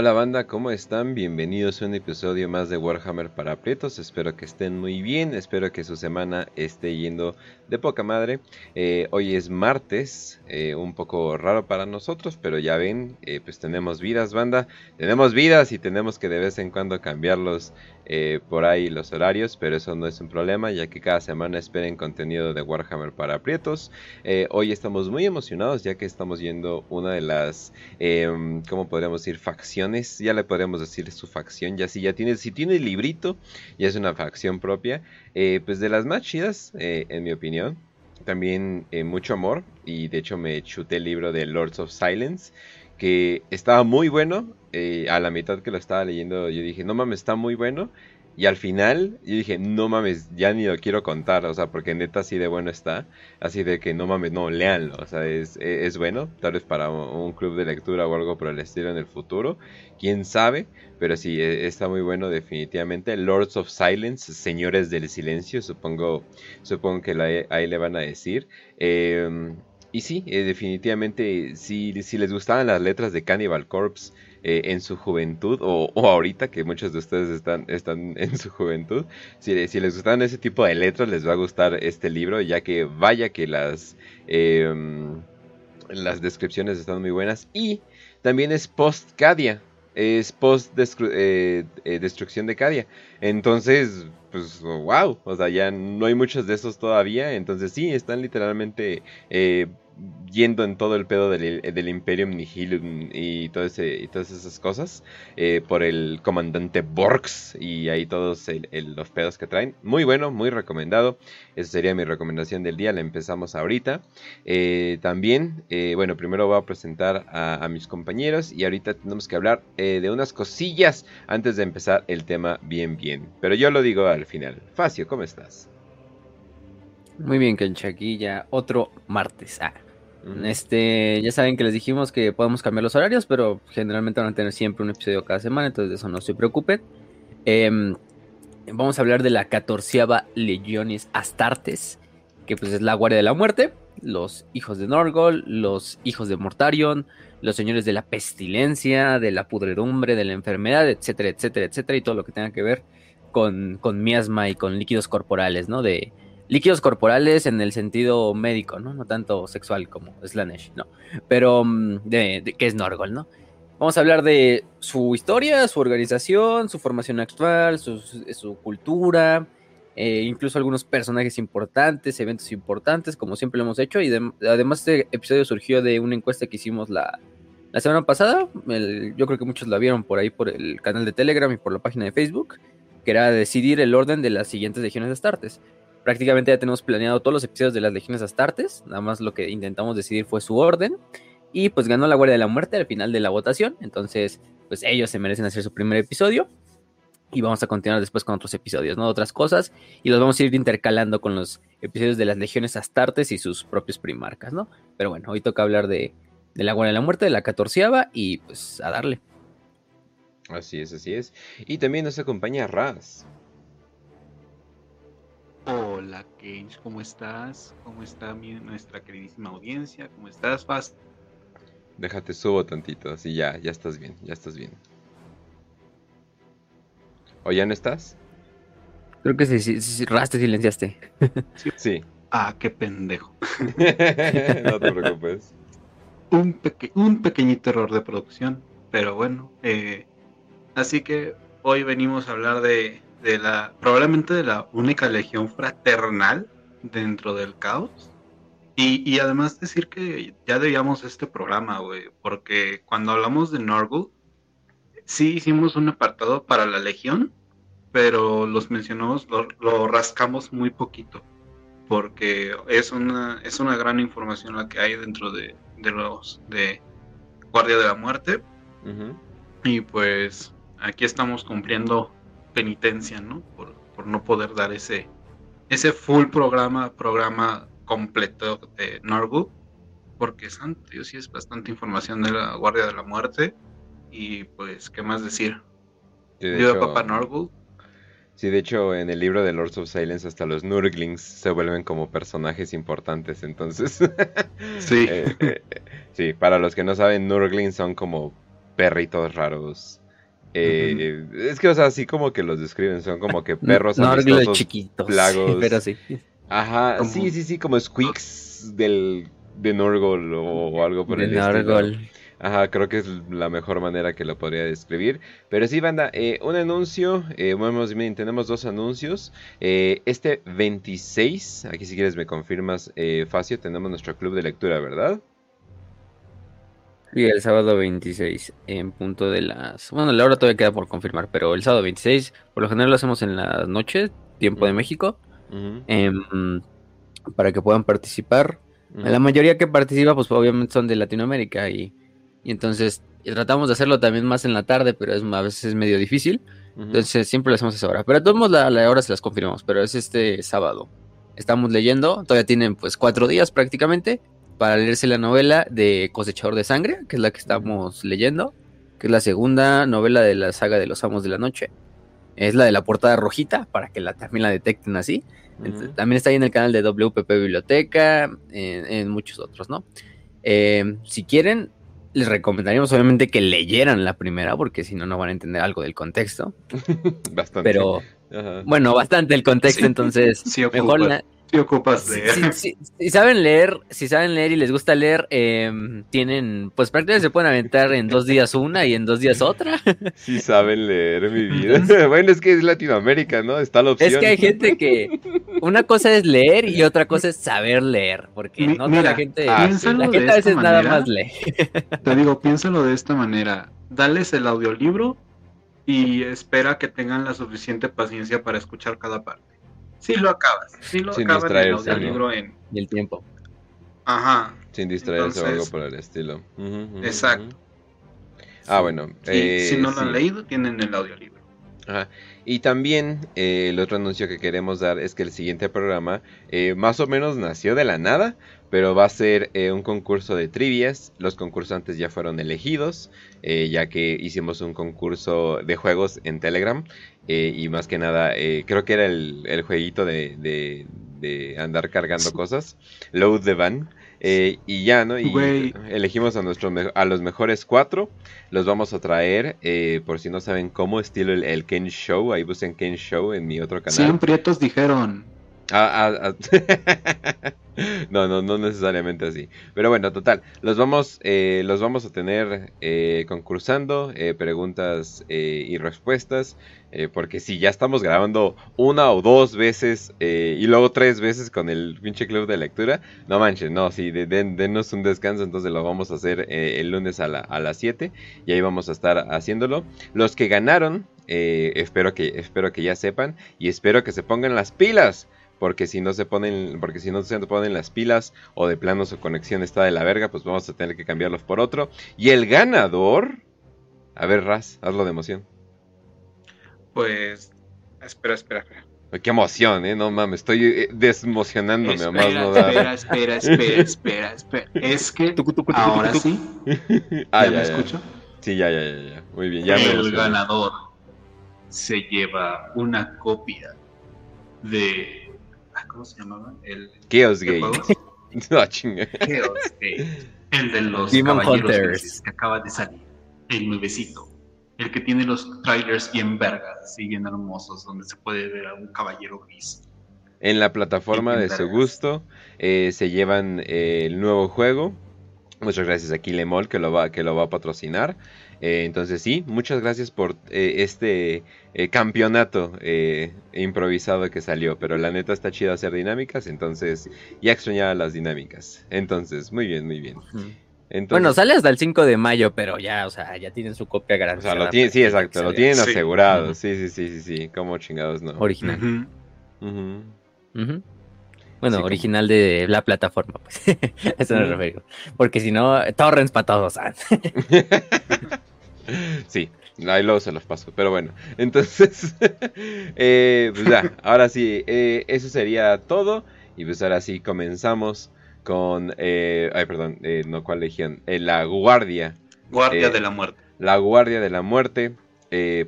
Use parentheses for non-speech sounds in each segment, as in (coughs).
Hola banda, ¿cómo están? Bienvenidos a un episodio más de Warhammer para Prietos. Espero que estén muy bien, espero que su semana esté yendo de poca madre. Eh, hoy es martes, eh, un poco raro para nosotros, pero ya ven, eh, pues tenemos vidas, banda. Tenemos vidas y tenemos que de vez en cuando cambiarlos por ahí los horarios, pero eso no es un problema, ya que cada semana esperen contenido de Warhammer para Prietos. hoy estamos muy emocionados, ya que estamos yendo una de las, em, ¿cómo podríamos decir? Facciones, ya le podríamos decir su facción, ya si ya tiene, si tiene librito, ya es una facción propia, pues de las más chidas, en mi opinión también eh, mucho amor y de hecho me chuté el libro de Lords of Silence que estaba muy bueno. Eh, a la mitad que lo estaba leyendo yo dije, no mames, está muy bueno. Y al final, yo dije, no mames, ya ni lo quiero contar, o sea, porque neta así de bueno está. Así de que no mames, no, léanlo, o sea, es, es bueno, tal vez para un club de lectura o algo por el estilo en el futuro, quién sabe, pero sí, e, está muy bueno definitivamente. Lords of Silence, señores del silencio, supongo, supongo que ahí le van a decir. Em, y sí, eh, definitivamente, si, si les gustaban las letras de Cannibal Corpse, eh, en su juventud o, ahorita que muchos de ustedes están, están (laughs) en su juventud. Si, les gustan ese tipo de letras les va a gustar este libro ya que vaya que las, em, las descripciones están muy buenas y también es post-Cadia. Es post eh, eh, destrucción de Cadia. Entonces, pues wow, o sea, ya no hay muchos de esos todavía, entonces sí, están literalmente yendo en todo el pedo del, del Imperium Nihilum y, y todas esas cosas eh, por el comandante Borgs y ahí todos los pedos que traen. Muy bueno, muy recomendado. Esa sería mi recomendación del día. La empezamos ahorita. Eh, también, eh, bueno, primero voy a presentar a, mis compañeros y ahorita tenemos que hablar de unas cosillas antes de empezar el tema bien, bien. Pero yo lo digo al final. Facio, ¿cómo estás? Muy bien, ya otro martes. Ah. Este, ya saben que les dijimos que podemos cambiar los horarios, pero generalmente van a tener siempre un episodio cada semana, entonces de eso no se preocupen. Em, vamos a hablar de la catorceava Legiones Astartes, que pues es la Guardia de la Muerte, los hijos de Norgol, los hijos de Mortarion, los señores de la pestilencia, de la pudredumbre, de la enfermedad, etcétera, etcétera, etcétera, y todo lo que tenga que ver con, con miasma y con líquidos corporales, ¿no? De, líquidos corporales en el sentido médico, ¿no? No tanto sexual como Slanesh, no. Pero mm, de, que es Norgol, ¿no? Vamos a hablar de su historia, su organización, su formación actual, su, cultura, eh, incluso algunos personajes importantes, eventos importantes, como siempre lo hemos hecho. Y además este episodio surgió de una encuesta que hicimos la, semana pasada. yo creo que muchos la vieron por ahí por el canal de Telegram y por la página de Facebook, que era decidir el orden de las siguientes legiones de Astartes prácticamente ya tenemos planeado todos los episodios de las Legiones Astartes, nada más lo que intentamos decidir fue su orden, y pues ganó la Guardia de la Muerte al final de la votación, entonces pues ellos se merecen hacer su primer episodio, y vamos a continuar después con otros episodios, ¿no? Otras cosas, y los vamos a ir intercalando con los episodios de las Legiones Astartes y sus propios primarcas, ¿no? Pero bueno, hoy toca hablar de, de la Guardia de la Muerte, de la catorceava, y pues a darle. Así es, así es. Y también nos acompaña Raz. Hola, Kench, ¿cómo estás? ¿Cómo está mi, nuestra queridísima audiencia? ¿Cómo estás, Fast? Déjate subo tantito, así ya, ya estás bien, ya estás bien. ¿O ya no estás? Creo que sí, sí, sí raste, silenciaste. Sí. Ah, qué pendejo. (laughs) no te preocupes. Un, un pequeñito error de producción, pero bueno. Eh, así que hoy venimos a hablar de de la, probablemente de la única legión fraternal dentro del caos. Y, además decir que ya debíamos este programa, güey, porque cuando hablamos de Norgul, sí hicimos un apartado para la legión, pero los mencionamos, lo, rascamos muy poquito, porque es una, es una gran información la que hay dentro de, los de Guardia de la Muerte. Y pues aquí estamos cumpliendo penitencia, ¿no? Por, no poder dar ese, ese full programa, programa completo de Norgu, porque santo, sí es bastante información de la Guardia de la Muerte. Y pues, ¿qué más decir? Sí, de Papá Norgu. Sí, de hecho, en el libro de Lords of Silence hasta los Nurglings se vuelven como personajes importantes, entonces... (laughs) sí. (laughs) Eh, eh, sí, para los que no saben, Nurglings son como perritos raros. Eh, Es que, o sea, así como que los describen, son como que perros amistosos, chiquitos. plagos. (laughs) Pero sí. Ajá, sí, sí, sí, como squeaks del de Norgol o, algo por De el estilo. Nargol. Ajá, creo que es la mejor manera que lo podría describir. Pero sí, banda, eh, un anuncio, eh, bien, tenemos dos anuncios. Eh, este 26, aquí si quieres me confirmas, eh, Facio, tenemos nuestro club de lectura, ¿verdad? Y el sábado 26, en punto de las... Bueno, la hora todavía queda por confirmar, pero el sábado 26, por lo general lo hacemos en la noche, tiempo de. México, em, para que puedan participar. La mayoría que participa, pues obviamente son de Latinoamérica y, y entonces y tratamos de hacerlo también más en la tarde, pero es, a veces es medio difícil. Entonces siempre lo hacemos a esa hora. Pero todos la, la hora se las confirmamos, pero es este sábado. Estamos leyendo, todavía tienen pues cuatro días prácticamente para leerse la novela de Cosechador de Sangre, que es la que estamos leyendo, que es la segunda novela de la saga de los Amos de la Noche. Es la de la portada rojita, para que la, también la detecten así. Entonces. También está ahí en el canal de WPP Biblioteca, en, en muchos otros, ¿no? Eh, si quieren, les recomendaríamos obviamente que leyeran la primera, porque si no, no van a entender algo del contexto. (laughs) Bastante. Pero, Ajá. bueno, bastante el contexto, Sí, entonces, sí mejor la- ocupas si, de... si- si- si saben leer, si saben leer y les gusta leer, eh, tienen, pues prácticamente se pueden aventar en dos días una y en dos días otra. (laughs) Sí saben leer mi vida. (laughs) bueno, es que es Latinoamérica, ¿no? Está la opción. Es que hay gente que una cosa es leer y otra (laughs) cosa es saber leer, porque Mi- no la mira, gente, ah, piénsalo la de gente a esta veces nada manera. más lee. Te digo, piénsalo de esta manera. Dales el audiolibro y espera que tengan la suficiente paciencia para escuchar cada parte. Si lo acabas, si lo Sin acabas el distraerse, ¿no? audiolibro en... Y el tiempo. Ajá, Sin distraerse o algo por el estilo. Exacto. Ah, bueno. si, eh, si no lo han sí. leído, tienen el audiolibro. Ajá. Y también eh, el otro anuncio que queremos dar es que el siguiente programa eh, más o menos nació de la nada, pero va a ser eh, un concurso de trivias. Los concursantes ya fueron elegidos, eh, ya que hicimos un concurso de juegos en Telegram. y más que nada, eh, creo que era el, el jueguito de, de- de andar cargando cosas. Load the Van. Eh, y ya, ¿no? Y elegimos a, nuestros a los mejores cuatro. Los vamos a traer, eh, por si no saben cómo, estilo el, el Ken Show. Ahí busquen Ken Show en mi otro canal. 100 prietos dijeron. Ah, ah, ah. (laughs) no, no, no necesariamente así. Pero bueno, total. Los vamos, eh, los vamos a tener eh, concursando, eh, preguntas eh, y respuestas. eh, porque si ya estamos grabando una o dos veces eh, y luego tres veces con el pinche club de lectura, no manchen, no, sí, de- den- denos un descanso. Entonces lo vamos a hacer el lunes a, la- a las 7 y ahí vamos a estar haciéndolo. Los que ganaron, espero, que, espero que ya sepan y espero que se pongan las pilas. Porque si no se ponen, porque si no se ponen las pilas o de plano su conexión está de la verga, pues vamos a tener que cambiarlos por otro. Y el ganador, a ver, Raz, hazlo de emoción. Pues, espera, espera, espera. Qué emoción, eh, no mames, estoy eh, desmocionándome más Espera, no espera, espera, espera, espera, espera. Es que ahora sí, (laughs) Ah, ¿ya ya, me ya. escucho? Sí, ya, ya, ya, ya. Muy bien, ya el ganador se lleva una copia de. Ah, ¿Cómo se llamaba? El Chaos de Gate. (laughs) No, chinga. Chaos Gate. El de los Demon caballeros que acaba de salir. El nuevecito. El que tiene los trailers bien vergas, así bien hermosos, donde se puede ver a un caballero gris. En la plataforma de su gusto eh, se llevan eh, el nuevo juego. Muchas gracias a Kilemol que lo va, que lo va a patrocinar. Eh, entonces sí, muchas gracias por eh, este eh, campeonato eh, improvisado que salió. Pero la neta está chido hacer dinámicas, entonces ya extrañaba las dinámicas. Entonces, muy bien, muy bien. Entonces, Bueno, sale hasta el 5 de mayo, pero ya, o sea, ya tienen su copia o garantizada. sea, lo tiene, sí, exacto, lo tienen Sí. asegurado. Sí, sí, sí, sí, sí. Como chingados no. Original. Bueno, Sí, como- original de la plataforma, pues. (laughs) Eso me refiero. Porque si no, torrents para todos. (laughs) Sí, ahí luego se los paso, pero bueno, entonces, (laughs) eh, pues ya, ahora sí, eh, eso sería todo, y pues ahora sí comenzamos con, eh, ay, perdón, no, ¿cuál legión? La Guardia, Guardia de la muerte. la Guardia de la Muerte,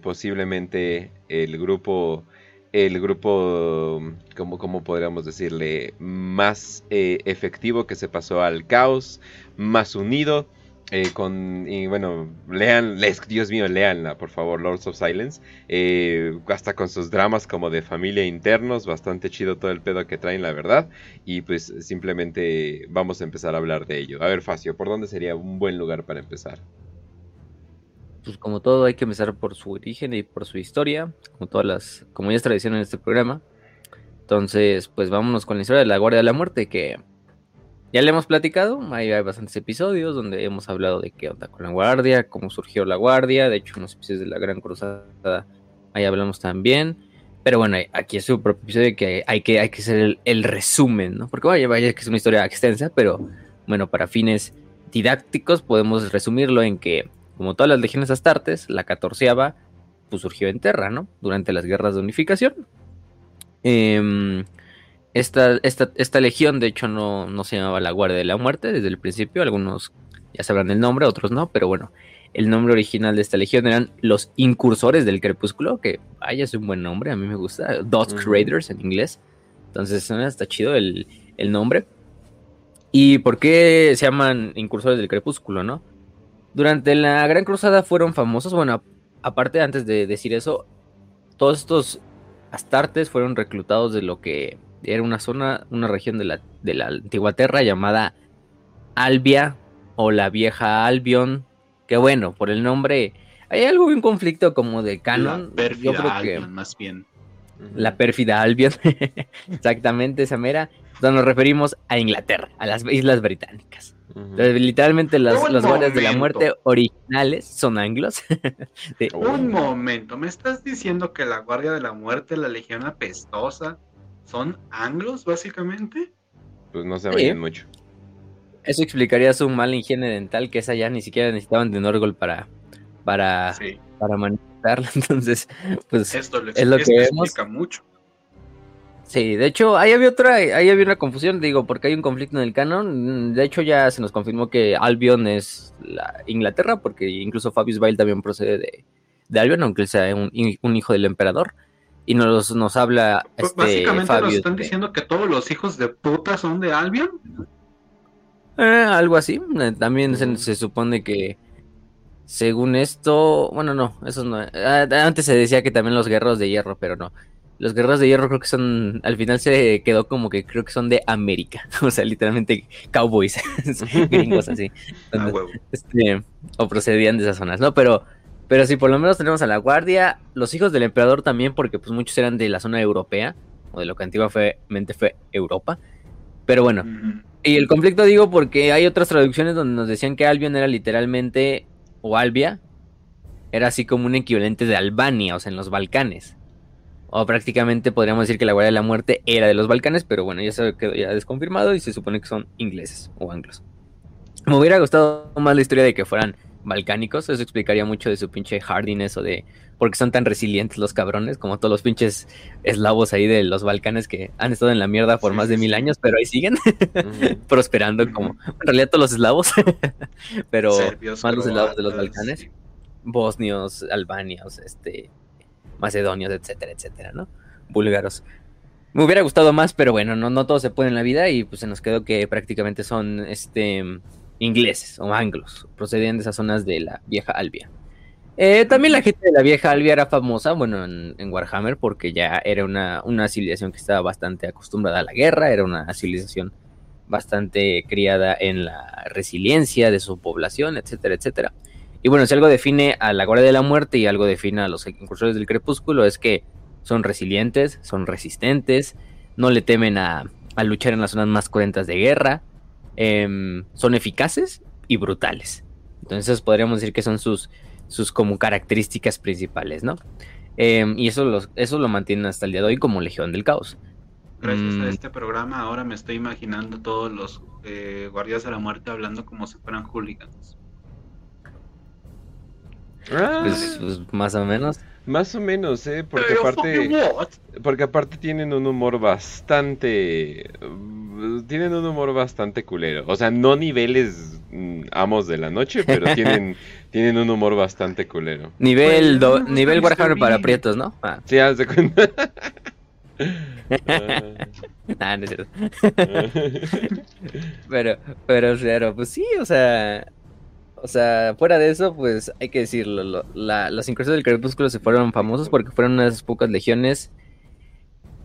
posiblemente el grupo, el grupo, ¿cómo, cómo podríamos decirle? Más eh, efectivo que se pasó al caos, más unido, Eh, con, y bueno, lean, Dios mío, leanla, por favor, Lords of Silence. Eh, hasta con sus dramas como de familia internos, bastante chido todo el pedo que traen, la verdad. Y pues simplemente vamos a empezar a hablar de ello. A ver, Facio, ¿por dónde sería un buen lugar para empezar? Pues como todo, hay que empezar por su origen y por su historia, como todas las, como ya es en este programa. Entonces, pues vámonos con la historia de la Guardia de la Muerte, que ya le hemos platicado, hay, bastantes episodios donde hemos hablado de qué onda con la guardia, cómo surgió la guardia, de hecho en los episodios de la Gran Cruzada ahí hablamos también, pero bueno, aquí es su propio episodio que hay que, hay que hacer el, resumen, ¿no? Porque vaya, vaya que es una historia extensa, pero bueno, para fines didácticos podemos resumirlo en que, como todas las legiones astartes, la catorceava pues surgió en Terra, ¿no? Durante las guerras de unificación. Eh, esta, esta, esta legión, de hecho, no, no, se llamaba la Guardia de la Muerte desde el principio. Algunos ya sabrán el nombre, otros no, pero bueno, el nombre original de esta legión eran los Incursores del Crepúsculo, que vaya, es un buen nombre, a mí me gusta. Dusk Raiders en inglés. Entonces, está chido el, el, nombre. ¿Y por qué se llaman Incursores del Crepúsculo, no? Durante la Gran Cruzada fueron famosos, bueno, aparte, antes de decir eso, todos estos astartes fueron reclutados de lo que era una zona, una región de la, de la antigua Tierra llamada Albia o la vieja Albion, que bueno, por el nombre hay algo un conflicto como de canon. La pérfida Albion, más bien. La pérfida Albion, (laughs) exactamente esa mera. Entonces nos referimos a Inglaterra, a las Islas Británicas. Entonces, literalmente las, las guardias de la muerte originales son anglos. (laughs) Un momento, ¿me estás diciendo que la guardia de la muerte, la legión apestosa, son anglos, básicamente. Pues no se vayan mucho. Eso explicaría su mala higiene dental, que esa ya ni siquiera necesitaban de Norgol para, para, para manipularla. (laughs) Entonces, pues es lo que vemos. mucho. Sí, de hecho, ahí había otra, ahí había una confusión, digo, porque hay un conflicto en el canon. De hecho, ya se nos confirmó que Albion es la Inglaterra, porque incluso Fabius Bile también procede de, de Albion, aunque él sea un, un hijo del emperador y nos, nos habla. Pues este, básicamente nos están diciendo que todos los hijos de puta son de Albion. Eh, algo así. Eh, también se, supone que. Según esto. Bueno, no, eso no. Ah, antes se decía que también los guerreros de hierro, pero no. Los guerreros de hierro creo que son. Al final se quedó como que creo que son de América. (laughs) O sea, literalmente cowboys. (laughs) gringos así. (laughs) Ah, este, o procedían de esas zonas, ¿no? Pero pero sí, por lo menos tenemos a la guardia, los hijos del emperador también, porque pues muchos eran de la zona europea, o de lo que antiguamente fue Europa. Pero bueno, y el conflicto digo porque hay otras traducciones donde nos decían que Albion era literalmente, o Albia, era así como un equivalente de Albania, o sea, en los Balcanes. O prácticamente podríamos decir que la Guardia de la Muerte era de los Balcanes, pero bueno, ya se quedó ya desconfirmado y se supone que son ingleses o anglos. Me hubiera gustado más la historia de que fueran balcánicos. Eso explicaría mucho de su pinche hardiness o de por qué son tan resilientes los cabrones, como todos los pinches eslavos ahí de los Balcanes que han estado en la mierda por más de mil años, pero ahí siguen (laughs) prosperando como en realidad todos los eslavos, (laughs) pero más los eslavos de los Balcanes, bosnios, albanios, este, macedonios, etcétera, etcétera, ¿no? Búlgaros. Me hubiera gustado más, pero bueno, no, no todo se puede en la vida y pues se nos quedó que prácticamente son este ingleses o anglos, procedían de esas zonas de la vieja Albia. Eh, también la gente de la vieja Albia era famosa, bueno, en, Warhammer, porque ya era una, una, civilización que estaba bastante acostumbrada a la guerra, era una civilización bastante criada en la resiliencia de su población, etcétera, etcétera. Y bueno, si algo define a la Guardia de la Muerte y algo define a los incursores del Crepúsculo es que son resilientes, son resistentes, no le temen a, a luchar en las zonas más cruentas de guerra, Em, son eficaces y brutales. Entonces podríamos decir que son sus, sus como características principales, ¿no? Em, y eso, los, eso lo mantienen hasta el día de hoy como Legión del Caos. Gracias a mm. este programa ahora me estoy imaginando todos los eh, guardias de la muerte hablando como si fueran hooligans. Pues, pues, más o menos. Más o menos, ¿eh? Porque aparte, porque aparte tienen un humor bastante... Tienen un humor bastante culero. O sea, no niveles mm, amos de la noche, pero (laughs) tienen, tienen un humor bastante culero. Nivel, do, nivel Warhammer para prietos, ¿no? Ah. Sí, haz de cuenta. nah, (laughs) no es cierto. (laughs) pero, pero, claro, pues sí, o sea O sea, fuera de eso, pues hay que decirlo. los incursiones del crepúsculo se fueron famosos porque fueron unas pocas legiones.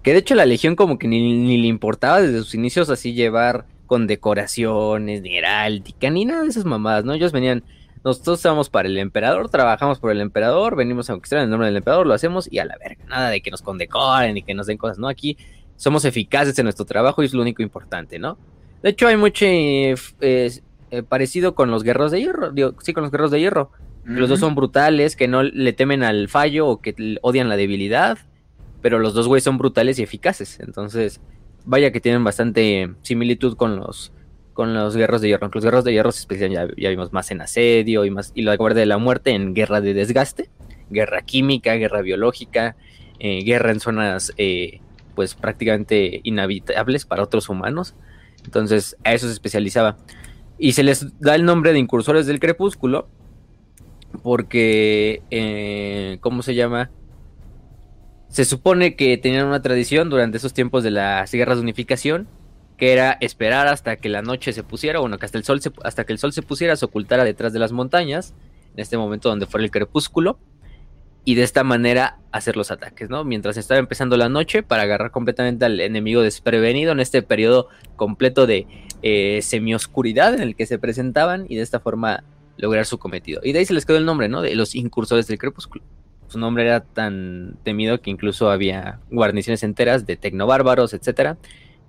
Que de hecho la legión como que ni, le importaba desde sus inicios así llevar con decoraciones, ni heráldica, ni nada de esas mamadas, ¿no? Ellos venían, nosotros estábamos para el emperador, trabajamos por el emperador, venimos a conquistar en el nombre del emperador, lo hacemos y a la verga, nada de que nos condecoren y que nos den cosas, ¿no? Aquí somos eficaces en nuestro trabajo y es lo único importante, ¿no? De hecho, hay mucho eh, eh, parecido con los guerreros de hierro, sí, con los guerreros de hierro. Los dos son brutales, que no le temen al fallo o que odian la debilidad, pero los dos güeyes son brutales y eficaces. Entonces, vaya que tienen bastante similitud con los con los guerreros de hierro. Los guerreros de hierro se especializan, ya, vimos más en asedio y más y la guardia de la muerte en guerra de desgaste, guerra química, guerra biológica, eh, guerra en zonas pues prácticamente inhabitables para otros humanos. Entonces a eso se especializaba. Y se les da el nombre de incursores del crepúsculo porque, eh, ¿cómo se llama? Se supone que tenían una tradición durante esos tiempos de las guerras de unificación, que era esperar hasta que la noche se pusiera, bueno, que hasta el sol se, hasta que el sol se pusiera, se ocultara detrás de las montañas, en este momento donde fuera el crepúsculo, y de esta manera hacer los ataques, ¿no? Mientras estaba empezando la noche para agarrar completamente al enemigo desprevenido en este periodo completo de eh, semioscuridad en el que se presentaban y de esta forma lograr su cometido. Y de ahí se les quedó el nombre, ¿no? De los incursores del crepúsculo. Su nombre era tan temido que incluso había guarniciones enteras de tecnobárbaros, etcétera,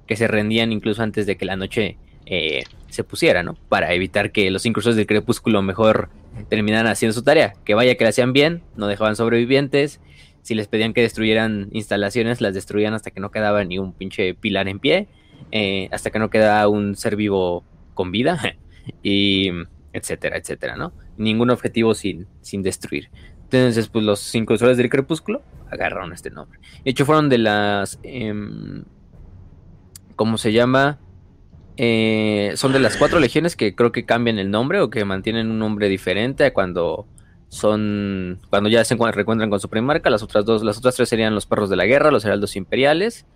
que se rendían incluso antes de que la noche eh, se pusiera, ¿no? Para evitar que los incursores del crepúsculo mejor terminaran haciendo su tarea. Que vaya que la hacían bien, no dejaban sobrevivientes. Si les pedían que destruyeran instalaciones, las destruían hasta que no quedaba ni un pinche pilar en pie, eh, hasta que no quedaba un ser vivo con vida, (laughs) y etcétera, etcétera, ¿no? Ningún objetivo sin, sin destruir. Entonces, pues los incursores del crepúsculo agarraron este nombre. De hecho, fueron de las. Em, ¿Cómo se llama? Eh, son de las cuatro legiones que creo que cambian el nombre o que mantienen un nombre diferente cuando son cuando ya se encuentran con su primarca. Las otras dos, las otras tres serían los perros de la guerra, los heraldos imperiales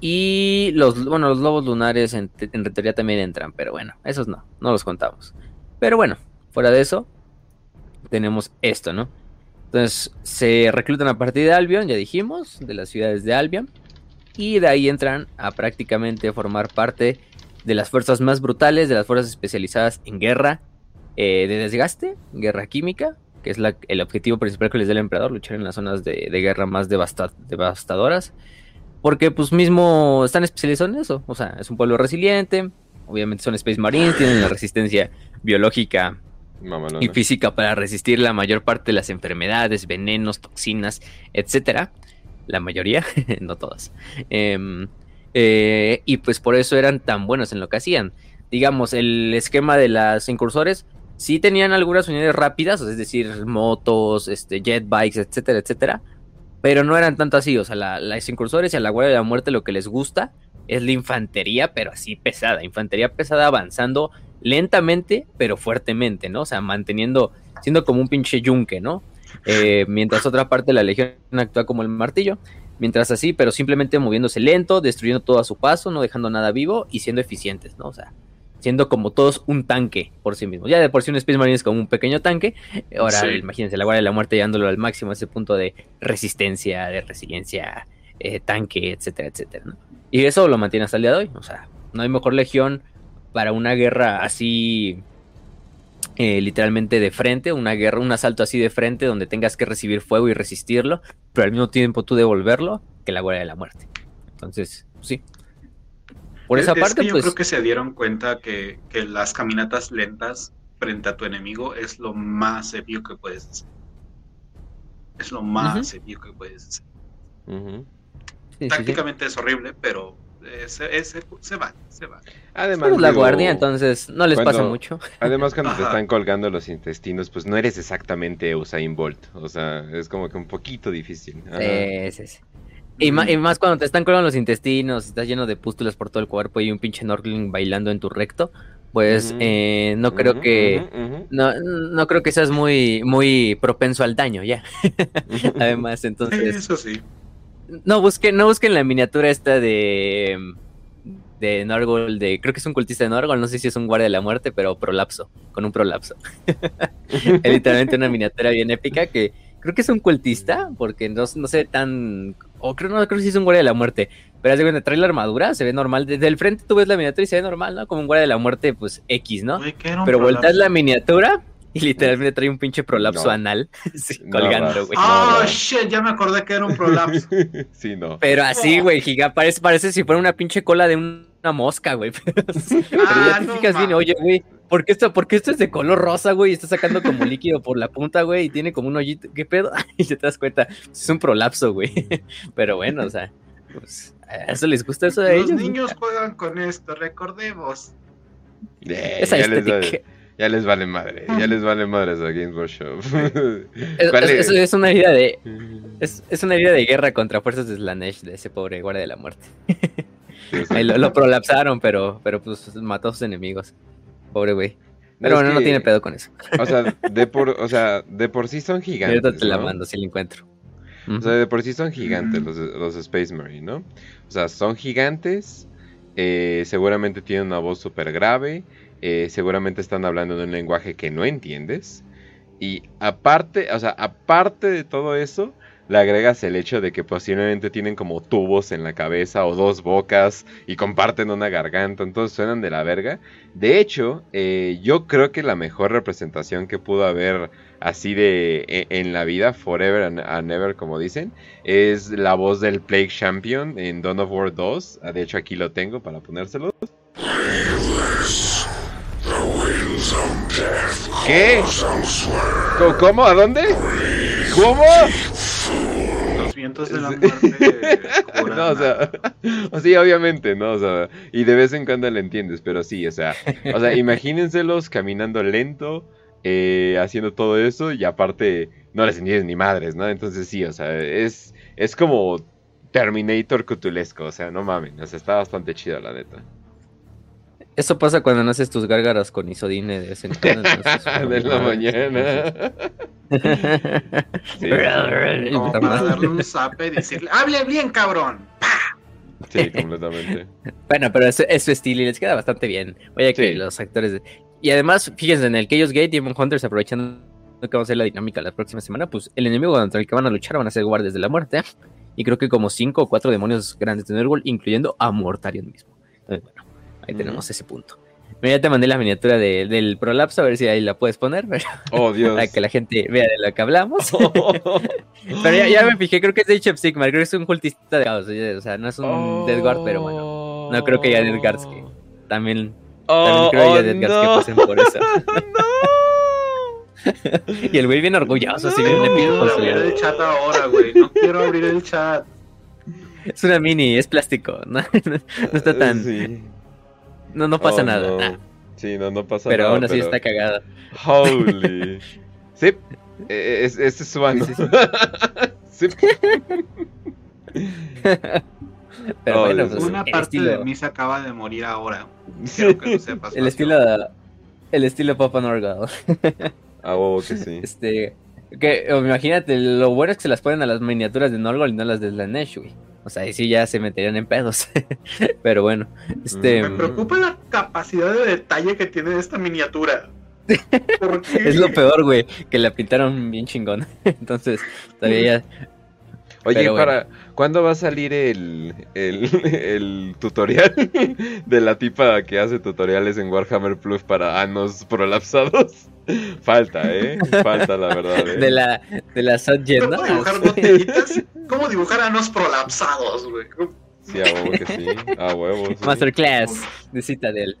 y los bueno los lobos lunares en, en también entran, pero bueno esos no, no los contamos. Pero bueno, fuera de eso tenemos esto, ¿no? Entonces se reclutan a partir de Albion, ya dijimos, de las ciudades de Albion. Y de ahí entran a prácticamente formar parte de las fuerzas más brutales, de las fuerzas especializadas en guerra eh, de desgaste, guerra química, que es el objetivo principal que les da el emperador, luchar en las zonas de, guerra más devastadoras. Porque pues mismo están especializados en eso. O sea, es un pueblo resiliente, obviamente son Space Marines, tienen la resistencia biológica y física para resistir la mayor parte de las enfermedades, venenos, toxinas, etcétera. La mayoría, (laughs) no todas. Eh, eh, y pues por eso eran tan buenos en lo que hacían. Digamos, el esquema de las incursores sí tenían algunas unidades rápidas, es decir, motos, este, jet bikes, etcétera, etcétera. Pero no eran tanto así. O sea, las incursores y a la Guardia de la Muerte lo que les gusta es la infantería, pero así pesada. Infantería pesada avanzando lentamente, pero fuertemente, ¿no? O sea, manteniendo, siendo como un pinche yunque, ¿no? Eh, mientras otra parte de la legión actúa como el martillo. Mientras así, pero simplemente moviéndose lento, destruyendo todo a su paso, no dejando nada vivo y siendo eficientes, ¿no? O sea, siendo como todos un tanque por sí mismos. Ya de por sí un Space Marine es como un pequeño tanque. Ahora, imagínense, la Guardia de la Muerte llevándolo al máximo, a ese punto de resistencia, de resiliencia, eh, tanque, etcétera, etcétera, ¿no? Y eso lo mantiene hasta el día de hoy. O sea, no hay mejor legión para una guerra así eh, literalmente de frente, una guerra, un asalto así de frente donde tengas que recibir fuego y resistirlo, pero al mismo tiempo tú devolverlo, que la guardia de la muerte. Entonces, sí. Por esa parte, yo pues creo que se dieron cuenta que, las caminatas lentas frente a tu enemigo es lo más épico que puedes hacer. Es lo más épico que puedes hacer. Tácticamente es horrible, pero se, se, va, se va. Además, la guardia, entonces no les pasa mucho. (laughs) Además, cuando te están colgando los intestinos, pues no eres exactamente Usain Bolt. O sea, es como que un poquito difícil. Sí, sí, Y, más, cuando te están colgando los intestinos, estás lleno de pústulas por todo el cuerpo y un pinche Norgling bailando en tu recto, pues eh, no creo que no, no creo que seas muy muy propenso al daño ya. (laughs) Además, entonces eso sí no busquen, no busquen la miniatura esta de de Norgol, de, creo que es un cultista de Norgol, no sé si es un guardia de la muerte, pero prolapso, con un prolapso. (laughs) es literalmente una miniatura bien épica que creo que es un cultista, porque no, no ve tan, o creo, no, creo que sí es un guardia de la muerte, pero hace cuando trae la armadura, se ve normal, desde el frente tú ves la miniatura y se ve normal, ¿no? Como un guardia de la muerte, pues X, ¿no? Güey, ¿qué era un Pero prolapso? volteas la miniatura y literalmente trae un pinche prolapso No. anal (laughs) sí, No, colgando, güey. Oh, shit, ya me acordé que era un prolapso. (laughs) sí, no. Pero así, güey, giga, parece, parece si fuera una pinche cola de una mosca, güey. (laughs) Pero, pero ya Ah, te no fijas bien, oye, güey, ¿por qué, esto, ¿por qué esto es de color rosa, güey? Y está sacando como líquido por la punta, güey, y tiene como un hoyito. ¿Qué pedo? (laughs) Y te das cuenta, es un prolapso, güey. (laughs) Pero bueno, o sea, pues, ¿a eso les gusta eso de Los ellos? niños juegan con esto, recordemos. Eh, Esa ya, les estética. vale, ya les vale madre, ya les vale madre a Games Workshop. (laughs) Es, ¿Cuál es- es? es- es una herida de. Es, es una herida de guerra contra fuerzas de Slanesh, de ese pobre guardia de la muerte. Sí, sí. Ahí lo, lo prolapsaron, pero, pero pues mató a sus enemigos. Pobre güey. Pero bueno, no tiene pedo con eso. O sea, (laughs) de por, o sea, de por sí son gigantes. ahorita te la ¿no? mando si la encuentro. O sea, de por sí son gigantes los, los Space Marine, ¿no? O sea, son gigantes, eh, seguramente tienen una voz súper grave, eh, seguramente están hablando en un lenguaje que no entiendes. Y aparte, o sea, aparte de todo eso, le agregas el hecho de que posiblemente tienen como tubos en la cabeza o dos bocas y comparten una garganta, entonces suenan de la verga. De hecho, eh, yo creo que la mejor representación que pudo haber así de e- en la vida, forever and, ever, como dicen, es la voz del Plague Champion en Dawn of War 2. Ah, De hecho, aquí lo tengo para ponérselo. ¿Qué? ¿Cómo? ¿A dónde? ¿Cómo? Vientos de la muerte. (laughs) No, o sea, (laughs) o sí, obviamente, ¿no? O sea, y de vez en cuando le entiendes, pero sí, o sea, o sea, imagínenselos caminando lento, eh, haciendo todo eso, y aparte no les entiendes ni madres, ¿no? Entonces sí, o sea, es, es como Terminator cutulesco, o sea, no mamen, o sea, está bastante chido, la neta. Eso pasa cuando no haces tus gárgaras con isodine de vez en cuando. entonces, (laughs) de la mañana. Sí, Y (laughs) Como para darle un zape y decirle, hable bien, cabrón. sí, completamente. Bueno, pero es, es su estilo y les queda bastante bien. Oye, que Sí. los actores. de- Y además, fíjense, en el Chaos Gate, Demon Hunters, aprovechando que vamos a hacer la dinámica la próxima semana, pues el enemigo contra el que van a luchar van a ser guardias de la muerte. Y creo que como cinco o cuatro demonios grandes de Nurgle, incluyendo a Mortarion mismo. Entonces, bueno, ahí tenemos ese punto. Mira, ya te mandé la miniatura de- del prolapso, a ver si ahí la puedes poner, Oh, Dios. (laughs) para que la gente vea de lo que hablamos. (laughs) (laughs) Pero ya, ya me fijé, creo que es de Age of Sigmar, creo que es un cultista de caos, o sea, no es un Death Guard, pero bueno, no creo que haya Death Guards que también, también creo que haya Death Guards que pasen por eso. y el güey bien orgulloso, así bien Tengo miedo épico de con su- abrir el chat ahora, güey. No quiero abrir el chat. Es una mini, es plástico, no, no está tan, Sí. No, no pasa Oh, nada, no. nah, Sí, no, no pasa pero nada. aún así pero- está cagada. Holy. (laughs) sí, eh, es, ese es su ano. Sí, Sí. (laughs) (laughs) Pero Oh, bueno, pues, Una parte estilo, de mí se acaba de morir ahora. Quiero que lo sepas. el estilo, el estilo Papa Norgal. A huevo que sí. Este, que o, imagínate, lo bueno es que se las ponen a las miniaturas de Norgol y no a las de Slanesh, güey. O sea, ahí sí ya se meterían en pedos. (laughs) Pero bueno, este Me preocupa la capacidad de detalle que tiene esta miniatura. (laughs) Es lo peor, güey, que la pintaron bien chingón. (laughs) Entonces, todavía ya Oye, bueno. para, ¿cuándo va a salir el, el, el tutorial de la tipa que hace tutoriales en Warhammer Plus para anos prolapsados? (laughs) Falta, ¿eh? Falta, la verdad. ¿eh? de la de la Sotgen, ¿Cómo ¿no? dibujar botellitas? ¿Cómo dibujar anos prolapsados, güey? Sí, a huevo que sí. A huevo. sí. Masterclass de Citadel.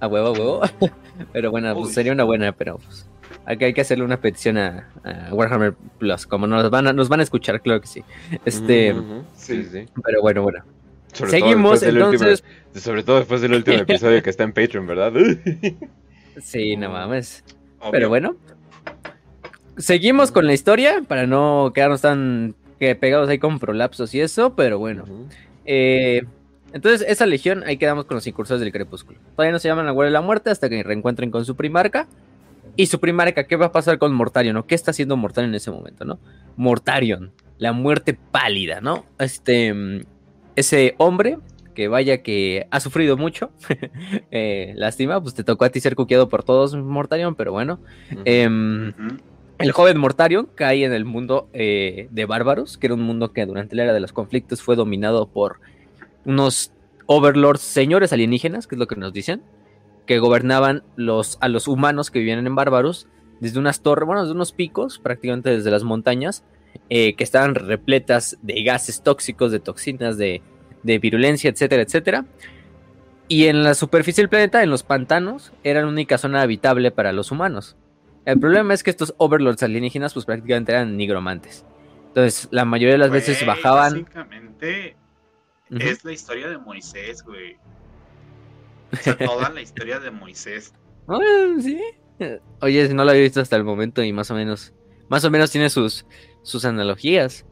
A huevo, a huevo. (laughs) Pero bueno, pues sería una buena, pero pues, hay que, hay que hacerle una petición a, a Warhammer Plus. Como nos van a, nos van a escuchar, claro que sí. Este. Sí, sí. pero bueno, bueno. Sobre Seguimos, todo entonces. último- sobre todo después del último episodio que está en Patreon, ¿verdad? (laughs) Sí, no mames. Obvio. Pero bueno. Seguimos con la historia para no quedarnos tan que pegados ahí con prolapsos y eso, pero bueno. Eh, entonces, esa legión, ahí quedamos con los incursores del crepúsculo. Todavía no se llaman la Guardia de la Muerte hasta que reencuentren con su primarca. Y su primarca, ¿qué va a pasar con Mortarion? ¿no? ¿Qué está haciendo Mortarion en ese momento, no? Mortarion, la muerte pálida, ¿no? Este, mm, ese hombre que vaya que ha sufrido mucho. (laughs) eh, lástima, pues te tocó a ti ser cuqueado por todos, Mortarion, pero bueno. Em, el joven Mortarion cae en el mundo eh, de bárbaros, que era un mundo que durante la era de los conflictos fue dominado por unos overlords señores alienígenas, que es lo que nos dicen, que gobernaban los, a los humanos que vivían en bárbaros desde unas torres, bueno, desde unos picos, prácticamente desde las montañas, eh, que estaban repletas de gases tóxicos, de toxinas, de, de virulencia, etcétera, etcétera. Y en la superficie del planeta, en los pantanos, era la única zona habitable para los humanos. El problema es que estos overlords alienígenas, pues prácticamente eran nigromantes. Entonces, la mayoría de las veces bajaban. Básicamente, es la historia de Moisés, güey. O sea, toda la historia de Moisés. (laughs) sí. Oye, no lo había visto hasta el momento y más o menos. Más o menos tiene sus, sus analogías.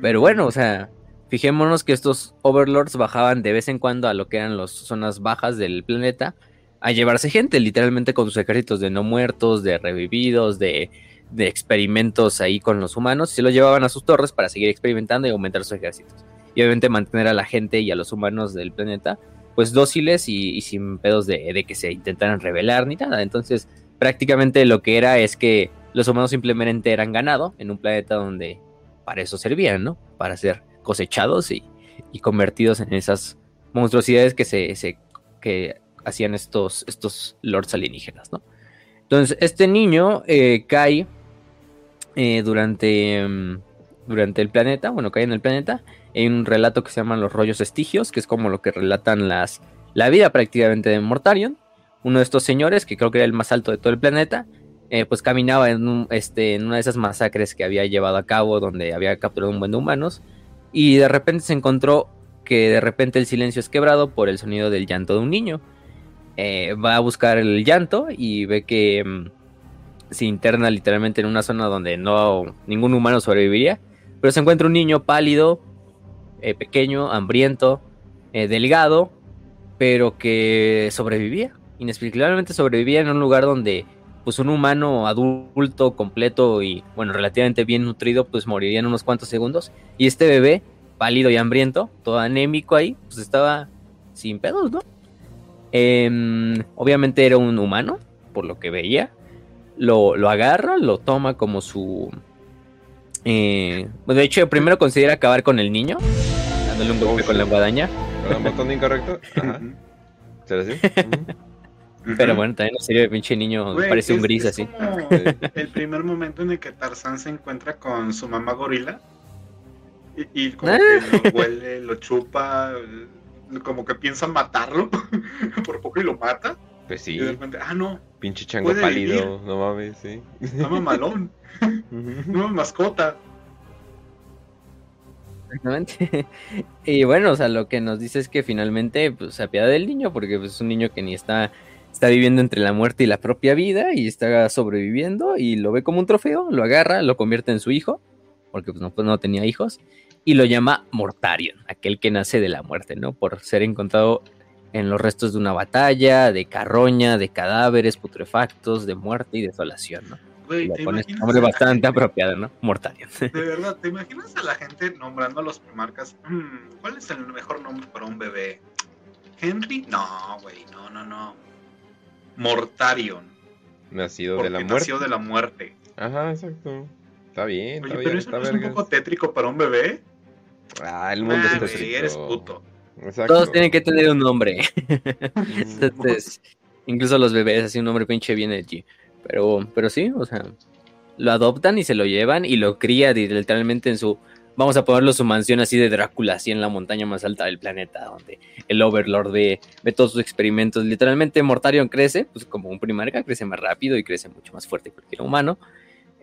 Pero bueno, o sea, fijémonos que estos overlords bajaban de vez en cuando a lo que eran las zonas bajas del planeta a llevarse gente, literalmente con sus ejércitos de no muertos, de revividos, de, experimentos ahí con los humanos, y se los llevaban a sus torres para seguir experimentando y aumentar sus ejércitos. Y obviamente mantener a la gente y a los humanos del planeta pues dóciles y, sin pedos de, de, que se intentaran rebelar ni nada. Entonces prácticamente lo que era es que los humanos simplemente eran ganado en un planeta donde para eso servían, ¿no? Para ser cosechados y, convertidos en esas monstruosidades que se, que hacían estos, estos lords alienígenas, ¿no? Entonces, este niño eh, cae eh, durante, mm, durante el planeta, bueno, cae en el planeta, hay un relato que se llama Los Rollos Estigios, que es como lo que relatan las, la vida prácticamente de Mortarion. Uno de estos señores, que creo que era el más alto de todo el planeta, eh, pues caminaba en, este, en una de esas masacres que había llevado a cabo, donde había capturado un buen de humanos, y de repente se encontró que de repente el silencio es quebrado por el sonido del llanto de un niño. Eh, va a buscar el llanto y ve que mm, se interna literalmente en una zona donde no ningún humano sobreviviría, pero se encuentra un niño pálido, eh, pequeño, hambriento, delgado, pero que sobrevivía. Inexplicablemente sobrevivía en un lugar donde pues un humano adulto completo y bueno, relativamente bien nutrido, pues moriría en unos cuantos segundos. Y este bebé, pálido y hambriento, todo anémico ahí, pues estaba sin pedos, ¿no? Em, obviamente era un humano, por lo que veía. Lo, agarra, lo toma como su... Eh, de hecho, primero considera acabar con el niño, dándole un golpe con la guadaña. ¿Un botón incorrecto? (laughs) Ajá. Pero bueno, también no sería de pinche niño, parece un gris así. (laughs) el primer momento en el que Tarzán se encuentra con su mamá gorila y, como ah. que lo huele, lo chupa, como que piensa matarlo (laughs) por poco y lo mata. Pues sí. Y de repente, ah, no. Pinche chango pálido, no mames, sí. Mama malón. no mascota. Exactamente. (laughs) Y bueno, o sea, lo que nos dice es que finalmente pues, se apiada del niño, porque pues, es un niño que ni está está viviendo entre la muerte y la propia vida y está sobreviviendo y lo ve como un trofeo, lo agarra, lo convierte en su hijo, porque pues no, pues no tenía hijos, y lo llama Mortarion, aquel que nace de la muerte, ¿no? Por ser encontrado en los restos de una batalla, de carroña, de cadáveres putrefactos, de muerte y desolación, ¿no? Güey, nombre bastante apropiado, ¿no? Mortarion. (laughs) De verdad, ¿te imaginas a la gente nombrando a los primarcas? Mm, ¿Cuál es el mejor nombre para un bebé? ¿Henry? No, güey, no, no, no. Mortarion. Nacido de la muerte. Nació de la muerte. Ajá, exacto. Está bien. Oye, está pero bien, eso no es un poco tétrico para un bebé. Ah, el mundo ah, es tétrico. eres puto. Exacto. Todos tienen que tener un nombre. (laughs) Entonces, incluso los bebés, así un nombre pinche bien allí. Pero, pero sí, o sea, lo adoptan y se lo llevan y lo cría literalmente en su vamos a ponerlo su mansión así de Drácula, así en la montaña más alta del planeta, donde el Overlord ve, todos sus experimentos. Literalmente Mortarion crece, pues como un primarca, crece más rápido y crece mucho más fuerte que cualquier humano.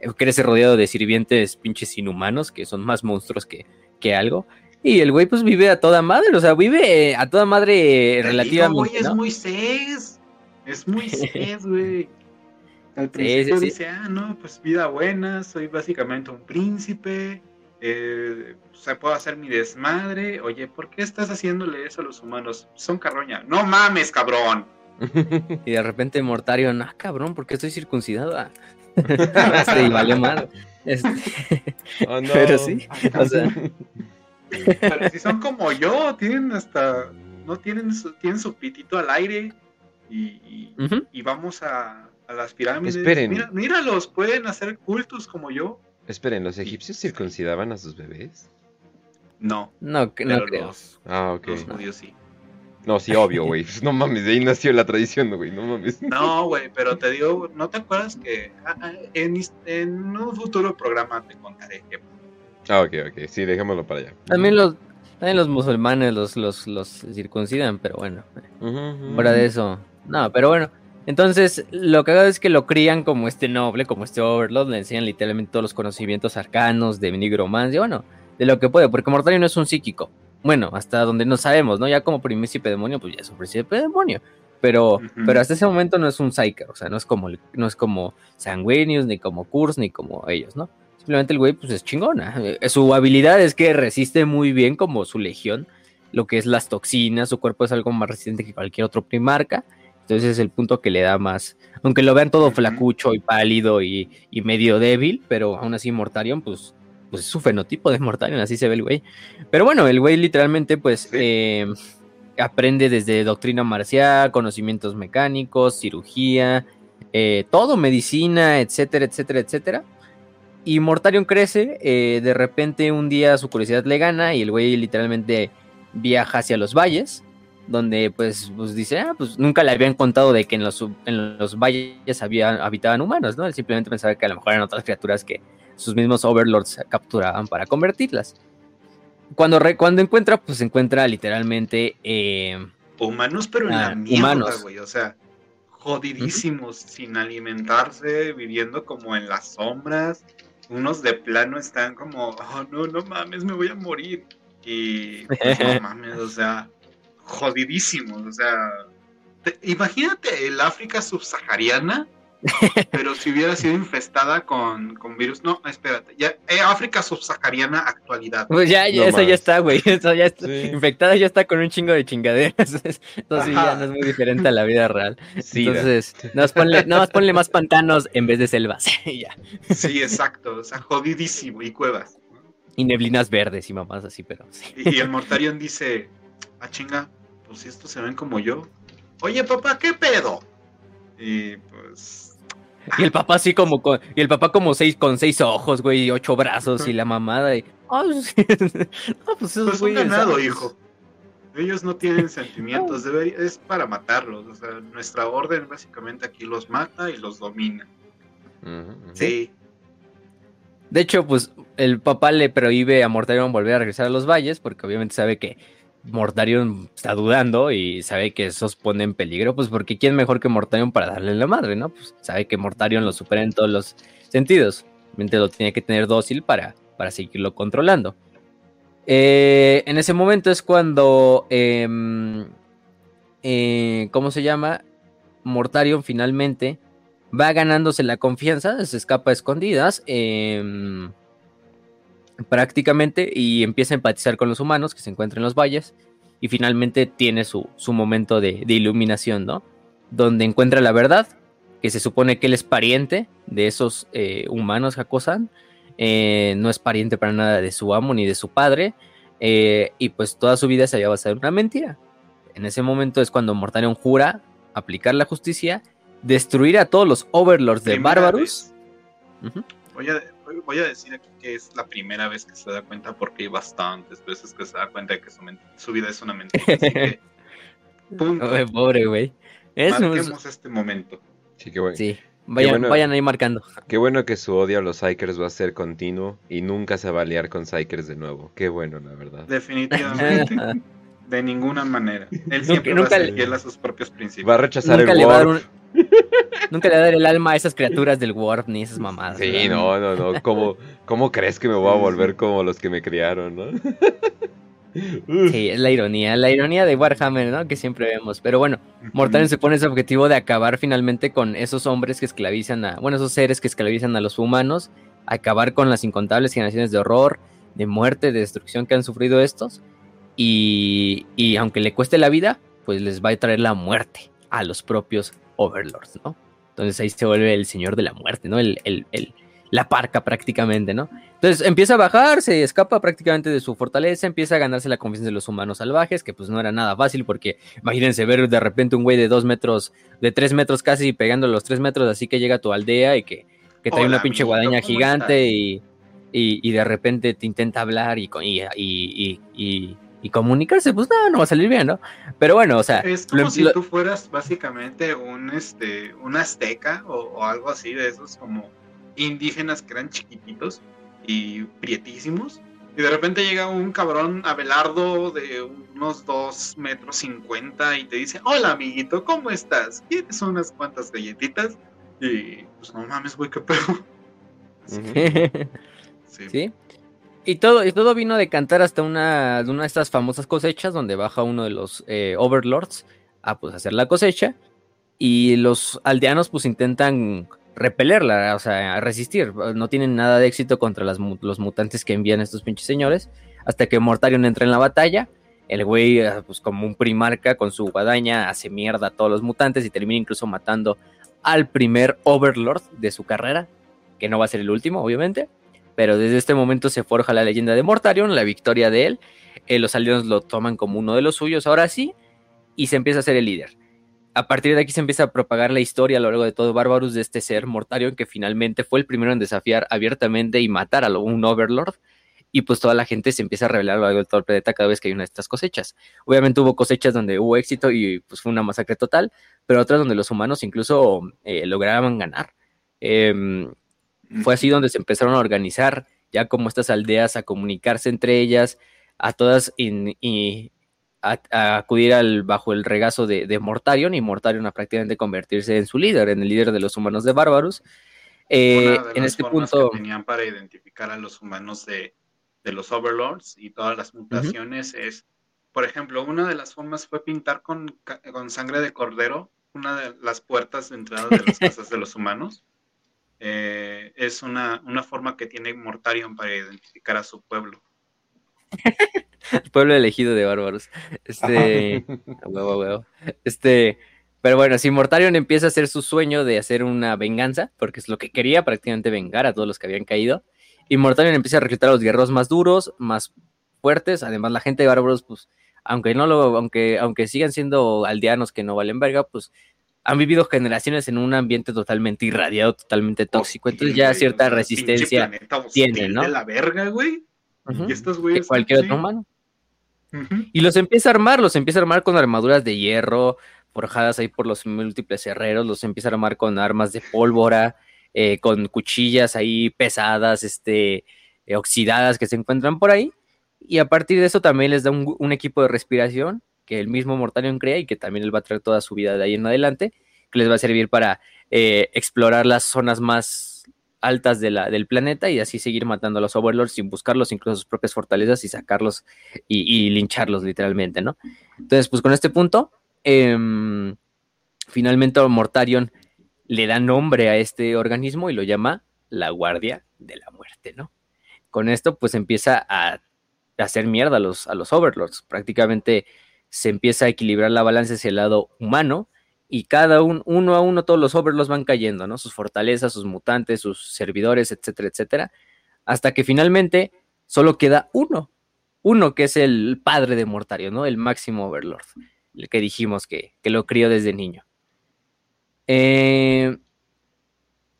Eh, crece rodeado de sirvientes pinches inhumanos, que son más monstruos que, que algo. Y el güey pues vive a toda madre, o sea, vive a toda madre relativamente. Güey, es Moisés. Es Moisés, (laughs) güey. Al principio dice, ah, no, pues vida buena, soy básicamente un príncipe eh, se puedo hacer mi desmadre. Oye, ¿por qué estás haciéndole eso a los humanos? Son carroña. No mames, cabrón. (laughs) y de repente Mortario, no, cabrón, ¿por qué estoy circuncidado? (laughs) este, y vale mal. Este... (laughs) Oh, no. Pero sí, o sea... Pero si son como yo, tienen hasta no tienen su, tienen su pitito al aire y, y, vamos a, a, las pirámides. Esperen. Mira, míralos, pueden hacer cultos como yo. Esperen, ¿los egipcios circuncidaban a sus bebés? No. No, no creo. ah, ok. Los judíos sí. No, sí, obvio, güey. (laughs) No mames, de ahí nació la tradición, güey. No mames. No, güey, pero te digo, ¿no te acuerdas que ah, ah, en, en un futuro programa te contaré que Ah, ok, ok. Sí, dejémoslo para allá. También los, también los musulmanes los, los, los circuncidan, pero bueno. Fuera de eso. No, pero bueno. Entonces, lo que hago es que lo crían como este noble, como este overlord, le enseñan literalmente todos los conocimientos arcanos de nigromancia, bueno, de lo que puede, porque Mortario no es un psíquico. Bueno, hasta donde no sabemos, ¿no? Ya como príncipe demonio, pues ya es un príncipe demonio. Pero, pero hasta ese momento no es un psyker, o sea, no es como, no es como Sanguinius, ni como Kurz, ni como ellos, ¿no? Simplemente el güey, pues es chingona. Eh, su habilidad es que resiste muy bien, como su legión, lo que es las toxinas. Su cuerpo es algo más resistente que cualquier otro primarca. Entonces es el punto que le da más. Aunque lo vean todo flacucho y pálido y, medio débil, pero aún así Mortarion, pues, pues es su fenotipo de Mortarion, así se ve el güey. Pero bueno, el güey literalmente, pues. Eh, aprende desde doctrina marcial, conocimientos mecánicos, cirugía, eh, todo, medicina, etcétera, etcétera, etcétera. Y Mortarion crece, eh, de repente un día su curiosidad le gana y el güey literalmente viaja hacia los valles, donde pues, pues dice, ah, pues nunca le habían contado de que en los, en los valles había, habitaban humanos, ¿no? Él simplemente pensaba que a lo mejor eran otras criaturas que sus mismos overlords capturaban para convertirlas. Cuando, cuando encuentra, pues encuentra literalmente... Eh, humanos, pero en la ah, mierda, güey, o sea, jodidísimos, sin alimentarse, viviendo como en las sombras, unos de plano están como, oh no, no mames, me voy a morir. Y pues, no (laughs) mames, o sea, jodidísimos, o sea, imagínate el África subsahariana (laughs) pero si hubiera sido infestada con, virus. No, espérate. Ya, eh, África subsahariana actualidad. Pues ya, ya (laughs) eso ya está, güey. Eso ya está. Infectada ya está con un chingo de chingaderas. (laughs) Entonces ya no es muy diferente a la vida real. Entonces, nada más, ponle, más ponle más pantanos en vez de selvas. ya. Sí, exacto. O sea, jodidísimo. Y cuevas. Y neblinas verdes y mamás así, pero. Y el Mortarion dice: Ah, chinga, pues si estos se ven como yo. Oye, papá, ¿qué pedo? Y pues y el papá así como con, y el papá como seis con seis ojos, güey, y ocho brazos y la mamada. Y, oh, (laughs) no, pues, pues un ganado, hijo. Ellos no tienen (laughs) sentimientos, debería, es para matarlos. O sea, nuestra orden básicamente aquí los mata y los domina. Sí. De hecho, pues el papá le prohíbe a Mortarion volver a regresar a los valles porque obviamente sabe que Mortarion está dudando y sabe que eso pone en peligro, pues porque quién mejor que Mortarion para darle la madre, ¿no? Pues sabe que Mortarion lo supera en todos los sentidos. Mente lo tiene que tener dócil para, para seguirlo controlando. Eh, en ese momento es cuando, em, eh, ¿cómo se llama? Mortarion finalmente va ganándose la confianza, se escapa a escondidas. Eh, prácticamente y empieza a empatizar con los humanos que se encuentran en los valles y finalmente tiene su, momento de, iluminación, ¿no? Donde encuentra la verdad, que se supone que él es pariente de esos eh, humanos Hakosan, eh, no es pariente para nada de su amo ni de su padre, eh, y pues toda su vida se había basado en una mentira. En ese momento es cuando Mortarion jura aplicar la justicia, destruir a todos los overlords de Bárbaros. Voy a, voy a decir aquí que es la primera vez que se da cuenta porque hay bastantes veces que se da cuenta de que su, vida es una mentira. Así que, (laughs) punto. pobre güey. Marquemos este momento. Sí, qué bueno. Sí. Vayan, vayan, ahí marcando. Qué bueno que su odio a los Psychers va a ser continuo y nunca se va a liar con Psychers de nuevo. Qué bueno, la verdad. Definitivamente. (laughs) de ninguna manera. Él siempre va a ser fiel a sus propios principios. Va a rechazar el. Nunca le va a dar el alma a esas criaturas del Warp ni esas mamadas. Sí, no, no, no. ¿Cómo, ¿Cómo crees que me voy a volver como los que me criaron, no? (laughs) Sí, es la ironía, la ironía de Warhammer, ¿no? Que siempre vemos. Pero bueno, Mortarion se pone ese objetivo de acabar finalmente con esos hombres que esclavizan a, bueno, esos seres que esclavizan a los humanos, acabar con las incontables generaciones de horror, de muerte, de destrucción que han sufrido estos. Y, y aunque le cueste la vida, pues les va a traer la muerte a los propios Overlords, ¿no? Entonces ahí se vuelve el señor de la muerte, ¿no? El, la parca prácticamente, ¿no? Entonces empieza a bajar, se escapa prácticamente de su fortaleza, empieza a ganarse la confianza de los humanos salvajes, que pues no era nada fácil porque imagínense ver de repente un güey de dos metros, de tres metros casi pegando los tres metros, así que llega a tu aldea y que, que trae una pinche guadaña gigante y, y, de repente te intenta hablar y, y, y, y comunicarse, pues no, no va a salir bien, ¿no? Pero bueno, o sea... Es como si tú fueras básicamente un, este, un azteca o, o algo así de esos como indígenas que eran chiquititos y prietísimos. Y de repente llega un cabrón abelardo de unos 2 metros 50 y te dice, hola amiguito, ¿cómo estás? ¿Quieres unas cuantas galletitas? Y pues no mames, güey, qué pedo. sí. (laughs) Y todo, y todo vino de cantar hasta una, de una de estas famosas cosechas donde baja uno de los eh, overlords a pues hacer la cosecha. Y los aldeanos pues intentan repelerla, o sea, resistir. No tienen nada de éxito contra los mutantes que envían estos pinches señores. Hasta que Mortarion entra en la batalla. El güey, ah, pues como un primarca con su guadaña, hace mierda a todos los mutantes y termina incluso matando al primer Overlord de su carrera, que no va a ser el último, obviamente. Pero desde este momento se forja la leyenda de Mortarion, la victoria de él. Eh, los aliados lo toman como uno de los suyos, ahora sí, y se empieza a ser el líder a partir de aquí se empieza a propagar la historia a lo largo de todo Barbarus de este ser Mortarion que finalmente fue el primero en desafiar abiertamente y matar a un Overlord. Y pues toda la gente se empieza a revelar a lo largo de todo el planeta cada vez que hay una de estas cosechas. Obviamente hubo cosechas donde hubo éxito y pues fue una masacre total, pero otras donde los humanos incluso eh, lograban ganar. Fue así donde se empezaron a organizar ya como estas aldeas, a comunicarse entre ellas, a todas y a, acudir al, bajo el regazo de, Mortarion y Mortarion a prácticamente convertirse en su líder, en el líder de los humanos de Bárbaros. Eh, en este punto. Que tenían para identificar a los humanos de, los Overlords y todas las mutaciones es, por ejemplo, una de las formas fue pintar con, con sangre de cordero una de las puertas de entrada de las (laughs) casas de los humanos. Eh, es una, una forma que tiene Mortarion para identificar a su pueblo. el (laughs) pueblo elegido de bárbaros. Este, Este, pero bueno, si Mortarion empieza a hacer su sueño de hacer una venganza, porque es lo que quería prácticamente vengar a todos los que habían caído, y Mortarion empieza a reclutar a los guerreros más duros, más fuertes, además la gente de bárbaros, pues, aunque no lo, aunque, aunque sigan siendo aldeanos que no valen verga, pues han vivido generaciones en un ambiente totalmente irradiado, totalmente tóxico, entonces ya cierta resistencia tienen, ¿no? De la verga, güey. Y estos güeyes. Cualquier otro humano. Y los empieza a armar, los empieza a armar con armaduras de hierro, forjadas ahí por los múltiples herreros, los empieza a armar con armas de pólvora, eh, con cuchillas ahí pesadas, este, eh, oxidadas que se encuentran por ahí. Y a partir de eso también les da un, equipo de respiración que el mismo Mortalion crea y que también él va a traer toda su vida de ahí en adelante, que les va a servir para eh, explorar las zonas más altas del planeta y así seguir matando a los overlords sin buscarlos, incluso sus propias fortalezas y sacarlos y, lincharlos literalmente, ¿no? Entonces, pues con este punto, em, finalmente Mortarion le da nombre a este organismo y lo llama la Guardia de la Muerte, ¿no? Con esto, pues empieza a, hacer mierda a los, a los overlords. Prácticamente se empieza a equilibrar la balanza hacia el lado humano y cada uno a uno todos los overlords van cayendo, ¿no? Sus fortalezas, sus mutantes, sus servidores, etcétera, etcétera, hasta que finalmente solo queda uno, uno que es el padre de Mortario, ¿no? El máximo overlord, el que dijimos que, lo crió desde niño. Eh,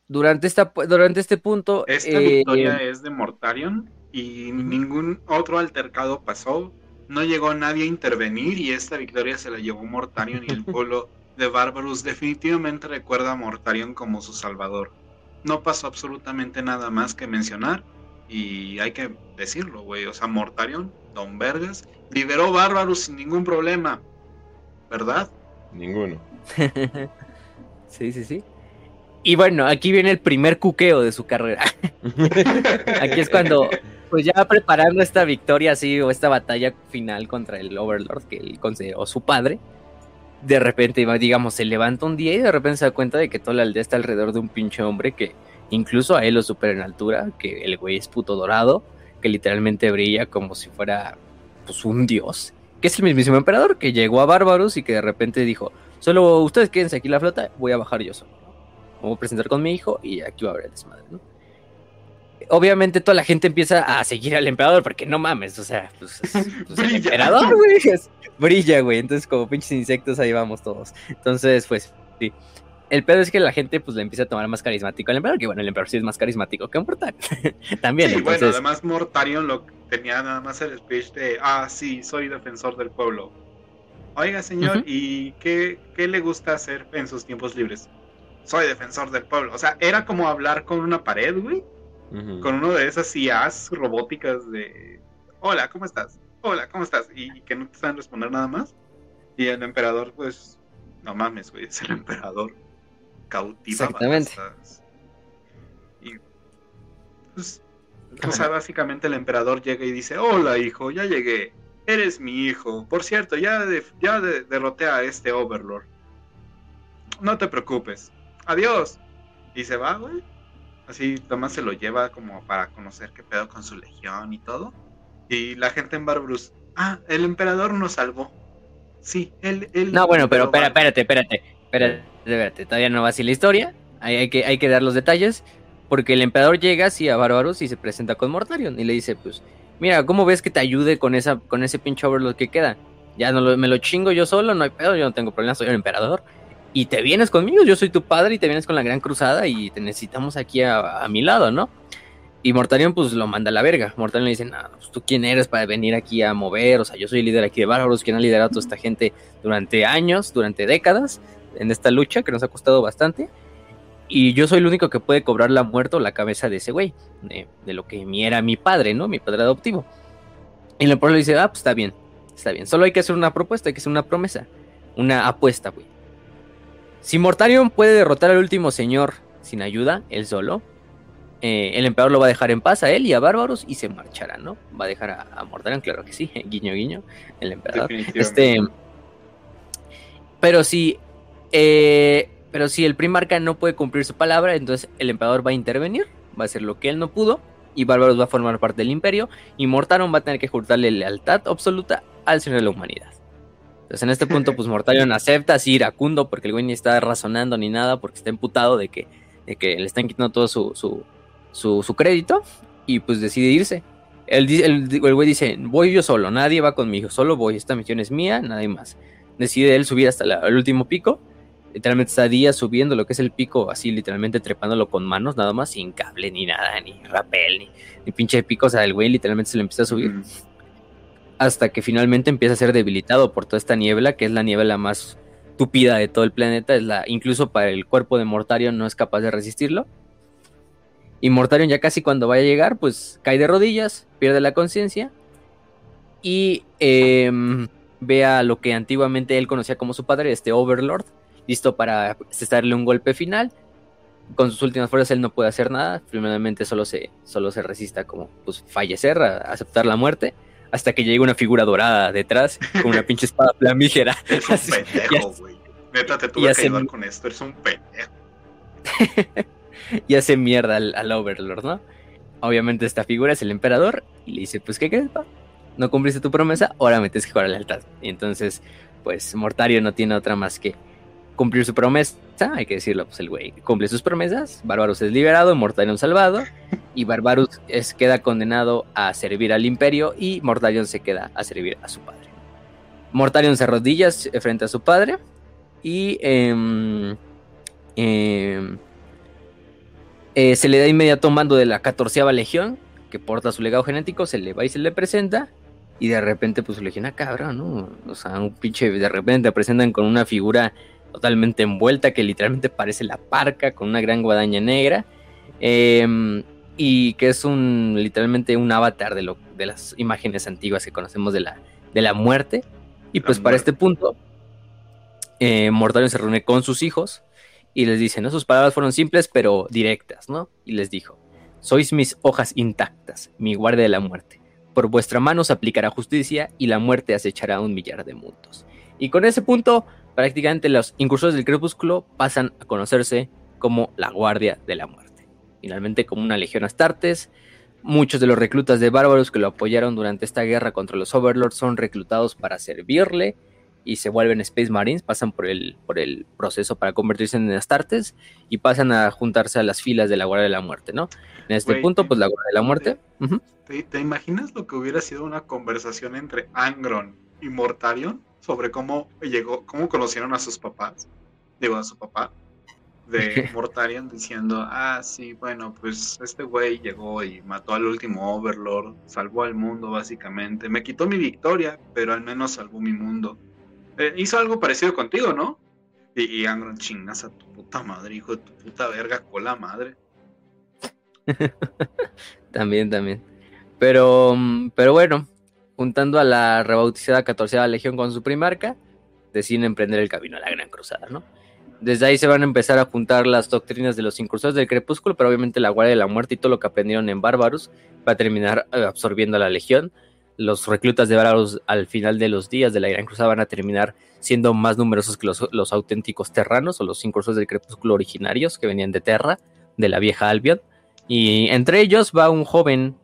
durante, esta, durante este punto... Esta eh, victoria es de Mortarion y ningún otro altercado pasó. No llegó nadie a intervenir y esta victoria se la llevó Mortarion y el (laughs) pueblo de Barbarus definitivamente recuerda a Mortarion como su salvador. No pasó absolutamente nada más que mencionar y hay que decirlo, güey. O sea, Mortarion, Don Vergas, liberó Barbarus sin ningún problema, ¿verdad? Ninguno. (laughs) sí, sí, sí. Y bueno, aquí viene el primer cuqueo de su carrera. (laughs) aquí es cuando, pues ya preparando esta victoria así o esta batalla final contra el Overlord que él consideró su padre de repente, digamos, se levanta un día y de repente se da cuenta de que toda la aldea está alrededor de un pinche hombre que incluso a él lo supera en altura, que el güey es puto dorado, que literalmente brilla como si fuera pues un dios, que es el mismísimo emperador que llegó a Bárbaros y que de repente dijo, solo ustedes quédense aquí la flota, voy a bajar yo solo. Voy a presentar con mi hijo y aquí va a haber desmadre, ¿no? Obviamente toda la gente empieza a seguir al emperador, porque no mames, o sea, pues, pues el (laughs) emperador, güey, brilla, güey. Entonces, como pinches insectos, ahí vamos todos. Entonces, pues, sí. El pedo es que la gente pues le empieza a tomar más carismático al emperador, que bueno, el emperador sí es más carismático que Mortarion. (laughs) También. Sí, bueno, además Mortarion lo tenía nada más el speech de, ah, sí, soy defensor del pueblo. Oiga, señor, ¿y qué, qué le gusta hacer en sus tiempos libres? Soy defensor del pueblo. O sea, era como hablar con una pared, güey con uno de esas IAs robóticas de hola, ¿cómo estás? Hola, ¿cómo estás? Y, que no te saben responder nada más. Y el emperador, pues, no mames, güey, es el emperador. Cautiva. Exactamente. Y, pues, o sea, básicamente el emperador llega y dice, hola, hijo, ya llegué. Eres mi hijo. Por cierto, ya, ya derroté a este Overlord. No te preocupes. Adiós. Y se va, güey. Así Tomás se lo lleva como para conocer qué pedo con su legión y todo. Y la gente en Barbrus, ah, el emperador nos salvó. Sí, él... él no, bueno, pero espera, espérate, espérate, espérate, espérate, todavía no va así la historia. Hay, hay, que, hay que dar los detalles. Porque el emperador llega así a Barbarus y se presenta con Mortarion y le dice, pues, mira, ¿cómo ves que te ayude con esa con ese pinche overlord que queda? Ya no me lo chingo yo solo, no hay pedo, yo no tengo problema, soy el emperador y te vienes conmigo, yo soy tu padre y te vienes con la gran cruzada y te necesitamos aquí a, mi lado, ¿no? Y Mortarion pues lo manda a la verga. Mortarion le dice, no, pues tú quién eres para venir aquí a mover, o sea, yo soy el líder aquí de Bárbaros, quien ha liderado a toda esta gente durante años, durante décadas, en esta lucha que nos ha costado bastante. Y yo soy el único que puede cobrar la muerte la cabeza de ese güey, de, lo que era mi padre, ¿no? Mi padre adoptivo. Y le dice, ah, pues está bien, está bien. Solo hay que hacer una propuesta, hay que hacer una promesa, una apuesta, güey. Si Mortarion puede derrotar al último señor sin ayuda, él solo, eh, el emperador lo va a dejar en paz a él y a Bárbaros y se marchará, ¿no? Va a dejar a, Mortarion, claro que sí, (laughs) guiño, guiño, el emperador. Este, pero si, eh, pero si el primarca no puede cumplir su palabra, entonces el emperador va a intervenir, va a hacer lo que él no pudo y Bárbaros va a formar parte del imperio y Mortarion va a tener que jurarle lealtad absoluta al señor de la humanidad. Entonces en este punto, pues Mortarion acepta así iracundo, porque el güey ni está razonando ni nada, porque está emputado de que, de que le están quitando todo su, su, su, crédito, y pues decide irse. El, el, güey dice, voy yo solo, nadie va conmigo, solo voy, esta misión es mía, nadie más. Decide él subir hasta el último pico, literalmente está días subiendo lo que es el pico, así literalmente trepándolo con manos, nada más, sin cable ni nada, ni rapel, ni, ni pinche pico, o sea, el güey literalmente se le empieza a subir hasta que finalmente empieza a ser debilitado por toda esta niebla, que es la niebla más tupida de todo el planeta, es la, incluso para el cuerpo de Mortarion no es capaz de resistirlo. Y Mortarion ya casi cuando vaya a llegar, pues cae de rodillas, pierde la conciencia y em, ve a lo que antiguamente él conocía como su padre, este Overlord, listo para cesarle un golpe final. Con sus últimas fuerzas él no puede hacer nada, finalmente solo se, solo se resista como pues, fallecer, a aceptar la muerte hasta que llega una figura dorada detrás con una pinche espada (laughs) flamígera. Es un pendejo, güey. Neta, te tuve que ayudar con esto, eres un pendejo. (laughs) y hace mierda al, Overlord, ¿no? Obviamente esta figura es el emperador y le dice, pues, ¿qué crees, pa? No cumpliste tu promesa, ahora me tienes que jugar lealtad. Y entonces, pues, Mortario no tiene otra más que cumplir su promesa, hay que decirlo, pues el güey cumple sus promesas, Barbarus es liberado, Mortarion salvado, y Barbarus es, queda condenado a servir al imperio y Mortarion se queda a servir a su padre. Mortarion se arrodilla frente a su padre y em, em, eh, se le da inmediato mando de la catorceava legión que porta su legado genético, se le va y se le presenta y de repente pues su legión, ah, cabrón, ¿no? O sea, un pinche, de repente presentan con una figura totalmente envuelta que literalmente parece la parca con una gran guadaña negra. Em, y que es un literalmente un avatar de, lo, de las imágenes antiguas que conocemos de la, de la muerte. Y pues para este punto, eh, Mortarion se reúne con sus hijos y les dice, ¿no? Sus palabras fueron simples pero directas, ¿no? Y les dijo, sois mis hojas intactas, mi guardia de la muerte. Por vuestra mano se aplicará justicia y la muerte acechará un millar de mundos. Y con ese punto prácticamente los incursores del crepúsculo pasan a conocerse como la Guardia de la Muerte. Finalmente como una legión Astartes, muchos de los reclutas de bárbaros que lo apoyaron durante esta guerra contra los Overlords son reclutados para servirle y se vuelven Space Marines, pasan por el, por el proceso para convertirse en Astartes y pasan a juntarse a las filas de la Guardia de la Muerte, ¿no? En este punto, pues la Guardia de la Muerte. ¿te, imaginas lo que hubiera sido una conversación entre Angron y Mortarion sobre cómo llegó, cómo conocieron a sus papás? Digo, a su papá de (laughs) Mortarion diciendo, ah, sí, bueno, pues este güey llegó y mató al último Overlord, salvó al mundo básicamente, me quitó mi victoria, pero al menos salvó mi mundo. Eh, hizo algo parecido contigo, ¿no? Y, y Angron, chingas a tu puta madre, hijo de tu puta verga, cola madre. (laughs) también, también. Pero, mm, pero bueno, juntando a la rebautizada 14 Legión con su primarca, deciden emprender el camino a la Gran Cruzada, ¿no? Desde ahí se van a empezar a juntar las doctrinas de los incursores del crepúsculo, pero obviamente la Guardia de la Muerte y todo lo que aprendieron en Bárbaros va a terminar eh, absorbiendo a la Legión los reclutas de Varos al final de los días de la Gran Cruzada van a terminar siendo más numerosos que los, auténticos terranos o los incursos del crepúsculo originarios que venían de Terra, de la vieja Albion. Y entre ellos va un joven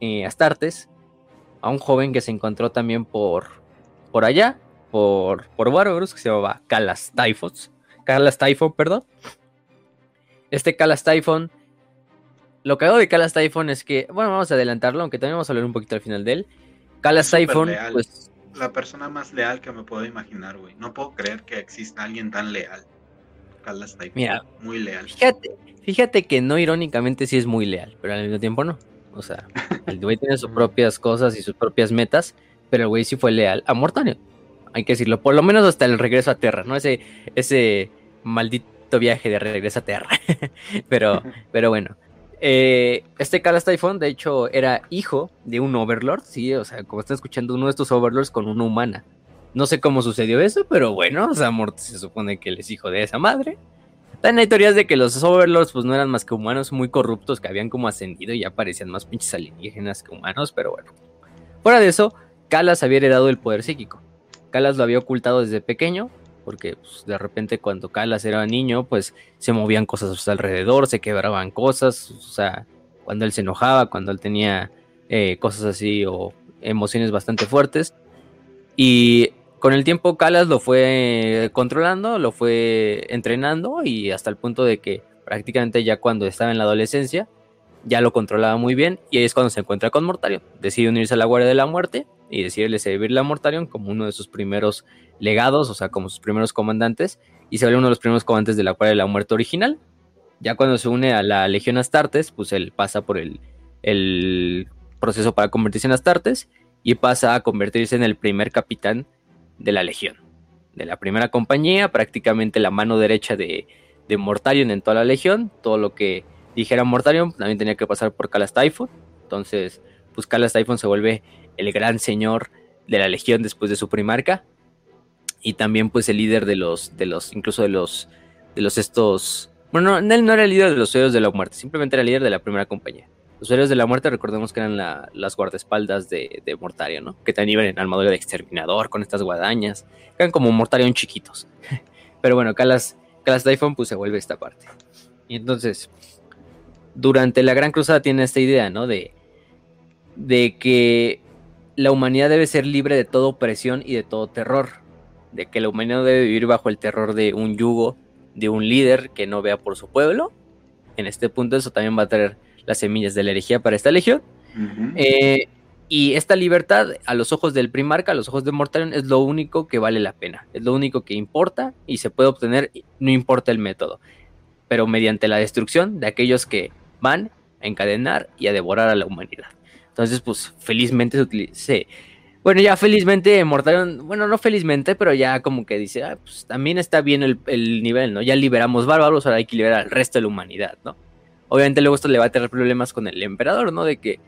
eh, Astartes, a un joven que se encontró también por, por allá, por, por Bárbaros, que se llamaba Calas Typhos. Calas Typhon, perdón. Este Calas Typhon lo que hago de Calas Typhon es que, bueno, vamos a adelantarlo, aunque también vamos a hablar un poquito al final de él. Calas Typhon, pues. La persona más leal que me puedo imaginar, güey. No puedo creer que exista alguien tan leal. Calas Typhon. Mira, muy leal. Fíjate, fíjate que no irónicamente sí es muy leal, pero al mismo tiempo no. O sea, el güey tiene sus propias cosas y sus propias metas, pero el güey sí fue leal a Mortanio. Hay que decirlo, por lo menos hasta el regreso a Tierra, ¿no? Ese, ese maldito viaje de regreso a Tierra. (laughs) pero, pero bueno. Eh, este Calas Typhon, de hecho, era hijo de un Overlord, sí, o sea, como están escuchando, uno de estos Overlords con una humana. No sé cómo sucedió eso, pero bueno, o sea, Mort se supone que él es hijo de esa madre. También hay teorías de que los Overlords pues no eran más que humanos muy corruptos que habían como ascendido y ya parecían más pinches alienígenas que humanos, pero bueno. Fuera de eso, Calas había heredado el poder psíquico. Calas lo había ocultado desde pequeño, porque pues, de repente cuando Calas era niño, pues se movían cosas a su alrededor, se quebraban cosas, o sea, cuando él se enojaba, cuando él tenía eh, cosas así o emociones bastante fuertes. Y con el tiempo Calas lo fue controlando, lo fue entrenando y hasta el punto de que prácticamente ya cuando estaba en la adolescencia, ya lo controlaba muy bien y ahí es cuando se encuentra con Mortarion. Decide unirse a la Guardia de la Muerte y decide servirle a Mortarion como uno de sus primeros legados, o sea, como sus primeros comandantes, y se vuelve uno de los primeros comandantes de la Guardia de la Muerte original. Ya cuando se une a la Legión Astartes, pues él pasa por el, el proceso para convertirse en Astartes y pasa a convertirse en el primer capitán de la Legión, de la primera compañía, prácticamente la mano derecha de, de Mortarion en toda la Legión, todo lo que dijera Mortarion, también tenía que pasar por Calas Typhon. Entonces, pues Calas Typhon se vuelve el gran señor de la Legión después de su primarca. Y también, pues, el líder de los, de los, incluso de los, de los estos. Bueno, él no era el líder de los héroes de la muerte, simplemente era el líder de la primera compañía. Los héroes de la muerte, recordemos que eran las guardaespaldas de, de Mortarion, ¿no? Que iban en armadura de exterminador con estas guadañas. Eran como Mortarion chiquitos. (laughs) Pero bueno, Calas, Calas Typhon, pues se vuelve esta parte. Y entonces, durante la Gran Cruzada tiene esta idea, ¿no? De, de que la humanidad debe ser libre de toda opresión y de todo terror. De que la humanidad debe vivir bajo el terror de un yugo, de un líder que no vea por su pueblo. En este punto eso también va a traer las semillas de la herejía para esta legión. Eh, y esta libertad, a los ojos del primarca, a los ojos de Mortarion, es lo único que vale la pena. Es lo único que importa y se puede obtener, no importa el método. Pero mediante la destrucción de aquellos que van a encadenar y a devorar a la humanidad. Entonces, pues felizmente se utiliza. Bueno, ya felizmente Mortarion, bueno, no felizmente, pero ya como que dice, ah, pues también está bien el, nivel, ¿no? Ya liberamos bárbaros, ahora hay que liberar al resto de la humanidad, ¿no? Obviamente luego esto le va a tener problemas con el emperador, ¿no? De que,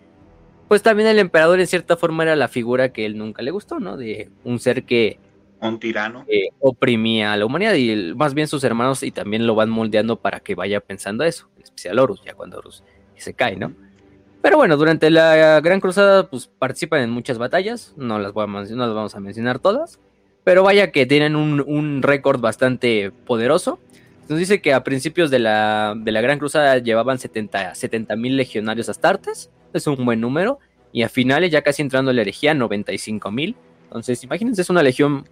pues también el emperador en cierta forma era la figura que él nunca le gustó, ¿no? De un ser que... Un tirano. oprimía a la humanidad y más bien sus hermanos y también lo van moldeando para que vaya pensando eso, en especial Horus, ya cuando Horus se cae, ¿no? Pero bueno, durante la Gran Cruzada, pues participan en muchas batallas. No las, voy a no las vamos a mencionar todas. Pero vaya que tienen un, récord bastante poderoso. Nos dice que a principios de la, Gran Cruzada llevaban 70 mil legionarios astartes. Es un buen número. Y a finales, ya casi entrando la herejía, 95 mil. Entonces, imagínense, es una legión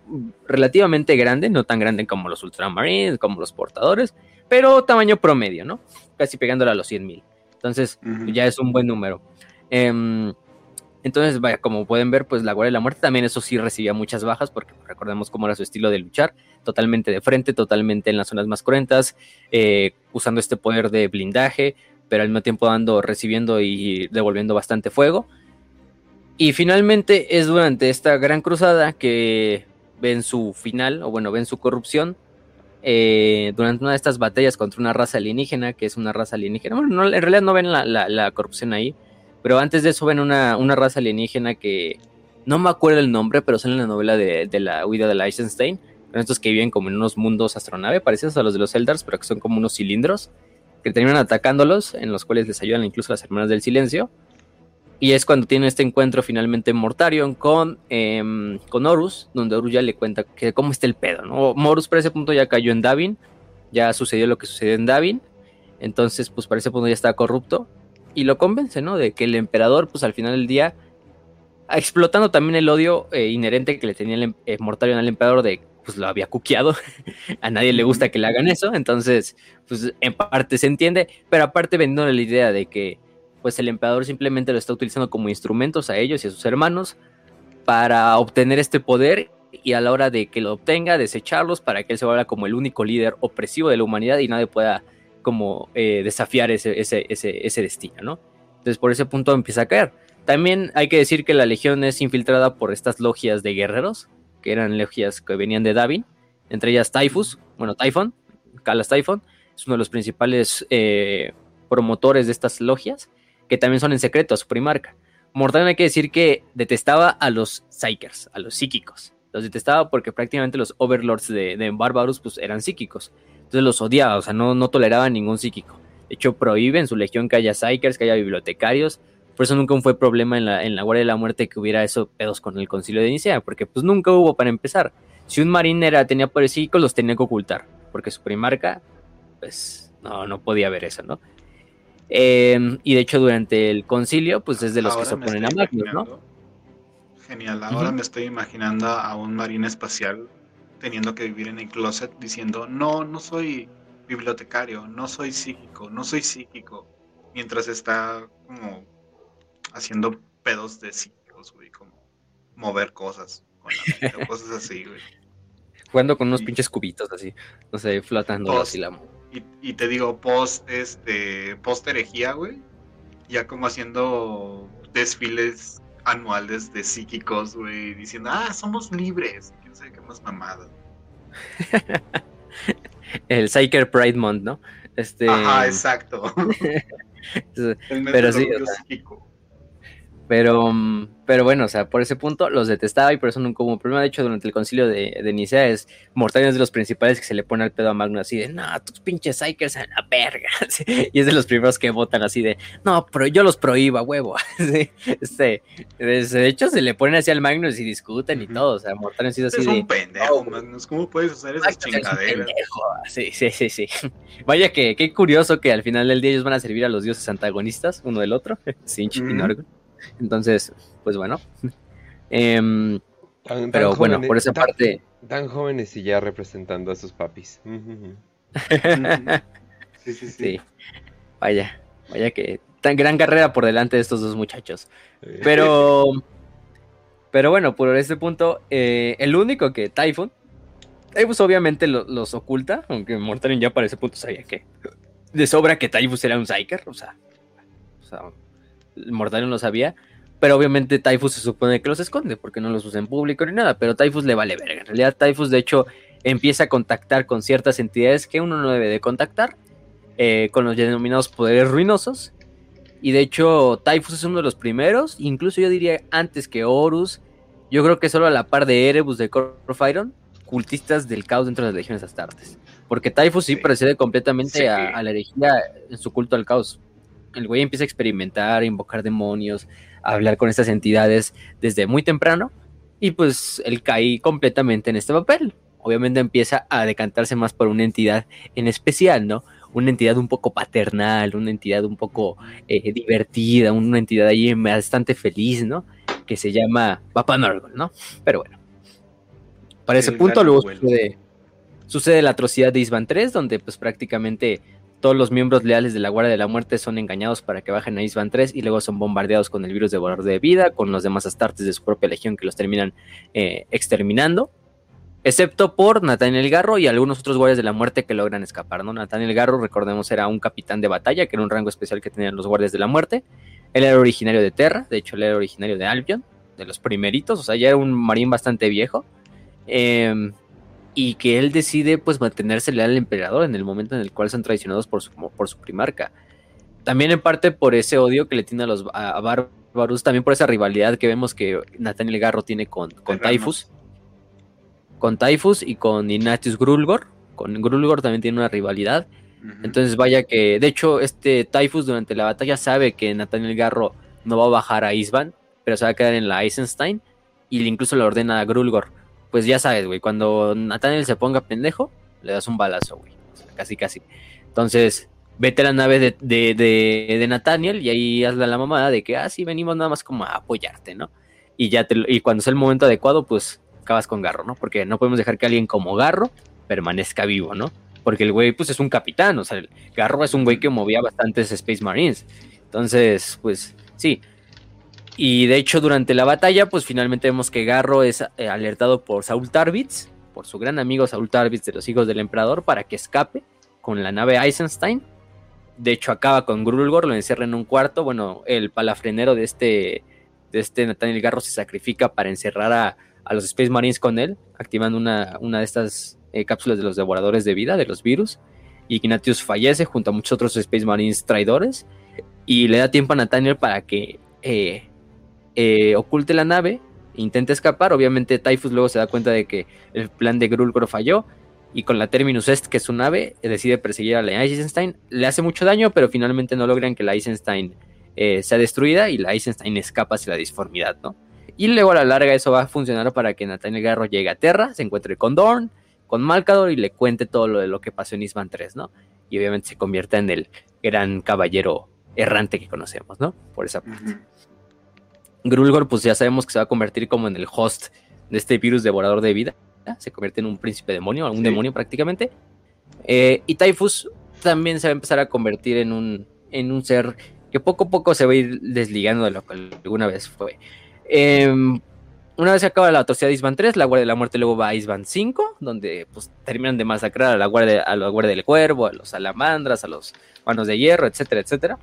relativamente grande, no tan grande como los Ultramarines, como los portadores, pero tamaño promedio, ¿no? Casi pegándole a los 100.000. Entonces, ya es un buen número. Em, entonces, vaya, como pueden ver, pues la Guardia de la Muerte también eso sí recibía muchas bajas, porque recordemos cómo era su estilo de luchar, totalmente de frente, totalmente en las zonas más cruentas, eh, usando este poder de blindaje, pero al mismo tiempo dando, recibiendo y devolviendo bastante fuego. Y finalmente es durante esta gran cruzada que ven su final, o bueno, ven su corrupción, eh, durante una de estas batallas contra una raza alienígena, que es una raza alienígena. Bueno, en realidad no ven la, corrupción ahí, pero antes de eso ven una, raza alienígena que no me acuerdo el nombre, pero sale en la novela de, la huida de Eisenstein. estos que viven como en unos mundos astronave, parecidos a los de los Eldars, pero que son como unos cilindros que terminan atacándolos, en los cuales les ayudan incluso las hermanas del silencio. Y es cuando tiene este encuentro finalmente Mortarion con, em, con Horus, donde Horus ya le cuenta que cómo está el pedo, ¿no? Morus para ese punto ya cayó en Davin, ya sucedió lo que sucedió en Davin, entonces pues para ese punto ya está corrupto y lo convence, ¿no? De que el emperador pues al final del día, explotando también el odio eh, inherente que le tenía el eh, Mortarion al emperador de pues lo había cuqueado, (laughs) a nadie le gusta que le hagan eso, entonces pues en parte se entiende, pero aparte vendiendo la idea de que pues el emperador simplemente lo está utilizando como instrumentos a ellos y a sus hermanos para obtener este poder y a la hora de que lo obtenga, desecharlos para que él se vuelva como el único líder opresivo de la humanidad y nadie pueda como eh, desafiar ese, ese, ese, destino, ¿no? Entonces por ese punto empieza a caer. También hay que decir que la legión es infiltrada por estas logias de guerreros, que eran logias que venían de Davin, entre ellas Typhus, bueno, Typhon, Calas Typhon, es uno de los principales eh, promotores de estas logias, que también son en secreto a su primarca. Mortal hay que decir que detestaba a los Psykers, a los psíquicos. Los detestaba porque prácticamente los overlords de, de Barbarus pues, eran psíquicos. Entonces los odiaba, o sea, no, no toleraba ningún psíquico. De hecho, prohíbe en su legión que haya Psykers, que haya bibliotecarios. Por eso nunca fue problema en la, en la Guardia de la Muerte que hubiera esos pedos con el concilio de Nicea, porque pues nunca hubo para empezar. Si un marín era, tenía poderes psíquicos, los tenía que ocultar, porque su primarca, pues no, no podía ver eso, ¿no? Em, y de hecho, durante el concilio, pues es de los que se oponen a Magnus, ¿no? Genial, ahora me estoy imaginando a un marine espacial teniendo que vivir en el closet diciendo, no, no soy bibliotecario, no soy psíquico, no soy psíquico, mientras está como haciendo pedos de psíquicos, güey, como mover cosas con la (laughs) cosas así, güey. Jugando con unos pinches cubitos así, no sé, flotando así la y, te digo, post, este, post herejía, güey, ya como haciendo desfiles anuales de psíquicos, güey, diciendo, ah, somos libres, sabe qué más mamada. (laughs) El Psyker Pride Month, ¿no? Este... Ajá, exacto. (laughs) (laughs) Pero sí, pero, mm, pero bueno, o sea, por ese punto los detestaba y por eso nunca hubo problema. De hecho, durante el concilio de, de Nicea es Mortarion de los principales que se le pone al pedo a Magno así de, no, tus pinches Psykers a la verga. (laughs) y es de los primeros que votan así de, no, pero yo los prohíba, huevo. (laughs) este, de hecho, se le ponen así al Magnus y discuten y todo. O sea, Mortarion ha sido así es un pendejo, Magnus. ¿Cómo puedes usar esas chingaderas? Sí, sí, sí, sí. (laughs) Vaya que qué curioso que al final del día ellos van a servir a los dioses antagonistas, uno del otro, Sinch y Norgon. Entonces, pues bueno. (laughs) Em, pero bueno, por esa parte. Tan jóvenes y ya representando a sus papis. (laughs) sí, sí, sí, Vaya, vaya que tan gran carrera por delante de estos dos muchachos. Pero, (laughs) pero bueno, por este punto, eh, el único que Typhon, Typhus obviamente los oculta, aunque Mortarion ya para ese punto sabía que de sobra que Typhus era un Psyker, o sea, o sea Mortarion lo sabía, pero obviamente Typhus se supone que los esconde porque no los usa en público ni nada, pero Typhus le vale verga. En realidad Typhus de hecho empieza a contactar con ciertas entidades que uno no debe de contactar, eh, con los denominados poderes ruinosos. Y de hecho Typhus es uno de los primeros, incluso yo diría antes que Horus, yo creo que solo a la par de Erebus de Corphiron, cultistas del caos dentro de las legiones astartes. Porque Typhus sí, precede completamente a, la herejía en su culto al caos el güey empieza a experimentar, a invocar demonios, a hablar con estas entidades desde muy temprano y pues él cae completamente en este papel. Obviamente empieza a decantarse más por una entidad en especial, ¿no? Una entidad un poco paternal, una entidad un poco eh, divertida, una entidad ahí bastante feliz, ¿no? que se llama Papa Nurgle, ¿no? Pero bueno. Para ese punto luego sucede, sucede, la atrocidad de Isban 3, donde pues prácticamente todos los miembros leales de la Guardia de la Muerte son engañados para que bajen a Isban 3 y luego son bombardeados con el virus de devorador de vida, con los demás astartes de su propia legión que los terminan eh, exterminando. Excepto por Nathaniel Garro y algunos otros guardias de la muerte que logran escapar, ¿no? Nathaniel Garro, recordemos, era un capitán de batalla, que era un rango especial que tenían los guardias de la muerte. Él era originario de Terra, de hecho él era originario de Albion, de los primeritos, o sea, ya era un marín bastante viejo. Em, y que él decide pues mantenerse leal al emperador en el momento en el cual son traicionados por su, por su primarca. También en parte por ese odio que le tiene a los a bárbaros, también por esa rivalidad que vemos que Nathaniel Garro tiene con, con Typhus. Con Typhus y con Ignatius Grulgor. Con Grulgor también tiene una rivalidad. Entonces vaya que, de hecho, este Typhus durante la batalla sabe que Nathaniel Garro no va a bajar a Isban, pero se va a quedar en la Eisenstein y incluso le ordena a Grulgor pues ya sabes, güey, cuando Nathaniel se ponga pendejo, le das un balazo, güey. casi, casi. Entonces, vete a la nave de, de, de, Nathaniel y ahí hazle la mamada de que, ah, sí, venimos nada más como a apoyarte, ¿no? Y ya te, y cuando sea el momento adecuado, pues acabas con Garro, ¿no? Porque no podemos dejar que alguien como Garro permanezca vivo, ¿no? Porque el güey, pues es un capitán, o sea, el Garro es un güey que movía bastantes Space Marines. Entonces, pues sí, y de hecho, durante la batalla, pues finalmente vemos que Garro es eh, alertado por Saul Tarvitz, por su gran amigo Saul Tarvitz de los hijos del emperador, para que escape con la nave Eisenstein. De hecho, acaba con Grulgor, lo encierra en un cuarto. Bueno, el palafrenero de este, de este Nathaniel Garro se sacrifica para encerrar a, los Space Marines con él, activando una, una de estas eh, cápsulas de los devoradores de vida, de los virus. Y Ignatius fallece junto a muchos otros Space Marines traidores. Y le da tiempo a Nathaniel para que eh, eh, oculte la nave, intenta escapar. Obviamente, Typhus luego se da cuenta de que el plan de Grulgor falló. Y con la Terminus Est, que es su nave, decide perseguir a la Eisenstein. Le hace mucho daño, pero finalmente no logran que la Eisenstein eh, sea destruida y la Eisenstein escapa hacia la disformidad, ¿no? Y luego a la larga eso va a funcionar para que Nathaniel Garro llegue a Terra, se encuentre con Dorn, con Malcador y le cuente todo lo de lo que pasó en Isman 3, ¿no? Y obviamente se convierta en el gran caballero errante que conocemos, ¿no? Por esa parte. Grulgor, pues ya sabemos que se va a convertir como en el host de este virus devorador de vida. Se convierte en un príncipe demonio, un demonio prácticamente. Eh, y Typhus también se va a empezar a convertir en un, en un ser que poco a poco se va a ir desligando de lo que alguna vez fue. Em, una vez se acaba la atrocidad de Isban 3, la Guardia de la Muerte luego va a Isban 5, donde pues terminan de masacrar a la Guardia, a la guardia del Cuervo, a los Salamandras, a los Manos de Hierro, etcétera, etcétera.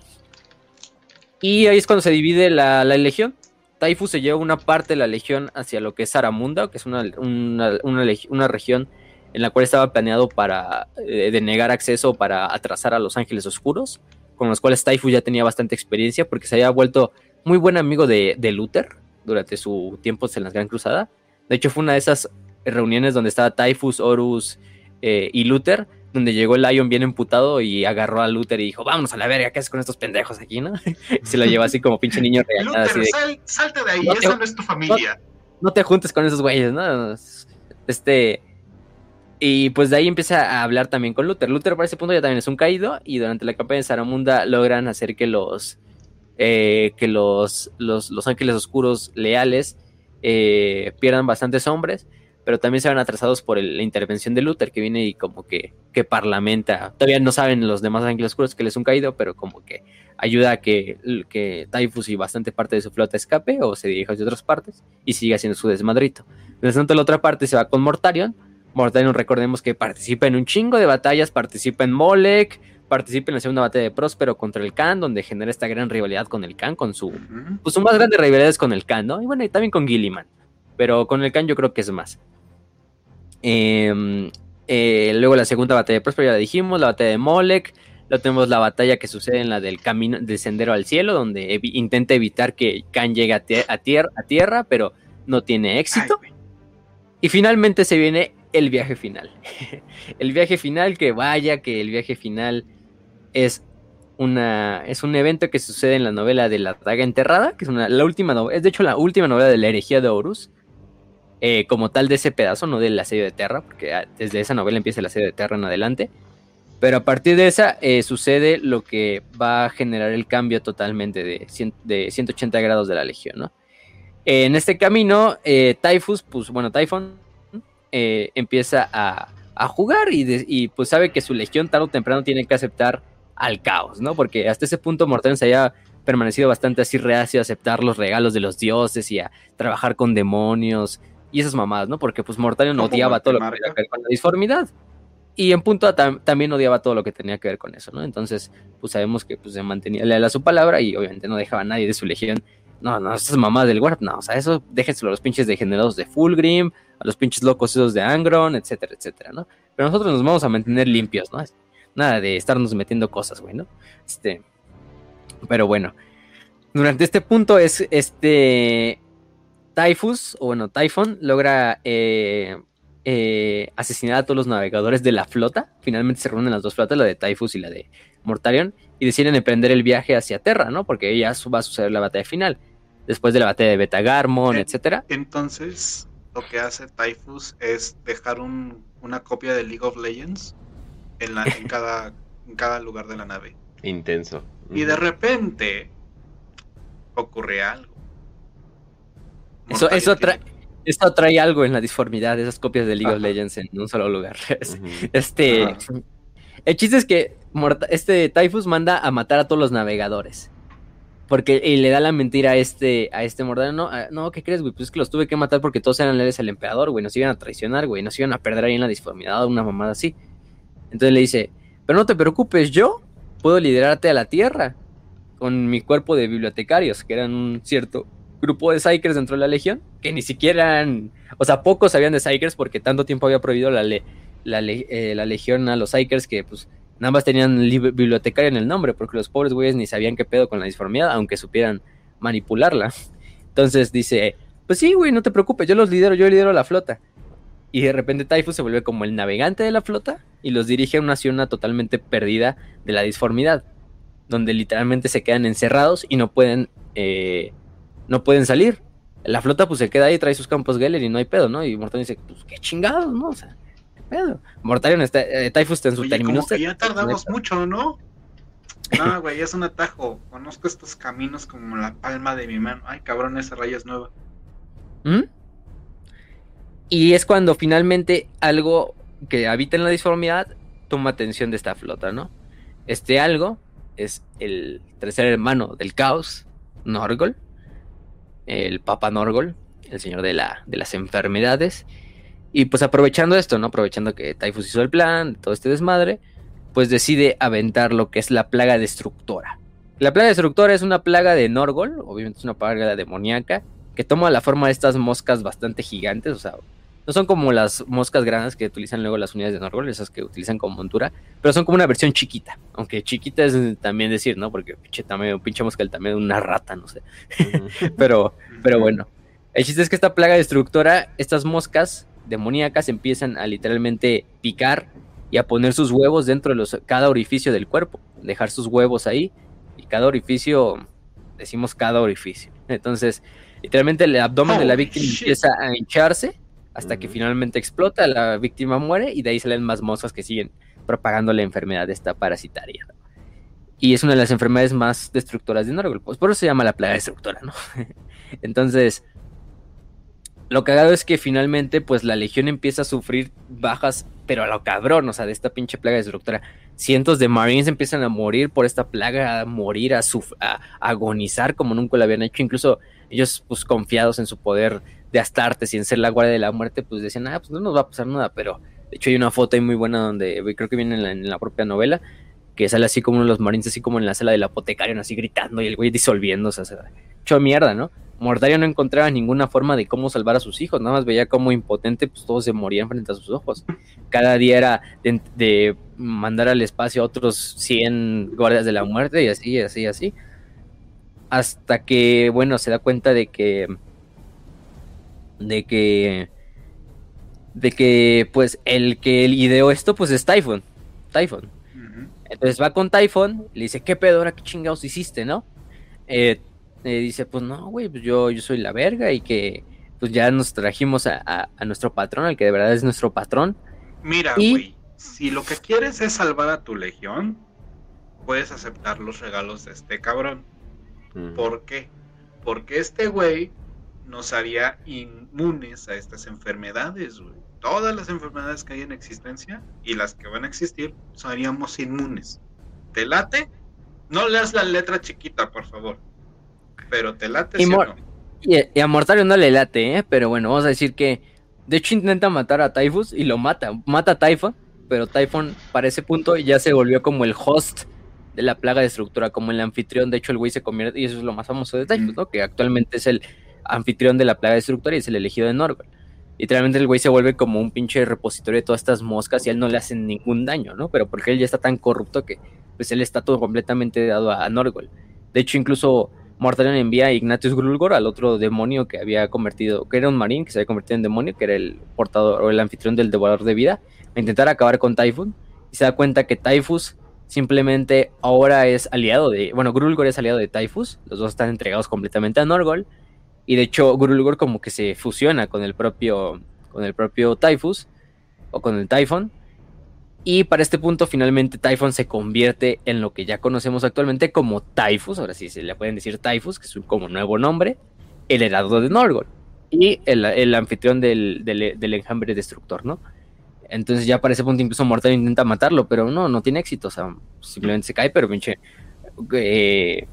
Y ahí es cuando se divide la, la Legión. Taifu se lleva una parte de la legión hacia lo que es Saramunda, que es una, una, región en la cual estaba planeado para eh, denegar acceso para atrasar a los ángeles oscuros, con los cuales Taifu ya tenía bastante experiencia porque se había vuelto muy buen amigo de, de Luther durante su tiempo en la Gran Cruzada. De hecho, fue una de esas reuniones donde estaba Typhus, Horus eh, y Luther, donde llegó el Lion bien emputado y agarró a Luther y dijo, vámonos a la verga, ¿qué haces con estos pendejos aquí, no? (laughs) se lo llevó así como pinche niño real. Luther, salte de ahí, no esa no es tu familia. No, te juntes con esos güeyes, ¿no? Este... Y pues de ahí empieza a hablar también con Luther. Luther para ese punto ya también es un caído y durante la campaña de Saramunda logran hacer que los... Eh, que los, los, los, ángeles oscuros leales eh, pierdan bastantes hombres pero también se ven atrasados por la intervención de Luther, que viene y como que, que parlamenta. Todavía no saben los demás ángeles oscuros que les un caído, pero como que ayuda a que, que Typhus y bastante parte de su flota escape o se dirija hacia otras partes y siga haciendo su desmadrito. Mientras tanto, la otra parte se va con Mortarion. Mortarion, recordemos que participa en un chingo de batallas, participa en Molek, participa en la segunda batalla de Próspero contra el Khan, donde genera esta gran rivalidad con el Khan, con su, pues su más grande rivalidad es con el Khan, ¿no? Y bueno, y también con Gilliman, pero con el Khan yo creo que es más. Em, eh, luego la segunda batalla de Próspero ya la dijimos, la batalla de Molek. Luego tenemos la batalla que sucede en la del camino del sendero al cielo, donde intenta evitar que Khan llegue a, a, tierra, pero no tiene éxito. y finalmente se viene el viaje final. (laughs) el viaje final, que vaya, que el viaje final es una es un evento que sucede en la novela de la daga enterrada, que es una, la última es de hecho la última novela de la herejía de Horus, eh, como tal de ese pedazo, no del asedio de Terra, porque ah, desde esa novela empieza el asedio de Terra en adelante. Pero a partir de esa eh, sucede lo que va a generar el cambio totalmente de, de 180 grados de la Legión, ¿no? En este camino, eh, Typhus, pues bueno, Typhon eh, empieza a, jugar y, pues sabe que su legión tarde o temprano tiene que aceptar al caos, ¿no? Porque hasta ese punto Mortarion se había permanecido bastante así reacio a aceptar los regalos de los dioses y a trabajar con demonios y esas mamadas, ¿no? Porque pues Mortarion odiaba todo lo que tenía que ver con la disformidad. Y en punto tam- también odiaba todo lo que tenía que ver con eso, ¿no? Entonces, pues sabemos que pues, se mantenía leal a su palabra y obviamente no dejaba a nadie de su legión. No, no, esas mamadas del Warp, no, o sea, eso déjenselo a los pinches degenerados de Fulgrim, a los pinches locos esos de Angron, etcétera, etcétera, ¿no? Pero nosotros nos vamos a mantener limpios, ¿no? Nada de estarnos metiendo cosas, güey, ¿no? Este. Pero bueno. Durante este punto es este. Typhus, o bueno, Typhon, logra eh, eh, asesinar a todos los navegadores de la flota. Finalmente se reúnen las dos flotas, la de Typhus y la de Mortarion, y deciden emprender el viaje hacia Terra, ¿no? Porque ya va a suceder la batalla final. Después de la batalla de Betagarmon, Eh, etcétera. Entonces, lo que hace Typhus es dejar un- una copia de League of Legends en, la, en, cada, en cada lugar de la nave. Intenso. Y de repente ocurre algo. Eso, eso, trae, eso trae algo en la disformidad esas copias de League of. Legends en un solo lugar. (laughs) Este. Ajá. El chiste es que este Typhus manda a matar a todos los navegadores. Porque y le da la mentira a este, a este Mortarion. No, no, ¿qué crees, güey? Pues es que los tuve que matar porque todos eran leales al emperador, güey. Nos iban a traicionar, güey. Nos iban a perder ahí en la disformidad una mamada así. Entonces le dice, pero no te preocupes, yo puedo liderarte a la tierra con mi cuerpo de bibliotecarios, que eran un cierto grupo de Psykers dentro de la legión, que ni siquiera o sea, pocos sabían de Psykers porque tanto tiempo había prohibido la, le- la, eh, la legión a los Psykers que pues nada más tenían li- bibliotecario en el nombre, porque los pobres güeyes ni sabían qué pedo con la disformidad, aunque supieran manipularla. Entonces dice, pues sí, güey, no te preocupes, yo los lidero, yo lidero la flota. Y de repente Typhus se vuelve como el navegante de la flota y los dirige a una zona totalmente perdida de la disformidad, donde literalmente se quedan encerrados y no pueden, eh, no pueden salir. La flota pues se queda ahí, trae sus campos Geller y no hay pedo, ¿no? Y Mortarion dice, pues qué chingados, ¿no? O sea, qué pedo. Mortarion está, eh, Typhus está en su Oye, terminus. como que ya tardamos mucho, ¿no? No, (laughs) güey, es un atajo. Conozco estos caminos como la palma de mi mano. Ay, cabrón, esa raya es nueva. ¿Mm? Y es cuando finalmente algo que habita en la disformidad toma atención de esta flota, ¿no? Este algo es el tercer hermano del caos, Norgol, el Papa Norgol, el señor de, la, de las enfermedades. Y pues aprovechando esto, ¿no? Aprovechando que Typhus hizo el plan, todo este desmadre, pues decide aventar lo que es la plaga destructora. La plaga destructora es una plaga de Norgol, obviamente es una plaga demoníaca, que toma la forma de estas moscas bastante gigantes, o sea, no son como las moscas grandes que utilizan luego las unidades de Norgol, esas que utilizan como montura, pero son como una versión chiquita, aunque chiquita es también decir, ¿no? Porque pinche tamaño, pinche mosca el tamaño de una rata, no sé. (laughs) Pero, pero bueno, el chiste es que esta plaga destructora, estas moscas demoníacas empiezan a literalmente picar y a poner sus huevos dentro de los, cada orificio del cuerpo, dejar sus huevos ahí y cada orificio, decimos cada orificio. Entonces, literalmente el abdomen de la Holy víctima shit. empieza a hincharse hasta que finalmente explota, la víctima muere y de ahí salen más moscas que siguen propagando la enfermedad esta parasitaria. ¿no? Y es una de las enfermedades más destructoras de Norgol, pues por eso se llama la plaga destructora, ¿no? (laughs) Entonces, lo cagado es que finalmente, pues la legión empieza a sufrir bajas, pero a lo cabrón, o sea, de esta pinche plaga destructora. Cientos de marines empiezan a morir por esta plaga, a morir, a- a agonizar como nunca lo habían hecho. Incluso ellos, pues confiados en su poder de Astartes y en ser la guardia de la muerte, pues decían, ah, pues no nos va a pasar nada. Pero de hecho hay una foto ahí muy buena donde creo que viene en la, propia novela, que sale así como los marines, así como en la sala del apotecario, así gritando y el güey disolviéndose. O sea, hecho mierda, ¿no? Mordario no encontraba ninguna forma de cómo salvar a sus hijos, nada más veía como impotente, pues todos se morían frente a sus ojos. Cada día era de, de mandar al espacio a otros 100 guardias de la muerte y así, así, así. Hasta que, bueno, se da cuenta de que. De que. de que, pues, el que ideó esto, pues es Typhon. Typhon. Entonces va con Typhon, le dice, ¿qué pedo ahora qué chingados hiciste, no? Eh, eh, dice, pues no, güey, pues yo, yo soy la verga y que pues ya nos trajimos a, a- a nuestro patrón, al que de verdad es nuestro patrón. Mira, Y- güey, si lo que quieres es salvar a tu legión, puedes aceptar los regalos de este cabrón. Ujú. ¿Por qué? Porque este güey nos haría inmunes a estas enfermedades, güey. Todas las enfermedades que hay en existencia y las que van a existir, seríamos inmunes. ¿Te late? No leas la letra chiquita, por favor. Pero te late, y, ¿sí no? y, a Mortario no le late, ¿eh? Pero bueno, vamos a decir que. De hecho, intenta matar a Typhus y lo mata. Mata a Typhon, pero Typhon para ese punto ya se volvió como el host de la plaga de estructura, como el anfitrión. De hecho, el güey se convierte, y eso es lo más famoso de Typhus, ¿no? Que actualmente es el anfitrión de la plaga de estructura y es el elegido de Norgol. Literalmente el güey se vuelve como un pinche repositorio de todas estas moscas y a él no le hacen ningún daño, ¿no? Pero porque él ya está tan corrupto que pues él está todo completamente dado a, Norgol. De hecho, incluso Mortarion envía a Ignatius Grulgor, al otro demonio que había convertido, que era un marín que se había convertido en demonio, que era el portador o el anfitrión del devorador de vida, a intentar acabar con Typhon. Y se da cuenta que Typhus simplemente ahora es aliado de, bueno, Grulgor es aliado de Typhus, los dos están entregados completamente a Norgol y de hecho, Grulgor como que se fusiona con el propio, con el propio Typhus, o con el Typhon. Y para este punto, finalmente, Typhon se convierte en lo que ya conocemos actualmente como Typhus. Ahora sí se le pueden decir Typhus, que es un como nuevo nombre. El heraldo de Norgol. Y el, anfitrión del, del, enjambre destructor, ¿no? Entonces ya para ese punto incluso Mortal intenta matarlo, pero no, no tiene éxito. O sea, simplemente se cae, pero pinche... Eh,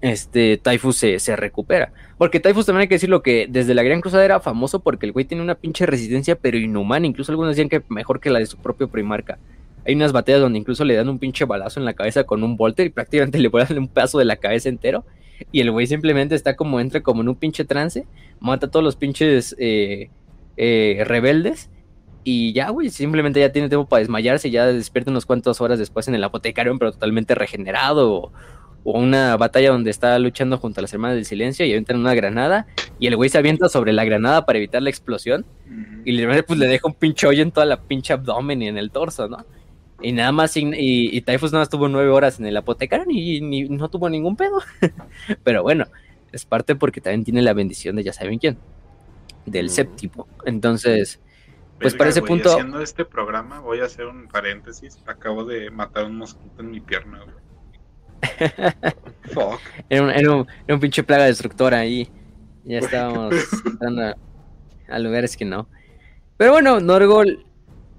este Typhus se, se, recupera. Porque Typhus también hay que decirlo que desde la Gran Cruzada era famoso porque el güey tiene una pinche resistencia pero inhumana. Incluso algunos decían que mejor que la de su propio primarca. Hay unas batallas donde incluso le dan un pinche balazo en la cabeza con un volter y prácticamente (laughs) le vuelan un pedazo de la cabeza entero. Y el güey simplemente está como, entra como en un pinche trance, mata a todos los pinches eh, eh, rebeldes. Y ya, güey, simplemente ya tiene tiempo para desmayarse ya despierta unos cuantos horas después en el apotecario, pero totalmente regenerado una batalla donde está luchando junto a las hermanas del silencio y avientan una granada y el güey se avienta sobre la granada para evitar la explosión y le, pues, le deja un pinche hoyo en toda la pinche abdomen y en el torso, ¿no? Y nada más, y, y, Typhus nada más tuvo nueve horas en el apotecario y, no tuvo ningún pedo. (laughs) Pero bueno, es parte porque también tiene la bendición de ya saben quién, del séptimo. Entonces, pues para ese punto... Haciendo este programa voy a hacer un paréntesis, acabo de matar un mosquito en mi pierna, güey. Era un, pinche plaga destructora ahí. Ya estábamos entrando a, lugares que no. Pero bueno, Norgol,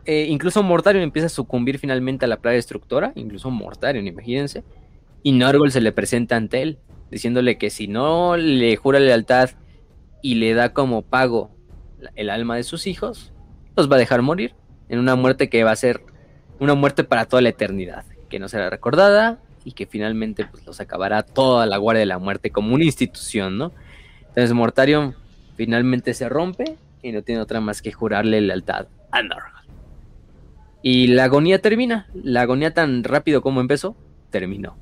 eh, incluso Mortarion empieza a sucumbir finalmente a la plaga destructora. Incluso Mortarion, imagínense. Y Norgol se le presenta ante él, diciéndole que si no le jura lealtad y le da como pago el alma de sus hijos, los va a dejar morir en una muerte que va a ser una muerte para toda la eternidad, que no será recordada, y que finalmente pues, los acabará toda la Guardia de la Muerte como una institución, ¿no? Entonces Mortarion finalmente se rompe y no tiene otra más que jurarle lealtad a Norgol. Y la agonía termina. La agonía tan rápido como empezó, terminó.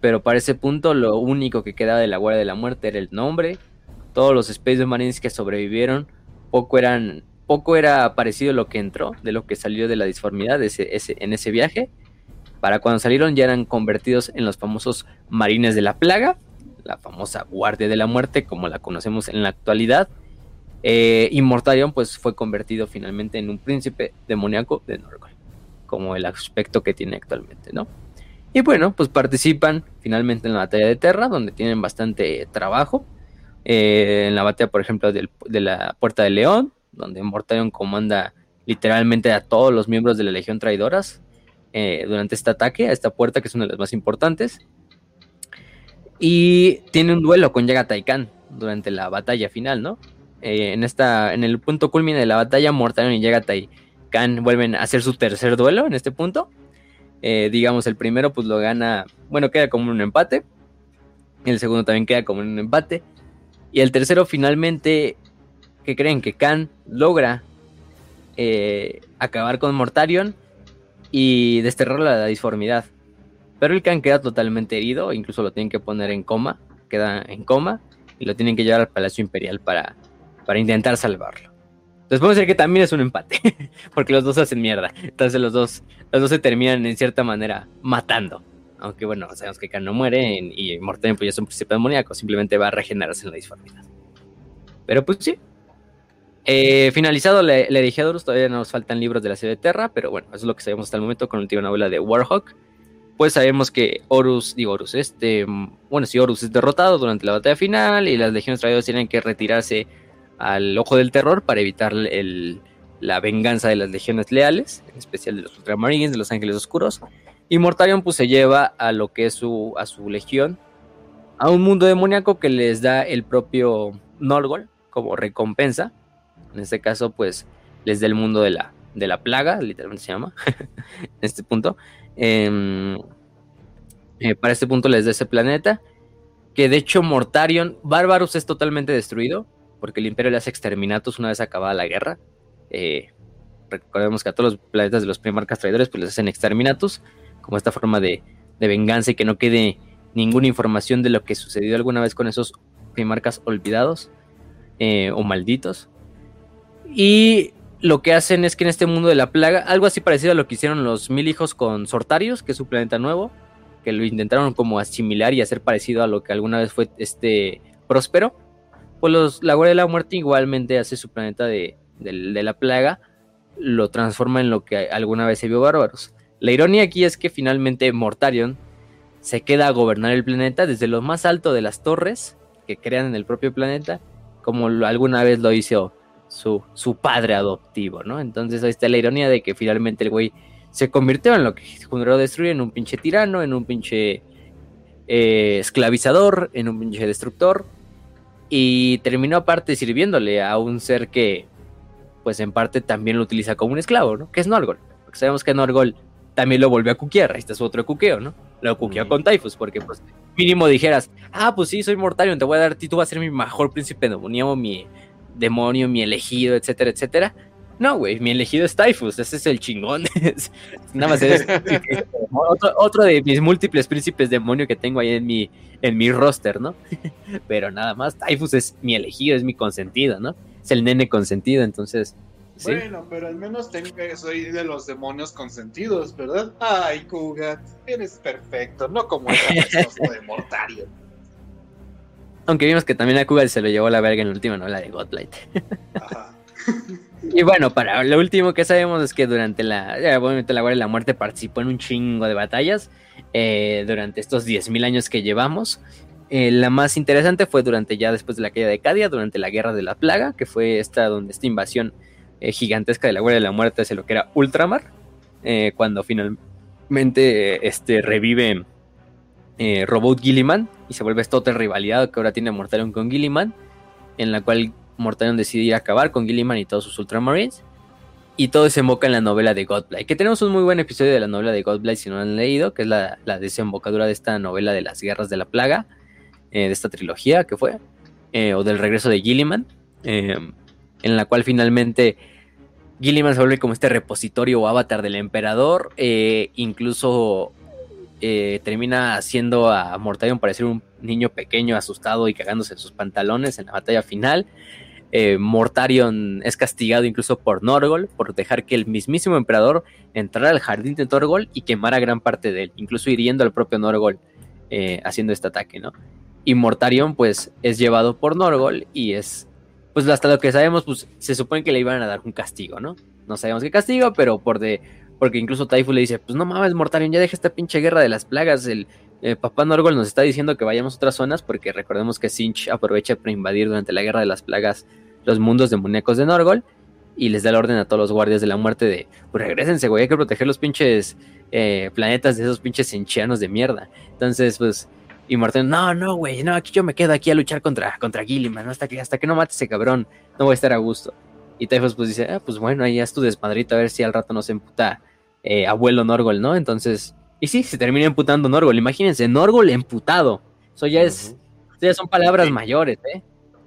Pero para ese punto lo único que quedaba de la Guardia de la Muerte era el nombre. Todos los Space Marines que sobrevivieron, poco eran poco era parecido lo que entró, de lo que salió de la disformidad ese, en ese viaje. Para cuando salieron ya eran convertidos en los famosos marines de la plaga, la famosa guardia de la muerte como la conocemos en la actualidad. Eh, y Mortarion pues fue convertido finalmente en un príncipe demoníaco de Norgol, como el aspecto que tiene actualmente, ¿no? Y bueno, pues participan finalmente en la batalla de Terra, donde tienen bastante trabajo. Eh, en la batalla, por ejemplo, de la Puerta de León, donde Mortarion comanda literalmente a todos los miembros de la Legión Traidoras, eh, durante este ataque a esta puerta, que es una de las más importantes. Y tiene un duelo con Yagatai Khan durante la batalla final, ¿no? Eh, en, esta, en el punto culmine de la batalla, Mortarion y Yagatai Khan vuelven a hacer su tercer duelo en este punto. Eh, digamos, el primero pues lo gana, bueno, queda como un empate. El segundo también queda como un empate. Y el tercero finalmente, ¿qué creen? Que Khan logra acabar con Mortarion y desterrar la disformidad. Pero el Khan queda totalmente herido, incluso lo tienen que poner en coma, queda en coma y lo tienen que llevar al Palacio Imperial para, para intentar salvarlo. Entonces podemos decir que también es un empate, (laughs) porque los dos hacen mierda. Entonces los dos, los dos se terminan en cierta manera matando. Aunque bueno, sabemos que Khan no muere y Morten pues ya es un príncipe demoníaco, simplemente va a regenerarse en la disformidad. Pero pues sí, eh, finalizado la, la todavía nos faltan libros de la ciudad de Terra, pero bueno, eso es lo que sabemos hasta el momento con la última novela de Warhawk. pues sabemos que Horus, digo Horus, este, bueno, si Horus es derrotado durante la batalla final y las legiones traidores tienen que retirarse al ojo del terror para evitar la venganza de las legiones leales, en especial de los Ultramarines, de los Ángeles Oscuros. Y Mortarion pues se lleva a lo que es su, a su legión, a un mundo demoníaco que les da el propio Norgol como recompensa. En este caso pues les da el mundo de la, de la plaga, literalmente se llama, (laughs) en este punto. Em, eh, para este punto les da ese planeta. Que de hecho Mortarion, Barbarus es totalmente destruido. Porque el Imperio le hace exterminatos una vez acabada la guerra. Eh, recordemos que a todos los planetas de los primarcas traidores pues les hacen exterminatos. Como esta forma de, venganza y que no quede ninguna información de lo que sucedió alguna vez con esos primarcas olvidados eh, o malditos. Y lo que hacen es que en este mundo de la plaga, algo así parecido a lo que hicieron los mil hijos con Sortarios, que es su planeta nuevo, que lo intentaron como asimilar y hacer parecido a lo que alguna vez fue este Próspero. Pues los, la Guardia de la Muerte igualmente hace su planeta de, la plaga, lo transforma en lo que alguna vez se vio bárbaros. La ironía aquí es que finalmente Mortarion se queda a gobernar el planeta desde lo más alto de las torres que crean en el propio planeta, como alguna vez lo hizo su, su padre adoptivo, ¿no? Entonces ahí está la ironía de que finalmente el güey se convirtió en lo que Junero destruye, en un pinche tirano, en un pinche eh, esclavizador, en un pinche destructor, y terminó aparte sirviéndole a un ser que, pues en parte también lo utiliza como un esclavo, ¿no? Que es Norgol, porque sabemos que Norgol también lo volvió a cuquear, ahí está su otro cuqueo, ¿no? Lo cuqueó con Typhus, porque pues mínimo dijeras, ah, pues sí, soy mortal, te voy a dar, tú vas a ser mi mejor príncipe demoníaco, mi demonio, mi elegido, etcétera, etcétera. No, güey, mi elegido es Typhus, ese es el chingón. (laughs) Nada más es (laughs) otro, de mis múltiples príncipes demonio que tengo ahí en mi, en mi roster, ¿no? (laughs) Pero nada más, Typhus es mi elegido, es mi consentido, ¿no? Es el nene consentido, entonces. Bueno, pero al menos tengo, soy de los demonios consentidos, ¿verdad? Ay, Kugat, eres perfecto, no como el de Mortario. Aunque vimos que también a Kugat se lo llevó la verga en la última novela de Godlight. Ajá. Y bueno, para lo último que sabemos es que durante la, obviamente la Guardia de la Muerte participó en un chingo de batallas eh, durante estos 10.000 años que llevamos. Eh, la más interesante fue durante ya después de la caída de Cadia, durante la Guerra de la Plaga, que fue esta donde esta invasión eh, gigantesca de la Guardia de la Muerte hacia lo que era Ultramar, cuando finalmente este, revive Robot Gilliman y se vuelve esta otra rivalidad que ahora tiene Mortarion con Gilliman, en la cual Mortarion decide ir a acabar con Gilliman y todos sus Ultramarines. Y todo desemboca en la novela de Godblight. Que tenemos un muy buen episodio de la novela de Godblight si no lo han leído, que es la, desembocadura de esta novela de las guerras de la plaga, eh, de esta trilogía que fue, eh, o del regreso de Gilliman, eh, en la cual finalmente Gilliman se vuelve como este repositorio o avatar del emperador, incluso termina haciendo a Mortarion parecer un niño pequeño asustado y cagándose en sus pantalones en la batalla final. Eh, Mortarion es castigado incluso por Norgol por dejar que el mismísimo emperador entrara al jardín de Norgol y quemara gran parte de él, incluso hiriendo al propio Norgol eh, haciendo este ataque, ¿no? Y Mortarion pues es llevado por Norgol y es, pues hasta lo que sabemos, pues se supone que le iban a dar un castigo, ¿no? No sabemos qué castigo, pero por de, porque incluso Taifu le dice, pues no mames Mortarion, ya deja esta pinche guerra de las plagas, el, eh, papá Norgol nos está diciendo que vayamos a otras zonas porque recordemos que Sinch aprovecha para invadir durante la Guerra de las Plagas los mundos demoníacos de Norgol y les da la orden a todos los guardias de la muerte de, pues regresense, güey, hay que proteger los pinches eh, planetas de esos pinches enchianos de mierda. Entonces, pues, y Martín, no, no, güey, no, aquí yo me quedo aquí a luchar contra, contra Gilliman, hasta que, hasta que no mate ese cabrón, no voy a estar a gusto. Y Typhus pues dice, ah, pues bueno, ahí es tu desmadrito, a ver si al rato nos emputa eh, abuelo Norgol, ¿no? Entonces, y sí, se termina emputando Norgol. Imagínense, Norgol emputado. Eso ya es. ya son palabras mayores, ¿eh?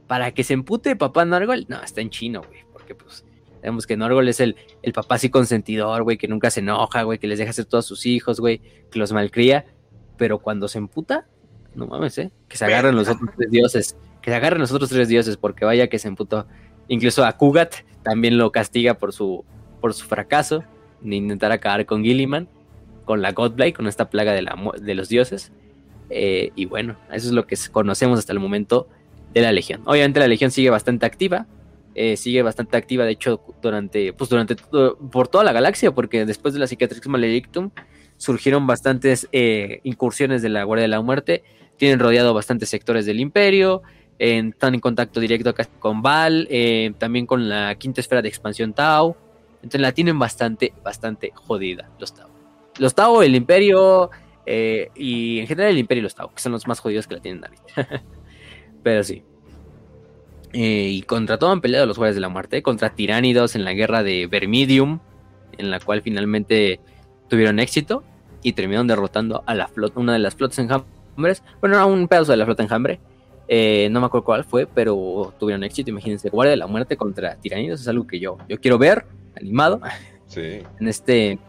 Para que se empute papá Norgol, no, está en chino, güey. Porque pues sabemos que Norgol es el, el papá así consentidor, güey, que nunca se enoja, güey, que les deja hacer todos sus hijos, güey, que los malcría. Pero cuando se emputa, no mames, ¿eh? Que se agarren los otros tres dioses. Que se agarren los otros tres dioses, porque vaya que se emputó. Incluso a Kugat también lo castiga por su, por su fracaso de intentar acabar con Gilliman con la Godblight, con esta plaga de, la, de los dioses. Eh, y bueno, eso es lo que conocemos hasta el momento de la Legión. Obviamente la Legión sigue bastante activa, eh, sigue bastante activa, de hecho, durante, pues durante por toda la galaxia, porque después de la Cicatrix Maledictum, surgieron bastantes eh, incursiones de la Guardia de la Muerte, tienen rodeado bastantes sectores del imperio, están en contacto directo con Val, eh, también con la quinta esfera de expansión Tau, entonces la tienen bastante, bastante jodida los Tau. Los Tau, el imperio eh, y en general el imperio y los Tau, que son los más jodidos que la tienen ahorita. (laughs) Pero sí. y contra todo han peleado los Guardias de la Muerte, contra tiránidos en la guerra de Vermidium, en la cual finalmente tuvieron éxito y terminaron derrotando a la flota, una de las flotas enjambres, bueno, era un pedazo de la flota enjambre, eh, no me acuerdo cuál fue, pero tuvieron éxito, imagínense, Guardia de la Muerte contra Tiranidos, es algo que yo, yo quiero ver animado sí. en este...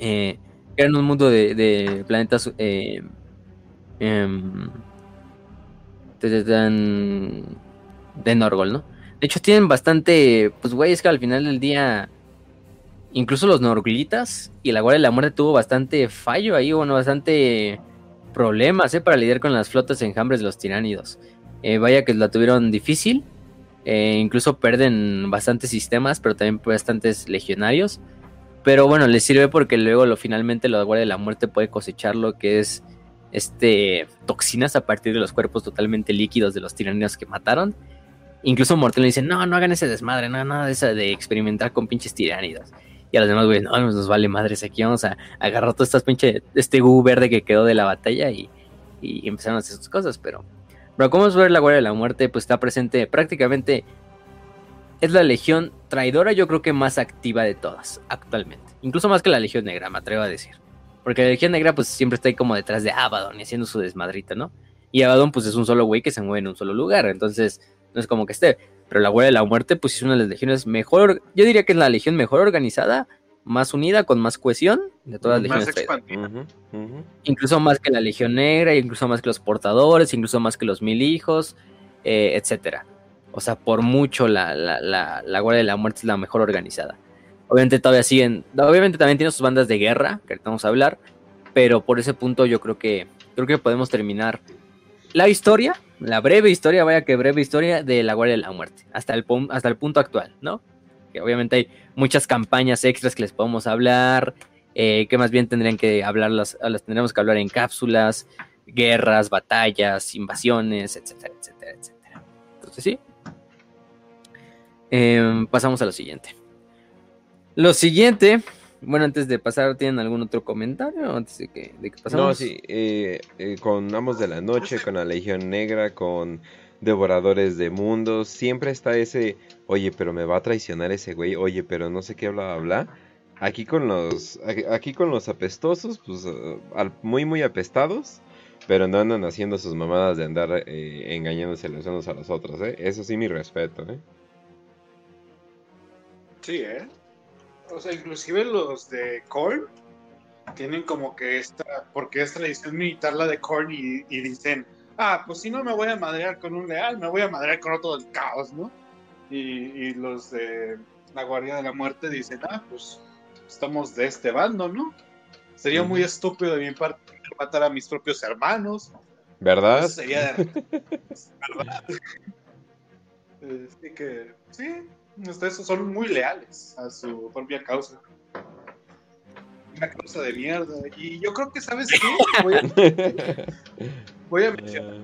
Eh, era en un mundo de, planetas eh, em, de, de Norgol, ¿no? De hecho, tienen bastante, pues, güey, es que al final del día incluso los Norglitas y la Guardia de la Muerte tuvo bastante fallo ahí, bueno, bastante problemas ¿eh? para lidiar con las flotas enjambres de los tiránidos. Eh, vaya que la tuvieron difícil, eh, incluso pierden bastantes sistemas, pero también bastantes legionarios. Pero bueno, les sirve porque luego lo, finalmente la Guardia de la Muerte puede cosechar lo que es este toxinas a partir de los cuerpos totalmente líquidos de los tiránidos que mataron. Incluso Mortel le dice, no, no hagan ese desmadre, no, nada de eso de experimentar con pinches tiránidos. Y a los demás, güey, no, nos vale madres aquí, vamos a agarrar todas estas pinche, este gu verde que quedó de la batalla y, y empezaron a hacer sus cosas, pero... Pero como es ver la Guardia de la Muerte, pues está presente prácticamente... Es la legión traidora, yo creo que más activa de todas, actualmente. Incluso más que la Legión Negra, me atrevo a decir. Porque la Legión Negra, pues siempre está ahí como detrás de Abaddon y haciendo su desmadrita, ¿no? Y Abaddon, pues es un solo güey que se mueve en un solo lugar, entonces no es como que esté. Pero la Guardia de la Muerte, pues es una de las legiones mejor, yo diría que es la legión mejor organizada, más unida, con más cohesión de todas las legiones. Incluso más que la Legión Negra, incluso más que los portadores, incluso más que los mil hijos, eh, etcétera. O sea, por mucho la, la, Guardia de la Muerte es la mejor organizada. Obviamente todavía siguen, obviamente también tiene sus bandas de guerra, que ahorita vamos a hablar, pero por ese punto yo creo que creo que podemos terminar la historia, la breve historia, vaya que breve historia de la Guardia de la Muerte, hasta el, hasta el punto actual, ¿no? Que obviamente hay muchas campañas extras que les podemos hablar, eh, que más bien tendrían que hablarlas, las tendremos que hablar en cápsulas, guerras, batallas, invasiones, etcétera, etcétera, etcétera. Entonces sí. Em, pasamos a lo siguiente. Lo siguiente bueno, antes de pasar, ¿tienen algún otro comentario antes de que, de pasamos? No, sí, eh, eh, con Amos de la Noche, con la Legión Negra, con Devoradores de Mundos, siempre está ese, oye, pero me va a traicionar ese güey, oye, pero no sé qué, bla, bla, bla. Aquí con los, aquí con los apestosos, pues eh, muy, muy apestados, pero no andan haciendo sus mamadas de andar engañándose los unos a los otros, ¿eh? Eso sí, mi respeto, ¿eh? Sí, ¿eh? O sea, inclusive los de Korn tienen como que esta, porque es tradición militar la de Korn y, dicen, ah, pues si no me voy a madrear con un leal, me voy a madrear con otro del caos, ¿no? Y, los de la Guardia de la Muerte dicen, ah, pues estamos de este bando, ¿no? Sería muy estúpido de mi parte matar a mis propios hermanos. ¿Verdad? sería... (laughs) ¿verdad? Así (laughs) que, sí, Ustedes son muy leales a su propia causa. Una causa de mierda. Y yo creo que, ¿sabes qué? Voy a, (laughs) mencionar.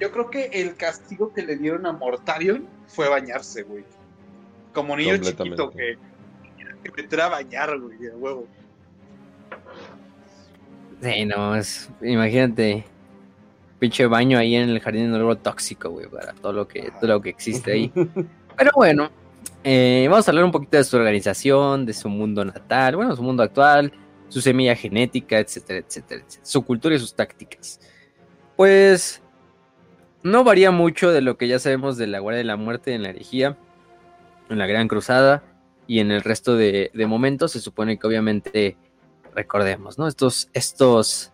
Yo creo que el castigo que le dieron a Mortarion fue bañarse, güey. Como niño chiquito que, que meter a bañar, güey, de huevo. Sí, no, es, imagínate, pinche baño ahí en el jardín de nuevo tóxico, güey, para todo lo que, todo lo que existe ahí. (laughs) Pero bueno, eh, vamos a hablar un poquito de su organización, de su mundo natal, bueno, su mundo actual, su semilla genética, etcétera, etcétera, etcétera, su cultura y sus tácticas. Pues no varía mucho de lo que ya sabemos de la Guardia de la Muerte en la herejía, en la Gran Cruzada y en el resto de, momentos. Se supone que obviamente recordemos, ¿no? Estos, estos,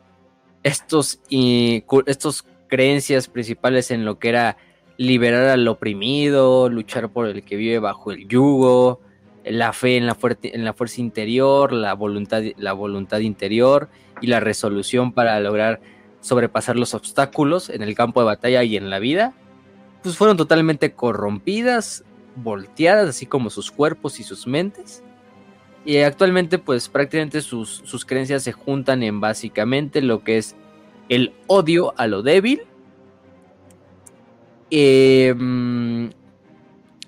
estos, y, estos creencias principales en lo que era liberar al oprimido, luchar por el que vive bajo el yugo, la fe en la, en la fuerza interior, la voluntad, interior y la resolución para lograr sobrepasar los obstáculos en el campo de batalla y en la vida, pues fueron totalmente corrompidas, volteadas, así como sus cuerpos y sus mentes. Y actualmente, pues prácticamente sus creencias se juntan en básicamente lo que es el odio a lo débil. Em,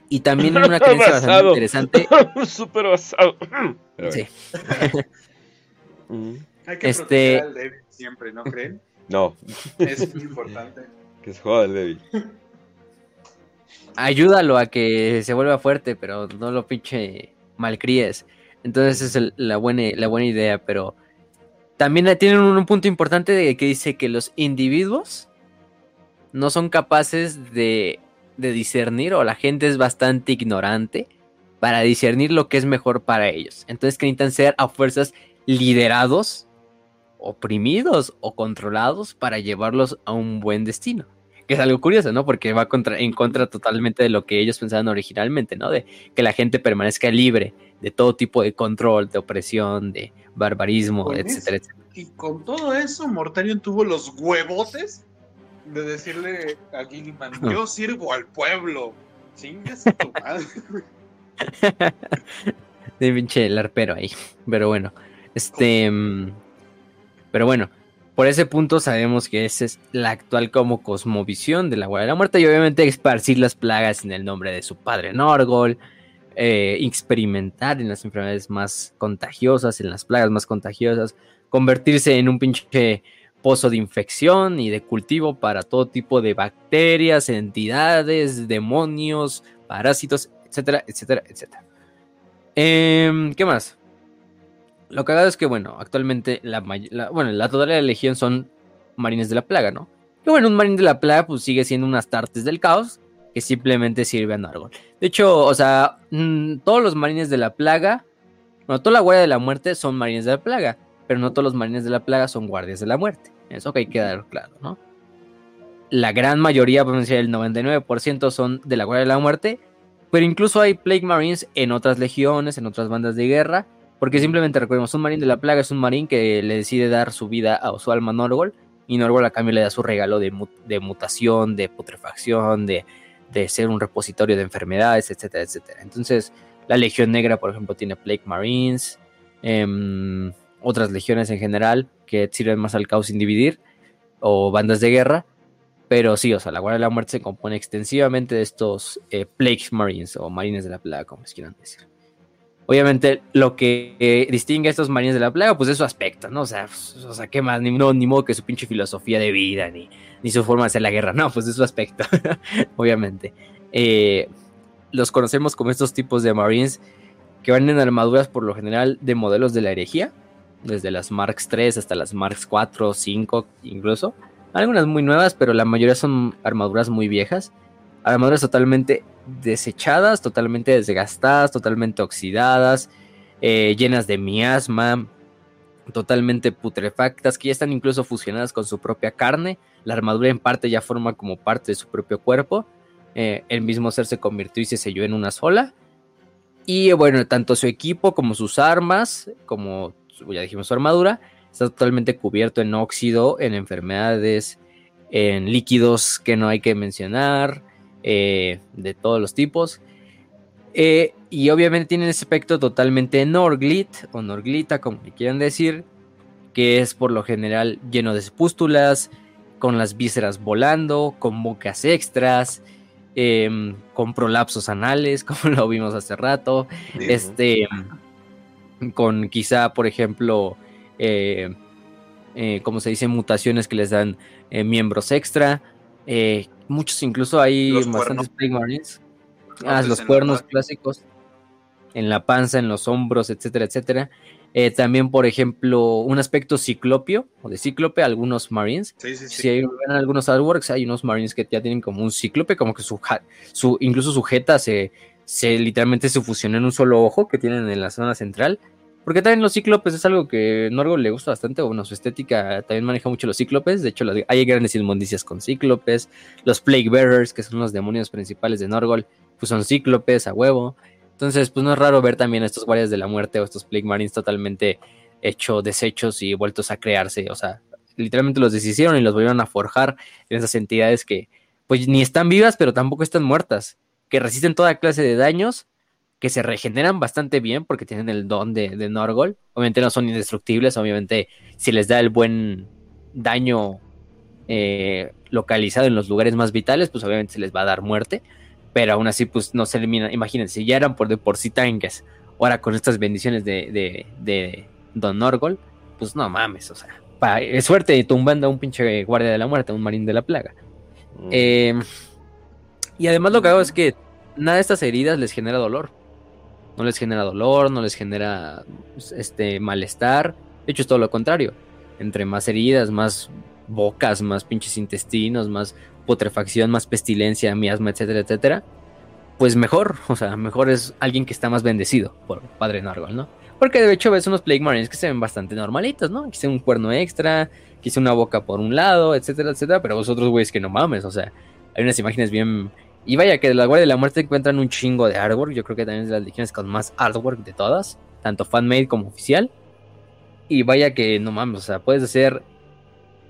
y también una (laughs) creencia bastante interesante. (laughs) Súper basado. Sí. (laughs) Mm. Hay que Este- proteger al débil siempre, ¿no creen? No, Es muy importante. que se joda el débil. ayúdalo a que se vuelva fuerte, pero no lo pinche malcríes. Entonces es el- la, buena, la buena idea, pero también tienen un, un punto importante de que dice que los individuos no son capaces de, de discernir o la gente es bastante ignorante para discernir lo que es mejor para ellos. Entonces que necesitan ser a fuerzas liderados, oprimidos o controlados para llevarlos a un buen destino que es algo curioso, ¿no? Porque va contra, en contra totalmente de lo que ellos pensaban originalmente, ¿no? De que la gente permanezca libre de todo tipo de control, de opresión, de barbarismo, etcétera. Y con todo eso, Mortarion tuvo los huevotes de decirle a Gilliman, yo sirvo al pueblo. Chingas a tu madre. (laughs) de pinche el arpero ahí. Pero bueno, este. mm, Pero bueno, por ese punto sabemos que esa es la actual como cosmovisión de la Guardia de la Muerte. Y obviamente esparcir las plagas en el nombre de su padre Norgol. eh, experimentar en las enfermedades más contagiosas, en las plagas más contagiosas. Convertirse en un pinche pozo de infección y de cultivo para todo tipo de bacterias, entidades, demonios, parásitos, etcétera, etcétera, etcétera. Em, ¿Qué más? Lo cagado es que, bueno, actualmente la, la- bueno, la totalidad de la legión son marines de la plaga, ¿no? Y bueno, un marín de la plaga pues sigue siendo unas tartes del caos que simplemente sirve a Nargol. De hecho, o sea, mm, todos los marines de la plaga, bueno, toda la guardia de la muerte son marines de la plaga, pero no todos los marines de la plaga son guardias de la muerte. Eso que hay que dar claro, ¿no? La gran mayoría, a decir el 99% son de la guardia de la muerte, pero incluso hay Plague Marines en otras legiones, en otras bandas de guerra, porque simplemente recordemos, un marín de la plaga es un marín que le decide dar su vida a su alma Norgol, y Norgol a cambio le da su regalo de, mu- de mutación, de putrefacción, de, de ser un repositorio de enfermedades, etcétera, etcétera. Entonces, la Legión Negra, por ejemplo, tiene Plague Marines, em, otras legiones en general que sirven más al caos sin dividir, o bandas de guerra, pero sí, o sea, la Guardia de la Muerte se compone extensivamente de estos eh, Plague Marines o Marines de la Plaga, como les quieran decir. Obviamente, lo que eh, distingue a estos Marines de la Plaga, pues es su aspecto, ¿no? O sea, pues, o sea ¿qué más? Ni, no, ni modo que su pinche filosofía de vida, ni, ni su forma de hacer la guerra, no, pues es su aspecto, (laughs) obviamente. Eh, los conocemos como estos tipos de Marines que van en armaduras por lo general de modelos de la herejía, desde las Marks 3 hasta las Marks 4, 5 incluso. Algunas muy nuevas, pero la mayoría son armaduras muy viejas. Armaduras totalmente desechadas, totalmente desgastadas, totalmente oxidadas, eh, llenas de miasma, totalmente putrefactas, que ya están incluso fusionadas con su propia carne. La armadura en parte ya forma como parte de su propio cuerpo. Eh, el mismo ser se convirtió y se selló en una sola. Y bueno, tanto su equipo como sus armas, como ya dijimos su armadura, está totalmente cubierto en óxido, en enfermedades, en líquidos que no hay que mencionar, eh, de todos los tipos. Eh, y obviamente tienen ese aspecto totalmente Norglit o Norglita, como le quieran decir, que es por lo general lleno de espústulas, con las vísceras volando, con bocas extras, em, con prolapsos anales, (laughs) como lo vimos hace rato, este, con quizá, por ejemplo, eh, eh, como se dice, mutaciones que les dan eh, miembros extra. muchos incluso hay Los bastantes. Plague Marines. Ah, los en cuernos clásicos. En la panza, en los hombros, etcétera, etcétera. También, por ejemplo, un aspecto ciclopio o de cíclope, algunos Marines. Sí, sí, sí. Si hay ven algunos artworks, hay unos Marines que ya tienen como un cíclope, como que su, su incluso su jeta se, se literalmente se fusionó en un solo ojo que tienen en la zona central. Porque también los cíclopes es algo que Norgo le gusta bastante, bueno, su estética también maneja mucho los cíclopes, de hecho hay grandes inmundicias con cíclopes, los Plague Bearers, que son los demonios principales de Norgol, pues son cíclopes a huevo. Entonces, pues no es raro ver también estos guardias de la muerte o estos Plague Marines totalmente hecho desechos y vueltos a crearse, o sea, literalmente los deshicieron y los volvieron a forjar en esas entidades que pues ni están vivas, pero tampoco están muertas, que resisten toda clase de daños que se regeneran bastante bien porque tienen el don de, de Norgol. Obviamente no son indestructibles, obviamente si les da el buen daño eh, localizado en los lugares más vitales, pues obviamente se les va a dar muerte. Pero aún así, pues no se elimina. Imagínense, ya eran por de por sí tanques. Ahora con estas bendiciones de, de, Don Norgol, pues no mames, o sea, es suerte tumbando a un pinche guardia de la muerte, a un marín de la plaga. Mm. Em, y además lo que hago es que nada de estas heridas les genera dolor. No les genera dolor, no les genera pues, este malestar. De hecho, es todo lo contrario. Entre más heridas, más bocas, más pinches intestinos, más putrefacción, más pestilencia, miasma, etcétera, etcétera, pues mejor, o sea, mejor es alguien que está más bendecido por Padre Nargol, ¿no? Porque de hecho ves unos Plague Marines que se ven bastante normalitos, ¿no? Quise un cuerno extra, quise una boca por un lado, etcétera, etcétera, pero vosotros, güeyes, que no mames, o sea, hay unas imágenes bien... Y vaya que de la Guardia de la Muerte encuentran un chingo de artwork, yo creo que también es de las legiones con más artwork de todas, tanto fanmade como oficial. Y vaya que no mames, o sea, puedes hacer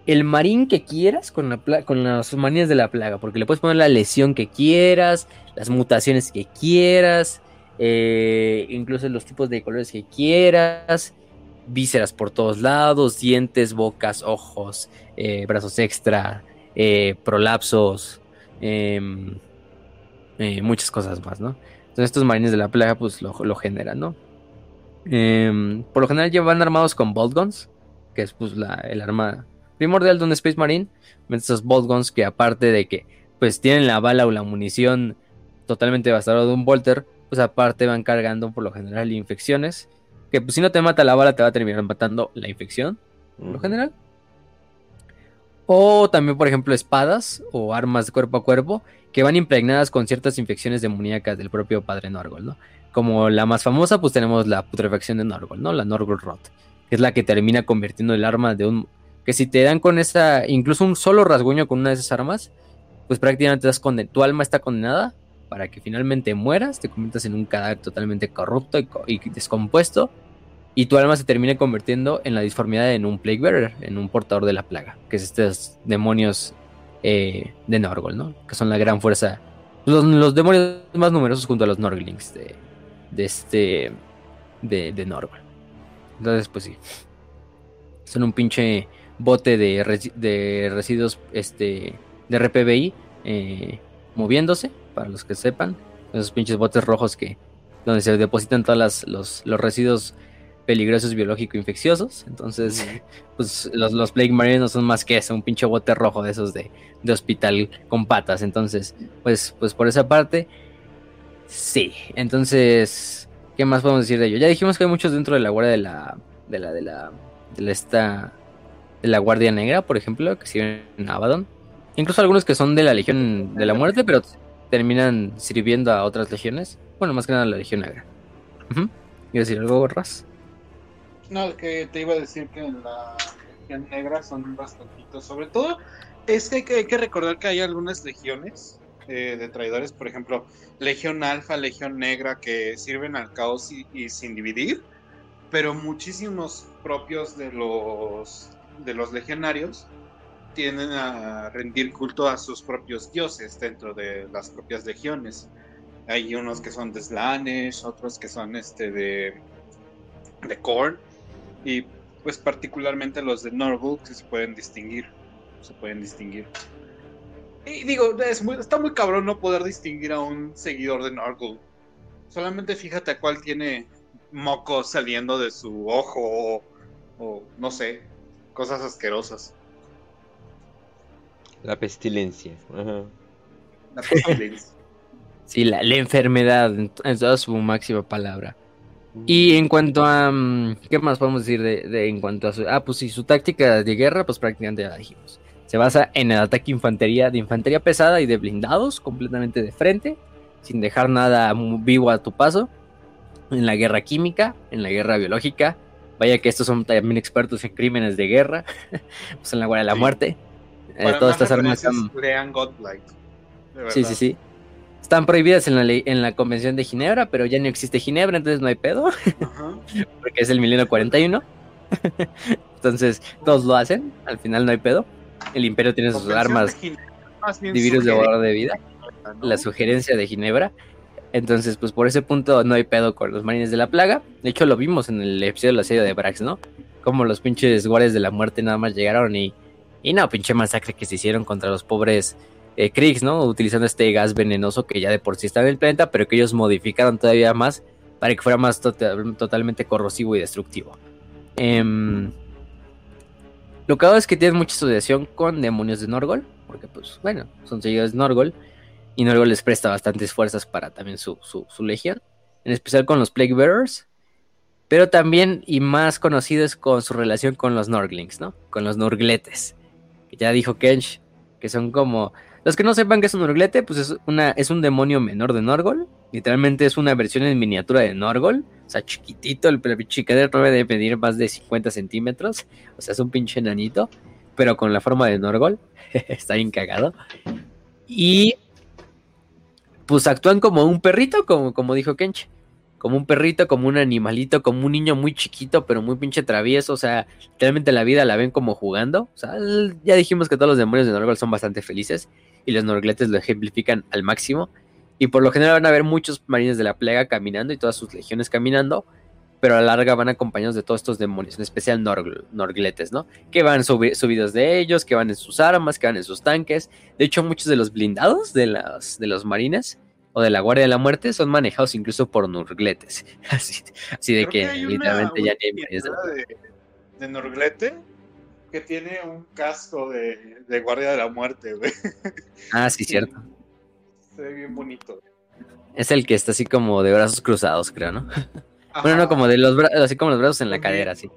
el marín que quieras con, la con las manías de la plaga, porque le puedes poner la lesión que quieras, las mutaciones que quieras, eh, incluso los tipos de colores que quieras, vísceras por todos lados, dientes, bocas, ojos, eh, brazos extra, eh, prolapsos, em, muchas cosas más, ¿no? Entonces estos marines de la plaga pues lo, generan, ¿no? Em, por lo general llevan armados con bolt guns, que es pues la, el arma primordial de un Space Marine, estos bolt guns que aparte de que pues tienen la bala o la munición totalmente devastadora de un Volter, pues aparte van cargando por lo general infecciones, que pues si no te mata la bala te va a terminar matando la infección, por lo general. O también, por ejemplo, espadas o armas de cuerpo a cuerpo que van impregnadas con ciertas infecciones demoníacas del propio padre Norgol, ¿no? Como la más famosa, pues tenemos la putrefacción de Norgol, ¿no? La Norgol Rot, que es la que termina convirtiendo el arma de un que si te dan con esa, incluso un solo rasguño con una de esas armas, pues prácticamente das tu alma está condenada para que finalmente mueras, te conviertas en un cadáver totalmente corrupto y, descompuesto, y tu alma se termine convirtiendo en la disformidad en un Plague Bearer, en un portador de la plaga, que es estos demonios eh, de Norgol, ¿no? Que son la gran fuerza, los, demonios más numerosos junto a los Norglings de, de este, de, Norgol. Entonces, pues sí, son un pinche bote de, de residuos este, de RPBI eh, moviéndose, para los que sepan. Esos pinches botes rojos que donde se depositan todos los, los residuos peligrosos biológico-infecciosos. Entonces, pues los, los Plague Marines no son más que eso, un pinche bote rojo de esos de, de, hospital con patas. Entonces, pues, pues por esa parte, sí. Entonces, ¿qué más podemos decir de ello? Ya dijimos que hay muchos dentro de la guardia de la. de la. de la. de la esta de la Guardia Negra, por ejemplo, que sirven en Abaddon. Incluso algunos que son de la Legión de la Muerte, pero terminan sirviendo a otras legiones. Bueno, más que nada la Legión Negra. Uh decir algo, Raz? No, que te iba a decir que en la Legión Negra son bastantitos. Sobre todo, es que hay que, recordar que hay algunas legiones eh, de traidores, por ejemplo, Legión Alfa, Legión Negra, que sirven al caos y sin dividir, pero muchísimos propios de los de los legionarios tienden a rendir culto a sus propios dioses dentro de las propias legiones. Hay unos que son de Slanesh, otros que son este de, de Korn, y pues particularmente los de Norval que se pueden distinguir. Se pueden distinguir. Y digo, es muy, está muy cabrón no poder distinguir a un seguidor de Norval. Solamente fíjate a cuál tiene moco saliendo de su ojo o no sé, cosas asquerosas. La pestilencia. La pestilencia. (laughs) sí, la, enfermedad en, toda su máxima palabra. Y en cuanto a. Mm, ¿Qué más podemos decir de, en cuanto a su. Ah, pues sí, su táctica de guerra, pues prácticamente ya la dijimos. Se basa en el ataque infantería, de infantería pesada y de blindados, completamente de frente, sin dejar nada vivo a tu paso. En la guerra química, en la guerra biológica, Vaya que estos son también expertos en crímenes de guerra, (laughs) pues en la guerra de la muerte. Eh, todas estas armas están... Sí, sí, sí. Están prohibidas en la, ley, en la Convención de Ginebra, pero ya no existe Ginebra, entonces no hay pedo. (laughs) Porque es el milenio 41. (laughs) entonces, todos lo hacen, al final no hay pedo. El imperio tiene sus armas de virus de de vida. La sugerencia de Ginebra. Entonces, pues por ese punto no hay pedo con los marines de la plaga. De hecho, lo vimos en el episodio de la serie de Brax, ¿no? Como los pinches guardias de la muerte nada más llegaron y, y no, pinche masacre que se hicieron contra los pobres eh, Kriegs, ¿no? Utilizando este gas venenoso que ya de por sí está en el planeta, pero que ellos modificaron todavía más para que fuera más tota-, totalmente corrosivo y destructivo. Em, lo que hago es que tienen mucha asociación con demonios de Norgol, porque pues bueno, son seguidores de Norgol, y Norgol les presta bastantes fuerzas para también su, legión, en especial con los Plague Bearers, pero también y más conocidos con su relación con los Norglings, ¿no? Con los Norgletes, ya dijo Kench, que son como los que no sepan qué es un Norglete, pues es, una, es un demonio menor de Norgol. Literalmente es una versión en miniatura de Norgol. O sea, chiquitito, el chiquitero no debe medir más de 50 centímetros. O sea, es un pinche enanito, pero con la forma de Norgol. (laughs) Está bien cagado. Y pues actúan como un perrito, como, como dijo Kench como un perrito, como un animalito, como un niño muy chiquito, pero muy pinche travieso. O sea, realmente la vida la ven como jugando. O sea, ya dijimos que todos los demonios de Norgol son bastante felices y los Norgletes lo ejemplifican al máximo. Y por lo general van a ver muchos marines de la plaga caminando y todas sus legiones caminando, pero a la larga van acompañados de todos estos demonios, en especial Norgletes, ¿no? Que van subidos de ellos, que van en sus armas, que van en sus tanques. De hecho, muchos de los blindados de, las, de los marines o de la Guardia de la Muerte son manejados incluso por Norgletes. (laughs) Así, así de que, literalmente ya ni hay de, de Norglete que tiene un casco de, de Guardia de la Muerte, güey. Ah, sí, cierto. Se ve bien bonito. Es el que está así como de brazos cruzados, creo, ¿no? Bueno, no, como de los brazos, así como los brazos en la cadera, así.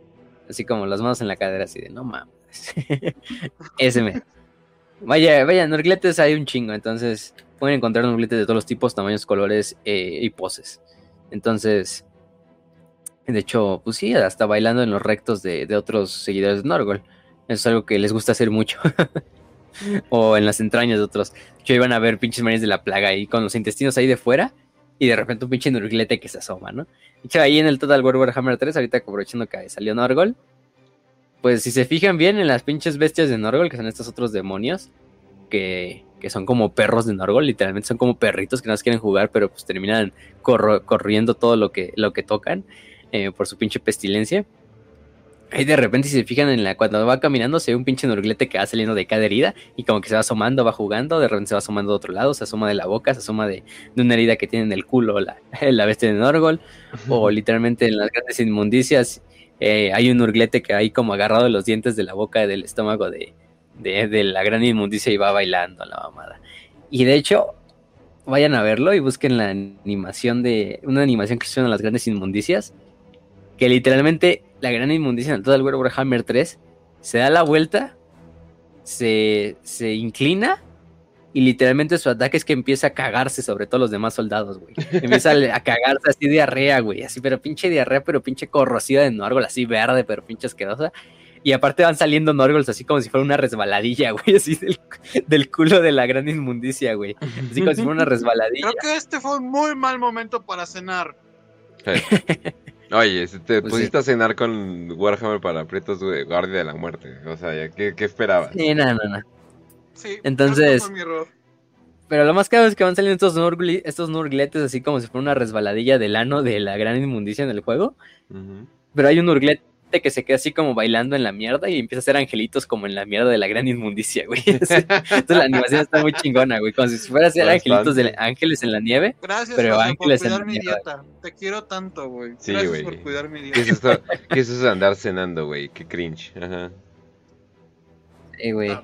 Así como las manos en la cadera, así de no mames. (laughs) Ese me. Vaya, vaya, Norgletes hay un chingo, entonces pueden encontrar nubletes de todos los tipos, tamaños, colores eh, y poses. Entonces, de hecho, pues sí, hasta bailando en los rectos de, otros seguidores de Norgol. Eso es algo que les gusta hacer mucho. (laughs) o en las entrañas de otros. Que iban a ver pinches marines de la plaga ahí con los intestinos ahí de fuera. Y de repente un pinche Norglete que se asoma, ¿no? De hecho, ahí en el Total War Warhammer 3, ahorita aprovechando que salió Norgol. Pues si se fijan bien en las pinches bestias de Norgol, que son estos otros demonios, que, son como perros de Norgol, literalmente son como perritos que no quieren jugar, pero pues terminan corriendo todo lo que, lo que tocan eh, por su pinche pestilencia. Y de repente, si se fijan en la cuando va caminando, se ve un pinche norglete que va saliendo de cada herida y como que se va asomando, va jugando, de repente se va asomando de otro lado, se asoma de la boca, se asoma de, una herida que tiene en el culo la, (laughs) la bestia de Norgol, o literalmente en las grandes inmundicias eh, hay un norglete que hay como agarrado de los dientes de la boca del estómago de, de, la gran inmundicia y va bailando la mamada. Y de hecho, vayan a verlo y busquen la animación de. Una animación que hicieron a las grandes inmundicias. Que literalmente la gran inmundicia en todo el Warhammer 3 se da la vuelta, se, se inclina y literalmente su ataque es que empieza a cagarse sobre todos los demás soldados, güey. Empieza a, (laughs) cagarse así diarrea, güey. Así, pero pinche diarrea, pero pinche corrosiva de árbol, así verde, pero pinche asquerosa. Y aparte van saliendo Norgols así como si fuera una resbaladilla, güey, así del, culo de la gran inmundicia, güey. Así como si fuera una (laughs) resbaladilla. Creo que este fue un muy mal momento para cenar. (laughs) Oye, si te pues pusiste a cenar con Warhammer para aprietos, güey, Guardia de la Muerte. O sea, ¿qué, qué esperabas? Sí, no, no, no. Sí, Entonces... Fue mi error. Pero lo más caro es que van saliendo estos, nurgli, estos nurgletes así como si fuera una resbaladilla del ano de la gran inmundicia en el juego. Pero hay un nurglete que se queda así como bailando en la mierda y empieza a hacer angelitos como en la mierda de la gran inmundicia, güey. (laughs) Entonces la animación está muy chingona, güey. Como si fuera a hacer angelitos de ángeles en la nieve. Gracias pero ángeles por cuidar mi dieta. Te quiero tanto, güey. Sí, Gracias por cuidar mi dieta. ¿Qué es, esto? ¿Qué es eso de andar cenando, güey? Qué cringe. Ajá. Eh, güey.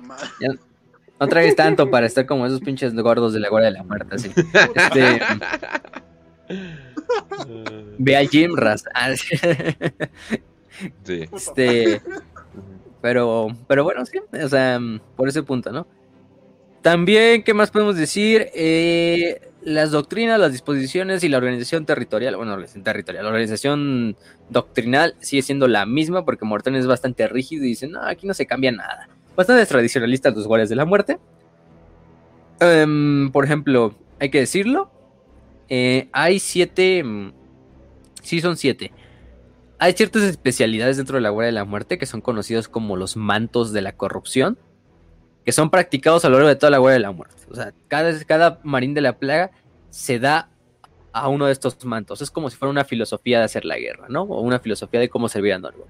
No traes tanto para estar como esos pinches gordos de la guardia de la muerte, así. Este. (laughs) Ve a Jim Ras. Este, pero, pero bueno, sí, o sea, por ese punto, ¿no? También, ¿qué más podemos decir? Eh, las doctrinas, las disposiciones y la organización territorial, bueno, la territorial, la organización doctrinal sigue siendo la misma porque Morton es bastante rígido y dice, no, aquí no se cambia nada. Bastante tradicionalistas los guardias de la muerte. Em, por ejemplo, hay que decirlo, eh, hay siete, mm, sí son siete, hay ciertas especialidades dentro de la Guardia de la Muerte que son conocidos como los mantos de la corrupción, que son practicados a lo largo de toda la Guardia de la Muerte. O sea, cada, cada marín de la plaga se da a uno de estos mantos. Es como si fuera una filosofía de hacer la guerra, ¿no? O una filosofía de cómo servir a Norgol.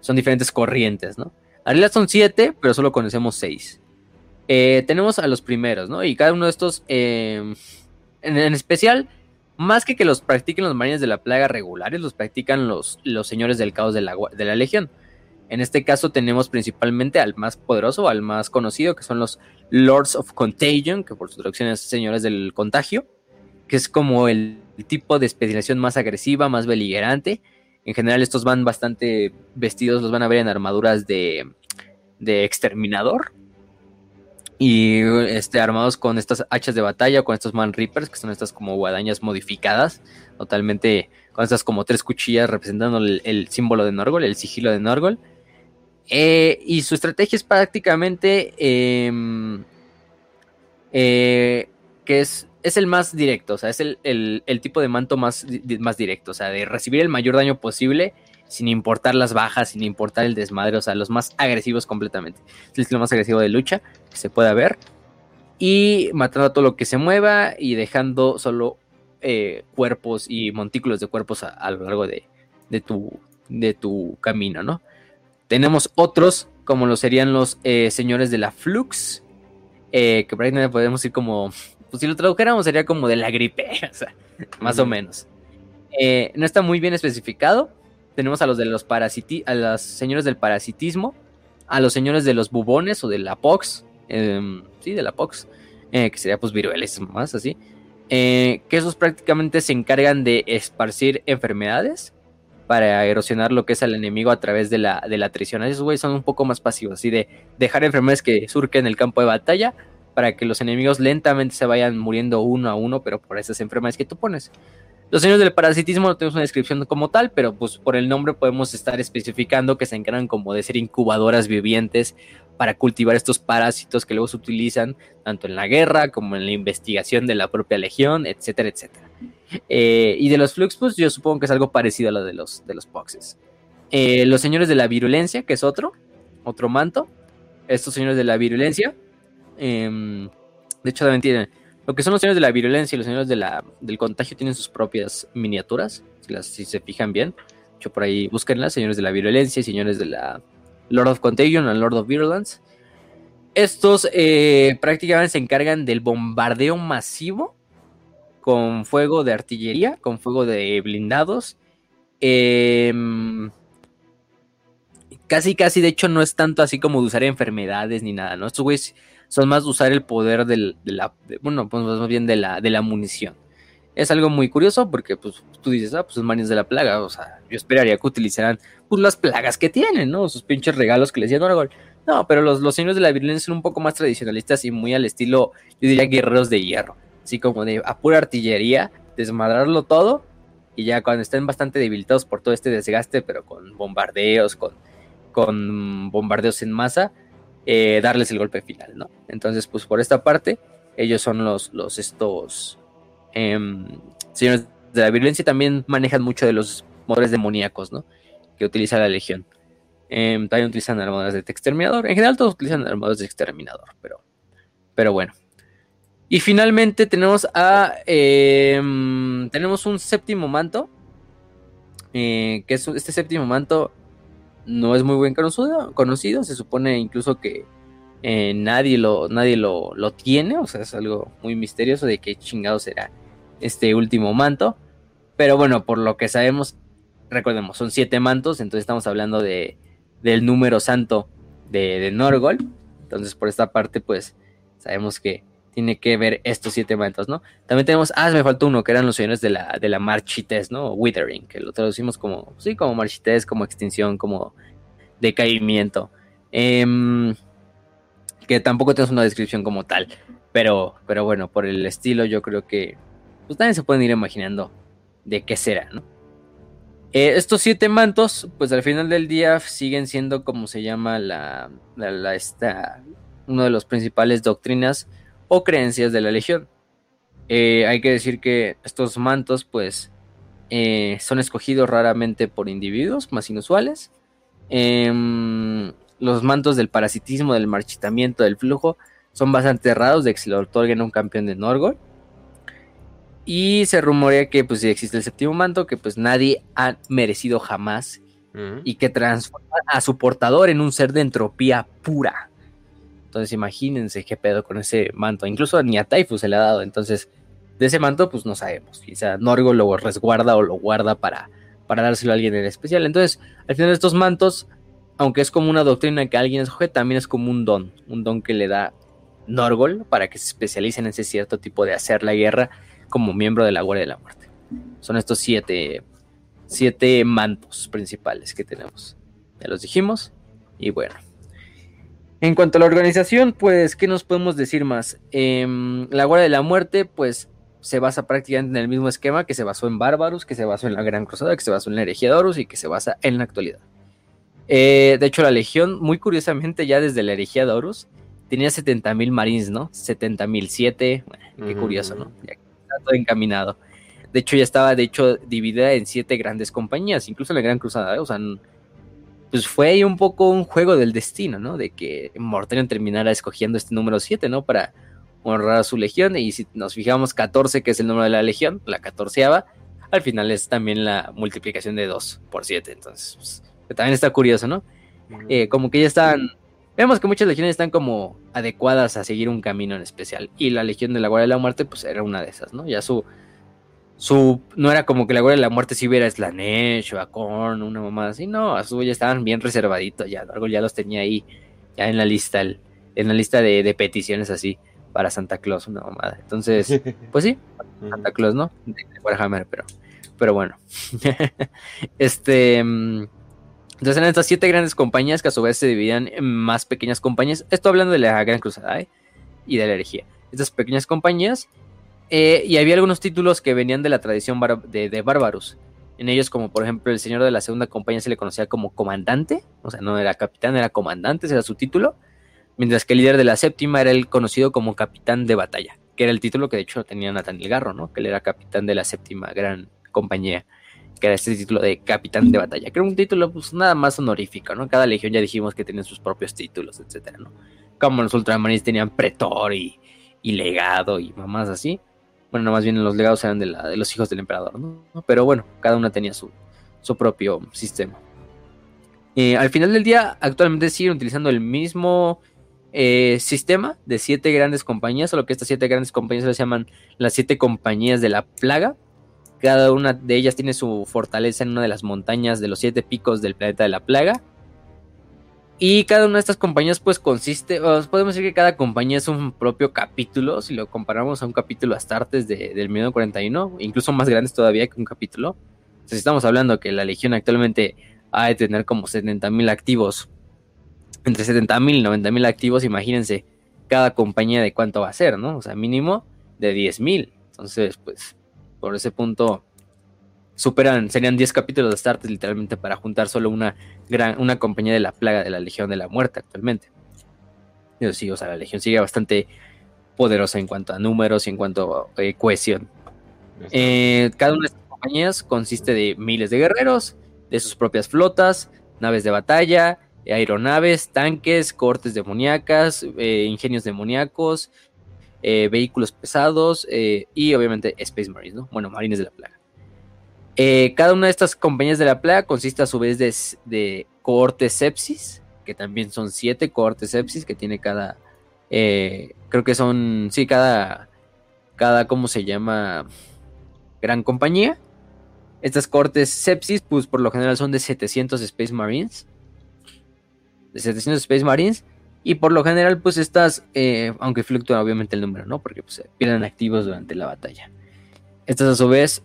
Son diferentes corrientes, ¿no? En realidad son siete, pero solo conocemos seis. Eh, tenemos a los primeros, ¿no? Y cada uno de estos, eh, en, especial, más que que los practiquen los marines de la plaga regulares, los practican los, los señores del caos de la, de la legión. En este caso tenemos principalmente al más poderoso, al más conocido, que son los Lords of Contagion, que por su traducción es señores del contagio, que es como el, tipo de especialización más agresiva, más beligerante. En general estos van bastante vestidos, los van a ver en armaduras de, de exterminador. Y este, armados con estas hachas de batalla, con estos man reapers, que son estas como guadañas modificadas, totalmente con estas como tres cuchillas representando el, el símbolo de Norgol, el sigilo de Norgol. Eh, y su estrategia es prácticamente em, eh, que es, es el más directo, o sea, es el, tipo de manto más, más directo, o sea, de recibir el mayor daño posible sin importar las bajas, sin importar el desmadre, o sea, los más agresivos completamente. Es el estilo más agresivo de lucha que se pueda ver. Y matando a todo lo que se mueva y dejando solo eh, cuerpos y montículos de cuerpos a, lo largo de, de, tu, de tu camino, ¿no? Tenemos otros, como lo serían los eh, señores de la Flux, eh, que prácticamente podemos decir como, pues si lo tradujéramos sería como de la gripe, (laughs) o sea, más o menos. No está muy bien especificado. Tenemos a los de los parasiti a los señores del parasitismo, a los señores de los bubones o de la pox, em, sí, de la pox, que sería pues viruelas más así, que esos prácticamente se encargan de esparcir enfermedades para erosionar lo que es al enemigo a través de la, de la atrición. Esos güeyes son un poco más pasivos, así de dejar enfermedades que surquen el campo de batalla para que los enemigos lentamente se vayan muriendo uno a uno, pero por esas enfermedades que tú pones. Los señores del parasitismo no tenemos una descripción como tal, pero pues por el nombre podemos estar especificando que se encargan como de ser incubadoras vivientes para cultivar estos parásitos que luego se utilizan tanto en la guerra como en la investigación de la propia legión, etcétera, etcétera. Eh, y de los Flux, pues yo supongo que es algo parecido a lo de los, de los Poxes. Eh, los señores de la virulencia, que es otro, otro manto. Estos señores de la virulencia. Em, de hecho, también tienen. Lo que son los señores de la virulencia y los señores de la, del contagio tienen sus propias miniaturas. Si, se fijan bien. De hecho, por ahí búsquenlas. Señores de la virulencia y señores de la Lord of Contagion and Lord of Virulence. Estos eh, prácticamente se encargan del bombardeo masivo con fuego de artillería, con fuego de blindados. Em, casi, casi, de hecho, no es tanto así como de usar enfermedades ni nada, ¿no? Estos güeyes son más de usar el poder de la, bueno, pues más bien de la, de la munición. Es algo muy curioso porque, pues, tú dices, ah, pues son manes de la plaga, o sea, yo esperaría que utilizaran, pues, las plagas que tienen, ¿no? Sus pinches regalos que les dieron Aragorn. No, pero los, los señores de la violencia son un poco más tradicionalistas y muy al estilo, yo diría, guerreros de hierro así como de a pura artillería, desmadrarlo todo y ya cuando estén bastante debilitados por todo este desgaste, pero con bombardeos, con, con bombardeos en masa, eh, darles el golpe final, ¿no? Entonces, pues por esta parte, ellos son los, los estos em, señores de la violencia también manejan mucho de los motores demoníacos, ¿no? Que utiliza la legión. Em, también utilizan armaduras de exterminador. En general todos utilizan armaduras de exterminador, pero, pero bueno. Y finalmente tenemos a. Em, tenemos un séptimo manto. Eh, que es este séptimo manto. No es muy buen conocido. conocido se supone incluso que eh, nadie, lo, nadie lo, lo, tiene. O sea, es algo muy misterioso de qué chingado será este último manto. Pero bueno, por lo que sabemos, recordemos, son siete mantos. Entonces estamos hablando de, del número santo de, de Norgol. Entonces, por esta parte, pues sabemos que tiene que ver estos siete mantos, ¿no? También tenemos, ah, me faltó uno, que eran los señores de la, de la marchites, ¿no? Withering, que lo traducimos como, sí, como marchites, como extinción, como decaimiento. Em, que tampoco tenemos una descripción como tal, pero, pero bueno, por el estilo yo creo que, pues también se pueden ir imaginando de qué será, ¿no? Eh, estos siete mantos, pues al final del día siguen siendo como se llama la, la, esta, uno de los principales doctrinas o creencias de la legión. Eh, hay que decir que estos mantos, pues, eh, son escogidos raramente por individuos más inusuales. Em, los mantos del parasitismo, del marchitamiento, del flujo, son bastante raros de que se le otorguen a un campeón de Norgol. Y se rumorea que pues existe el séptimo manto, que pues nadie ha merecido jamás y que transforma a su portador en un ser de entropía pura. Entonces imagínense qué pedo con ese manto. Incluso ni a Taifu se le ha dado. Entonces, de ese manto, pues no sabemos. Quizá Norgo lo resguarda o lo guarda para, para dárselo a alguien en especial. Entonces, al final estos mantos, aunque es como una doctrina que alguien escoge, también es como un don. Un don que le da Norgol para que se especialice en ese cierto tipo de hacer la guerra como miembro de la Guardia de la Muerte. Son estos siete siete mantos principales que tenemos. Ya los dijimos. Y bueno. En cuanto a la organización, pues, ¿qué nos podemos decir más? Em, la Guardia de la Muerte, pues, se basa prácticamente en el mismo esquema que se basó en Bárbaros, que se basó en la Gran Cruzada, que se basó en la herejía y que se basa en la actualidad. Eh, de hecho, la Legión, muy curiosamente, ya desde la herejía de tenía 70.000 marines, ¿no? 70.000, 7, qué curioso, ¿no? Ya está todo encaminado. De hecho, ya estaba, de hecho, dividida en siete grandes compañías, incluso la Gran Cruzada, ¿eh? o sea, pues fue ahí un poco un juego del destino, ¿no? De que Mortarion terminara escogiendo este número 7, ¿no? Para honrar a su legión, y si nos fijamos 14, que es el número de la legión, la catorceava, al final es también la multiplicación de 2 por 7, entonces, pues, también está curioso, ¿no? Eh, como que ya están, vemos que muchas legiones están como adecuadas a seguir un camino en especial, y la legión de la Guardia de la Muerte, pues era una de esas, ¿no? Ya su su no era como que la guardia de la muerte si hubiera Slanesh o Acorn, una mamá así, no, a su ya estaban bien reservaditos, ya algo ya los tenía ahí, ya en la lista, en la lista de, peticiones así para Santa Claus, una mamada. Entonces, (laughs) pues sí, Santa Claus, ¿no? De, Warhammer, pero, pero bueno. (laughs) este mm, entonces eran estas siete grandes compañías que a su vez se dividían en más pequeñas compañías. Esto hablando de la Gran Cruzada ¿eh? y de la herejía. Estas pequeñas compañías eh, y había algunos títulos que venían de la tradición de, bárbaros. En ellos, como por ejemplo, el señor de la segunda compañía se le conocía como comandante, o sea, no era capitán, era comandante, ese era su título. Mientras que el líder de la séptima era el conocido como capitán de batalla, que era el título que de hecho tenía Nathaniel Garro, ¿no? Que él era capitán de la séptima gran compañía, que era este título de capitán de batalla, que era un título pues nada más honorífico, ¿no? Cada legión ya dijimos que tenía sus propios títulos, etcétera, ¿no? Como los ultramarines tenían pretor y, y legado y mamás así bueno, no, más bien los legados eran de, la, de los hijos del emperador, ¿no? Pero bueno, cada una tenía su, su propio sistema. Eh, al final del día, actualmente siguen utilizando el mismo eh, sistema de siete grandes compañías, solo que estas siete grandes compañías se llaman las siete compañías de la plaga. Cada una de ellas tiene su fortaleza en una de las montañas de los siete picos del planeta de la plaga. Y cada una de estas compañías pues consiste, podemos decir que cada compañía es un propio capítulo, si lo comparamos a un capítulo Astartes de, del 1941, incluso más grandes todavía que un capítulo. Entonces estamos hablando que la Legión actualmente ha de tener como 70.000 activos, entre 70.000 y 90.000 activos, imagínense cada compañía de cuánto va a ser, ¿no? O sea, mínimo de 10.000. Entonces, pues, por ese punto superan, serían 10 capítulos de Astartes literalmente para juntar solo una gran, una compañía de la plaga de la Legión de la Muerte actualmente. Yo sí, o sea, la Legión sigue bastante poderosa en cuanto a números y en cuanto a eh, cohesión. Eh, cada una de estas compañías consiste de miles de guerreros, de sus propias flotas, naves de batalla, aeronaves, tanques, cortes demoníacas, eh, ingenios demoníacos, vehículos pesados y obviamente Space Marines, ¿no? Bueno, marines de la plaga. Eh, cada una de estas compañías de la plaga consiste a su vez de, de cohortes sepsis, que también son siete cohortes sepsis que tiene cada, eh, creo que son, sí, cada, cada, ¿cómo se llama? Gran compañía. Estas cohortes sepsis, pues por lo general son de 700 Space Marines. De 700 Space Marines. Y por lo general, pues estas, eh, aunque fluctúa obviamente el número, ¿no? Porque pues, pierden activos durante la batalla. Estas a su vez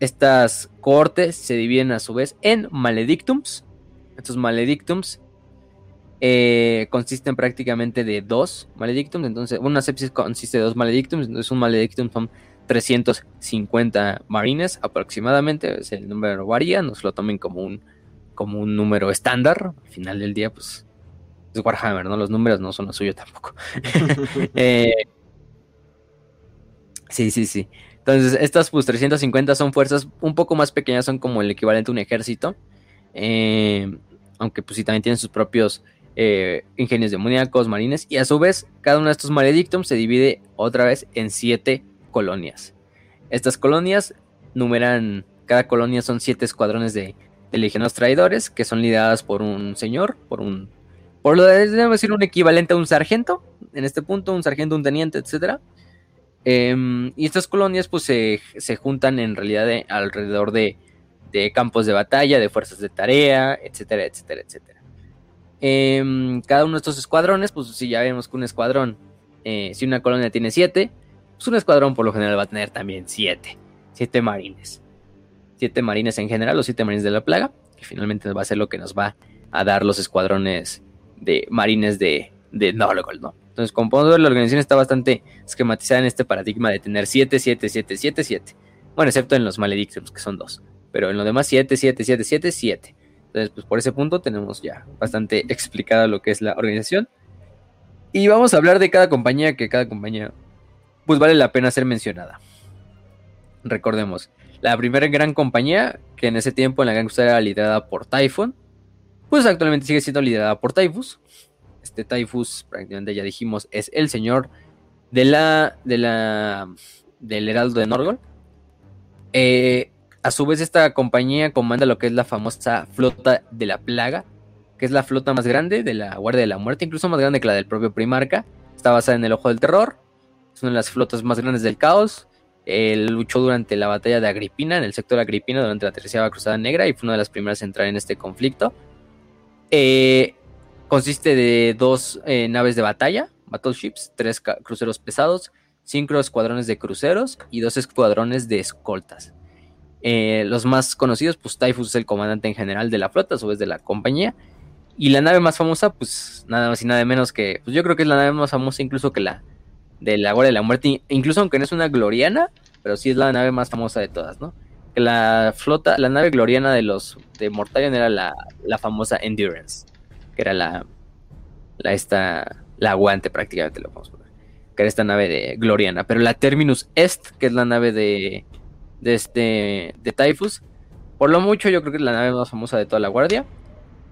estas cohortes se dividen a su vez en maledictums. Estos maledictums eh, consisten prácticamente de dos maledictums. Entonces, una sepsis consiste de dos maledictums. Entonces, un maledictum son 350 marines aproximadamente. el número varía, no se lo tomen como un, como un número estándar. Al final del día, pues es Warhammer, ¿no? Los números no son lo suyo tampoco. (laughs) Eh, sí, sí, sí. Entonces, estas pues 350 son fuerzas un poco más pequeñas, son como el equivalente a un ejército. Eh, aunque pues sí también tienen sus propios eh, ingenios demoníacos, marines. Y a su vez, cada uno de estos maledictums se divide otra vez en siete colonias. Estas colonias numeran, cada colonia son siete escuadrones de, de traidores que son lideradas por un señor, por un, por lo de decir un equivalente a un sargento, en este punto, un sargento, un teniente, etcétera. Em, y estas colonias pues se, se juntan en realidad de- alrededor de, de campos de batalla, de fuerzas de tarea, etcétera, etcétera, etcétera. Em, cada uno de estos escuadrones, pues si ya vemos que un escuadrón, eh, si una colonia tiene siete, pues un escuadrón por lo general va a tener también siete, siete marines. Siete marines en general, los siete marines de la plaga, que finalmente va a ser lo que nos va a dar los escuadrones de marines de, de Norgol, ¿no? Entonces, como podemos ver, la organización está bastante esquematizada en este paradigma de tener 7, 7, 7, 7, 7. Bueno, excepto en los Maledictions, que son dos. Pero en lo demás, 7, 7, 7, 7, 7. Entonces, pues por ese punto tenemos ya bastante explicado lo que es la organización. Y vamos a hablar de cada compañía, que cada compañía, pues vale la pena ser mencionada. Recordemos, la primera gran compañía, que en ese tiempo en la Cruzada era liderada por Typhon, pues actualmente sigue siendo liderada por Typhus. Este Typhus, prácticamente ya dijimos, es el señor de la, de la, del Heraldo de Norgol. Eh, a su vez, esta compañía comanda lo que es la famosa flota de la plaga, que es la flota más grande de la Guardia de la Muerte, incluso más grande que la del propio Primarca. Está basada en el Ojo del Terror. Es una de las flotas más grandes del caos. Él luchó durante la batalla de Agripina, en el sector Agripina, durante la Tercera Cruzada Negra, y fue una de las primeras en entrar en este conflicto. Eh, consiste de dos eh, naves de batalla, battleships, tres cruceros pesados, cinco escuadrones de cruceros y dos escuadrones de escoltas. Eh, los más conocidos, pues Typhus es el comandante en general de la flota, a su vez de la compañía. Y la nave más famosa, pues nada más y nada menos que, pues yo creo que es la nave más famosa incluso que la de la Guardia de la Muerte, incluso aunque no es una gloriana, pero sí es la nave más famosa de todas, ¿no? La flota, la nave gloriana de los de Mortarion era la, la famosa Endurance, que era la, la esta, la aguante prácticamente lo podemos poner, que era esta nave de gloriana, pero la Terminus Est, que es la nave de, de este, de Typhus, por lo mucho yo creo que es la nave más famosa de toda la guardia,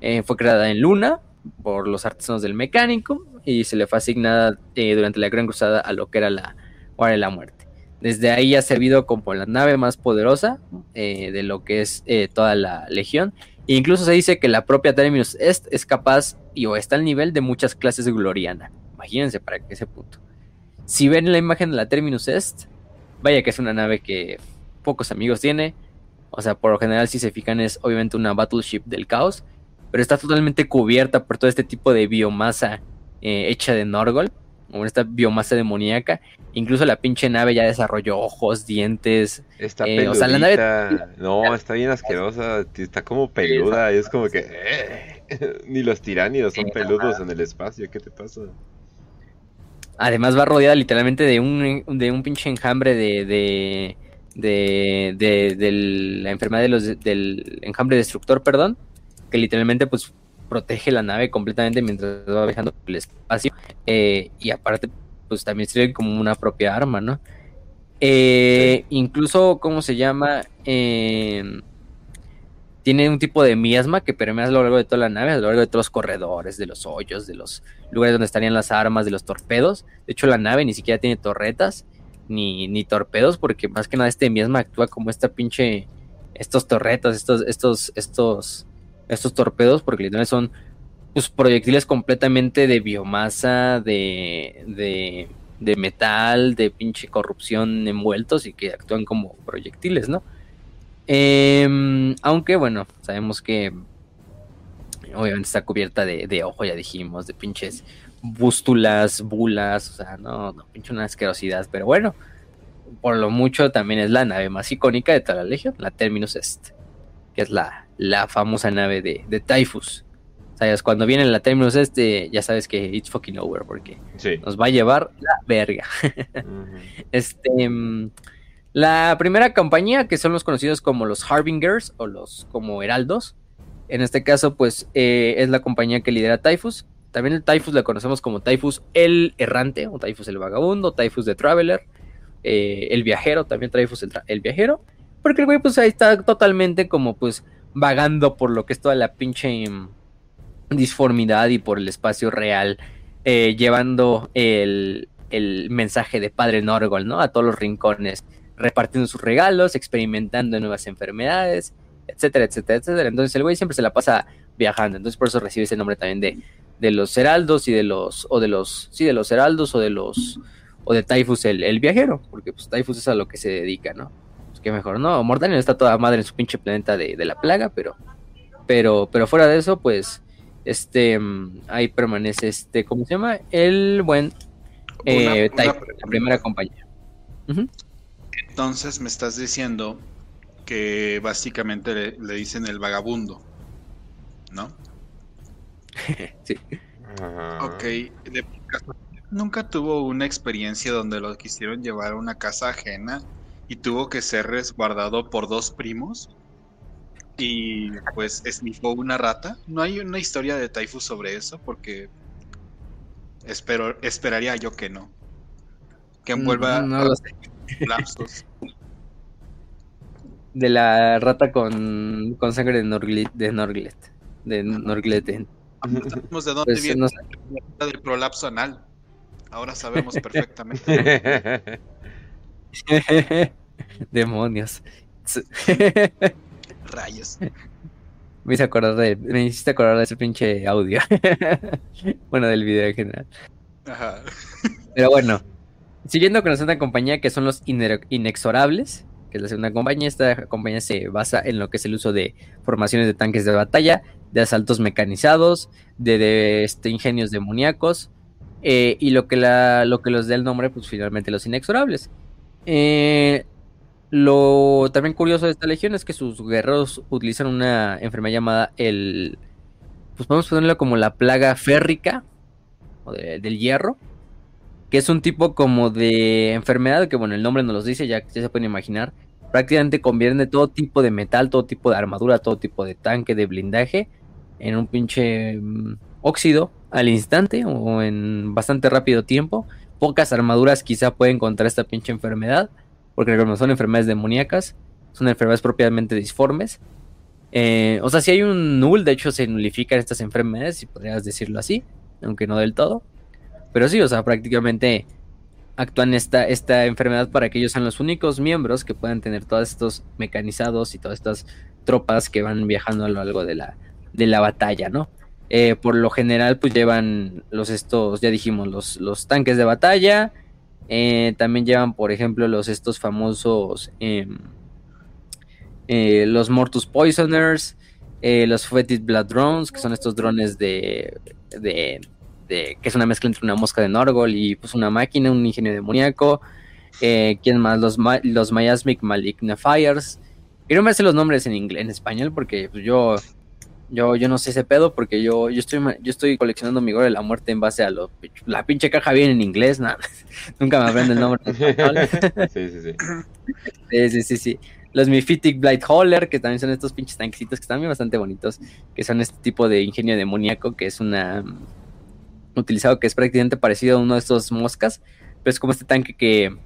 Eh, fue creada en Luna por los artesanos del mecánico y se le fue asignada eh, durante la Gran Cruzada a lo que era la Guardia de la Muerte. Desde ahí ha servido como la nave más poderosa eh, de lo que es toda la legión. Incluso se dice que la propia Terminus Est es capaz y o está al nivel de muchas clases de Gloriana. Imagínense para ese punto. Si ven la imagen de la Terminus Est, vaya que es una nave que pocos amigos tiene. O sea, por lo general, si se fijan, es obviamente una battleship del caos. Pero está totalmente cubierta por todo este tipo de biomasa eh, hecha de Norgol. Como esta biomasa demoníaca. Incluso la pinche nave ya desarrolló ojos, dientes. Está Eh, peludita. o sea, la nave- No, está bien asquerosa. Está como peluda. y es como que. eh, (laughs) Ni los tiránidos son Sí, peludos en el espacio. ¿Qué te pasa? Además va rodeada literalmente de un, de un pinche enjambre de, de, de, de- de la enfermedad de los, del enjambre destructor, perdón, que literalmente pues protege la nave completamente mientras va viajando por el espacio eh, y aparte pues también sirve como una propia arma, ¿no? Eh, Incluso, ¿cómo se llama? Eh, tiene un tipo de miasma que permea a lo largo de toda la nave, a lo largo de todos los corredores, de los hoyos, de los lugares donde estarían las armas, de los torpedos. De hecho, la nave ni siquiera tiene torretas ni, ni torpedos, porque más que nada este miasma actúa como esta pinche. Estos torretas, estos, estos, estos, estos torpedos, porque son pues, proyectiles completamente de biomasa, de, de, metal, de pinche corrupción envueltos y que actúan como proyectiles, ¿no? Em, aunque bueno, sabemos que obviamente está cubierta de, de ojo, ya dijimos, de pinches bústulas, bulas, o sea, no, no, pinche una asquerosidad, pero bueno, por lo mucho también es la nave más icónica de toda la legión, la Terminus Est, que es la, la famosa nave de, de Typhus. ¿Sabes? Cuando viene la Terminus Est, eh, ya sabes que it's fucking over, porque Sí. nos va a llevar la verga. (laughs) Este, mm, la primera compañía, que son los conocidos como los Harbingers o los como Heraldos, en este caso, pues eh, es la compañía que lidera Typhus. También el Typhus la conocemos como Typhus el Errante, o Typhus el Vagabundo, Typhus the Traveler, eh, el Viajero, también Typhus el Viajero, porque el güey, pues ahí está totalmente como, pues, vagando por lo que es toda la pinche disformidad y por el espacio real, eh, llevando el, el mensaje de Padre Norgol, ¿no? A todos los rincones repartiendo sus regalos, experimentando nuevas enfermedades, etcétera, etcétera, etcétera. Entonces el güey siempre se la pasa viajando, entonces por eso recibe ese nombre también de, de los heraldos y de los, o de los, sí, de los heraldos o de los, o de Typhus el, el viajero, porque pues Typhus es a lo que se dedica, ¿no? Que mejor, ¿no? Mortalion está toda madre en su pinche planeta de, de la plaga, pero, pero, pero fuera de eso, pues, este, mm, ahí permanece este, ¿cómo se llama? El buen eh, Una- una Typhus, la primera compañía. Entonces me estás diciendo que básicamente le, le dicen el vagabundo, ¿no? (laughs) Sí. Ok, de- nunca tuvo una experiencia donde lo quisieron llevar a una casa ajena y tuvo que ser resguardado por dos primos y pues esnifó una rata. No hay una historia de Typhus sobre eso porque espero, esperaría yo que no. Que envuelva Mm, No lo sé. lapsos. De la rata con, con sangre de Norglet, de Norglet, de Norgleten. No sabemos de dónde Pues, viene no sé. la rata del prolapso anal. Ahora sabemos (laughs) perfectamente. (laughs) (laughs) Demonios. (laughs) Rayos. Me hice acordar de, me hiciste acordar de ese pinche audio. (laughs) bueno, del video en general. Ajá. Pero bueno, siguiendo con la segunda compañía, que son los ine- inexorables, que es la segunda compañía, esta compañía se basa en lo que es el uso de formaciones de tanques de batalla, de asaltos mecanizados, de, de, este, ingenios demoníacos, eh, y lo que, la, lo que los da el nombre, pues finalmente los inexorables. Eh, lo también curioso de esta legión es que sus guerreros utilizan una enfermedad llamada el, pues podemos ponerlo como la plaga férrica, o de- del hierro, que es un tipo como de enfermedad que, bueno, el nombre nos los dice, ya, ya se pueden imaginar. Prácticamente convierte todo tipo de metal, todo tipo de armadura, todo tipo de tanque, de blindaje, en un pinche mm, óxido al instante o en bastante rápido tiempo. Pocas armaduras quizá pueden contra esta pinche enfermedad, porque como son enfermedades demoníacas, son enfermedades propiamente disformes. Eh, o sea, si hay un null, de hecho se nulifican estas enfermedades, si podrías decirlo así, aunque no del todo. Pero sí, o sea, prácticamente actúan esta, esta enfermedad para que ellos sean los únicos miembros que puedan tener todos estos mecanizados y todas estas tropas que van viajando a lo largo de la, de la batalla, ¿no? Eh, por lo general, pues llevan los estos, ya dijimos, los, los tanques de batalla. eh, también llevan, por ejemplo, los estos famosos em, eh, los Mortus Poisoners, los Fetid Blood Drones, que son estos drones de, de, que es una mezcla entre una mosca de Norgol y pues una máquina, un ingenio demoníaco. ¿Quién más? Los, los Miasmic Malignifiers. Y no me sé los nombres en en español, porque pues, yo, yo, yo no sé ese pedo, porque yo, yo estoy yo estoy coleccionando mi gore de la muerte en base a lo la pinche caja viene en inglés, nada. (laughs) Nunca me aprendo el nombre (laughs) sí, sí, sí. Sí, sí, sí, sí. Los Mephitic Blight Hauler, que también son estos pinches tanquecitos que están bien bastante bonitos, que son este tipo de ingenio demoníaco, que es una utilizado que es prácticamente parecido a uno de estos moscas, pero es como este tanque que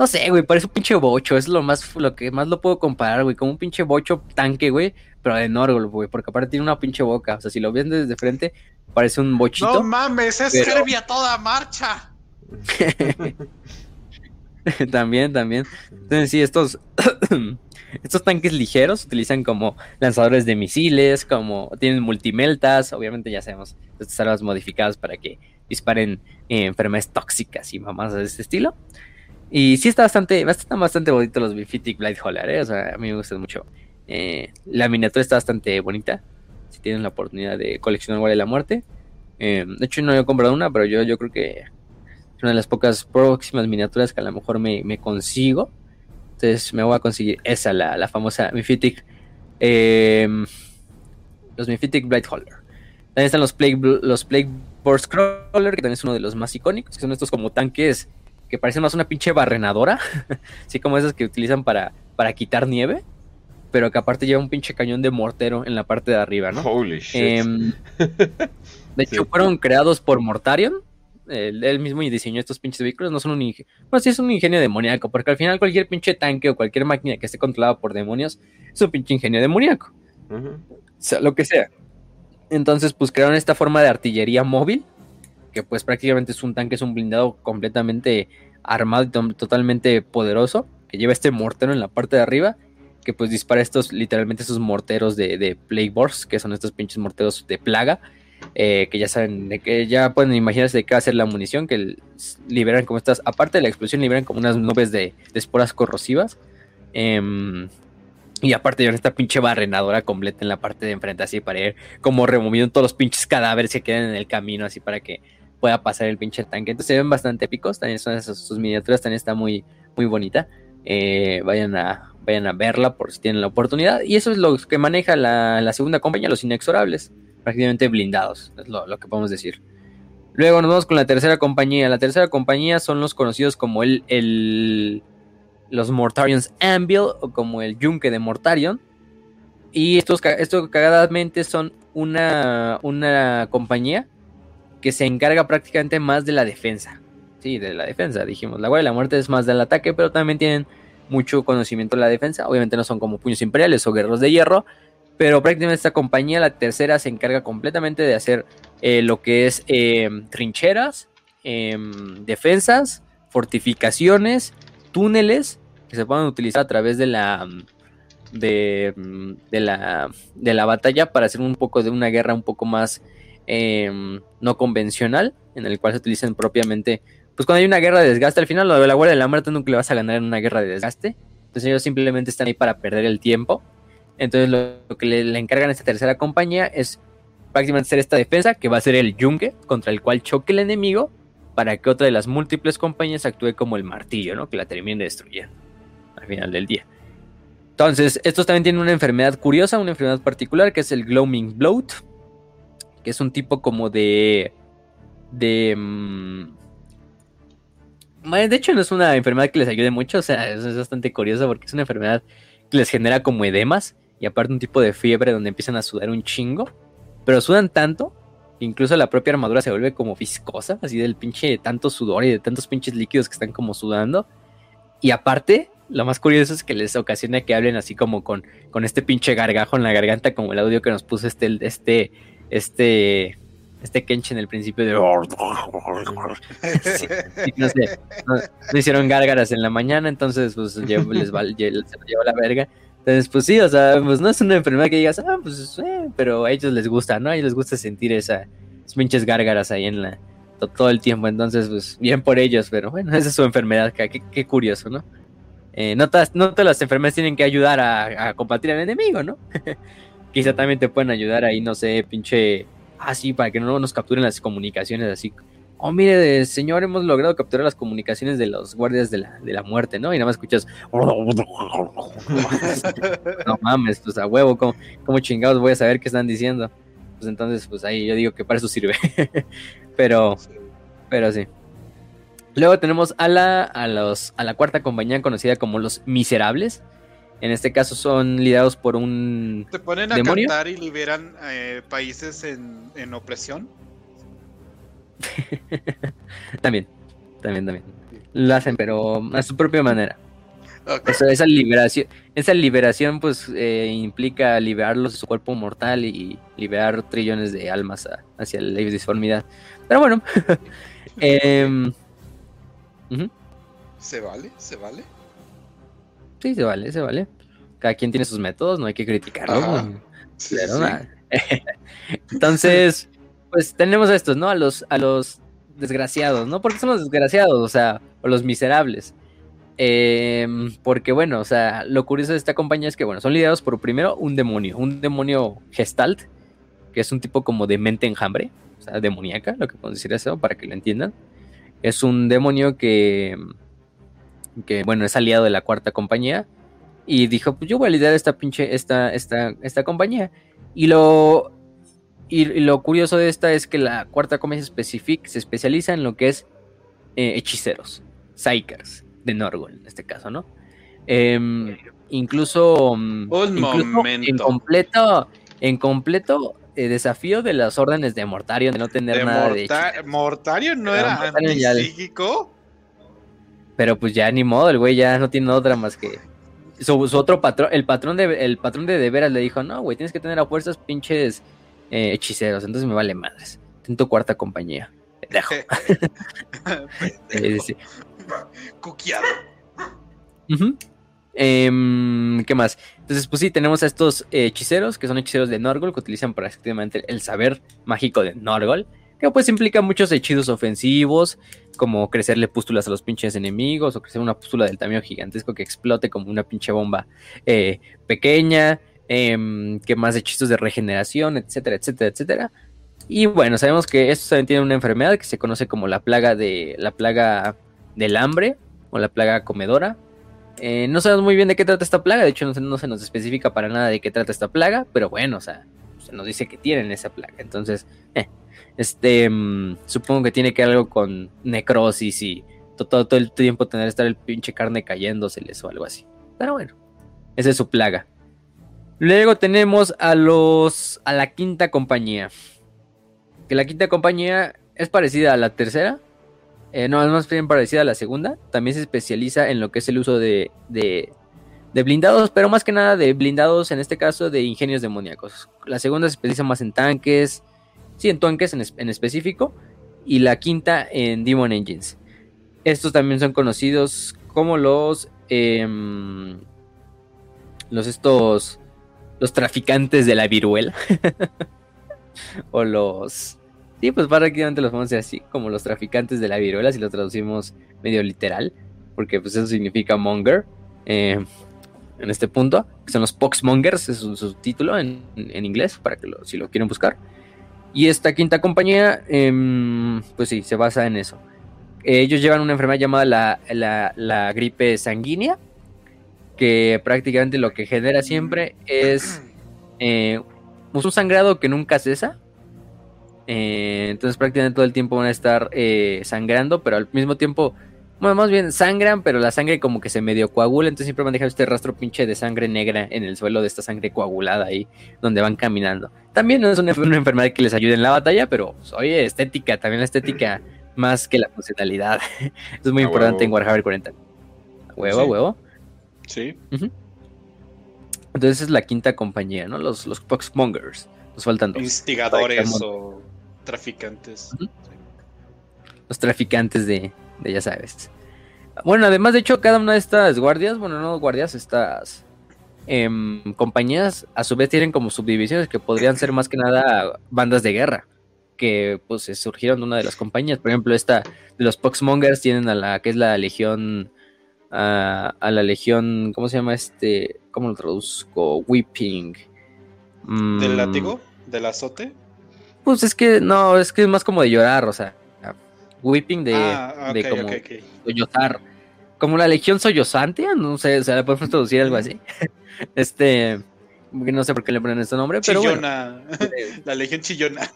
no sé, güey, parece un pinche bocho, es lo más lo que más lo puedo comparar, güey, como un pinche bocho tanque, güey, pero de Norgol, güey, porque aparte tiene una pinche boca, o sea, si lo ven desde frente parece un bochito. No mames, es Pero- Herbie a toda marcha. (laughs) también, también. Entonces, sí, estos, (coughs) estos tanques ligeros se utilizan como lanzadores de misiles, como tienen multimeltas, obviamente ya sabemos, estas armas modificadas para que disparen eh, enfermedades tóxicas y mamás de este estilo. Y sí está bastante, están bastante bonitos los Bifitic Blight Holler, ¿eh? o sea, a mí me gustan mucho. Eh, la miniatura está bastante bonita, si tienen la oportunidad de coleccionar Guardia de la Muerte. Eh, de hecho, no he comprado una, pero yo, yo creo que es una de las pocas próximas miniaturas que a lo mejor me, me consigo. Entonces me voy a conseguir esa, la, la famosa Mephitic. eh, los Mephitic Blight Holder. También están los Plague, los Plague Burst Crawler, que también es uno de los más icónicos, que son estos como tanques que parecen más una pinche barrenadora. (laughs) Así como esas que utilizan para, para quitar nieve. Pero que aparte lleva un pinche cañón de mortero en la parte de arriba, ¿no? Holy shit. Em, (laughs) de hecho, Sí. fueron creados por Mortarion. Él, él mismo diseñó estos pinches vehículos. No son un ingenio. Pues sí, es un ingenio demoníaco. Porque al final, cualquier pinche tanque o cualquier máquina que esté controlada por demonios es un pinche ingenio demoníaco. O sea, lo que sea. Entonces, pues crearon esta forma de artillería móvil. Que pues prácticamente es un tanque, es un blindado completamente armado y totalmente poderoso. que lleva este mortero en la parte de arriba, que pues dispara estos, literalmente esos morteros de, de Plague que son estos pinches morteros de plaga, eh, que ya saben, que ya pueden imaginarse de qué va a ser la munición, que liberan como estas, aparte de la explosión, liberan como unas nubes de, esporas corrosivas. Em, y aparte llevan esta pinche barrenadora completa en la parte de enfrente, así para ir como removiendo todos los pinches cadáveres que quedan en el camino, así para que pueda pasar el pinche tanque. Entonces se ven bastante épicos, también son sus miniaturas, también está muy, muy bonita. Eh, vayan, a, vayan a verla por si tienen la oportunidad. Y eso es lo que maneja la, la segunda compañía, los inexorables prácticamente blindados, es lo, que podemos decir. Luego nos vamos con la tercera compañía. La tercera compañía son los conocidos como el, el los Mortarions Anvil o como el Yunque de Mortarion. Y estos, estos cagadamente son una, una compañía que se encarga prácticamente más de la defensa. Sí, de la defensa, dijimos. La Guardia de la Muerte es más del ataque, pero también tienen mucho conocimiento de la defensa. Obviamente no son como puños imperiales o guerreros de hierro, pero prácticamente esta compañía, la tercera, se encarga completamente de hacer eh, lo que es em, trincheras, em, defensas, fortificaciones, túneles que se puedan utilizar a través de la de, la de la batalla para hacer un poco de una guerra un poco más em, no convencional, en el cual se utilicen propiamente, pues cuando hay una guerra de desgaste, al final lo de la Guardia de la Muerte nunca le vas a ganar en una guerra de desgaste, entonces ellos simplemente están ahí para perder el tiempo entonces lo, que le, encargan a esta tercera compañía es prácticamente hacer esta defensa, que va a ser el yunque, contra el cual choque el enemigo, para que otra de las múltiples compañías actúe como el martillo, ¿no? Que la termine destruyendo al final del día. Entonces, estos también tienen una enfermedad curiosa, una enfermedad particular, que es el Gloaming Bloat, que es un tipo como de... de... Mm, de hecho, no es una enfermedad que les ayude mucho, o sea, es bastante curioso porque es una enfermedad que les genera como edemas y aparte un tipo de fiebre donde empiezan a sudar un chingo, pero sudan tanto que incluso la propia armadura se vuelve como viscosa, así del pinche de tanto sudor y de tantos pinches líquidos que están como sudando. Y aparte, lo más curioso es que les ocasiona que hablen así como con, con este pinche gargajo en la garganta, como el audio que nos puso este, este, este, este Kench en el principio de... (laughs) no sé, no, hicieron gárgaras en la mañana, entonces pues les, les, les llevó la verga. Entonces, pues sí, o sea, pues no es una enfermedad que digas, ah, pues, eh", pero a ellos les gusta, ¿no? A ellos les gusta sentir esa, esas pinches gárgaras ahí en la, todo el tiempo. Entonces, pues bien por ellos, pero bueno, (laughs) esa es su enfermedad, qué, qué curioso, ¿no? Eh, no, todas, no todas las enfermedades tienen que ayudar a, combatir al enemigo, ¿no? (laughs) Quizá también te pueden ayudar ahí, no sé, pinche, así, para que no nos capturen las comunicaciones así oh, mire, señor, hemos logrado capturar las comunicaciones de los guardias de la, muerte, ¿no? Y nada más escuchas, (laughs) no mames, pues a huevo, ¿cómo, chingados voy a saber qué están diciendo? Pues entonces, pues ahí yo digo que para eso sirve. (laughs) pero, pero sí. Luego tenemos a la, a, los, a la cuarta compañía conocida como los Miserables. En este caso son liderados por un. ¿Te ponen a cantar y liberan eh, países en, en opresión? (laughs) también, también, también. Lo hacen, pero a su propia manera. esa liberación, esa liberación pues eh, implica liberarlos de su cuerpo mortal y liberar trillones de almas hacia la disformidad. Pero bueno. (laughs) (laughs) Em, ¿Se vale? ¿Se vale? Sí, se vale, se vale. Cada quien tiene sus métodos, no hay que criticarlo. (laughs) Entonces, pues tenemos a estos, ¿no? A los, a los desgraciados, ¿no? Porque son los desgraciados, o sea, o los miserables. Em, porque bueno, o sea, lo curioso de esta compañía es que, bueno, son liderados por primero un demonio, un demonio gestalt, que es un tipo como de mente enjambre, o sea, demoníaca, lo que podemos decir eso, para que lo entiendan. Es un demonio que, que, bueno, es aliado de la cuarta compañía y dijo, pues yo voy a liderar esta pinche, esta, esta, esta compañía. Y lo, y, lo curioso de esta es que la cuarta Specific se especializa en lo que es eh, hechiceros, psykers, de Norgol en este caso, ¿no? Em, incluso, mm, en completo, en completo eh, desafío de las órdenes de Mortario de no tener nada de Mortario no era psíquico. Pero pues ya ni modo, el güey ya no tiene otra más que su, otro patrón, el patrón de el patrón de de veras le dijo, "No, güey, tienes que tener a fuerzas pinches eh, hechiceros, entonces me vale madres. Tento cuarta compañía. Dejo. (laughs) Ujú. Em, ¿Qué más? Entonces, pues sí, tenemos a estos eh, hechiceros, que son hechiceros de Norgol, que utilizan prácticamente el saber mágico de Norgol, que pues implica muchos hechizos ofensivos, como crecerle pústulas a los pinches enemigos, o crecer una pústula del tamaño gigantesco que explote como una pinche bomba eh, pequeña, em, que más hechizos de regeneración, etcétera, etcétera, etcétera. Y bueno, sabemos que estos también tienen una enfermedad que se conoce como la plaga de la plaga del hambre o la plaga comedora. Eh, no sabemos muy bien de qué trata esta plaga, de hecho no no se nos especifica para nada de qué trata esta plaga, pero bueno, o sea, se nos dice que tienen esa plaga. Entonces, eh, este, mm, supongo que tiene que ver algo con necrosis y to- todo, todo el tiempo tener que estar el pinche carne cayéndoseles o algo así. Pero bueno, esa es su plaga. Luego tenemos a los, a la quinta compañía. Que la quinta compañía es parecida a la tercera, eh, no, es más bien parecida a la segunda. También se especializa en lo que es el uso de, de, de blindados, pero más que nada de blindados, en este caso de ingenios demoníacos. La segunda se especializa más en tanques, sí, en tanques en, en específico. Y la quinta en Demon Engines. Estos también son conocidos como los. em, los estos. Los traficantes de la viruela. (laughs) o los. Sí, pues prácticamente los vamos a así, como los traficantes de la viruela, si lo traducimos medio literal, porque pues eso significa monger eh, en este punto, que son los poxmongers, es su, su título en, en inglés, para que si lo quieren buscar. Y esta quinta compañía, em, pues sí, se basa en eso. Ellos llevan una enfermedad llamada la, la- gripe sanguínea, que prácticamente lo que genera siempre es eh, pues, un sangrado que nunca cesa. Eh, entonces prácticamente todo el tiempo van a estar eh, sangrando, pero al mismo tiempo, bueno, más bien sangran, pero la sangre como que se medio coagula, entonces siempre van a dejar este rastro pinche de sangre negra en el suelo de esta sangre coagulada ahí, donde van caminando. También no es una, una enfermedad que les ayude en la batalla, pero pues, oye, estética, también la estética (laughs) más que la funcionalidad. (laughs) Es muy importante en. Warhammer 40. Huevo, Sí. huevo. Sí. Entonces es la quinta compañía, ¿no? Los, los Poxmongers. Nos faltan dos. Instigadores o traficantes. Los traficantes de, de ya sabes. Bueno, además, de hecho, cada una de estas guardias, bueno, no guardias, estas em, compañías, a su vez tienen como subdivisiones que podrían ser más que nada bandas de guerra, que pues se surgieron de una de las compañías. Por ejemplo, esta de los Poxmongers tienen a la que es la legión, a, a la legión, ¿cómo se llama este? ¿Cómo lo traduzco? Whipping. ¿Del Mm, látigo? ¿Del azote? Pues es que no, es que es más como de llorar, o sea, whipping de, ah, de como ok, ok. sollozar. Como la legión sollozante, no sé, sea, le podemos traducir algo así. (laughs) Este, no sé por qué le ponen este nombre, pero bueno. (laughs) La legión chillona.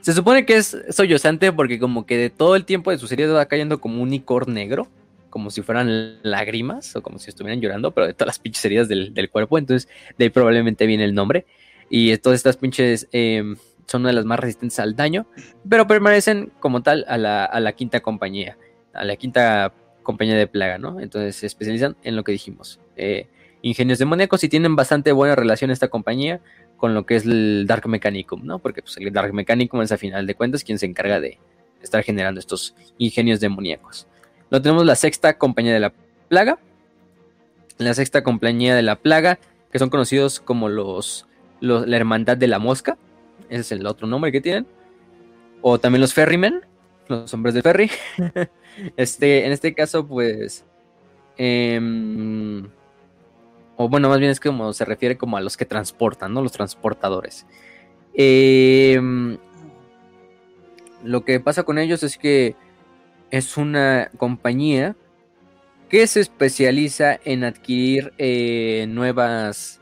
Se supone que es sollozante porque como que de todo el tiempo de su serie va cayendo como un icor negro, como si fueran lágrimas o como si estuvieran llorando, pero de todas las pinches heridas del, del cuerpo, entonces de ahí probablemente viene el nombre. Y todas estas pinches em, son una de las más resistentes al daño, pero permanecen como tal a la, a la quinta compañía, a la quinta compañía de plaga, ¿no? Entonces se especializan en lo que dijimos. eh, ingenios demoníacos y tienen bastante buena relación esta compañía con lo que es el Dark Mechanicum, ¿no? Porque pues, el Dark Mechanicum es a final de cuentas quien se encarga de estar generando estos ingenios demoníacos. Lo tenemos la sexta compañía de la plaga. La sexta compañía de la plaga, que son conocidos como los, los- la hermandad de la mosca. Ese es el otro nombre que tienen. O también los ferrymen, los hombres de ferry. (laughs) este, en este caso, pues. em, o bueno, más bien es como se refiere como a los que transportan, ¿no? Los transportadores. Em, lo que pasa con ellos es que es una compañía que se especializa en adquirir eh, nuevas.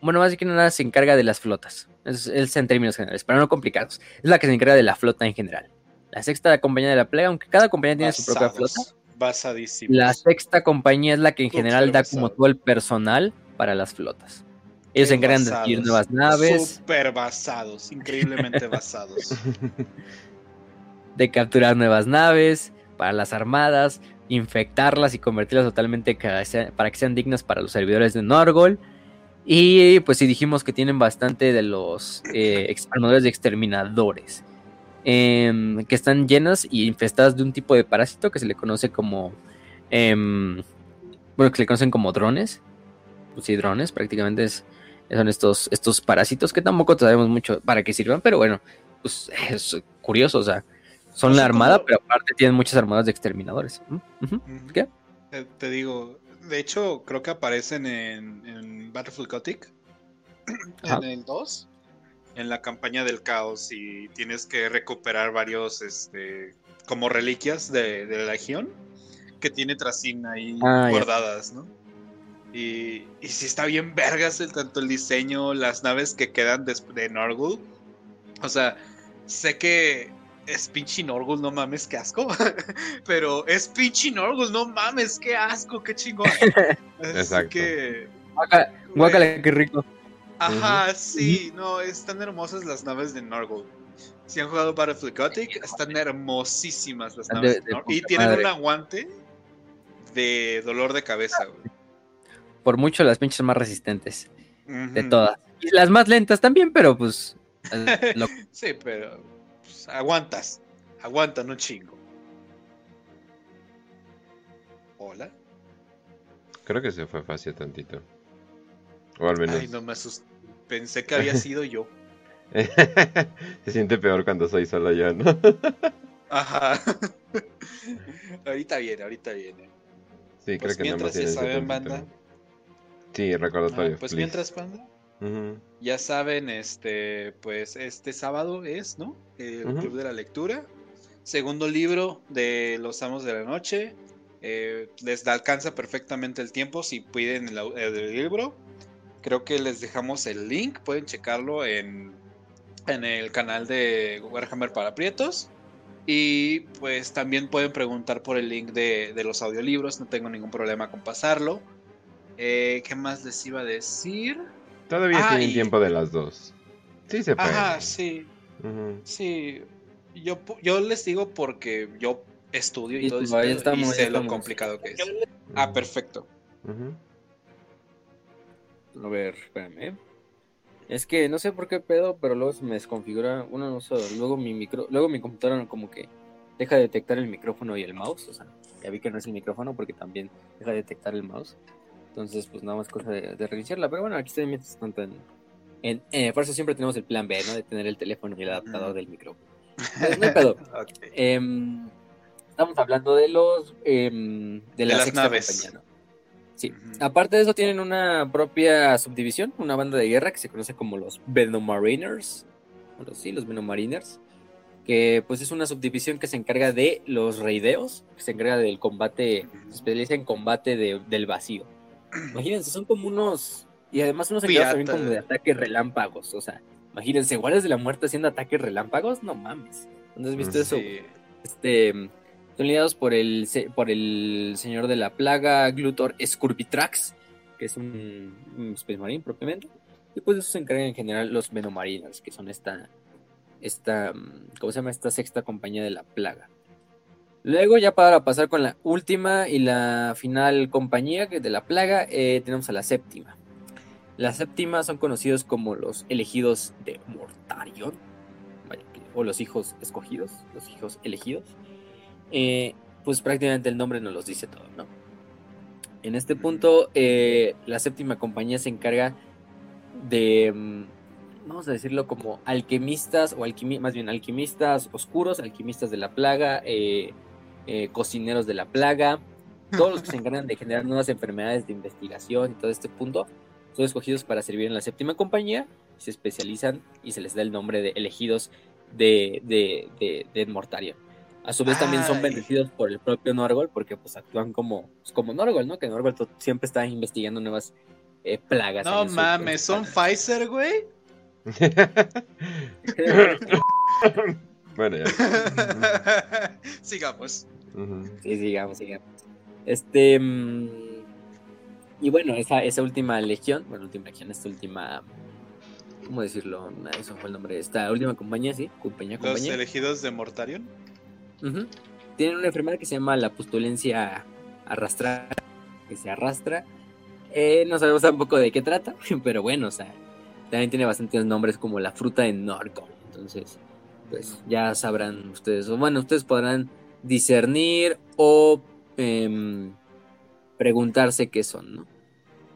Bueno, más que nada se encarga de las flotas. Es, es en términos generales, para no complicados. Es la que se encarga de la flota en general. La sexta compañía de la plaga, aunque cada compañía tiene su propia flota. Basadísimos. La sexta compañía es la que en general da como todo el personal para las flotas. Ellos se encargan de adquirir nuevas naves, Súper basados, increíblemente (laughs) basados. de capturar nuevas naves para las armadas, infectarlas y convertirlas totalmente para que sean dignas para los servidores de Norgol. Y pues sí dijimos que tienen bastante de los eh, de exterminadores. em, que están llenas y infestadas de un tipo de parásito que se le conoce como em, bueno, que le conocen como drones. Pues sí, drones, prácticamente es, son estos, estos parásitos que tampoco sabemos mucho para qué sirvan, pero bueno, pues es curioso, o sea, son la armada, pero aparte tienen muchas armadas de exterminadores. ¿Qué? Te, digo, de hecho, creo que aparecen en, en Battlefield Gothic, (clears throat) en el 2, en la campaña del caos, y tienes que recuperar varios, este, como reliquias de, de la Legión, que tiene Tracin ahí ah, guardadas, ¿no? Y, y si está bien vergas el, tanto el diseño, las naves que quedan de, de Norgul. O sea, sé que es pinche Norgul, no mames, qué asco. (laughs) Pero es pinche Norgul, no mames, qué asco, qué chingón. (laughs) Exacto. Que, guácala, qué rico. Ajá, sí, no, están hermosas las naves de Norgul. Si han jugado Battlefield Gothic, están hermosísimas las naves de, Y tienen un aguante de dolor de cabeza, Por mucho las pinches más resistentes. De todas. Y las más lentas también, pero pues. (laughs) sí, pero aguantas. Aguanta, no chingo. Hola. Creo que se fue fácil tantito. O al menos. Ay, no me asusté. Pensé que había sido yo. (laughs) se siente peor cuando soy solo yo, ¿no? (laughs) Ajá. (laughs) ahorita viene, ahorita viene. Sí, creo pues que mientras ya saben, banda. Sí, recordatorio. Ah, pues mientras, banda. Ya saben, este, pues este sábado es, ¿no? El Club de la Lectura. Segundo libro de Los Amos de la Noche. Eh, les alcanza perfectamente el tiempo si piden el, libro. Creo que les dejamos el link, pueden checarlo en, en el canal de Warhammer para Prietos. Y pues también pueden preguntar por el link de, los audiolibros, no tengo ningún problema con pasarlo. Eh, ¿Qué más les iba a decir? Todavía ah, tienen tiempo de las dos. Sí se puede. Ajá, sí. Sí. Yo, yo les digo porque yo estudio y, todo eso y sé lo complicado que es. Ah, perfecto. A ver, espérame. Es que no sé por qué pedo, pero luego se me desconfigura. Uno no sé, luego mi micro, luego mi computadora como que deja de detectar el micrófono y el mouse. O sea, ya vi que no es el micrófono porque también deja de detectar el mouse. Entonces, pues nada más cosa de, reiniciarla. Pero bueno, aquí estoy mientras tanto en, en, eh, por eso siempre tenemos el plan B, ¿no? De tener el teléfono y el adaptador del micrófono. no hay pedo. (laughs) Em, estamos hablando de los em, de, las naves. Sí. Aparte de eso, tienen una propia subdivisión, una banda de guerra que se conoce como los Venomariners. Bueno, sí, los Venomariners. Que pues es una subdivisión que se encarga de los reideos, que se encarga del combate, se especializa en combate del vacío. Imagínense, son como unos. Y además unos encargados también como de ataques relámpagos. O sea, imagínense, guardias de la muerte haciendo ataques relámpagos, no mames. ¿Dónde has visto eso? Este son lidiados por el, por el señor de la plaga, Glutor Scurvitrax, que es un, Space Marine propiamente. Y pues eso se encargan en general los Venomarinas, que son esta, esta, ¿cómo se llama? Esta sexta compañía de la plaga. Luego, ya para pasar con la última y la final compañía de la plaga, eh, tenemos a la séptima. La séptima son conocidos como los elegidos de Mortarion, o los hijos escogidos, los hijos elegidos. Eh, pues prácticamente el nombre nos los dice todo, ¿no? En este punto, eh, la séptima compañía se encarga de, mm, vamos a decirlo como alquimistas, o más bien alquimistas oscuros, alquimistas de la plaga, cocineros de la plaga, todos los que se encargan de generar nuevas enfermedades de investigación y todo este punto, son escogidos para servir en la séptima compañía, se especializan y se les da el nombre de elegidos de, de, de, de Mortarion. A su vez también son bendecidos por el propio Norgol porque pues actúan como, pues, como Norgol, ¿no? Que Norgol siempre está investigando nuevas eh, plagas. No mames, ¿son Pfizer, güey? (laughs) (laughs) bueno, ya. (laughs) sigamos. Sí, sigamos, sigamos. Este... Mm, y bueno, esa, esa última legión, bueno, última legión, esta última... ¿Cómo decirlo? Eso fue el nombre. Esta última compañía, sí, compañía, compañía. ¿Los elegidos de Mortarion? Tienen una enfermedad que se llama la pustulencia arrastrada, que se arrastra. Eh, no sabemos tampoco de qué trata, (laughs) pero bueno, o sea, también tiene bastantes nombres como la fruta de Norco. Entonces, pues ya sabrán ustedes, o bueno, ustedes podrán discernir o, em, preguntarse qué son, ¿no?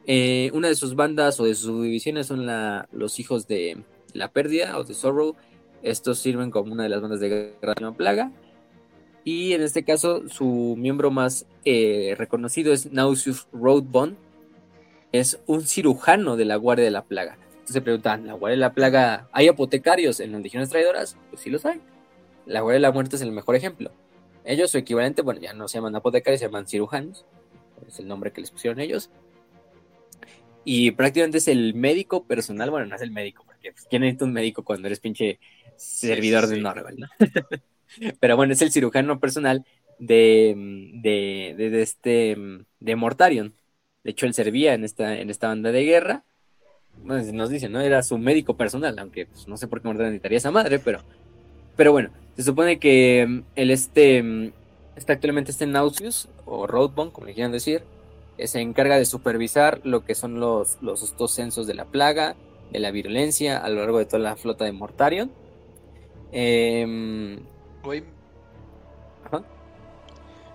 Eh, una de sus bandas o de sus subdivisiones son los hijos de la pérdida o de Sorrow. Estos sirven como una de las bandas de guerra plaga. Y en este caso, su miembro más eh, reconocido es Nausius Roadbone. Es un cirujano de la Guardia de la Plaga. Entonces se preguntan, ¿la Guardia de la Plaga hay apotecarios en las legiones traidoras? Pues sí los hay. La Guardia de la Muerte es el mejor ejemplo. Ellos, su equivalente, bueno, ya no se llaman apotecarios, se llaman cirujanos. Es el nombre que les pusieron ellos. Y prácticamente es el médico personal, bueno, no es el médico, porque pues, ¿quién necesita un médico cuando eres pinche servidor de Norval, no? (laughs) Pero bueno, es el cirujano personal de, de, de, este, de Mortarion. De hecho, él servía en esta, en esta banda de guerra. nos dicen, ¿no? Era su médico personal, aunque pues, no sé por qué Mortarion necesitaría esa madre, pero, pero bueno, se supone que él este, está actualmente este Nausius, o Roadbone, como le quieran decir, se encarga de supervisar lo que son los, los estos censos de la plaga, de la virulencia a lo largo de toda la flota de Mortarion. Eh,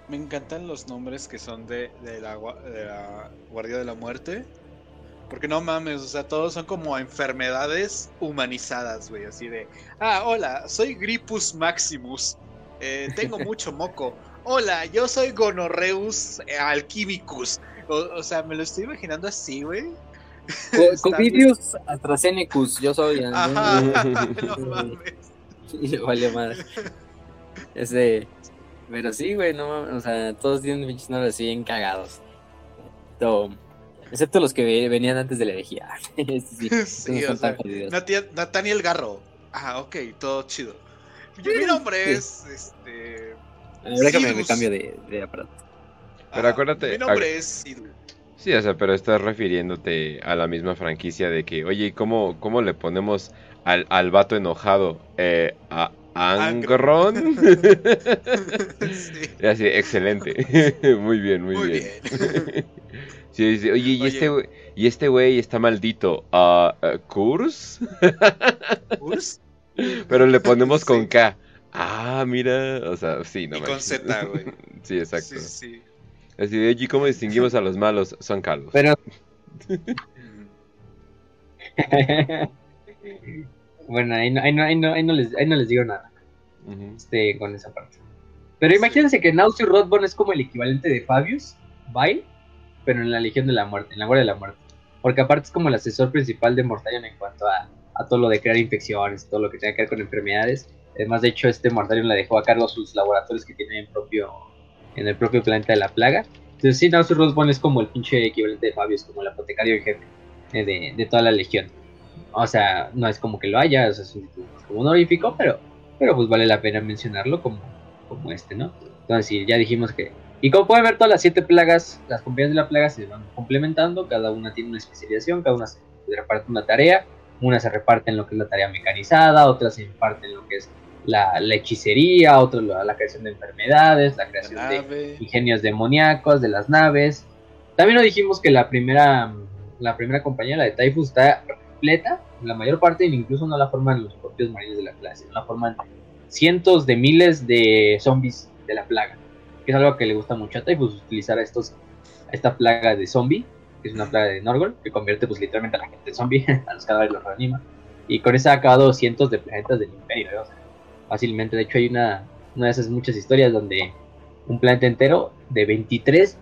Me encantan los nombres que son de, de, la, de la Guardia de la Muerte. Porque no mames, o sea, todos son como enfermedades humanizadas, güey. Así de, ah, hola, soy Gripus Maximus. Eh, tengo (laughs) mucho moco. Hola, yo soy Gonorreus Alquimicus. O, sea, me lo estoy imaginando así, güey. (laughs) Covidius AstraZenecus, yo soy. Ajá, (laughs) no mames. vale más. Ese. Pero sí, güey, no mames. O sea, todos tienen pinches nombres así bien cagados. Todo. Excepto los que venían antes de la herejía. (laughs) sí, sí (laughs) o sea, Nathaniel Garro. Ah, ok, todo chido. Mi nombre es este. Déjame me cambio de, de aparato. Pero acuérdate. Mi nombre es. Sí, o sea, pero estás refiriéndote a la misma franquicia de que, oye, ¿cómo, cómo le ponemos al, al vato enojado? Eh, a Angron. (laughs) sí. Así, excelente. muy bien, muy, muy bien. Sí, sí, oye, y este y este güey está maldito. Uh, uh, ¿Kurs? (laughs) ¿Kurs? Pero le ponemos con K. Ah, mira, o sea, sí, no y con Z, güey. (laughs) sí, exacto. Sí, sí. Así de, allí, ¿cómo distinguimos a los malos? Son Carlos. Pero. (laughs) bueno, ahí no, ahí, no, ahí, no, ahí, no les, ahí no les digo nada. este, con esa parte. Pero imagínense que Nausius Rodborn es como el equivalente de Fabius, Vile, pero en la Legión de la Muerte, en la Guardia de la Muerte. Porque aparte es como el asesor principal de Mortarion en cuanto a, todo lo de crear infecciones, todo lo que tenga que ver con enfermedades. Además, de hecho, este Mortarion le dejó a cargo sus laboratorios que tiene en propio en el propio planeta de la plaga. Entonces, sí, Nausus Rosbon es como el pinche equivalente de Fabio, es como el apotecario en jefe de, de, toda la legión. O sea, no es como que lo haya, o sea, es un como honorífico, pero, pero pues vale la pena mencionarlo como, como este, ¿no? Entonces, sí, ya dijimos que. Y como pueden ver, todas las siete plagas, las compañías de la plaga se van complementando, cada una tiene una especialización, cada una se reparte una tarea, una se reparte en lo que es la tarea mecanizada, otra se imparte en lo que es la, hechicería, otro la, creación de enfermedades, la creación de ingenios demoníacos, de las naves. También nos dijimos que la primera, la primera compañía, la de Typhus, está completa, la mayor parte, incluso no la forman los propios marines de la clase, no la forman cientos de miles de zombies de la plaga, que es algo que le gusta mucho a Typhus, utilizar a estos, esta plaga de zombie, que es una plaga de Norgol, que convierte pues literalmente a la gente en zombie, (laughs) a los cadáveres los reanima, y con eso ha acabado cientos de planetas del imperio, fácilmente. De hecho, hay una, una de esas muchas historias donde un planeta entero de 23,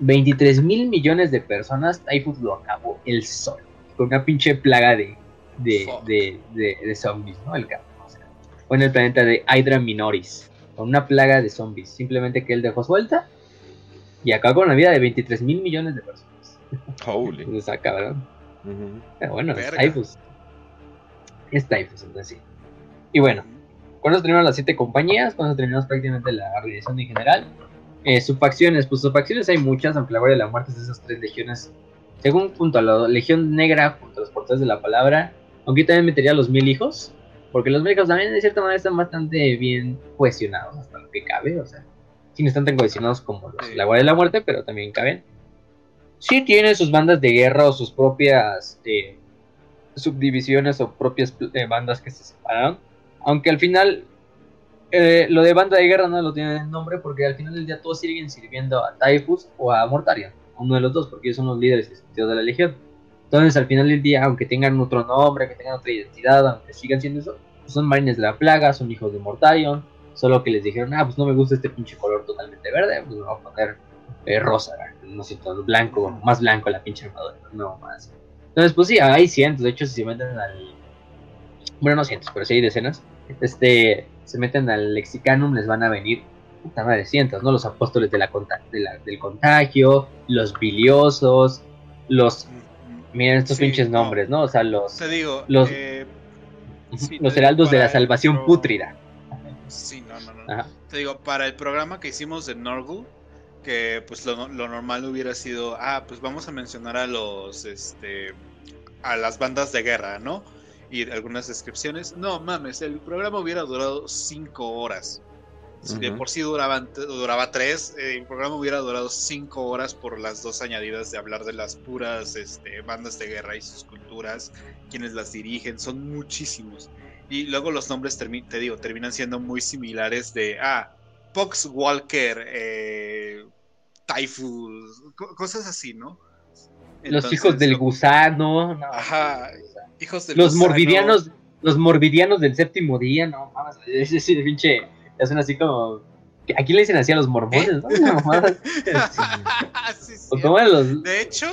23 mil millones de personas, Typhus lo acabó el sol, con una pinche plaga de, de, de, zombies, ¿no? El o, en el planeta de Hydra Minoris, con una plaga de zombies, simplemente que él dejó suelta y acabó con la vida de 23 mil millones de personas. Holy. (laughs) Entonces, cabrón. Pero bueno, es Typhus. Es Typhus, entonces sí. Y bueno, con eso terminamos las siete compañías, con eso terminamos prácticamente la organización en general. Eh, subfacciones, pues subfacciones hay muchas, aunque la Guardia de la Muerte es de esas tres legiones. Según junto a la Legión Negra, junto a los portadores de la palabra, aunque yo también metería a los mil hijos, porque los hijos también de cierta manera están bastante bien cohesionados, hasta lo que cabe, o sea, sí no están tan cohesionados como los, la Guardia de la Muerte, pero también caben. Sí tienen sus bandas de guerra o sus propias eh, subdivisiones o propias eh, bandas que se separaron aunque al final eh, lo de banda de guerra no lo tienen nombre porque al final del día todos siguen sirviendo a Typhus o a Mortarion, uno de los dos, porque ellos son los líderes de la legión. Entonces, al final del día, aunque tengan otro nombre, que tengan otra identidad, aunque sigan siendo eso, pues son marines de la plaga, son hijos de Mortarion, solo que les dijeron, ah, pues no me gusta este pinche color totalmente verde, pues me voy a poner eh, rosa, no sé, todo blanco, más blanco la pinche armadura, no más. Entonces, pues sí, hay cientos, de hecho, si se meten al. Bueno, no cientos, pero sí hay decenas. Este, se meten al lexicanum, les van a venir puta madre, cientos, ¿no? Los apóstoles de la, del contagio, los biliosos, los. Miren estos pinches nombres, ¿no? O sea, los. Te digo, los, eh, los heraldos de la salvación pútrida. Sí, no, no, no. Te digo, para el programa que hicimos de Norgul, que pues lo, lo, normal hubiera sido, ah, pues vamos a mencionar a los, este, a las bandas de guerra, ¿no? Y algunas descripciones. No, mames, el programa hubiera durado cinco horas. Si de por sí duraban, duraba tres, eh, el programa hubiera durado cinco horas por las dos añadidas de hablar de las puras este, bandas de guerra y sus culturas, quienes las dirigen, son muchísimos. Y luego los nombres, te digo, terminan siendo muy similares de, ah, Fox Walker, eh, Typhus, cosas así, ¿no? los hijos del gusano. ajá, hijos del los morbidianos, los morbidianos del séptimo día, no, es ese pinche, es así como Aquí le dicen así a los mormones, ¿no? (laughs) (laughs) De hecho,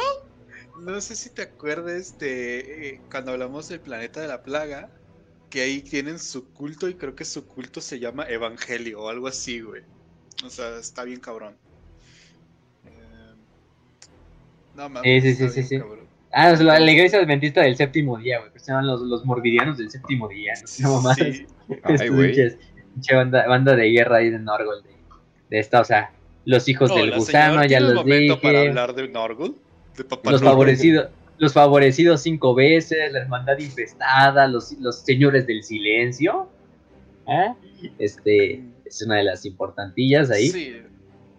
no sé si te acuerdas de eh, cuando hablamos del planeta de la plaga, que ahí tienen su culto y creo que su culto se llama Evangelio o algo así, güey. O sea, está bien cabrón. No mames. Sí, sí, sí, sí. Ah, la, iglesia adventista del séptimo día, güey. Se llaman los, los morbidianos del séptimo día. No mames. Sí. Ay, güey. Banda, banda, de guerra ahí de Norgol. De, de, esta, o sea, los hijos del gusano, ya los dije. para hablar de Norgol? De Papá los favorecidos. Los favorecidos cinco veces, la hermandad infestada, los, los señores del silencio. ¿eh? Este es una de las importantillas ahí. Sí.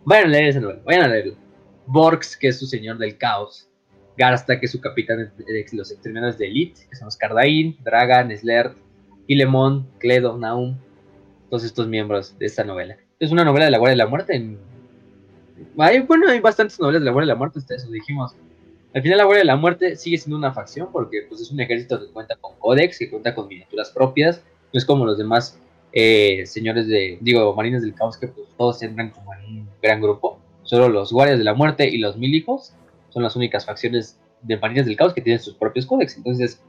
Vayan a leer ese número, vayan a leerlo. Borgs, que es su señor del caos, Garsta, que es su capitán de los exterminadores de Elite, que son los Cardain, Dragan, Slert, Ilemon, Cledo, Naum, todos estos miembros de esta novela. Es una novela de la Guardia de la Muerte. bueno, hay bastantes novelas de la Guardia de la Muerte, hasta eso dijimos. Al final la Guardia de la Muerte sigue siendo una facción porque pues, es un ejército que cuenta con códex, que cuenta con miniaturas propias, no es como los demás eh, señores de, digo, marines del caos que pues, todos entran como en un gran grupo. Solo los guardias de la muerte y los mil hijos son las únicas facciones de marines del caos que tienen sus propios códex. Entonces,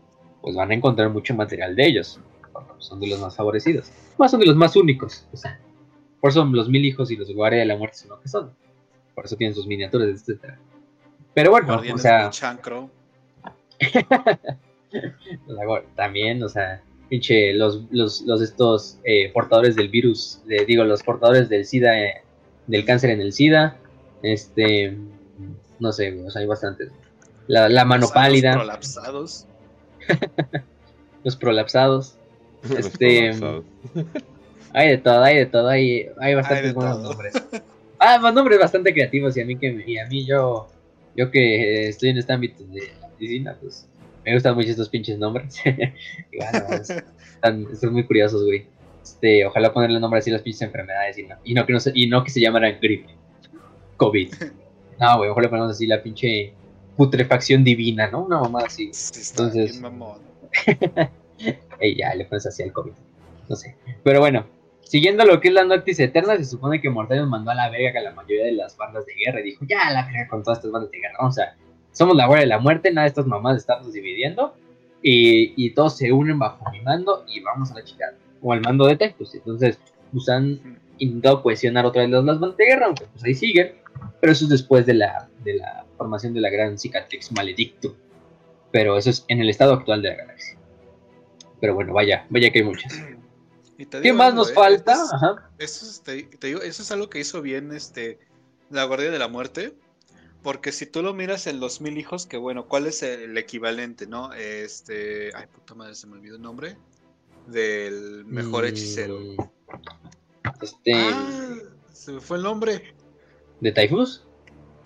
pues van a encontrar mucho material de ellos. Son de los más favorecidos. Más son de los más únicos. por eso los mil hijos y los guardias de la muerte son lo que son. Por eso tienen sus miniaturas, etc. Pero bueno, o sea. (laughs) también, o sea, pinche, los, los, los estos eh, portadores del virus, digo, los portadores del SIDA, eh, del cáncer en el SIDA, este, no sé, o sea, hay bastantes. La, la mano pálida. Prolapsados. (laughs) los prolapsados. Este. hay de todo, hay de todo, hay, hay bastantes buenos nombres. Ah, más nombres bastante creativos y a mí que y a mí yo yo que estoy en este ámbito de la medicina, pues me gustan mucho estos pinches nombres. (laughs) y bueno, están, están, muy curiosos, güey. Este, ojalá ponerle nombre así a las pinches enfermedades y no, y no, que, no se, y no que se llamaran gripe. COVID. (laughs) No, güey, le ponemos así la pinche putrefacción divina, ¿no? Una mamá así. Entonces. (laughs) Ey, ya, le pones así al COVID. No sé. Pero bueno, siguiendo lo que es la Noctis Eterna, se supone que Mortarion mandó a la verga a la mayoría de las bandas de guerra y dijo, ya, la verga con todas estas bandas de guerra. O sea, somos la guardia de la muerte, nada de estas mamás estamos dividiendo. Y, y, todos se unen bajo mi mando y vamos a la chica. O al mando de Tectus. Entonces, usan intentado cohesionar otra vez las bandas de guerra, aunque pues ahí siguen pero eso es después de la, de la formación de la gran cicatrix maledicto. Pero eso es en el estado actual de la galaxia. Pero bueno, vaya, vaya que hay muchas. ¿Qué más nos eh, falta? Eso, es, te, digo, eso es algo que hizo bien este la Guardia de la Muerte. Porque si tú lo miras en los mil hijos, que bueno, ¿cuál es el equivalente, no? Este. Ay, puta madre, se me olvidó el nombre. Del mejor mm, hechicero. Este. Ah, se me fue el nombre. ¿De Typhus?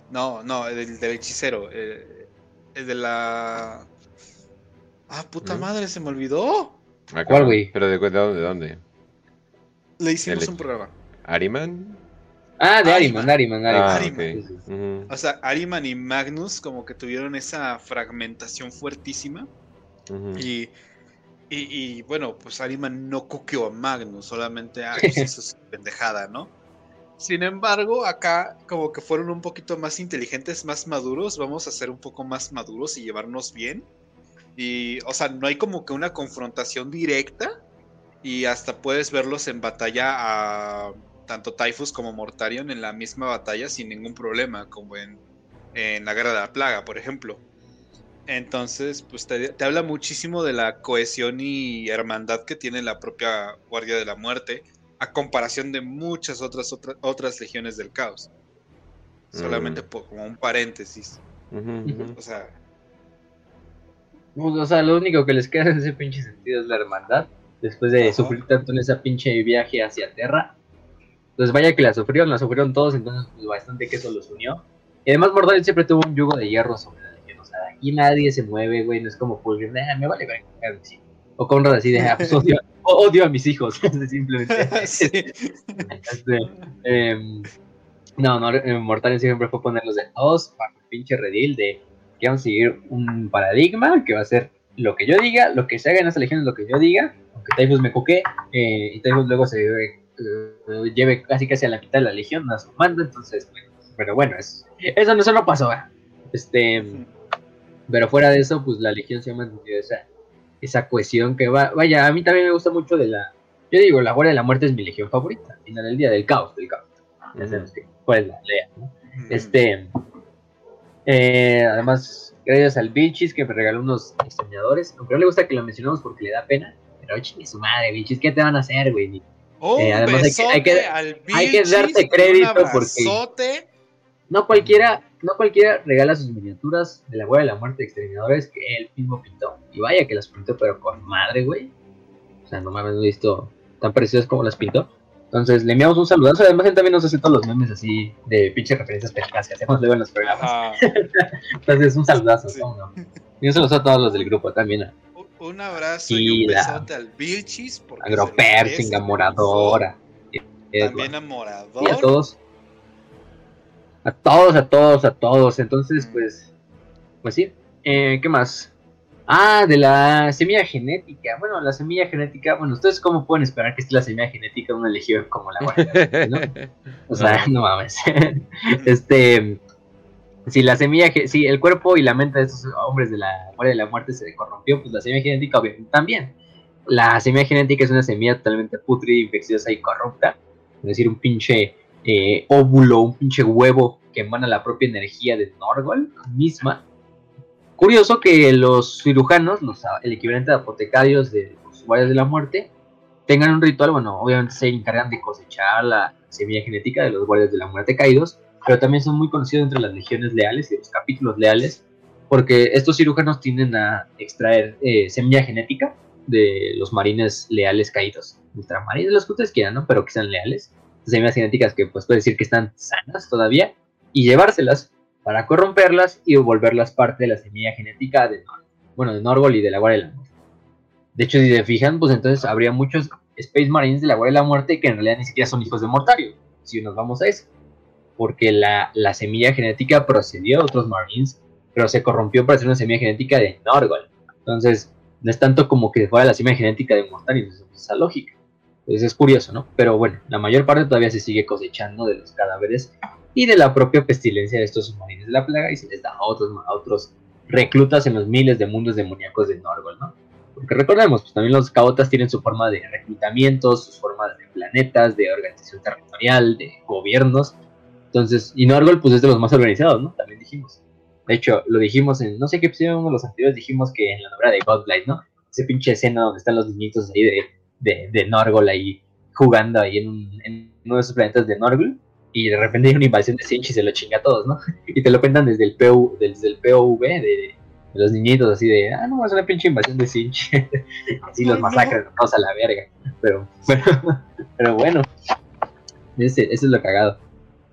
No, no, del, del hechicero. Eh, el de la. Ah, puta ¿Mm? madre, se me olvidó. ¿Cuál, güey? ¿Pero de, dónde? ¿De dónde? Le hicimos El- un programa. ¿Ariman? Ah, de Ariman. Ariman, Ariman, Ah, Ariman. Sí, sí, O sea, Ariman y Magnus como que tuvieron esa fragmentación fuertísima. Y, y, y, bueno, pues Ariman no coqueó a Magnus, solamente ah, (laughs) pues hizo su pendejada, ¿no? Sin embargo, acá como que fueron un poquito más inteligentes, más maduros, vamos a ser un poco más maduros y llevarnos bien. Y, o sea, no hay como que una confrontación directa y hasta puedes verlos en batalla a tanto Typhus como Mortarion en la misma batalla sin ningún problema, como en, en la Guerra de la Plaga, por ejemplo. Entonces, pues te, te habla muchísimo de la cohesión y hermandad que tiene la propia Guardia de la Muerte a comparación de muchas otras otras, otras legiones del caos. Solamente Mm. por- como un paréntesis. O sea, o sea, lo único que les queda en ese pinche sentido es la hermandad. Después de Ajá. sufrir tanto en esa pinche viaje hacia Terra. Pues vaya que la sufrieron, la sufrieron todos, entonces pues bastante que eso los unió. Y además Mortal siempre tuvo un yugo de hierro sobre la legión. O sea, aquí nadie se mueve, güey. No es como Fulgrim, "Ah, me vale verga", sí. O Conrad así de, "Ah, pues odio, (laughs) a mis hijos. (laughs) Simplemente. (laughs) sí. Este, em, no, no, eh, Mortal siempre fue ponerlos de todos para el pinche redil de que vamos a seguir un paradigma que va a ser lo que yo diga, lo que se haga en esta legión es lo que yo diga, aunque Typhus me coque eh, y Typhus luego se eh, lleve casi casi a la mitad de la legión a su mando, entonces, bueno, pero bueno, es- eso, no- eso no pasó. ¿eh? Este, pero fuera de eso, pues la legión se ha mantenido esa, esa cohesión que va, vaya, a mí también me gusta mucho de la, yo digo, la Guardia de la Muerte es mi legión favorita, al final del día, del caos, del caos. Ya sabemos que, pues la lea, ¿no? Este, eh, además, gracias al Bichis que me regaló unos exterminadores, aunque no le gusta que lo mencionemos porque le da pena, pero chingue su madre, Bichis, ¿qué te van a hacer, güey? Eh, además hay que- hay que- hay darte crédito porque-. No cualquiera, no cualquiera regala sus miniaturas de la Guardia de la Muerte de exterminadores que él mismo pintó. Y vaya que las pintó, pero con madre, güey. O sea, no mames, no he visto tan parecidas como las pintó. Entonces, le enviamos un saludazo. Además, él también nos hace todos los memes así de pinche referencias pendejas que hacemos luego en los programas. (laughs) Entonces, un saludazo, Sí. ¿cómo no? Y un saludazo a todos los del grupo también. Un- abrazo y Y un la- besote al Vilchis. porque se lo Agropersing, merece, a Moradora. También a Morador. y a todos. A todos, a todos, a todos. Entonces, Mm. pues, pues sí. Eh, ¿Qué más? Ah, de la semilla genética. Bueno, la semilla genética, bueno, ¿ustedes cómo pueden esperar que esté la semilla genética de una legión como la Guardia? ¿no? O sea, (laughs) no, mames. (laughs) este, si la semilla, si el cuerpo y la mente de estos hombres de la Guardia de la Muerte se corrompió, pues la semilla genética obviamente también. La semilla genética es una semilla totalmente putrida, infecciosa y corrupta. Es decir, un pinche eh, óvulo, un pinche huevo que emana la propia energía de Norgol misma. Curioso que los cirujanos, los, el equivalente de apotecarios de los guardias de la muerte, tengan un ritual, bueno, obviamente se encargan de cosechar la semilla genética de los guardias de la muerte caídos, pero también son muy conocidos entre las legiones leales y los capítulos leales, porque estos cirujanos tienden a extraer eh, semilla genética de los marines leales caídos, ultramarines, los que ustedes quieran, ¿no? Pero que sean leales, semillas genéticas que pues puede decir que están sanas todavía, y llevárselas para corromperlas y volverlas parte de la semilla genética de bueno, de Norgol y de la Guardia de la Muerte. De hecho, si se fijan, pues entonces habría muchos Space Marines de la Guardia de la Muerte que en realidad ni siquiera son hijos de Mortario, si nos vamos a eso. Porque la, la semilla genética procedió de otros Marines, pero se corrompió para ser una semilla genética de Norgol. Entonces, no es tanto como que fuera la semilla genética de Mortario, es esa lógica. Entonces es curioso, ¿no? Pero bueno, la mayor parte todavía se sigue cosechando de los cadáveres y de la propia pestilencia de estos submarinos de la plaga y se les da a otros, a otros reclutas en los miles de mundos demoníacos de Norgol, ¿no? Porque recordemos, pues también los caotas tienen su forma de reclutamiento, sus formas de planetas, de organización territorial, de gobiernos. Entonces, y Norgol pues es de los más organizados, ¿no? También dijimos. De hecho, lo dijimos en, no sé qué episodio, uno de los anteriores dijimos que en la novela de Godblight, ¿no? Ese pinche escena donde están los niñitos ahí de, de, de Norgol ahí jugando ahí en, en uno de esos planetas de Norgol y de repente hay una invasión de Sinch y se lo chinga a todos, ¿no? (laughs) Y te lo cuentan desde el, PU, desde el POV de, de los niñitos, así de, ah, no, es una pinche invasión de Sinch. (laughs) así los masacran todos a la verga. Pero, (laughs) pero, pero bueno, ese, ese es lo cagado.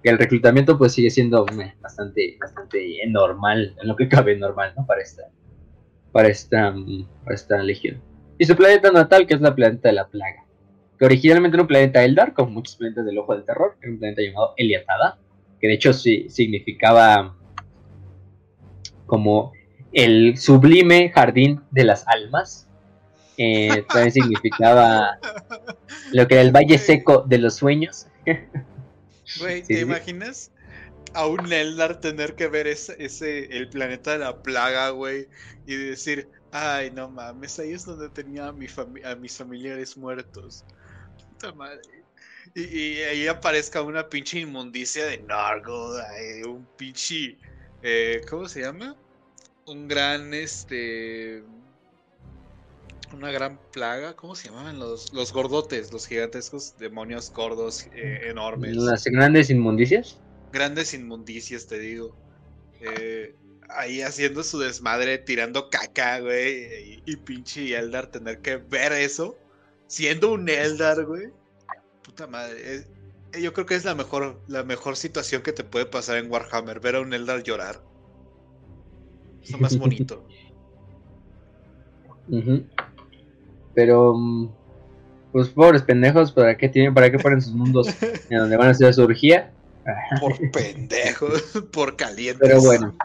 Que el reclutamiento pues sigue siendo bastante, bastante normal, en lo que cabe normal, ¿no? Para esta, para esta, mm, para esta legión. Y su planeta natal, que es la planeta de la plaga. Que originalmente era un planeta Eldar, como muchos planetas del Ojo del Terror, era un planeta llamado Eliatada, que de hecho sí, significaba como el sublime jardín de las almas. Eh, (laughs) también significaba lo que era el valle seco de los sueños. Güey, (laughs) ¿te sí. imaginas a un Eldar tener que ver ese, ese, el planeta de la plaga, güey, y decir, ay, no mames, ahí es donde tenía a, mi a mis familiares muertos. Puta madre. Y, y ahí aparezca una pinche inmundicia de Nargo, un pinche, eh, ¿cómo se llama? Un gran, este, una gran plaga, ¿cómo se llamaban los, los gordotes, los gigantescos demonios gordos eh, enormes? Las grandes inmundicias. grandes inmundicias, te digo. Eh, ahí haciendo su desmadre, tirando caca, güey. Y, y pinche Eldar tener que ver eso. Siendo un Eldar, güey. Puta madre. es- eh, yo creo que es la mejor, la mejor situación que te puede pasar en Warhammer. Ver a un Eldar llorar. Es lo más (laughs) bonito. Pero, mm, pues pobres pendejos, ¿para qué tienen, para qué ponen sus mundos (laughs) en donde van a hacer su orgía? Por pendejos, (laughs) por calientes. Pero bueno.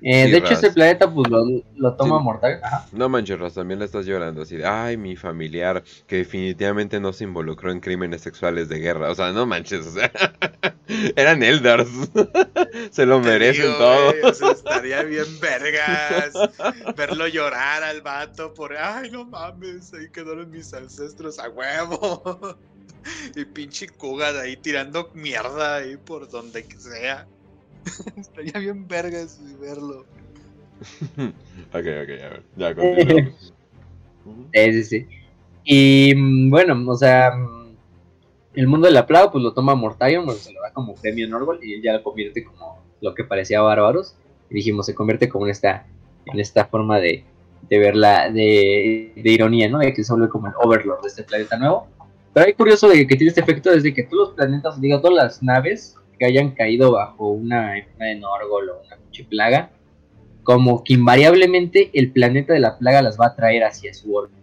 Eh, Sí, de hecho, Raz. este planeta, pues lo, lo toma Sí. mortal. Ajá. No manches, también le estás llorando así de, ay, mi familiar que definitivamente no se involucró en crímenes sexuales de guerra. O sea, no manches, o sea, (laughs) eran Eldars. (laughs) se lo Te merecen digo, todo. güey, o sea, estaría bien (laughs) vergas verlo llorar al vato por, ay, no mames, ahí quedaron mis ancestros a huevo. Y pinche Kuga de ahí tirando mierda ahí por donde sea. (laughs) Estaría bien vergas verlo. (laughs) ok, ok, a ver, ya continuamos. (laughs) Sí, sí, sí. Y mm, bueno, o sea, mm, el mundo de la plaga, pues lo toma Mortarion, pues se lo da como premio Norgol y él ya lo convierte como lo que parecía bárbaros. Y dijimos, se convierte como en esta, en esta forma de, de verla, de, de ironía, ¿no? De que se vuelve como el overlord de este planeta nuevo. Pero hay curioso de que tiene este efecto desde que todos los planetas, digo, todas las naves que hayan caído bajo una una de Norgol o una plaga, como que invariablemente el planeta de la plaga las va a traer hacia su órbita.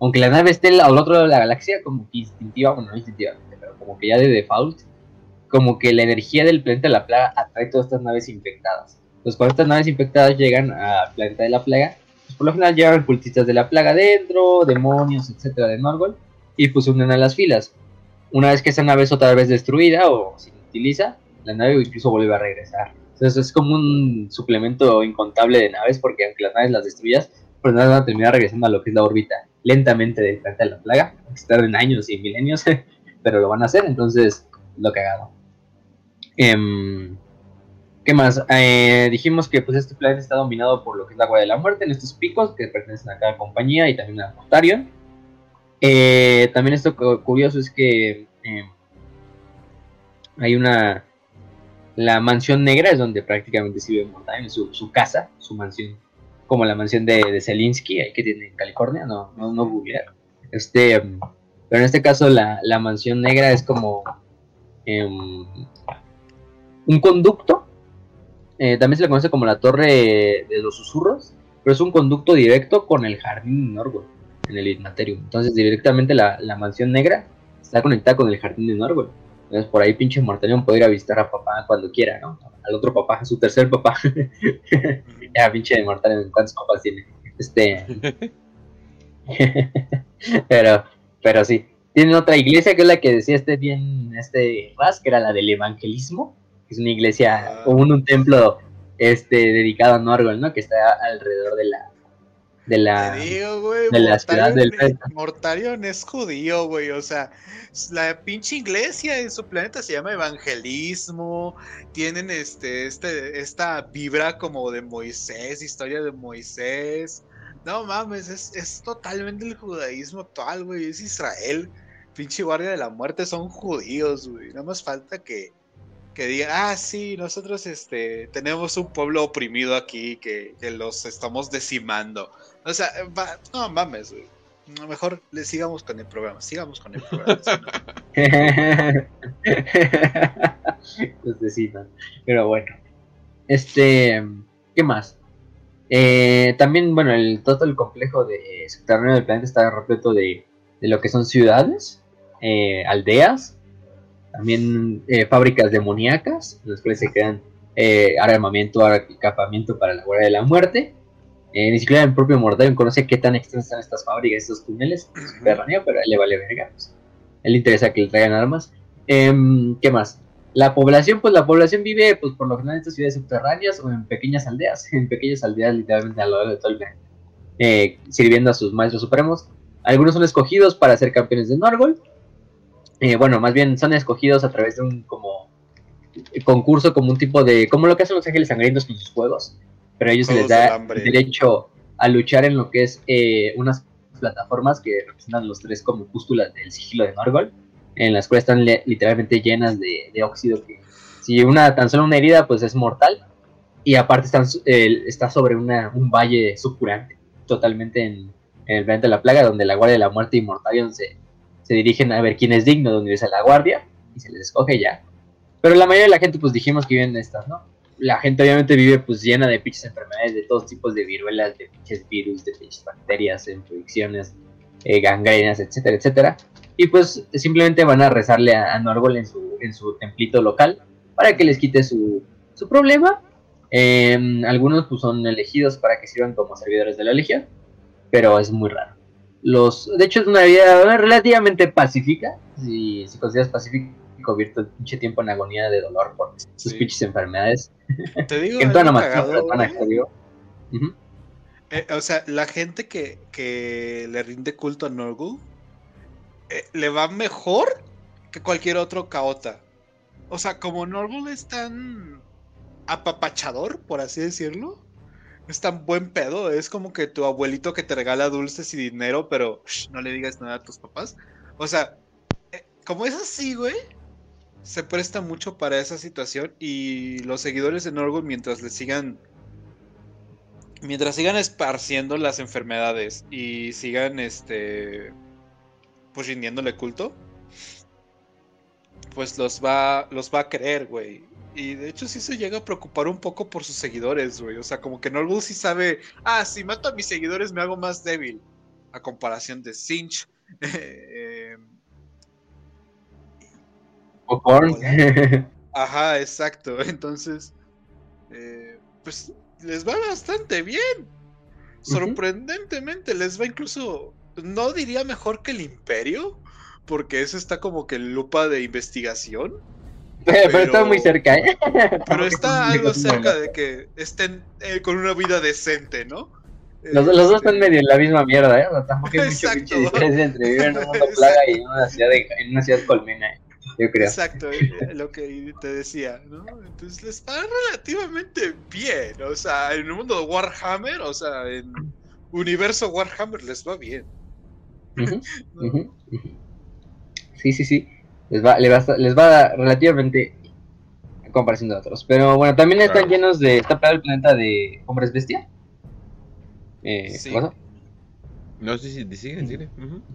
Aunque la nave esté al otro lado de la galaxia, como que instintiva, bueno, no instintivamente, pero como que ya de default, como que la energía del planeta de la plaga atrae todas estas naves infectadas. Entonces, cuando estas naves infectadas llegan al planeta de la plaga, pues por lo general llevan cultistas de la plaga dentro, demonios, etcétera, de Norgol, y pues unen a las filas. Una vez que esa nave es otra vez destruida o se utiliza, la nave incluso vuelve a regresar. Entonces es como un suplemento incontable de naves, porque aunque las naves las destruyas, pues nada van a terminar regresando a lo que es la órbita lentamente del planeta de la plaga, tarden años y milenios, (laughs) pero lo van a hacer, entonces lo cagado. Em, ¿Qué más? Eh, dijimos que pues este planeta está dominado por lo que es la agua de la muerte, en estos picos que pertenecen a cada compañía y también a Mortarion. Eh, también esto cu- curioso es que em, hay una... La mansión negra es donde prácticamente vive Mortarion, es su, casa, su mansión como la mansión de, de Zelinsky, que tiene en California, no, no, no googlear. Este, pero en este caso la, la mansión negra es como em, un conducto, eh, también se le conoce como la torre de los susurros, pero es un conducto directo con el jardín de Norgol, en el Ignaterium. Entonces directamente la, la mansión negra está conectada con el jardín de Norgol. Entonces por ahí pinche Mortarion puede ir a visitar a papá cuando quiera, ¿no? Al otro papá, a su tercer papá. (laughs) ya, pinche de Mortarion, ¿cuántos papás tiene? Este... (laughs) pero, pero sí. Tienen otra iglesia que es la que decía este bien, este Raz, que era la del evangelismo, que es una iglesia, Ah. como un, un templo este dedicado a Norgol, ¿no? Que está alrededor de la de la digo, güey, de la ciudad del planeta. Mortarion es judío, güey. O sea, la pinche iglesia en su planeta se llama evangelismo. Tienen este, este, esta vibra como de Moisés, historia de Moisés. No mames, es, es totalmente el judaísmo actual, güey. Es Israel. Pinche guardia de la muerte son judíos, güey. Nada más falta que, que digan, ah, sí, nosotros este, tenemos un pueblo oprimido aquí que, que los estamos decimando. O sea, va- no mames, güey. Mejor le sigamos con el programa, sigamos con el programa. (laughs) Los. Pero bueno. Este. ¿Qué más? Eh, también, bueno, el todo el complejo de subterráneo del planeta está repleto de, de lo que son ciudades, eh, aldeas, también eh, fábricas demoníacas, en las cuales se crean eh, armamento, equipamiento para la Guardia de la Muerte. Ni siquiera el propio Mortarion conoce qué tan extensas están estas fábricas, estos túneles pero a él le vale verga. Pues. él le interesa que le traigan armas. Em, ¿Qué más? La población, pues la población vive pues por lo general en estas ciudades subterráneas o en pequeñas aldeas, (laughs) en pequeñas aldeas literalmente a lo largo de todo el eh, sirviendo a sus maestros supremos. Algunos son escogidos para ser campeones de Norgol. Eh, bueno, más bien son escogidos a través de un como concurso, como un tipo de, como lo que hacen los ángeles sangrientos con sus juegos, pero a ellos se les da el derecho a luchar en lo que es eh, unas plataformas que representan los tres como pústulas del sigilo de Norgol en las cuales están literalmente llenas de, óxido que si una tan solo una herida pues es mortal. Y aparte están, está sobre una, un valle sucurante totalmente en, el planeta de la plaga donde la guardia de la muerte y Mortalion se, se dirigen a ver quién es digno de unirse a la guardia y se les escoge ya. Pero la mayoría de la gente pues dijimos que viven en estas no la gente obviamente vive pues llena de pinches enfermedades de todos tipos de viruelas de pinches virus de pinches bacterias infecciones eh, gangrenas etcétera etcétera y pues simplemente van a rezarle a, Norgol en su, en su templito local para que les quite su, su problema. Em, algunos pues son elegidos para que sirvan como servidores de la legión, pero es muy raro. Los, de hecho es una vida relativamente pacífica, si, si consideras pacífico, abierto pinche tiempo en agonía de dolor por sus pinches enfermedades. Te digo, (laughs) en toda la eh, o sea, la gente que, que le rinde culto a Norgul eh, le va mejor que cualquier otro caota. O sea, como Norval es tan apapachador, por así decirlo, es tan buen pedo, es como que tu abuelito que te regala dulces y dinero, pero no le digas nada a tus papás. O sea, eh, como es así, güey, se presta mucho para esa situación y los seguidores de Norval mientras le sigan mientras sigan esparciendo las enfermedades y sigan este pues rindiéndole culto, pues los va, los va a creer, güey. Y de hecho sí se llega a preocupar un poco por sus seguidores, güey. O sea, como que Norgul sí sabe, ah, si mato a mis seguidores me hago más débil. A comparación de Sinch. (laughs) Eh, (laughs) Ajá, exacto. (laughs) Entonces, eh, pues les va bastante bien. Sorprendentemente, les va incluso no diría mejor que el Imperio, porque eso está como que en lupa de investigación. (laughs) Pero, está muy cerca, ¿eh? Pero está algo cerca de que estén eh, con una vida decente, ¿no? Los, los, dos están este, medio en la misma mierda, ¿eh? tampoco hay mucha diferencia entre vivir en un mundo plaga y en una ciudad, de, en una ciudad colmena, yo creo. Exacto, eh, lo que te decía, ¿no? Entonces les está relativamente bien, o sea, en el mundo de Warhammer, o sea, en universo Warhammer les va bien. (laughs) Sí, sí, sí. Les va, les va, les va relativamente en comparación de otros. Pero bueno, también están llenos de. Está pegado el planeta de hombres bestia. Eh, sí. No sé si sigue, sigue.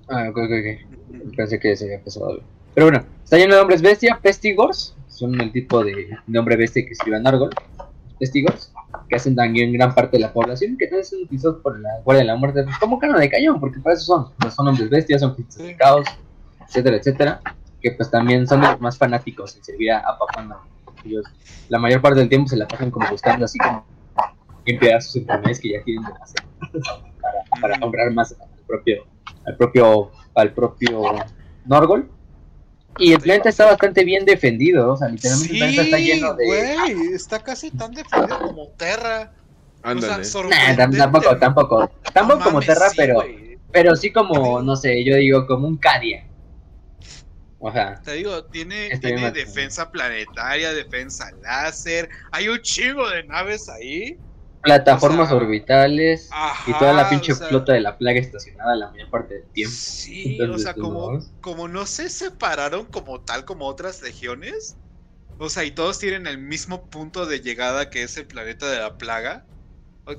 Ah, ok, ok, ok. Pensé que se había pasado Pero bueno, está lleno de hombres bestia, pestigors. Son el tipo de, de hombre bestia que escribe Nargol. Pestigors que hacen también gran parte de la población, que también son utilizados por la Guardia de la Muerte pues, como carne de cañón, porque para eso son, pues, son hombres bestias, son caos, etcétera, etcétera, que pues también son los más fanáticos en servir a, Papá Ellos la mayor parte del tiempo se la pasan como buscando así como limpiar sus enfermedades que ya quieren hacer (laughs) para, para comprar más al propio, al propio, al propio Norgol y el planeta está bastante bien defendido, o sea, literalmente el planeta está lleno de. Güey, está casi tan defendido como Terra. Ándale. tampoco, tampoco. Tampoco como Terra, pero. Pero sí como, no sé, yo digo como un Cadia. O sea. Te digo, tiene, tiene defensa planetaria, defensa láser. Hay un chingo de naves ahí plataformas orbitales y toda la pinche flota de la plaga estacionada la mayor parte del tiempo. Sí, (laughs) o sea, como, como no se separaron como tal como otras legiones, o sea, y todos tienen el mismo punto de llegada que es el planeta de la plaga.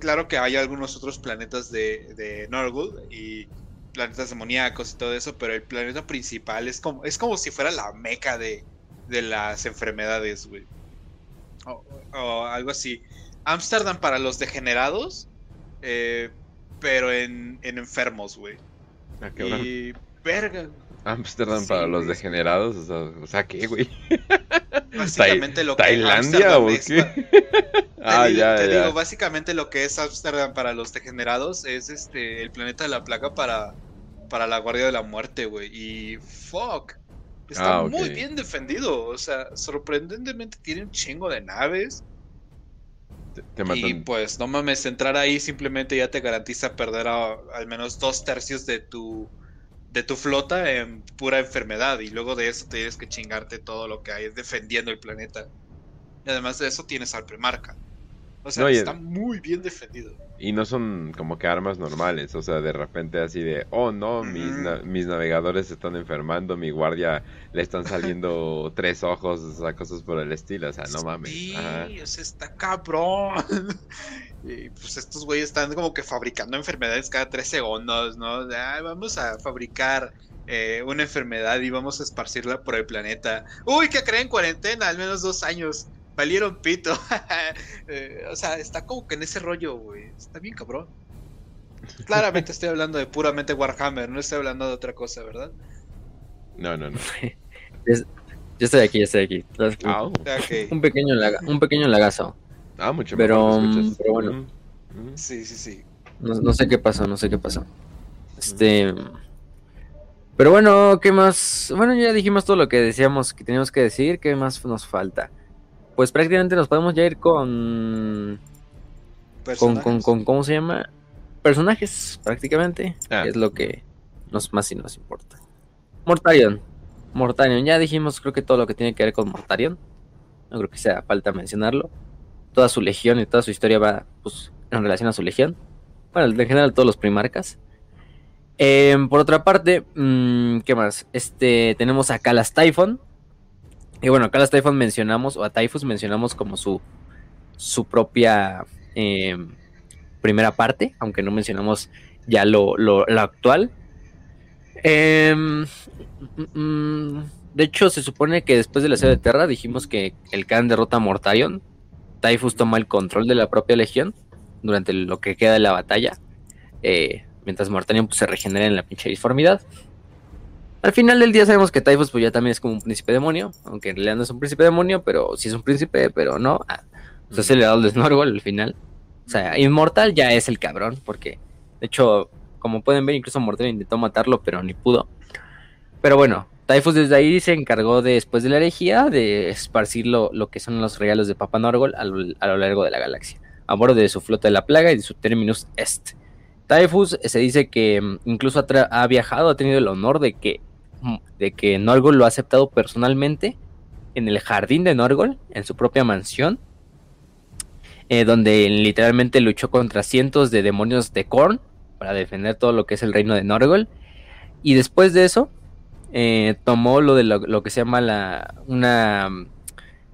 Claro que hay algunos otros planetas de, de Norgul y planetas demoníacos y todo eso, pero el planeta principal es como, es como si fuera la meca de, de las enfermedades, güey. o algo así. Amsterdam para los degenerados, eh, pero en, enfermos, güey. Ah, y verga. Ámsterdam Sí, para los degenerados, o sea, o sea, ¿qué, güey? (laughs) Básicamente lo que ¿Tailandia Ámsterdam o qué? (laughs) ah, digo, ya, te ya. digo, básicamente lo que es Amsterdam para los degenerados es este el planeta de la plaga para, para la Guardia de la Muerte, güey. Y fuck. Está Ah, ok. muy bien defendido. O sea, sorprendentemente tiene un chingo de naves. Te, te Y pues no mames, entrar ahí simplemente ya te garantiza perder a- al menos dos tercios de tu de tu flota en pura enfermedad. Y luego de eso tienes que chingarte todo lo que hay defendiendo el planeta. Y además de eso tienes al premarca. O sea, No, está muy bien defendido. Y no son como que armas normales, o sea, de repente así de, oh no, mis, na- mis navegadores se están enfermando, mi guardia le están saliendo (laughs) tres ojos, o sea, cosas por el estilo, o sea, no mames. Sí, Ajá. o sea, está cabrón. (laughs) Y pues estos güeyes están como que fabricando enfermedades cada tres segundos, ¿no? De, "Ay, vamos a fabricar eh, una enfermedad y vamos a esparcirla por el planeta. Uy, que creen cuarentena, al menos dos años. Valieron pito. (laughs) Eh, o sea, está como que en ese rollo, güey. Está bien cabrón. Claramente estoy hablando de puramente Warhammer, no estoy hablando de otra cosa, ¿verdad? No, no, no. (laughs) Yo estoy aquí, yo estoy aquí. Ok. Un pequeño, laga- un pequeño lagazo. Ah, mucho Pero, mejor mm, pero bueno. Mm, mm. Sí, sí, sí. No, no sé qué pasó, no sé qué pasó. Este. Pero bueno, ¿qué más? Bueno, ya dijimos todo lo que decíamos que teníamos que decir. ¿Qué más nos falta? Pues prácticamente nos podemos ya ir con. Con, con, Personajes. con ¿Cómo se llama? Personajes, prácticamente. Ah. Que es lo que nos más y nos importa. Mortarion. Mortarion. Ya dijimos, creo que todo lo que tiene que ver con Mortarion. No creo que sea falta mencionarlo. Toda su legión y toda su historia va pues, en relación a su legión. Bueno, en general todos los primarcas. Em, por otra parte, mm, ¿qué más? Este, tenemos a Kalas Typhon. Y bueno, Kalas Typhon mencionamos, o a Typhus mencionamos como su, su propia em, primera parte, aunque no mencionamos ya lo, lo- lo actual. Em, mm, mm, de hecho, se supone que después de la serie de Terra dijimos que el Khan derrota a Mortarion. Typhus toma el control de la propia legión durante lo que queda de la batalla. eh, mientras Mortarion pues, se regenera en la pinche disformidad. Al final del día sabemos que Typhus pues, ya también es como un príncipe demonio, aunque en realidad no es un príncipe demonio, pero sí es un príncipe, pero no. Ah, o sea, es el Snorgol al final. O sea, inmortal ya es el cabrón, porque de hecho, como pueden ver, incluso Mortarion intentó matarlo, pero ni pudo. Pero bueno, Typhus desde ahí se encargó de, después de la herejía de esparcir lo, lo que son los regalos de Papa Norgol a lo, a lo largo de la galaxia, a bordo de su flota de la plaga y de su terminus est. Typhus eh, se dice que mm, incluso ha, viajado, ha tenido el honor de que, de que Norgol lo ha aceptado personalmente en el jardín de Norgol, en su propia mansión, eh, donde literalmente luchó contra cientos de demonios de Korn para defender todo lo que es el reino de Norgol. Y después de eso, eh, tomó lo de lo, lo que se llama la, una,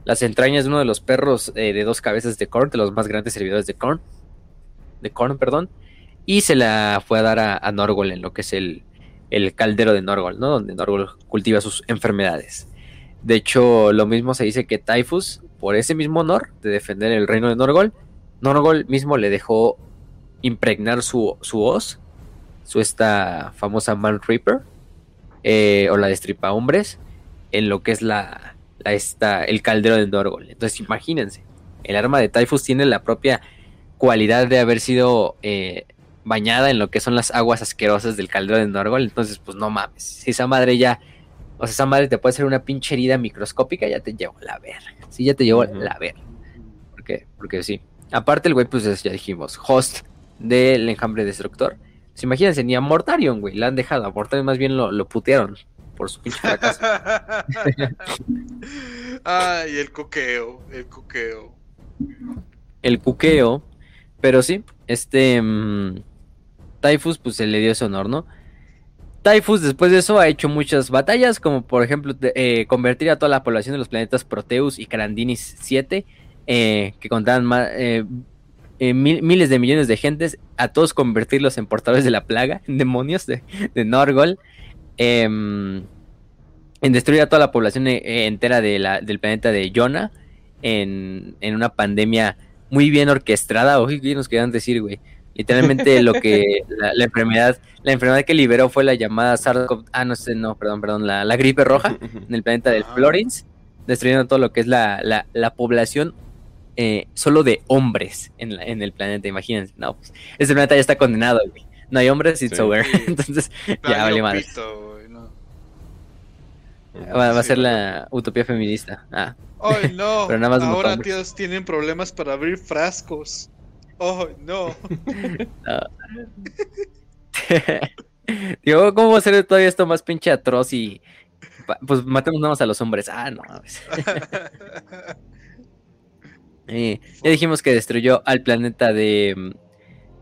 las entrañas de uno de los perros eh, de dos cabezas de Korn, de los más grandes servidores de Korn, de Korn, perdón, y se la fue a dar a Norgol en lo que es el, el caldero de Norgol, ¿no? Donde Norgol cultiva sus enfermedades. De hecho, lo mismo se dice que Typhus, por ese mismo honor de defender el reino de Norgol, Norgol mismo le dejó impregnar su, su hoz, su esta famosa Man Reaper, eh, o la destripa hombres, en lo que es la, esta, el caldero de Norgol. Entonces, imagínense, el arma de Typhus tiene la propia cualidad de haber sido eh, bañada en lo que son las aguas asquerosas del caldero de Norgol. Entonces, pues no mames. Si esa madre ya. O sea, esa madre te puede hacer una pinche herida microscópica, ya te llevo la verga. Sí, ya te llevo Ujú. la verga. ¿Por qué? Porque sí. Aparte, el güey, pues es- ya dijimos, host del enjambre destructor. Pues, imagínense, ni a Mortarion, güey, la han dejado. A Mortarion más bien lo, lo putearon por su pinche fracaso. (laughs) Ay, el coqueo, el coqueo. el cuqueo. Pero sí, este. mm, Typhus, pues se le dio ese honor, ¿no? Typhus, después de eso, ha hecho muchas batallas, como por ejemplo, eh, convertir a toda la población de los planetas Proteus y Carandinis 7, eh, que contaban ma- eh, mil- miles de millones de gentes, a todos convertirlos en portadores de la plaga, en (laughs) demonios de, de Norgol, em, en destruir a toda la población entera de la- del planeta de Yona, en, en una pandemia muy bien orquestada, oye, ¿qué nos querían decir, güey? Literalmente lo que la, enfermedad, la enfermedad que liberó fue la llamada SARS-CoV, ah no sé, no, perdón, perdón, la, gripe roja en el planeta del Florence, destruyendo todo lo que es la, población eh, solo de hombres en, en, el planeta, imagínense. No, pues ese planeta ya está condenado, güey. No hay hombres, it's over. (laughs) Entonces, ya vale madre. Va, a ser la utopía feminista. Ah. Ay, no. (laughs) Pero nada más Ahora tíos tienen problemas para abrir frascos. Oh, no. (laughs) Digo, ¿cómo va a ser todavía esto más pinche atroz y pues matemos nada más a los hombres? Ah, no. (laughs) eh, ya dijimos que destruyó al planeta de,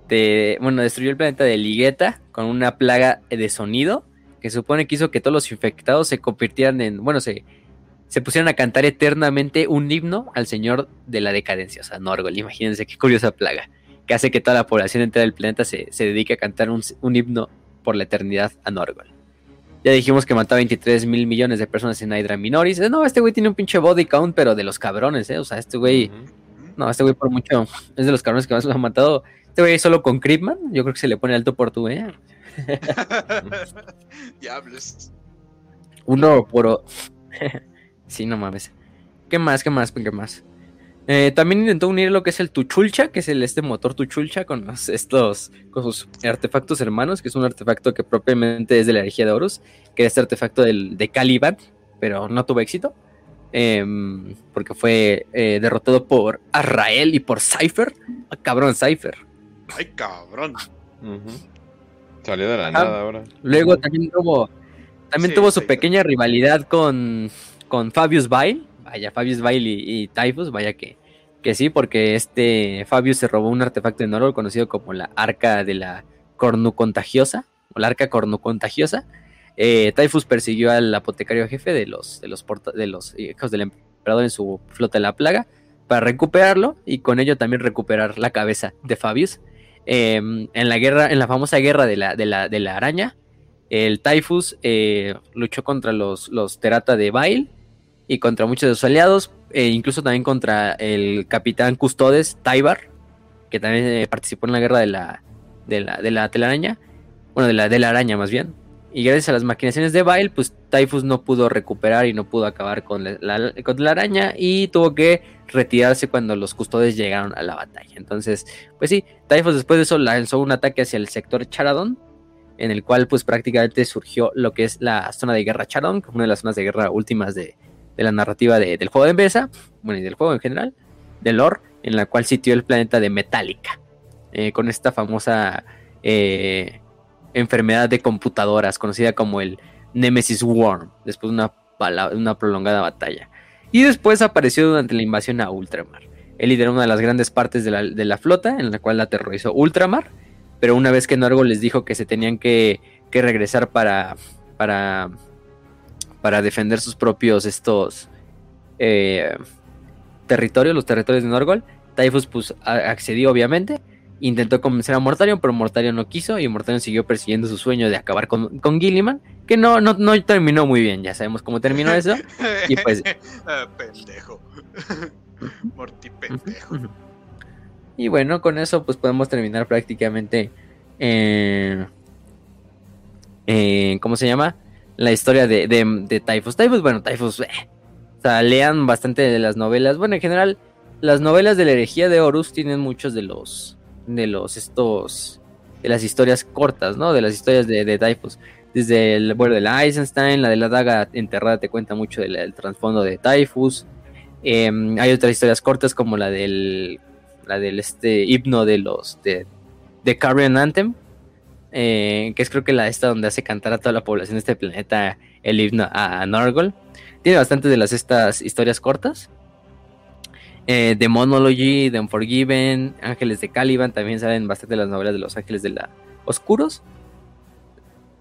de, bueno, destruyó el planeta de Ligueta con una plaga de sonido que supone que hizo que todos los infectados se convirtieran en, bueno, se, se pusieran a cantar eternamente un himno al señor de la decadencia, o sea, Norgol. Imagínense qué curiosa plaga, que hace que toda la población entera del planeta se, dedique a cantar un, himno por la eternidad a Norgol. Ya dijimos que mató a 23 mil millones de personas en Hydra Minoris. No, este güey tiene un pinche body count, pero de los cabrones, ¿eh? O sea, este güey. No, este güey por mucho. (laughs) Es de los cabrones que más lo han matado. Este güey solo con Creepman. Yo creo que se le pone alto por tu, ¿eh? (laughs) Diablos. Uno por. (laughs) sí, no mames. ¿Qué más? ¿Qué más? ¿Qué más? Eh, también intentó unir lo que es el Tuchulcha, que es el este motor Tuchulcha con estos con sus artefactos hermanos, que es un artefacto que propiamente es de la herejía de Horus, que es este artefacto del, de Caliban, pero no tuvo éxito. Em, porque fue eh, derrotado por Arrael y por Cypher. Ah, cabrón, Cypher. Ay, cabrón. Salió de la nada ahora. Luego también tuvo, también tuvo su pequeña rivalidad con, con Fabius Bail. Vaya, Fabius Bail y, Typhus, vaya que, que sí, porque este Fabius se robó un artefacto de Norol conocido como la Arca de la Cornucontagiosa, o la Arca Cornucontagiosa. Eh, Typhus persiguió al apotecario jefe de los, de los, de los hijos del emperador en su flota de la plaga para recuperarlo y con ello también recuperar la cabeza de Fabius. Em, en la guerra, en la famosa guerra de la, de la, araña, el Typhus eh, luchó contra los, los Terata de Bail y contra muchos de sus aliados, e incluso también contra el capitán Custodes, Tybar, que también eh, participó en la guerra de la, de la, de la telaraña, bueno, de la, de la araña más bien. Y gracias a las maquinaciones de Bail, pues Typhus no pudo recuperar y no pudo acabar con la, con la araña y tuvo que retirarse cuando los custodes llegaron a la batalla. Entonces, pues sí, Typhus después de eso lanzó un ataque hacia el sector Charadon, en el cual pues prácticamente surgió lo que es la zona de guerra Charadon, una de las zonas de guerra últimas de, la narrativa del juego de mesa, bueno, y del juego en general, del lore, en la cual sitió el planeta de Metallica, eh, con esta famosa eh, enfermedad de computadoras conocida como el Nemesis Worm, después de una, prolongada batalla. Y después apareció durante la invasión a Ultramar. Él lideró una de las grandes partes de la, flota, en la cual aterrorizó Ultramar. Pero una vez que Norgo les dijo que se tenían que, regresar para, para, para defender sus propios estos eh, territorios, los territorios de Norgol, Typhus pues, accedió obviamente Intentó convencer a Mortarion, pero Mortarion no quiso y Mortarion siguió persiguiendo su sueño de acabar con, con Gilliman, que no, no, no terminó muy bien, ya sabemos cómo terminó eso. y pues... (laughs) Ah, pendejo. (laughs) Morty pendejo. Y bueno, con eso pues podemos terminar prácticamente... Eh, ¿Cómo se llama? La historia de, de, de Typhus. Typhus, bueno, Typhus... Eh, o sea, lean bastante de las novelas. Bueno, en general, las novelas de la herejía de Horus tienen muchos de los de los estos de las historias cortas, ¿no? De las historias de, de Typhus. Desde el bueno de la Eisenstein, la de la daga enterrada te cuenta mucho del, trasfondo de Typhus. Em, hay otras historias cortas como la del la del este himno de los de, de Carrion Anthem, eh, que es creo que la esta donde hace cantar a toda la población de este planeta el himno a, a Norgol. Tiene bastante de las estas historias cortas. Eh, The Monology, The Unforgiven, Ángeles de Caliban, también salen bastante las novelas de los Ángeles de la Oscuros.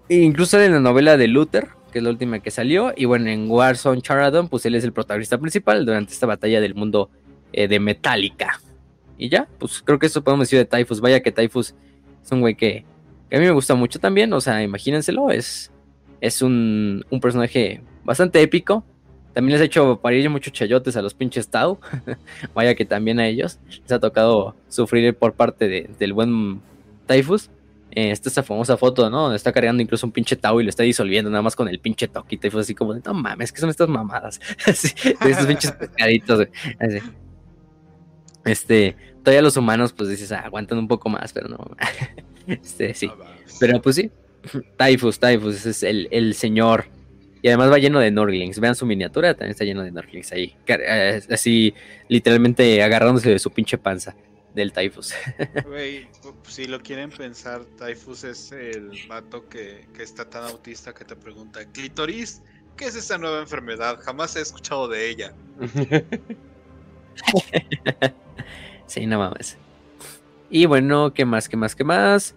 E incluso en la novela de Luther, que es la última que salió. Y bueno, en Warzone Charadon, pues él es el protagonista principal durante esta batalla del mundo eh, de Metallica. Y ya, pues creo que eso podemos decir de Typhus. Vaya que Typhus es un güey que, a mí me gusta mucho también. O sea, imagínenselo, es, es un, un personaje bastante épico. También les ha hecho parir muchos chayotes a los pinches Tau. (laughs) Vaya que también a ellos les ha tocado sufrir por parte del buen Typhus. Eh, está esa famosa foto, ¿no? Donde está cargando incluso un pinche Tau y lo está disolviendo nada más con el pinche toque. Y Typhus así como de, no mames, ¿qué son estas mamadas? (laughs) así, de estos pinches (laughs) pescaditos. Así. Este, todavía los humanos, pues dices, ah, aguantan un poco más, pero no. Este, (laughs) sí. Pero pues sí. (laughs) Typhus, Typhus, ese es el, el señor. Y además va lleno de Norglings. Vean su miniatura, también está lleno de Norglings ahí. eh, Así, literalmente agarrándose de su pinche panza del Typhus. (laughs) Güey, si lo quieren pensar, Typhus es el vato que, que está tan autista que te pregunta, Clitoris, ¿qué es esa nueva enfermedad? Jamás he escuchado de ella. sí, no mames. Y bueno, ¿qué más? ¿Qué más? ¿Qué más?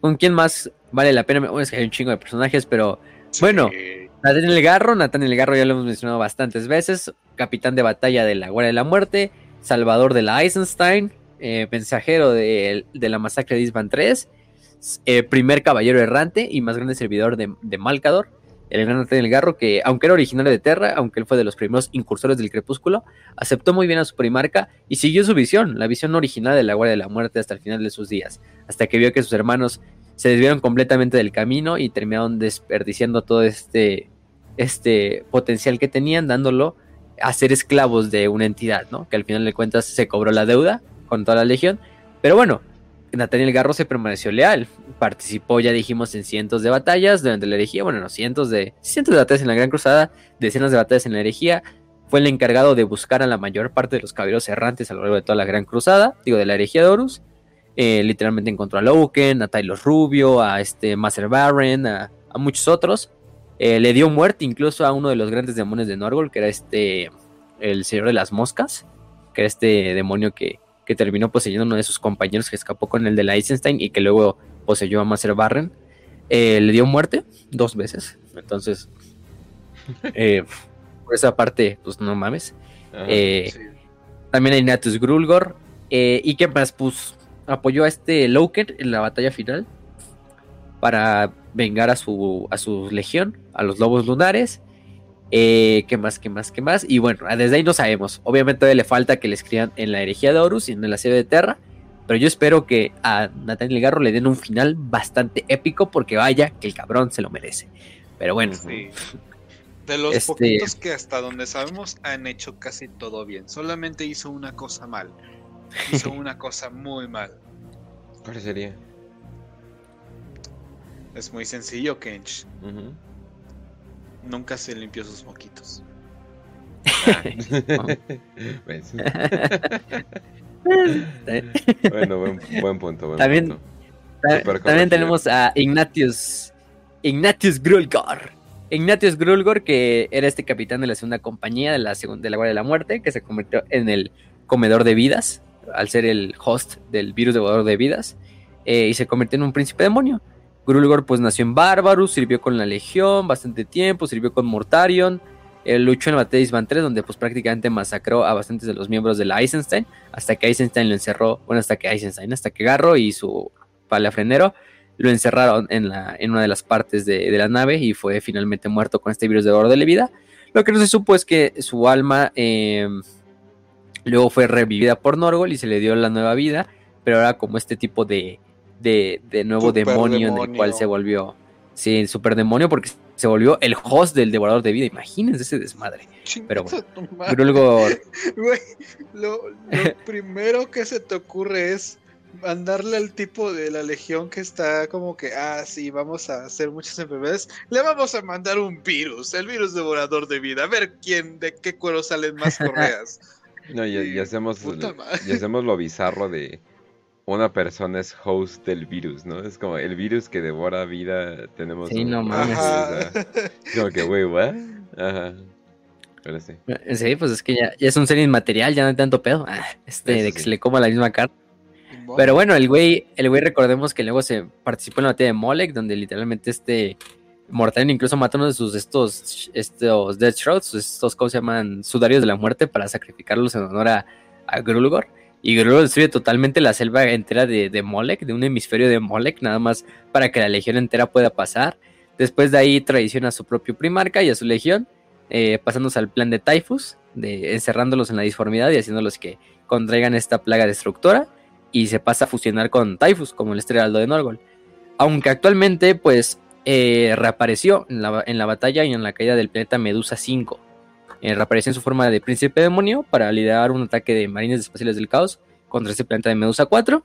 ¿Con quién más vale la pena? Bueno, es que hay un chingo de personajes, pero Bueno. Sí. Nathaniel Garro, Nathaniel Garro ya lo hemos mencionado bastantes veces, capitán de batalla de la Guardia de la Muerte, salvador de la Eisenstein, eh, mensajero de, de la masacre de Isban 3, eh, primer caballero errante y más grande servidor de, de Malcador, el gran Nathaniel Garro, que aunque era originario de Terra, aunque él fue de los primeros incursores del crepúsculo, aceptó muy bien a su primarca y siguió su visión, la visión original de la Guardia de la Muerte hasta el final de sus días, hasta que vio que sus hermanos se desviaron completamente del camino y terminaron desperdiciando todo este, este potencial que tenían, dándolo a ser esclavos de una entidad, ¿no? Que al final de cuentas se cobró la deuda con toda la legión. Pero bueno, Nathaniel Garro se permaneció leal. Participó, ya dijimos, en cientos de batallas durante la herejía. Bueno, no, cientos de, cientos de batallas en la Gran Cruzada, decenas de batallas en la herejía. Fue el encargado de buscar a la mayor parte de los caballeros errantes a lo largo de toda la Gran Cruzada, digo, de la herejía de Horus. Eh, literalmente encontró a Loken, a Tylos Rubio, a este Master Barren, a, a muchos otros. Eh, le dio muerte incluso a uno de los grandes demonios de Norgol, que era este, el Señor de las Moscas, que era este demonio que, que terminó poseyendo a uno de sus compañeros que escapó con el de la Eisenstein y que luego poseyó a Master Barren. Eh, le dio muerte dos veces, entonces, (laughs) eh, por esa parte, pues no mames. Ajá. Eh, Sí. también hay Natus Grulgor. Y que más, pues apoyó a este Loken en la batalla final para vengar a su, a su legión, a los lobos lunares. Eh, ¿Qué más, qué más, qué más? Y bueno, desde ahí no sabemos. Obviamente todavía le falta que le escriban en la herejía de Horus y en el asedio de Terra. Pero yo espero que a Nathaniel Garro le den un final bastante épico porque vaya que el cabrón se lo merece. Pero bueno, Sí. De los Este- poquitos que hasta donde sabemos han hecho casi todo bien. Solamente hizo una cosa mal. Hizo (laughs) una cosa muy mal. ¿Cuál sería? Es muy sencillo, Kench. Nunca se limpió sus moquitos. (laughs) Eh, (laughs) bueno, buen, buen punto. Buen También- punto. Ta- También tenemos a Ignatius. Ignatius Grulgor. Ignatius Grulgor, que era este capitán de la segunda compañía de la, de la Guardia de la Muerte, que se convirtió en el comedor de vidas, al ser el host del virus devorador de vidas, eh, y se convirtió en un príncipe demonio. Grulgor pues nació en Barbarus, sirvió con la Legión bastante tiempo, sirvió con Mortarion, luchó en la batalla de Isban 3, donde pues prácticamente masacró a bastantes de los miembros de la Eisenstein, hasta que Eisenstein lo encerró, bueno, hasta que Eisenstein, hasta que Garro y su palafrenero lo encerraron en, la, en una de las partes de, de la nave y fue finalmente muerto con este virus de oro de la vida. Lo que no se supo es que su alma eh, luego fue revivida por Norgol y se le dio la nueva vida, pero ahora como este tipo de, de, de nuevo Super demonio, en el cual se volvió, sí, super demonio porque se volvió el host del devorador de vida. Imagínense ese desmadre. Pero Chinga madre. Grulgor, (laughs) Güey, lo, lo (laughs) primero que se te ocurre es mandarle al tipo de la legión que está como que, ah, sí, vamos a hacer muchas enfermedades. Le vamos a mandar un virus, el virus devorador de vida. A ver quién, de qué cuero salen más (laughs) correas. No, y, y hacemos, y hacemos lo bizarro de una persona es host del virus, ¿no? Es como el virus que devora vida. Tenemos. Sí, un- no mames. Ajá. como que, güey, ¿what? Ajá. Pero sí. sí, pues es que ya, ya es un ser inmaterial, ya no hay tanto pedo. Ah, este, Eso de que sí. se le coma la misma carne. Pero bueno, el güey, el güey recordemos que luego se participó en la batalla de Molek, donde literalmente este Mortarion incluso mató uno de sus estos, estos Death Shrouds, estos, ¿cómo se llaman? Sudarios de la muerte para sacrificarlos en honor a, a Grulgor. Y Grulgor destruye totalmente la selva entera de, de Molek, de un hemisferio de Molek, nada más para que la legión entera pueda pasar. Después de ahí traiciona a su propio primarca y a su legión, eh, pasándose al plan de Typhus, de, encerrándolos en la disformidad y haciéndolos que contraigan esta plaga destructora. y se pasa a fusionar con Typhus como el estrelado de Norgol. Aunque actualmente pues eh, reapareció en la, en la, batalla y en la caída del planeta Medusa 5. Eh, reapareció en su forma de príncipe demonio para liderar un ataque de marines espaciales del caos contra ese planeta de Medusa 4.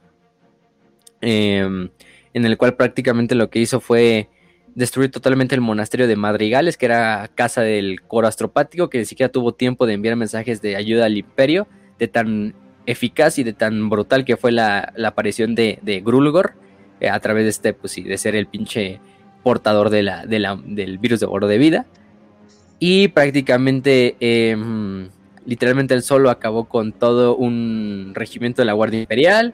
Em, en el cual prácticamente lo que hizo fue destruir totalmente el monasterio de Madrigales, que era casa del coro astropático, que ni siquiera tuvo tiempo de enviar mensajes de ayuda al imperio, de tan eficaz y de tan brutal que fue la, aparición de, Grulgor, eh, a través de este, pues sí, de ser el pinche portador de la, del virus de oro de vida. Y prácticamente, em, literalmente él solo acabó con todo un regimiento de la Guardia Imperial,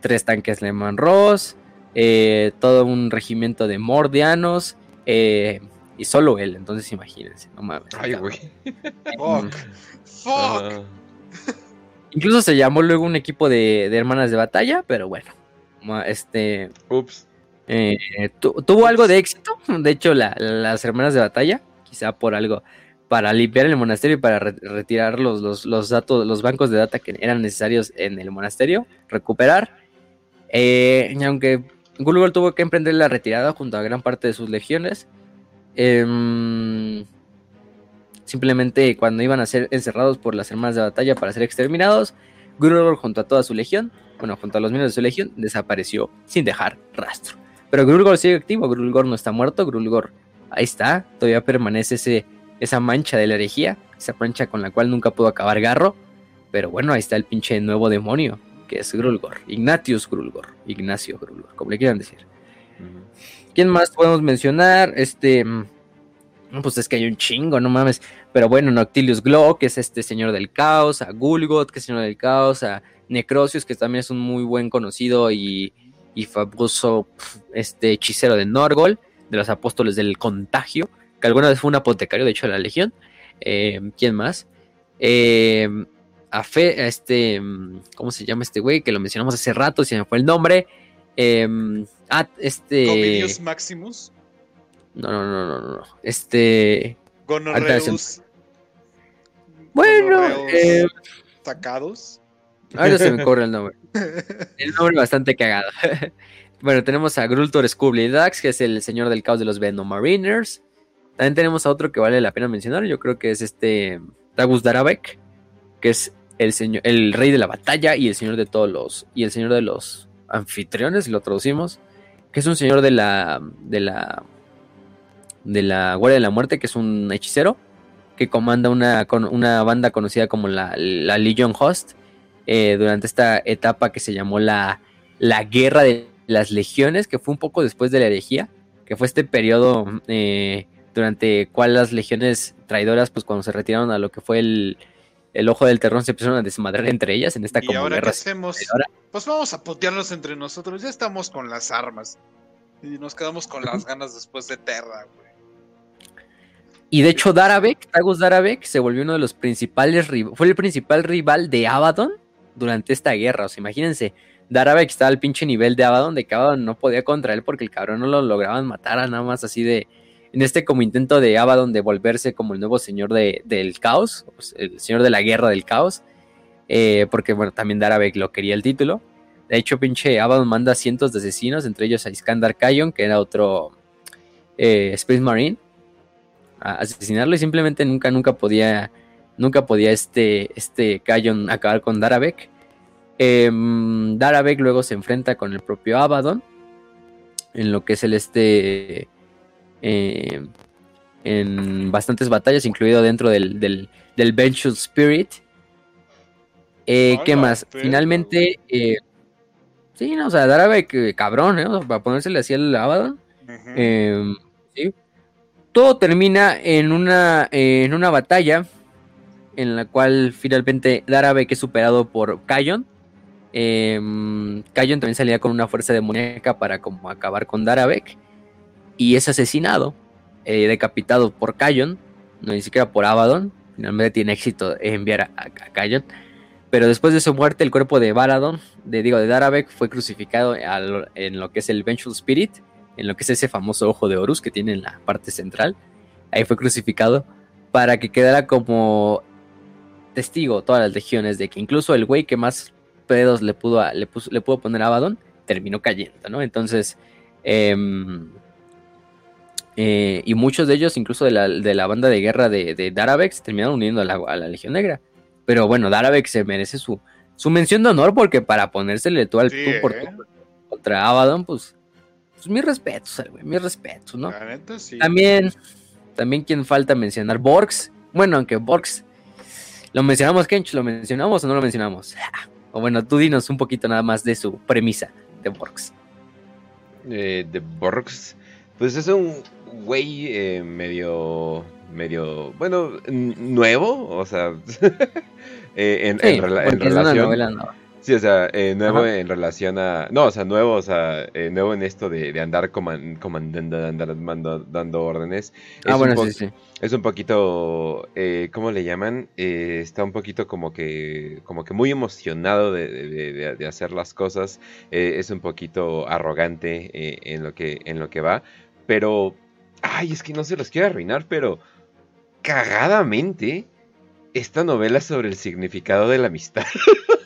tres tanques Lehman Ross, eh, todo un regimiento de mordianos, eh, y solo él, entonces imagínense, no mames. Ay, güey. (laughs) Fuck. Fuck. Incluso se llamó luego un equipo de, hermanas de batalla, pero bueno. Este. Ups. Eh, tuvo algo de éxito. De hecho, las hermanas de batalla, quizá por algo, para limpiar el monasterio y para retirar los, los, datos, los bancos de data que eran necesarios en el monasterio, recuperar. Eh, y aunque Gulgol tuvo que emprender la retirada junto a gran parte de sus legiones. Eh, Simplemente cuando iban a ser encerrados por las hermanas de batalla para ser exterminados, Grulgor junto a toda su legión, bueno, junto a los miembros de su legión, desapareció sin dejar rastro. Pero Grulgor sigue activo, Grulgor no está muerto, Grulgor ahí está, todavía permanece ese, esa mancha de la herejía, esa mancha con la cual nunca pudo acabar Garro. Pero bueno, ahí está el pinche nuevo demonio, que es Grulgor, Ignatius Grulgor, Ignacio Grulgor, como le quieran decir. ¿Quién más podemos mencionar? Este pues es que hay un chingo, no mames. Pero bueno, Noctilius Glow, que es este señor del caos, a Gulgot, que es señor del caos, a Necrocius, que también es un muy buen conocido y, y famoso este, hechicero de Norgol, de los apóstoles del contagio, que alguna vez fue un apotecario, de hecho, de la Legión. Eh, ¿Quién más? Eh, a Fe, este, ¿cómo se llama este güey? Que lo mencionamos hace rato, si me fue el nombre. Eh, este. Maximus. No, no, no, no, no. Este. Gonorreus. Bueno. Eh... Sacados. Ahora se me corre el nombre. (laughs) El nombre bastante cagado. Bueno, tenemos a Grultor Scubly Dax, que es el señor del caos de los Venom Mariners. También tenemos a otro que vale la pena mencionar. Yo creo que es este Tagus Darabek, que es el señor, el rey de la batalla y el señor de todos los. Y el señor de los anfitriones, lo traducimos. Que es un señor de la. de la de la Guardia de la Muerte, que es un hechicero que comanda una, una banda conocida como la, Legion Host eh, durante esta etapa que se llamó la, la Guerra de las Legiones, que fue un poco después de la herejía, que fue este periodo eh, durante cual las legiones traidoras, pues cuando se retiraron a lo que fue el, ojo del terror, se empezaron a desmadrar entre ellas en esta ¿Y ahora qué hacemos? Pues vamos a putearnos entre nosotros, ya estamos con las armas. Y nos quedamos con las ganas después de Terra, güey. Y de hecho, Darabek, Tagus Darabek, se volvió uno de los principales, fue el principal rival de Abaddon durante esta guerra. O sea, imagínense, Darabek estaba al pinche nivel de Abaddon, de que Abaddon no podía contra él porque el cabrón no lo lograban matar a nada más así de, en este como intento de Abaddon de volverse como el nuevo señor del caos, pues, el señor de la guerra del caos, eh, porque bueno, también Darabek lo quería el título. De hecho, pinche Abaddon manda cientos de asesinos, entre ellos a Iskandar Kayon, que era otro eh, Space Marine, a asesinarlo y simplemente nunca, nunca podía, nunca podía este, este Kayon acabar con Darabek. Eh, Darabek luego se enfrenta con el propio Abaddon en lo que es el este em, en bastantes batallas, incluido dentro del, del, Vengeful Spirit. Eh, ¿Qué más? Finalmente, eh, sí, no, o sea, Darabek, eh, cabrón, para ponérsele así al Abaddon. Em, sí, todo termina en una, en una batalla en la cual finalmente Darabek es superado por Kayon. Eh, también salía con una fuerza demoníaca para como acabar con Darabek. Y es asesinado, eh, decapitado por Kayon, no ni siquiera por Abaddon. Finalmente tiene éxito en enviar a, Kayon. Pero después de su muerte, el cuerpo de Baradon, de, digo, de Darabek, fue crucificado en lo que es el Vengeful Spirit en lo que es ese famoso ojo de Horus que tiene en la parte central. Ahí fue crucificado para que quedara como testigo todas las legiones de que incluso el güey que más pedos le pudo, le, le pudo poner a Abaddon, terminó cayendo, ¿no? Entonces, em, eh, y muchos de ellos, incluso de la, banda de guerra de, de Daravex, terminaron uniendo a la, Legión Negra. Pero bueno, Daravex se merece su, su mención de honor porque para ponérsele tú al tú por ¿eh? contra Abaddon, pues, pues mis respetos, güey, mis respetos, ¿no? También, también quien falta mencionar, Borgs. Bueno, aunque Borgs, ¿lo mencionamos, Kench? ¿Lo mencionamos o no lo mencionamos? (laughs) O bueno, tú dinos un poquito nada más de su premisa de Borgs. Eh, de Borgs, pues es un güey eh, medio, medio, bueno, nuevo, o sea, (laughs) eh, en, relación... Sí, o sea, eh, nuevo en relación a. No, o sea, nuevo, o sea, eh, nuevo en esto de, andar comandando, andar dando órdenes. Ah, bueno, sí, sí. Es un poquito. Eh, ¿Cómo le llaman? está un poquito como que. Como que muy emocionado de, hacer las cosas. es un poquito arrogante en, lo que, en lo que va. Pero. Ay, es que no se los quiero arruinar, pero. Cagadamente. Esta novela sobre el significado de la amistad. (laughs)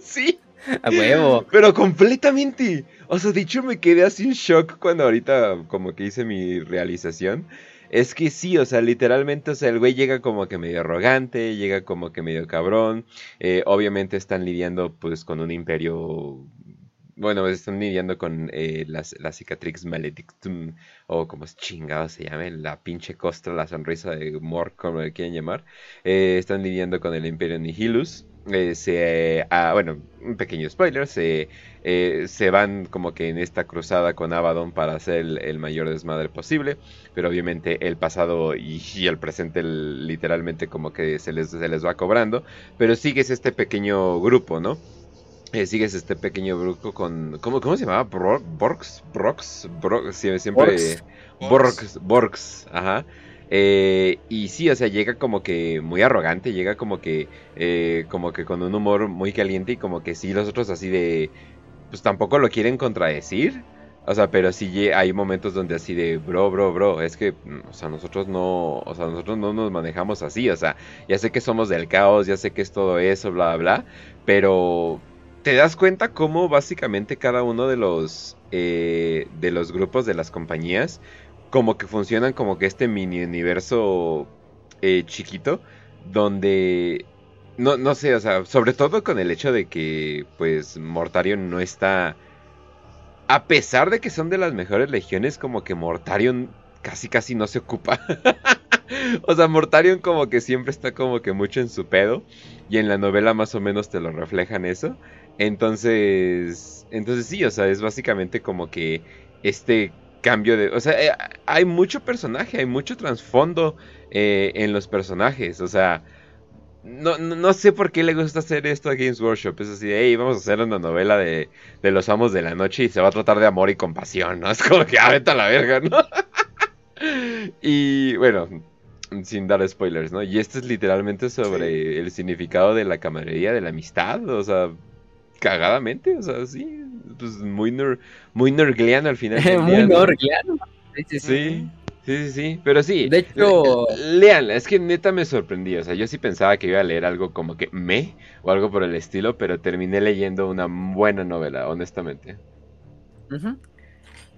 Sí. A huevo. Pero completamente. O sea, dicho me quedé así en shock cuando ahorita como que hice mi realización. Es que sí, o sea, literalmente, o sea, el güey llega como que medio arrogante, llega como que medio cabrón. Eh, obviamente están lidiando pues con un imperio bueno, están lidiando con eh, la, cicatrix maledictum, o como es chingado se llame, la pinche costra, la sonrisa de Mork, como le quieren llamar. Eh, están lidiando con el Imperio Nihilus. Eh, se, ah, bueno, un pequeño spoiler, se, se van como que en esta cruzada con Abaddon para hacer el, mayor desmadre posible, pero obviamente el pasado y, el presente literalmente como que se les, se les va cobrando, pero sigues este pequeño grupo, ¿no? Eh, sigues este pequeño grupo con. ¿Cómo, cómo se llamaba? Borks, Brox, Brox, siempre. Borks, Borks, ajá. Eh, y sí, o sea, llega como que muy arrogante, llega como que, eh, como que con un humor muy caliente y como que sí, los otros así de, pues tampoco lo quieren contradecir. O sea, pero sí hay momentos donde así de, bro, bro, bro, es que, mm, o sea, nosotros no, o sea, nosotros no nos manejamos así, o sea, ya sé que somos del caos, ya sé que es todo eso, bla, bla, bla, pero te das cuenta cómo básicamente cada uno de los eh, de los grupos de las compañías como que funcionan como que este mini universo eh, chiquito donde no, no sé, o sea, sobre todo con el hecho de que pues Mortarion no está a pesar de que son de las mejores legiones como que Mortarion casi casi no se ocupa. (laughs) o sea, Mortarion como que siempre está como que mucho en su pedo y en la novela más o menos te lo reflejan eso. Entonces, entonces sí, o sea, es básicamente como que este cambio de... O sea, eh, hay mucho personaje, hay mucho trasfondo eh, en los personajes, o sea... No, no, sé por qué le gusta hacer esto a Games Workshop. Es así, hey, vamos a hacer una novela de, de los amos de la noche y se va a tratar de amor y compasión, ¿no? (laughs) Es como que, ah, vete a la verga, ¿no? (laughs) y bueno, sin dar spoilers, ¿no? Y esto es literalmente sobre el significado de la camaradería, de la amistad, o sea, cagadamente, o sea, sí, pues muy, muy nergliano al final. (laughs) muy nergliano. Sí sí, sí sí, pero sí. De hecho, leanla, es que neta me sorprendí, o sea, yo sí pensaba que iba a leer algo como que me o algo por el estilo, pero terminé leyendo una buena novela, honestamente.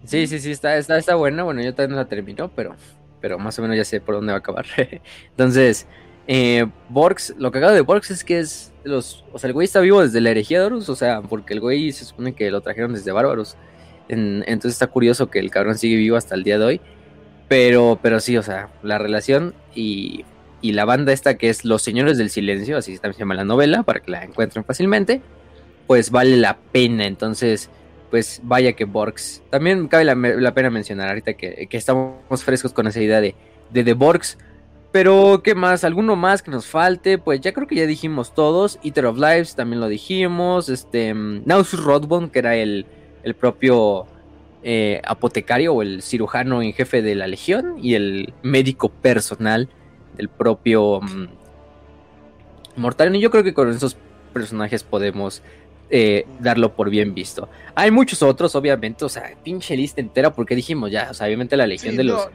Sí, sí, sí, está, está, está buena, bueno, yo todavía no la terminó, pero, pero más o menos ya sé por dónde va a acabar. (laughs) Entonces, eh, Borgs, lo que acaba de Borgs es que es los, o sea, el güey está vivo desde la herejía de Horus, o sea, porque el güey se supone que lo trajeron desde Bárbaros. entonces está curioso que el cabrón sigue vivo hasta el día de hoy. Pero, pero sí, o sea, la relación y, y la banda esta que es Los Señores del Silencio, así también se llama la novela, para que la encuentren fácilmente, pues vale la pena. Entonces, pues vaya que Borgs. También cabe la, pena mencionar ahorita que, que, estamos frescos con esa idea de, de The Borgs pero, ¿qué más? ¿Alguno más que nos falte? Pues ya creo que ya dijimos todos. Eater of Lives también lo dijimos. Este, mm, Nausus Rodbone, que era el, propio eh, apotecario o el cirujano en jefe de la legión. Y el médico personal del propio um, Y yo creo que con esos personajes podemos eh, darlo por bien visto. Hay muchos otros, obviamente, o sea, pinche lista entera, porque dijimos ya, o sea, obviamente la legión de los.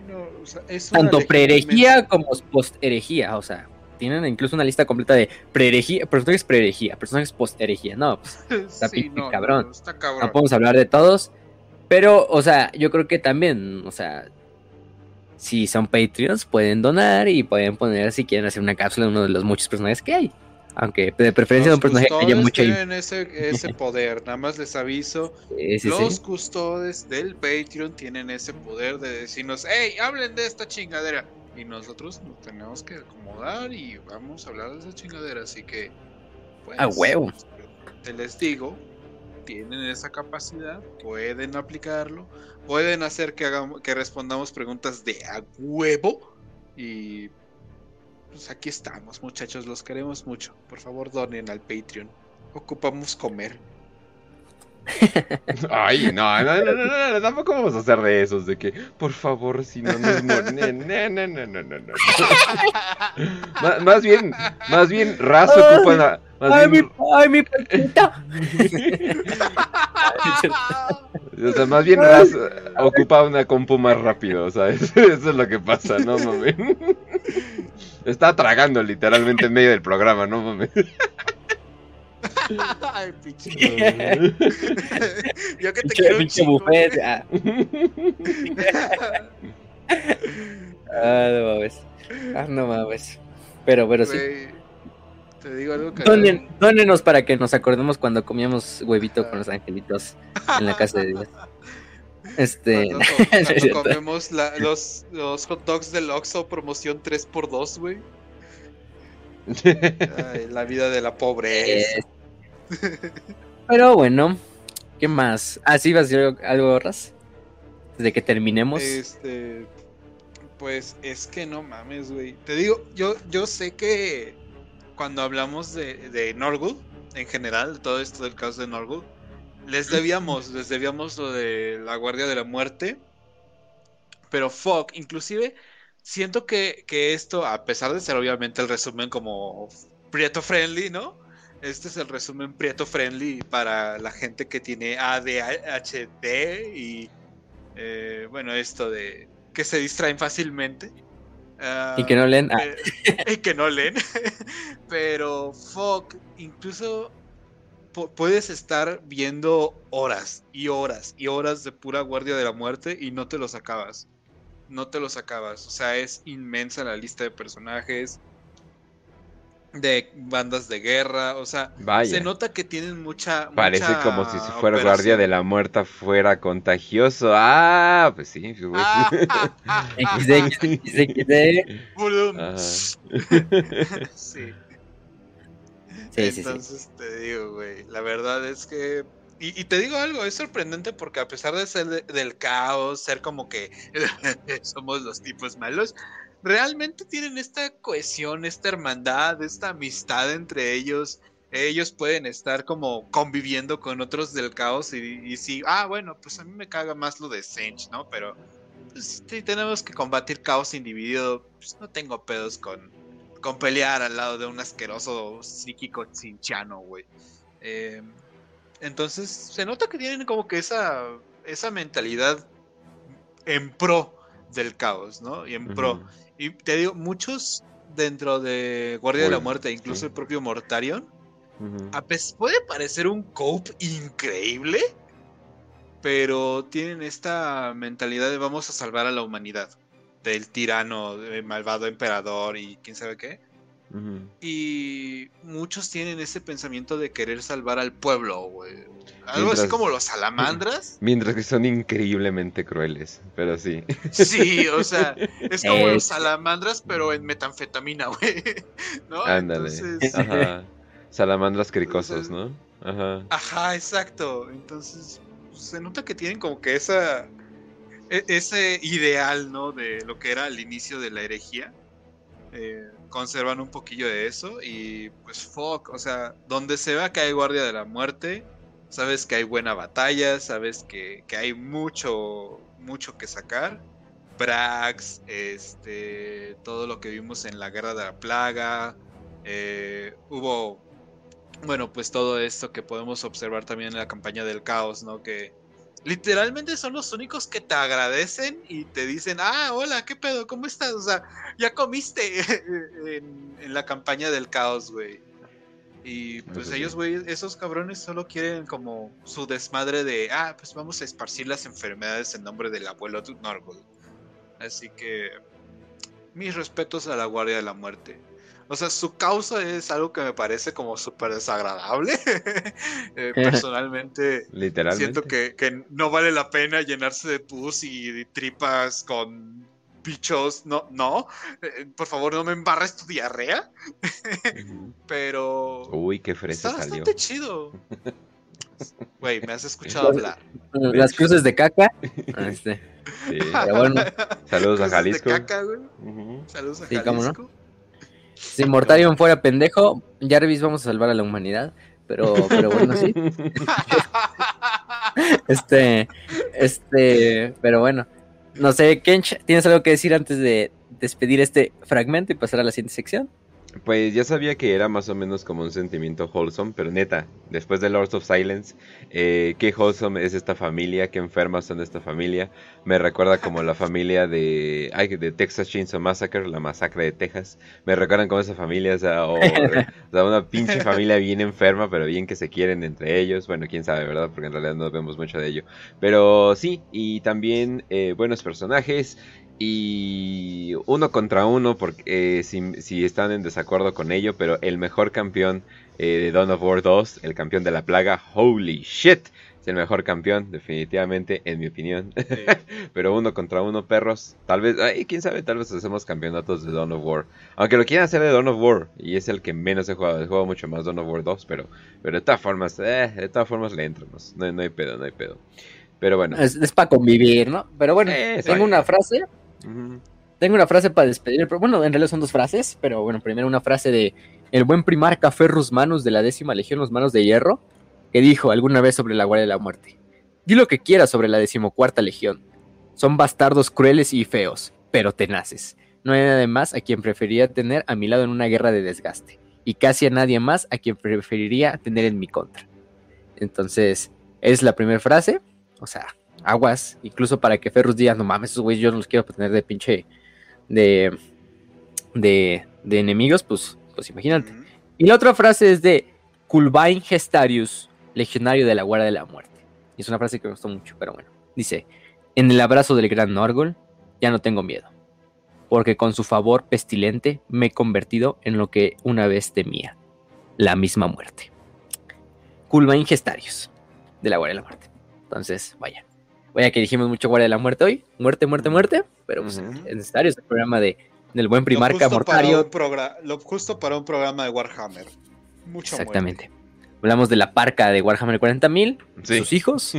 tanto pre-herejía como post-herejía, o sea, tienen incluso una lista completa de pre-herejía, personajes pre-herejía, personajes post-herejía. No, pues (laughs) está Sí, pinche no, no, cabrón. no, está cabrón. no podemos hablar de todos. Pero, o sea, yo creo que también, o sea, si son Patreons, pueden donar y pueden poner si quieren hacer una cápsula de uno de los muchos personajes que hay. Aunque de preferencia de Los un personaje que haya mucha tienen ese, ese (laughs) poder, nada más les aviso. Sí, sí, los sí. custodes del Patreon tienen ese poder de decirnos, hey, hablen de esta chingadera. Y nosotros nos tenemos que acomodar y vamos a hablar de esa chingadera. Así que, pues, A huevo. Te les digo, tienen esa capacidad, pueden aplicarlo, pueden hacer que, hagamos, que respondamos preguntas de a huevo. Y pues aquí estamos, muchachos, los queremos mucho. Por favor, donen al Patreon. Ocupamos comer. (laughs) Ay, no, no, no, no, no, no, tampoco vamos a hacer de esos, de que, por favor, si no nos morimos. No, no, no, no, no, no, (laughs) no. Má- Más bien, más bien, Raz ocupa una. Más ¡Ay, mi, ay, mi patita! (laughs) o sea, más bien Raz ocupa una compu más rápido, ¿sabes? Eso es lo que pasa, no mames. Está tragando literalmente en medio del programa, no mames. (laughs) Ay, pinche. (laughs) (laughs) Yo que te quiero pinche buffet. Ah, Ah, no mames. Ah, no mames. Pero, pero sí. Te digo algo que. Donen, dónenos para que nos acordemos cuando comíamos huevito con los angelitos en la casa de Dios. Este. Cuando, (laughs) comemos la- los, los hot dogs del Oxxo promoción 3x2, güey. Ay, la vida de la pobreza. (laughs) Pero bueno, ¿qué más? Ah, sí, vas a decir algo, Raz. Desde que terminemos. Este. Pues es que no mames, güey. Te digo, yo, yo sé que cuando hablamos de, de Norgul, en general, de todo esto del caos de Norgul, les debíamos, les debíamos lo de la Guardia de la Muerte. Pero fuck, inclusive siento que, que esto, a pesar de ser obviamente el resumen como Prieto Friendly, ¿no? Este es el resumen Prieto Friendly para la gente que tiene ADHD y eh, bueno, esto de que se distraen fácilmente. Ah, Y que no leen. Ah, (laughs) y que no leen. (laughs) Pero, fuck, incluso puedes estar viendo horas y horas y horas de pura Guardia de la Muerte y no te los acabas. No te los acabas. O sea, es inmensa la lista de personajes, de bandas de guerra. O sea, Vaya. se nota que tienen mucha. Parece mucha como si si fuera operación. guardia de la muerta fuera contagioso. Ah, pues sí. Ah, XD, XD, XD. Bulum. (laughs) Sí. Sí, sí, sí. Entonces te digo, güey, la verdad es que... Y, y te digo algo, es sorprendente porque a pesar de ser de- del caos, ser como que (laughs) somos los tipos malos, realmente tienen esta cohesión, esta hermandad, esta amistad entre ellos. Ellos pueden estar como conviviendo con otros del caos y, y sí, ah, bueno, pues a mí me caga más lo de Sench, ¿no? Pero pues, si tenemos que combatir caos individuo, pues no tengo pedos con, con pelear al lado de un asqueroso psíquico chinchano, güey. Eh, entonces, se nota que tienen como que esa, esa mentalidad en pro del caos, ¿no? Y en pro. Y te digo, muchos dentro de Guardia de la Muerte, incluso sí. el propio Mortarion, puede parecer un cope increíble, pero tienen esta mentalidad de vamos a salvar a la humanidad del tirano, del malvado emperador y quién sabe qué. Y muchos tienen ese pensamiento de querer salvar al pueblo, güey. Algo así como los salamandras. (laughs) Mientras que son increíblemente crueles, pero sí. Sí, o sea, es como Es- los salamandras, pero en metanfetamina, güey. (laughs) ¿No? Ándale. Entonces, Ajá. Salamandras cricosos, ¿no? Ajá. Ajá, exacto. Entonces, pues, se nota que tienen como que esa. E- Ese ideal, ¿no? De lo que era al inicio de la herejía. Eh, conservan un poquillo de eso. Y pues, fuck. O sea, donde se vea que hay guardia de la muerte, sabes que hay buena batalla, sabes que, que hay mucho, mucho que sacar. Brax, este, todo lo que vimos en la guerra de la plaga. eh, hubo bueno, pues todo esto que podemos observar también en la campaña del caos, ¿no? Que literalmente son los únicos que te agradecen y te dicen, ah, hola, ¿qué pedo? ¿Cómo estás? O sea, ya comiste (laughs) en, en la campaña del caos, güey. Y pues Eso ellos, güey, esos cabrones solo quieren como su desmadre de, ah, pues vamos a esparcir las enfermedades en nombre del abuelo Norgol. Así que mis respetos a la Guardia de la Muerte. O sea, su causa es algo que me parece como súper desagradable. (laughs) Eh, (laughs) personalmente, Literalmente. siento que, que no vale la pena llenarse de pus y tripas con bichos. No, no. Eh, por favor, no me embarres tu diarrea. (laughs) Pero Uy, qué fresa está salió. bastante chido. Güey, me has escuchado hablar. Las cruces de caca. Este, Sí. pero bueno, Saludos a Cruces de Jalisco. caca, güey. Saludos a Sí, cómo no. Si Mortarion fuera pendejo, Jarvis vamos a salvar a la humanidad. Pero, pero bueno, sí. (laughs) Este, este, pero bueno. No sé, Kench, ¿tienes algo que decir antes de despedir este fragmento y pasar a la siguiente sección? Pues ya sabía que era más o menos como un sentimiento wholesome, pero neta, después de Lords of Silence, eh, qué wholesome es esta familia, qué enfermas son esta familia. Me recuerda como la familia de, ay, de Texas Chainsaw Massacre, la masacre de Texas. Me recuerdan como esa familia, o sea, o, (laughs) o sea, una pinche familia bien enferma, pero bien que se quieren entre ellos. Bueno, quién sabe, ¿verdad? Porque en realidad no vemos mucho de ello. Pero sí, y también eh, buenos personajes. Y uno contra uno, porque eh, si, si están en desacuerdo con ello, pero el mejor campeón eh, de Dawn of War 2, el campeón de la plaga, holy shit, es el mejor campeón, definitivamente, en mi opinión. (laughs) pero uno contra uno, perros, tal vez, ay, quién sabe, tal vez hacemos campeonatos de Dawn of War. Aunque lo quieran hacer de Dawn of War, y es el que menos he jugado, he jugado mucho más Dawn of War 2, pero, pero de todas formas, eh, de todas formas le entramos, no, no hay pedo, no hay pedo. Pero bueno. Es, para convivir, ¿no? Pero bueno, Eh, tengo una frase. Tengo una frase para despedir. pero Bueno, en realidad son dos frases, pero bueno, primero una frase de el buen primarca Ferrus Manus de la décima legión, los manos de hierro, que dijo alguna vez sobre la Guardia de la Muerte. Di lo que quieras sobre la decimocuarta legión. Son bastardos crueles y feos, pero tenaces. No hay nadie más a quien preferiría tener a mi lado en una guerra de desgaste. Y casi a nadie más a quien preferiría tener en mi contra. Entonces, es la primera frase. O sea, aguas, incluso para que Ferrus diga, no mames, esos güeyes yo no los quiero tener de pinche de, de, de enemigos, pues, pues imagínate. Y la otra frase es de Culvain Gestarius, legionario de la Guardia de la Muerte. Y es una frase que me gustó mucho, pero bueno. Dice, en el abrazo del gran Norgol, ya no tengo miedo, porque con su favor pestilente me he convertido en lo que una vez temía, la misma muerte. Culvain Gestarius, de la Guardia de la Muerte. Entonces, vaya. Vaya que dijimos mucho Guardia de la Muerte hoy. Muerte, muerte, muerte. Pero pues, Ujú. es necesario este programa de, del buen Lo primarca justo para mortario. lo justo para un programa de Warhammer. Mucho Exactamente. Hablamos de la parca de Warhammer 40.000, Sí. sus hijos.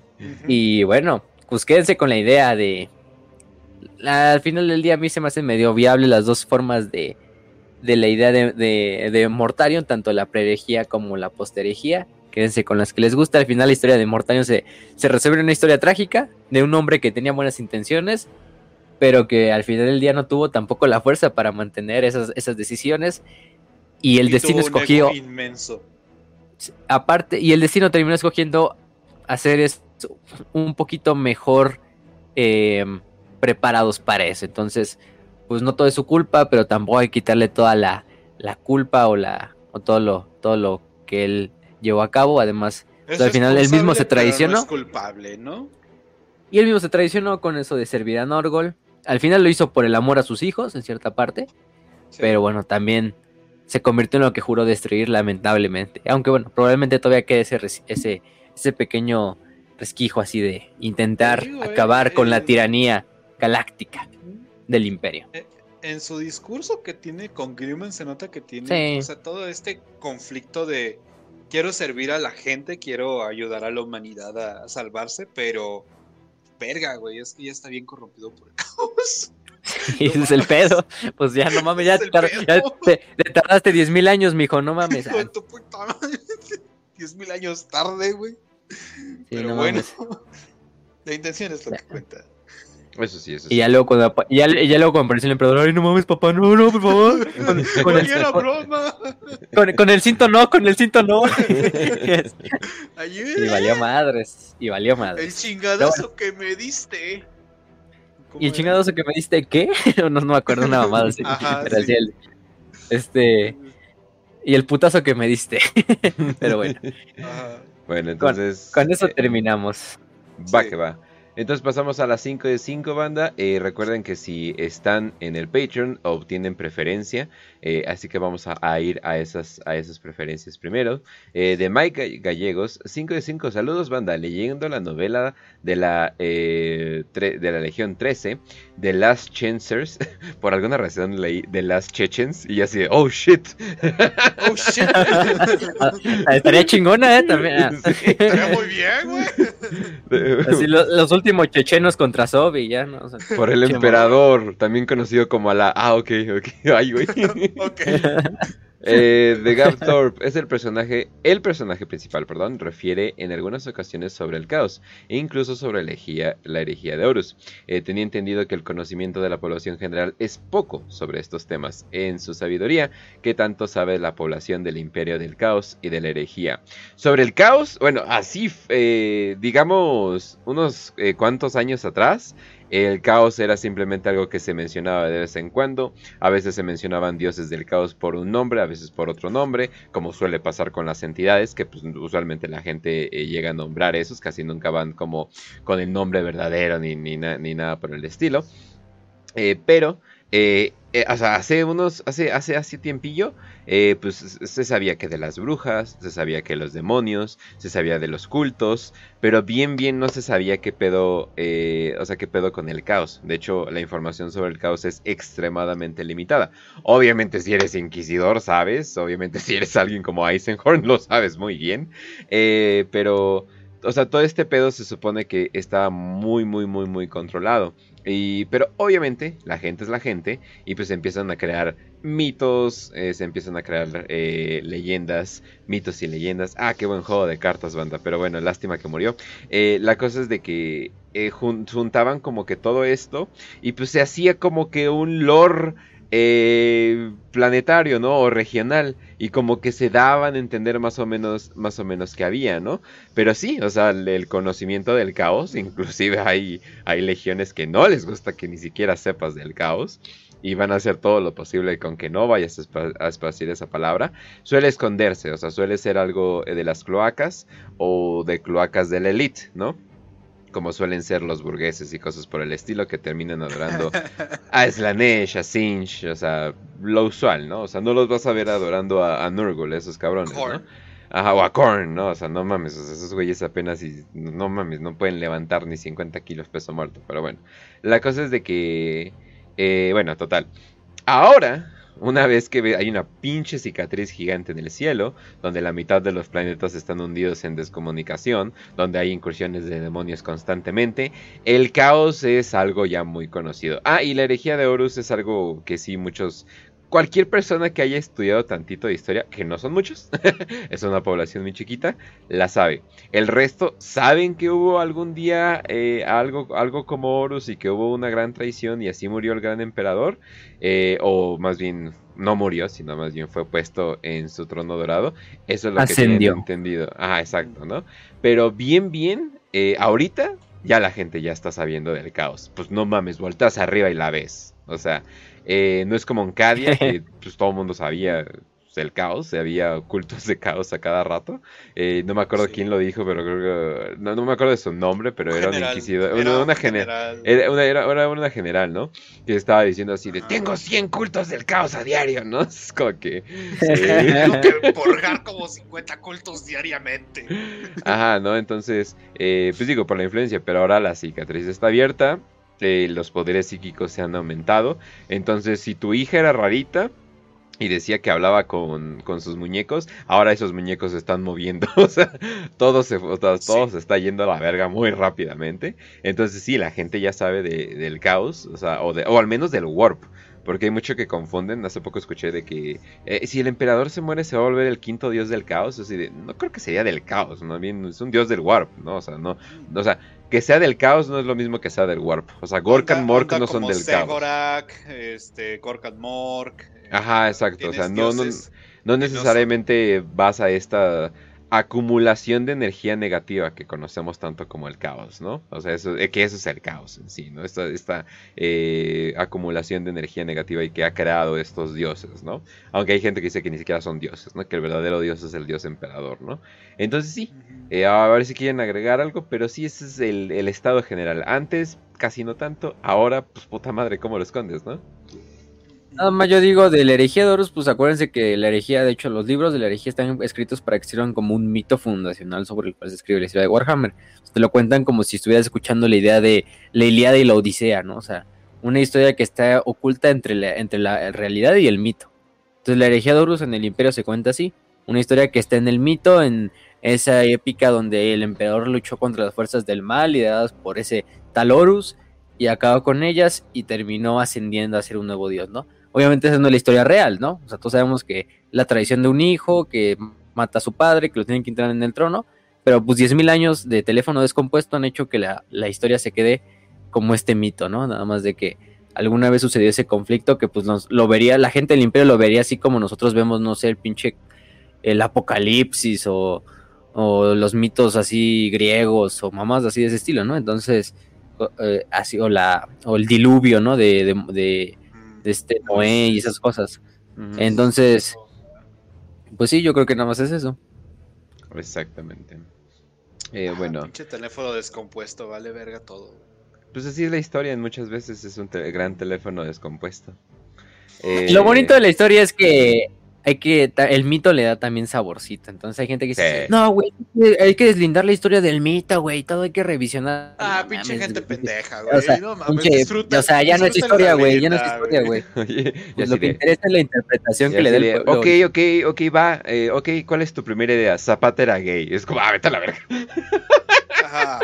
(laughs) y bueno, pues quédense con la idea de... la- al final del día a mí se me hacen medio viable las dos formas de, de la idea de, de, de Mortarion, tanto la preherejía como la posterejía. Quédense con las que les gusta. Al final la historia de Mortarion se, se resuelve en una historia trágica de un hombre que tenía buenas intenciones, pero que al final del día no tuvo tampoco la fuerza para mantener esas, esas decisiones. Y el Y destino escogió inmenso. aparte, y el destino terminó escogiendo hacer es un poquito mejor eh, preparados para eso. Entonces, pues no todo es su culpa, pero tampoco hay que quitarle toda la, la culpa o la o todo lo, todo lo que él llevó a cabo. Además, al final él mismo se traicionó. No es culpable, ¿no? y él mismo se traicionó con eso de servir a Norgol. Al final lo hizo por el amor a sus hijos, en cierta parte. Sí. Pero bueno, también se convirtió en lo que juró destruir, lamentablemente. Aunque bueno, probablemente todavía quede ese, ese, ese pequeño resquijo así de intentar eh, acabar con la tiranía galáctica del imperio. en su discurso que tiene con Grimmen se nota que tiene Sí. o sea, todo este conflicto de quiero servir a la gente, quiero ayudar a la humanidad a, salvarse, pero verga, güey, es que ya está bien corrompido por el caos. Y (laughs) ese es el pedo. Pues ya no mames, ya, te, te tardaste 10 mil años, mijo, no mames. Hijo de tu puta madre. (laughs) Diez mil años tarde, güey. Pero no bueno, mames. (laughs) la intención es lo que cuenta. Eso sí, eso Y sí. ya luego cuando, ya, ya luego cuando apareció el emperador, ay no mames papá, no, no, por favor. (laughs) Con, con el, Oye, era broma. con- con el cinto no, con el cinto no. Ayuda. (laughs) y valió madres, y valió El madres. chingadazo que me diste. ¿Cómo Y el era? chingadoso que me diste, ¿qué? (laughs) no, no me acuerdo una mamada así. Ajá, sí. el- este, y el putazo que me diste. Pero bueno, Ajá. Bueno, entonces. con eso eh, terminamos. Va Sí. que va. Entonces pasamos a las 5 de 5 banda. Eh, recuerden que si están en el Patreon obtienen preferencia. eh, así que vamos a, a ir a esas, a esas preferencias primero. Eh, de Mike Gall- Gallegos, 5 de 5. Saludos banda. Leyendo la novela de la, eh, de la Legión 13. The Last Chancers. (laughs) Por alguna razón leí The Last Chechens. Y así de, oh shit. Oh shit. (laughs) Ah, estaría chingona, ¿eh? También. Estaría muy bien, güey. Así lo- los últimos chechenos contra Sobi, ya, ¿no? O sea, (laughs) Por el emperador, también conocido como la... Ah, ok, ok. (laughs) Ay, güey. (laughs) Ok. Eh, The Gab (laughs) Thorpe es el personaje, el personaje principal, perdón, refiere en algunas ocasiones sobre el caos e incluso sobre la herejía, la herejía de Horus. Eh, tenía entendido que el conocimiento de la población general es poco sobre estos temas. En su sabiduría, ¿qué tanto sabe la población del imperio del caos y de la herejía? Sobre el caos, bueno, así, eh, digamos, unos eh, cuantos años atrás, el caos era simplemente algo que se mencionaba de vez en cuando. A veces se mencionaban dioses del caos por un nombre, a veces por otro nombre, como suele pasar con las entidades, que pues, usualmente la gente eh, llega a nombrar esos, casi nunca van como con el nombre verdadero ni, ni, na- ni nada por el estilo. Eh, pero, eh, eh, o sea, hace unos, hace, hace, hace tiempillo, eh, pues se sabía que de las brujas, se sabía que los demonios, se sabía de los cultos, pero bien, bien no se sabía qué pedo, eh, o sea, qué pedo con el caos. De hecho, la información sobre el caos es extremadamente limitada. Obviamente, si eres inquisidor, sabes. Obviamente, (laughs) si eres alguien como Eisenhorn, lo sabes muy bien. Eh, pero, o sea, todo este pedo se supone que está muy, muy, muy, muy controlado. Y, pero obviamente la gente es la gente y pues empiezan a crear mitos, eh, se empiezan a crear eh, leyendas, mitos y leyendas. Ah, qué buen juego de cartas, banda. Pero bueno, lástima que murió. Eh, la cosa es de que eh, jun- juntaban como que todo esto y pues se hacía como que un lore eh, planetario, ¿no? O regional y como que se daban a entender más o menos, más o menos que había, ¿no? Pero sí, o sea, el, conocimiento del caos, inclusive hay, hay legiones que no les gusta que ni siquiera sepas del caos y van a hacer todo lo posible con que no vayas a, espa- a esparcir esa palabra. Suele esconderse, o sea, suele ser algo de las cloacas o de cloacas de la ¿no? Como suelen ser los burgueses y cosas por el estilo que terminan adorando (laughs) a Slanesh, a Sinch, o sea, lo usual, ¿no? O sea, no los vas a ver adorando a, a Nurgle, esos cabrones, ¿no? Ajá, o a Korn, ¿no? O sea, no mames, o sea, esos güeyes apenas, y, no mames, no pueden levantar ni 50 kilos peso muerto, pero bueno. La cosa es de que, eh, bueno, total. Ahora, una vez que hay una pinche cicatriz gigante en el cielo, donde la mitad de los planetas están hundidos en descomunicación, donde hay incursiones de demonios constantemente, el caos es algo ya muy conocido. Ah, y la herejía de Horus es algo que sí muchos... Cualquier persona que haya estudiado tantito de historia, que no son muchos, (laughs) es una población muy chiquita, la sabe. El resto saben que hubo algún día eh, algo, algo como Horus y que hubo una gran traición y así murió el gran emperador, eh, o más bien no murió, sino más bien fue puesto en su trono dorado. Eso es lo que Ascendió. tienen entendido. Ah, exacto, ¿no? Pero bien, bien, eh, ahorita ya la gente ya está sabiendo del caos. Pues no mames, volteas arriba y la ves. O sea, eh, no es como en Cadia, que (laughs) pues todo el mundo sabía el caos, había cultos de caos a cada rato. Eh, no me acuerdo Sí. quién lo dijo, pero creo que... No, no me acuerdo de su nombre, pero era un General. inquisidor. Era Una, una un gene- general. era una, era, era una general, ¿no? Que estaba diciendo así de, tengo 100 cultos del caos a diario, ¿no? (laughs) Es como que... eh, Tengo que purgar como 50 cultos diariamente. Ajá, ¿no? Entonces, eh, pues digo, por la influencia, pero ahora la cicatriz está abierta, eh, los poderes psíquicos se han aumentado, entonces si tu hija era rarita y decía que hablaba con, con sus muñecos, ahora esos muñecos se están moviendo, (laughs) o sea, todo se, todo Sí. se está yendo a la verga muy rápidamente, entonces sí, la gente ya sabe de- del caos, o sea, o, de, o al menos del warp. porque hay mucho que confunden. Hace poco escuché de que eh, si el emperador se muere se va a volver el quinto dios del caos. Así de, no creo que sería del caos, no bien es un dios del warp, ¿no? O sea, no, o sea, que sea del caos no es lo mismo que sea del warp. O sea, Gorkan Mork no son del Segorak, caos. Este, Gorkan Mork. Eh, Ajá, exacto. O sea, no, no, no necesariamente vas a esta acumulación de energía negativa que conocemos tanto como el caos, ¿no? O sea, eso, eh, que eso es el caos en sí, ¿no? Esta, esta eh, acumulación de energía negativa y que ha creado estos dioses, ¿no? Aunque hay gente que dice que ni siquiera son dioses, ¿no? Que el verdadero dios es el dios emperador, ¿no? Entonces sí, eh, a ver si quieren agregar algo, pero sí ese es el, el estado general. Antes casi no tanto, ahora pues puta madre, ¿cómo lo escondes, no? Nada más yo digo de la herejía de Horus, pues acuérdense que la herejía, de hecho, los libros de la herejía están escritos para que sirvan como un mito fundacional sobre el cual se escribe la historia de Warhammer. Te lo cuentan como si estuvieras escuchando la idea de la Ilíada y la Odisea, ¿no? O sea, una historia que está oculta entre la, entre la realidad y el mito. Entonces, la herejía de Horus en el Imperio se cuenta así: una historia que está en el mito, en esa épica donde el emperador luchó contra las fuerzas del mal, lideradas por ese tal Horus, y acabó con ellas y terminó ascendiendo a ser un nuevo dios, ¿no? Obviamente esa no es la historia real, ¿no? O sea, todos sabemos que la tradición de un hijo que mata a su padre, que lo tienen que entrar en el trono, pero pues 10.000 años de teléfono descompuesto han hecho que la, historia se quede como este mito, ¿no? Nada más de que alguna vez sucedió ese conflicto que pues lo vería, la gente del imperio lo vería así como nosotros vemos, no sé, el pinche, el apocalipsis o, o los mitos así griegos o mamás así de ese estilo, ¿no? Entonces, eh, así, o, la, o el diluvio, ¿no? de este Noé y esas cosas. Entonces, pues sí, yo creo que nada más es eso. Exactamente. Eh, bueno. Pinche teléfono descompuesto, vale verga todo. Pues así es la historia, muchas veces es un gran teléfono descompuesto. Lo bonito de la historia es que hay que el mito le da también saborcito. Entonces hay gente que dice, no, güey, hay que deslindar la historia del mito, güey, todo hay que revisionar. Ah, pinche gente pendeja, güey. O sea, no mames, o sea ya no es historia, güey, ya no es historia, güey. (laughs) Pues lo que interesa es la interpretación que le dé el pueblo. Ok, ok, ok, va, eh, ok, ¿cuál es tu primera idea? Zapata era gay. Es como, ah, vete a la verga. Ajá.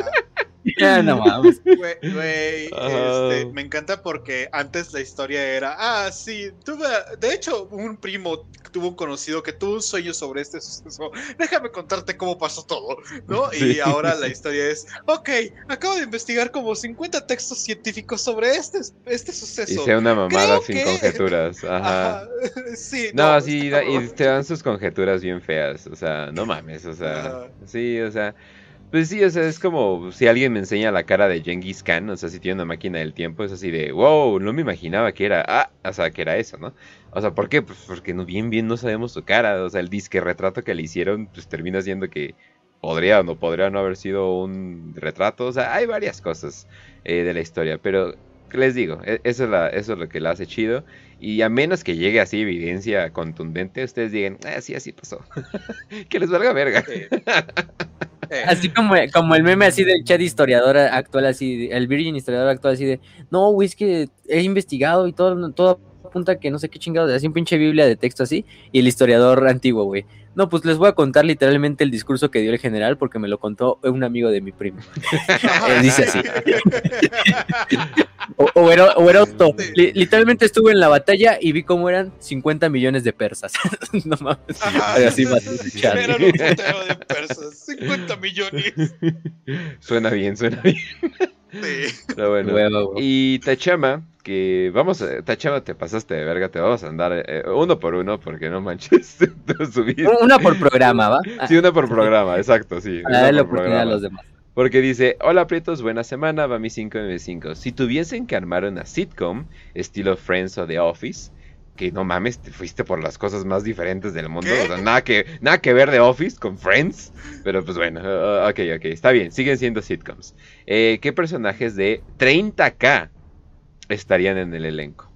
Ya, no (laughs) mames. Güey, este, me encanta porque antes la historia era, ah, sí, tuve, de hecho, un primo tuvo un conocido que tuvo un sueño sobre este suceso. Déjame contarte cómo pasó todo, ¿no? Y ahora la historia es, ok, acabo de investigar como 50 textos científicos sobre este, este suceso. Y sea una mamada sin conjeturas. (laughs) Ajá. (laughs) Sí, no, sí, y te dan sus conjeturas bien feas, o sea, no mames, o sea, sí, o sea. Pues sí, o sea, es como si alguien me enseña la cara de Genghis Khan, o sea, si tiene una máquina del tiempo, es así de, wow, no me imaginaba que era, ah, o sea, que era eso, ¿no? O sea, ¿por qué? Pues porque no, bien, bien no sabemos su cara, o sea, el disque retrato que le hicieron, pues termina siendo que podría o no podría no haber sido un retrato, o sea, hay varias cosas eh, de la historia, pero les digo, e, eso es, la, eso es lo que la hace chido. Y a menos que llegue así evidencia contundente, ustedes digan, ah, sí, así pasó. (laughs) que les valga verga. Eh. (laughs) Así como, como el meme así del chat historiador actual, así, el Virgin historiador actual, así de, no, güey, es que he investigado y todo, todo apunta que no sé qué chingados, así un pinche Biblia de texto así, y el historiador antiguo, güey. No, pues les voy a contar literalmente el discurso que dio el general porque me lo contó un amigo de mi primo. (laughs) Él dice así. (laughs) o, era, literalmente estuve en la batalla y vi cómo eran 50 millones de persas. (laughs) no mames. así más Era un de persas. 50 millones. Suena bien, suena bien. Pero bueno. Y Tachama, que vamos a, Tachama, te pasaste de verga, te vamos a andar eh, uno por uno, porque no manches. (laughs) una por programa, ¿va? Sí, una por programa, exacto, sí. A la oportunidad a los demás. Porque dice, hola Prietos, buena semana, va mi 5 Si tuviesen que armar una sitcom, estilo Friends o The Office, que no mames, te fuiste por las cosas más diferentes del mundo. O sea, nada que, nada que ver de Office con Friends. Pero pues bueno, uh, ok, ok, está bien, siguen siendo sitcoms. Eh, ¿Qué personajes de 30k estarían en el elenco?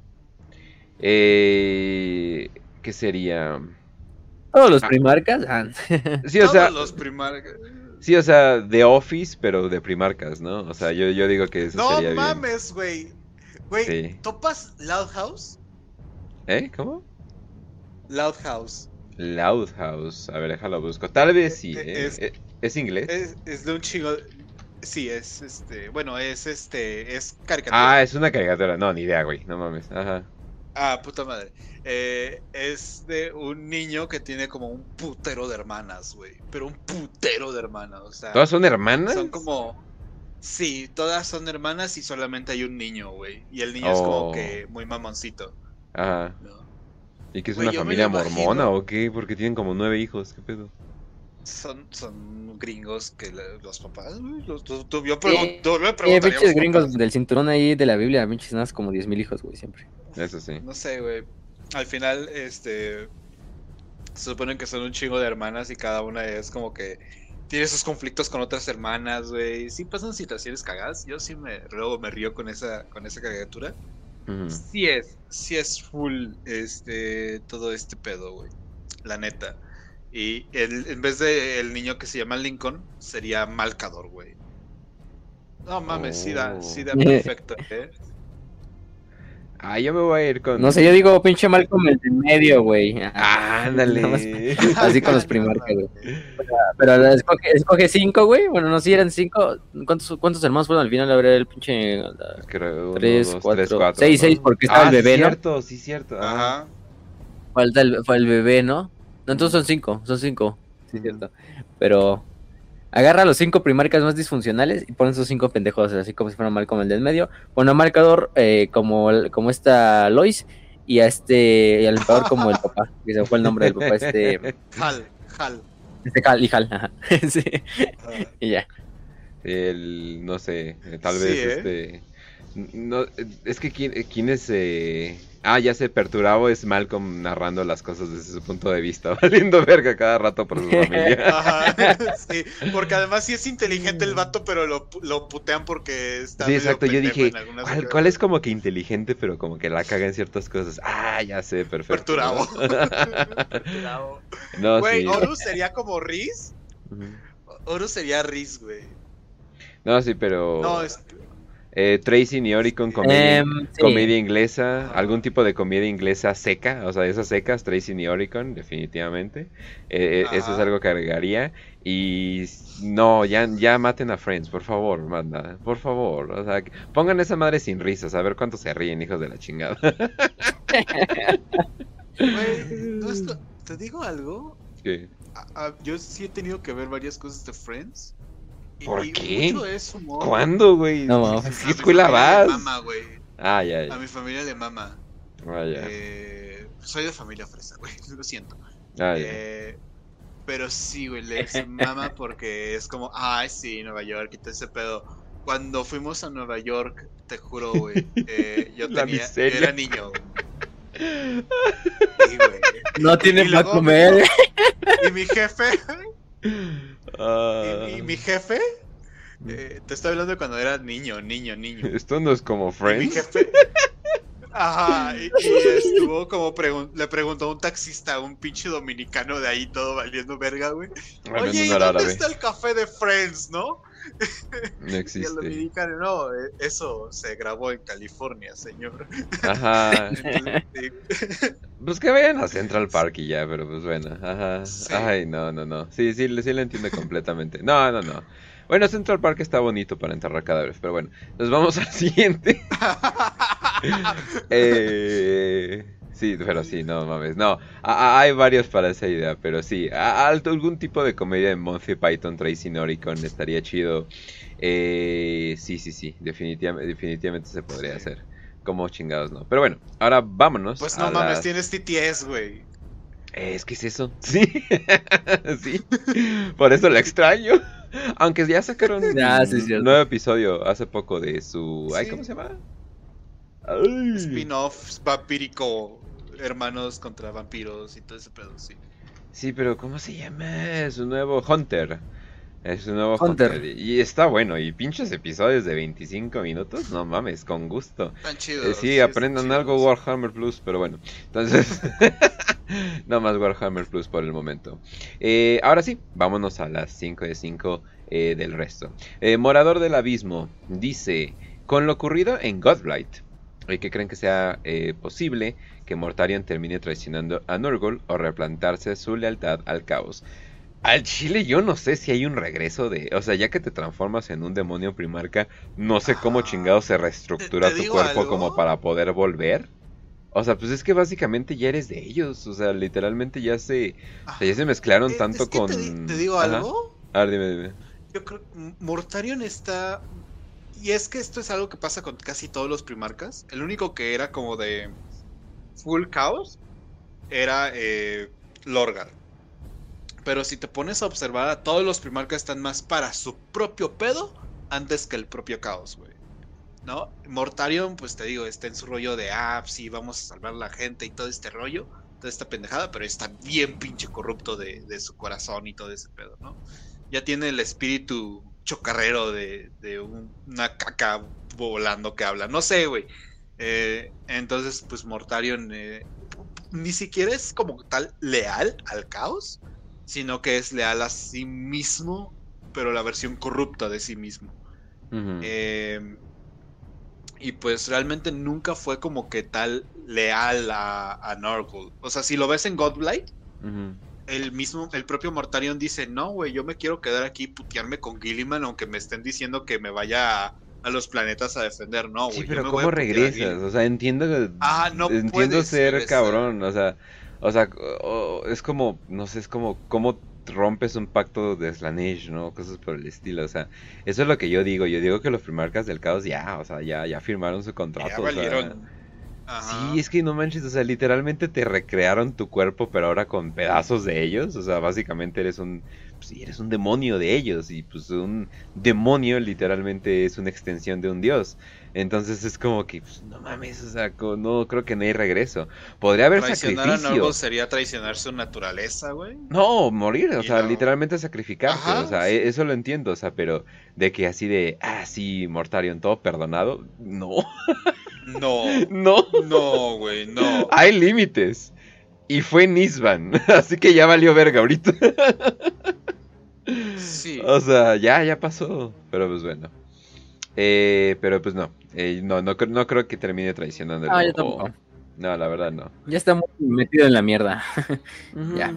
Eh, ¿Qué sería? Todos los ah. primarcas. Ah. Sí, o sea, Todos los primarcas. Sí, o sea, de Office, pero de primarcas, ¿no? O sea, yo, yo digo que eso no sería mames, güey. Güey, ¿topas Loud House? ¿Eh? ¿Cómo? Loud House. Loud House. A ver, déjalo busco. Tal vez sí. ¿eh? ¿Es, ¿eh? ¿Es, inglés? Es, de un chingo. Sí, es este. Bueno, es este. Es caricatura. Ah, es una caricatura. No, ni idea, güey. No mames. Ajá. Ah, puta madre. Eh, es de un niño que tiene como un putero de hermanas, güey. Pero un putero de hermanas, o sea. ¿Todas son hermanas? Son como. Sí, todas son hermanas y solamente hay un niño, güey. Y el niño es como Oh. que muy mamoncito. Ajá. ¿no? ¿Y que es Güey, una yo me familia lo imagino. mormona o qué? Porque tienen como nueve hijos, ¿qué pedo? Son, son gringos que los papás, güey. Los, tú- tú- yo Sí. pregunto, le Eh, preguntaría pinches gringos papás. del cinturón ahí de la Biblia, pinches nada, como 10.000 hijos, güey, siempre. Eso sí. No sé, güey. Al final, este. Se supone que son un chingo de hermanas y cada una es como que tiene sus conflictos con otras hermanas, güey. Sí pasan situaciones cagadas. Yo sí me luego me río con esa con esa caricatura. Sí es, sí es full este todo este pedo, güey. La neta. Y el, en vez de el niño que se llama Lincoln, sería Malcador, güey. No mames, sí da, sí da Oh. (laughs) perfecto, eh. Ah, yo me voy a ir con. No sé, yo digo pinche mal como el de en medio, güey. Ah, (laughs) más- ándale. Así con los (laughs) primarcas, güey. Pero escoge, escoge cinco, güey. Bueno, no, si eran cinco. ¿Cuántos, cuántos hermanos fueron al final? A ver, el pinche. la- Creo, uno, Tres, dos, cuatro, tres, cuatro, seis, ¿no? seis, porque estaba Ah, el bebé, sí, ¿no? cierto, sí, cierto. Ajá. Falta el, fue el bebé, ¿no? No, entonces son cinco, son cinco. Sí, cierto. Pero agarra los cinco primarcas más disfuncionales y pon esos cinco pendejos, así como si fuera mal como el del medio. Pon a Marcador eh, como, como esta Lois y a este y al emperador como el papá, (laughs) que se fue el nombre del papá, este, Hal, Hal. este Hal y Hal, ajá. (laughs) sí, Ah. y ya. El, no sé, tal Sí, vez ¿eh? este. No, es que quién, quién es. eh, Ah, ya sé, Perturabo es Malcolm narrando las cosas desde su punto de vista, (laughs) valiendo verga cada rato por su familia. (laughs) Ajá, (laughs) sí, porque además sí es inteligente el vato, pero lo, lo putean porque está Sí, exacto, yo dije, ¿cuál, cuál es como que inteligente, pero como que la caga en ciertas cosas? Ah, ya sé, perfecto. Perturabo. ¿no? Perturabo. no, Güey, sí. Horus sería como Riz. Horus sería Riz, güey. No, sí, pero... No, es... Eh, Tracy Nioricon, comedia, Em, sí. comedia inglesa, algún tipo de comedia inglesa seca, o sea, esas secas, Tracy Nioricon, definitivamente. Eh, eh, eso es algo que agregaría. Y no, ya, ya maten a Friends, por favor, manda, por favor. O sea, que- pongan esa madre sin risas, a ver cuántos se ríen, hijos de la chingada. (laughs) ¿te digo algo? ¿Qué? A- a- yo sí he tenido que ver varias cosas de Friends. ¿Por y qué? mucho es humor. ¿Cuándo, güey? No, ¿Qué- mames. A ¿Qué mi escuela vas? mama, güey. Ah, ya, A ya. mi familia le mama. Ah, ya. Eh, soy de familia fresa, güey. (laughs) Lo siento. Ah, ya. Eh, pero sí, güey, le (laughs) mama porque es como, ay, sí, Nueva York y todo ese pedo. Cuando fuimos a Nueva York, te juro, güey, (laughs) eh, yo La tenía, era niño. güey. Sí, güey. No tiene para comer. Y mi jefe, Y, y mi jefe, eh, te estoy hablando de cuando era niño, niño, niño. Esto no es como Y mi Friends. jefe. Ajá, y, y estuvo como pregun- le preguntó a un taxista, un pinche dominicano de ahí todo valiendo verga, güey. Oye, ¿y dónde árabe. está el café de Friends, no? No (laughs) Y el existe. dominicano, no, eh, eso se grabó en California, señor. Ajá. (laughs) Entonces. Pues que vayan a Central Park y ya, pero pues bueno. Ajá. Sí. Ay, no, no, no. Sí, sí, sí lo entiendo completamente. No, no, no. Bueno, Central Park está bonito para enterrar cadáveres, pero bueno. Nos vamos al siguiente. (laughs) Eh, sí, pero sí, no mames. No, a- a- hay varios para esa idea, pero sí. a- a- algún tipo de comedia de Monty Python, Tracy Noricon estaría chido. Eh, sí, sí, sí. Definitivamente, definitivamente se podría Sí. hacer. Como chingados, no. Pero bueno, ahora vámonos. Pues no mames, las- tienes TTS, güey. Eh, Es que es eso. (laughs) Sí. sí. Por eso la extraño. Aunque ya sacaron (laughs) sí, un nuevo episodio hace poco de su. Ay. ¿cómo se llama? Spin-off vampírico, hermanos contra vampiros y todo ese pedo, sí. Sí, pero ¿cómo se llama? Su nuevo Hunter. Es un nuevo Hunter. Hunter. Y está bueno. Y pinches episodios de 25 minutos. No mames, con gusto. Tan. Eh, sí, aprendan algo Warhammer Plus, pero bueno. Entonces, (laughs) no más Warhammer Plus por el momento. Eh, ahora sí, vámonos a las 5 de 5 eh, del resto. Eh, Morador del Abismo dice, con lo ocurrido en Godblight, ¿y ¿qué creen que sea eh, posible que Mortarion termine traicionando a Nurgle o replantarse su lealtad al caos? Al chile yo no sé si hay un regreso de... O sea, ya que te transformas en un demonio primarca, no sé cómo Ah, chingado se reestructura ¿te tu cuerpo algo? como para poder volver. O sea, pues es que básicamente ya eres de ellos. O sea, literalmente ya se, o sea, ya se mezclaron Eh, tanto es que con. Te, di- te digo Ajá. algo. A ver, dime, dime. Yo creo que Mortarion está. Y es que esto es algo que pasa con casi todos los primarcas. El único que era como de full caos era eh, Lorgar. Pero si te pones a observar, a todos los primarcas están más para su propio pedo antes que el propio caos, güey. ¿No? Mortarion, pues te digo, está en su rollo de apps y vamos a salvar a la gente y todo este rollo, toda esta pendejada, pero está bien pinche corrupto de, de su corazón y todo ese pedo, ¿no? ya tiene el espíritu chocarrero de, de un- una caca volando que habla. No sé, güey. Eh, entonces, pues Mortarion eh, ni siquiera es como tal leal al caos, sino que es leal a sí mismo, pero la versión corrupta de sí mismo. Eh, y pues realmente nunca fue como que tal leal a, a Norgul. O sea, si lo ves en Godblight, el mismo, el propio Mortarion dice, no, güey, yo me quiero quedar aquí y putearme con Gilliman, aunque me estén diciendo que me vaya a, a los planetas a defender. No, güey. Sí, pero ¿cómo regresas? Gilliman". O sea, entiendo que- Ah, no entiendo ser regresar. cabrón, o sea, o sea, o- es como, no sé, es como cómo rompes un pacto de Slanesh, ¿no? Cosas por el estilo, o sea, eso es lo que yo digo, yo digo que los primarcas del caos ya, o sea, ya, ya firmaron su contrato, Ya o sea, valieron. Sí, es que no manches, o sea, literalmente te recrearon tu cuerpo, pero ahora con pedazos de ellos. O sea, básicamente eres un, pues, sí, eres un demonio de ellos. Y pues un demonio literalmente es una extensión de un dios. Entonces es como que, pues, no mames, o sea, no creo que no hay regreso. Podría haber Traicionar a sacrificio. Norgul sería traicionar su naturaleza, güey. No, morir, o Y sea, no. literalmente sacrificarte, Ajá, o sea, sí. e- eso lo entiendo, o sea, pero de que así de, ah, sí, Mortarion, todo perdonado, no, No, (laughs) no. no, güey, no. Hay límites. Y fue Nisban. (laughs) Así que ya valió verga ahorita. Sí. O sea, ya, ya pasó. Pero pues bueno. Eh, pero pues no. Eh, no, no, no creo que termine traicionando. No, yo tampoco. No, la verdad no. Ya está muy metido en la mierda. (laughs) Ya.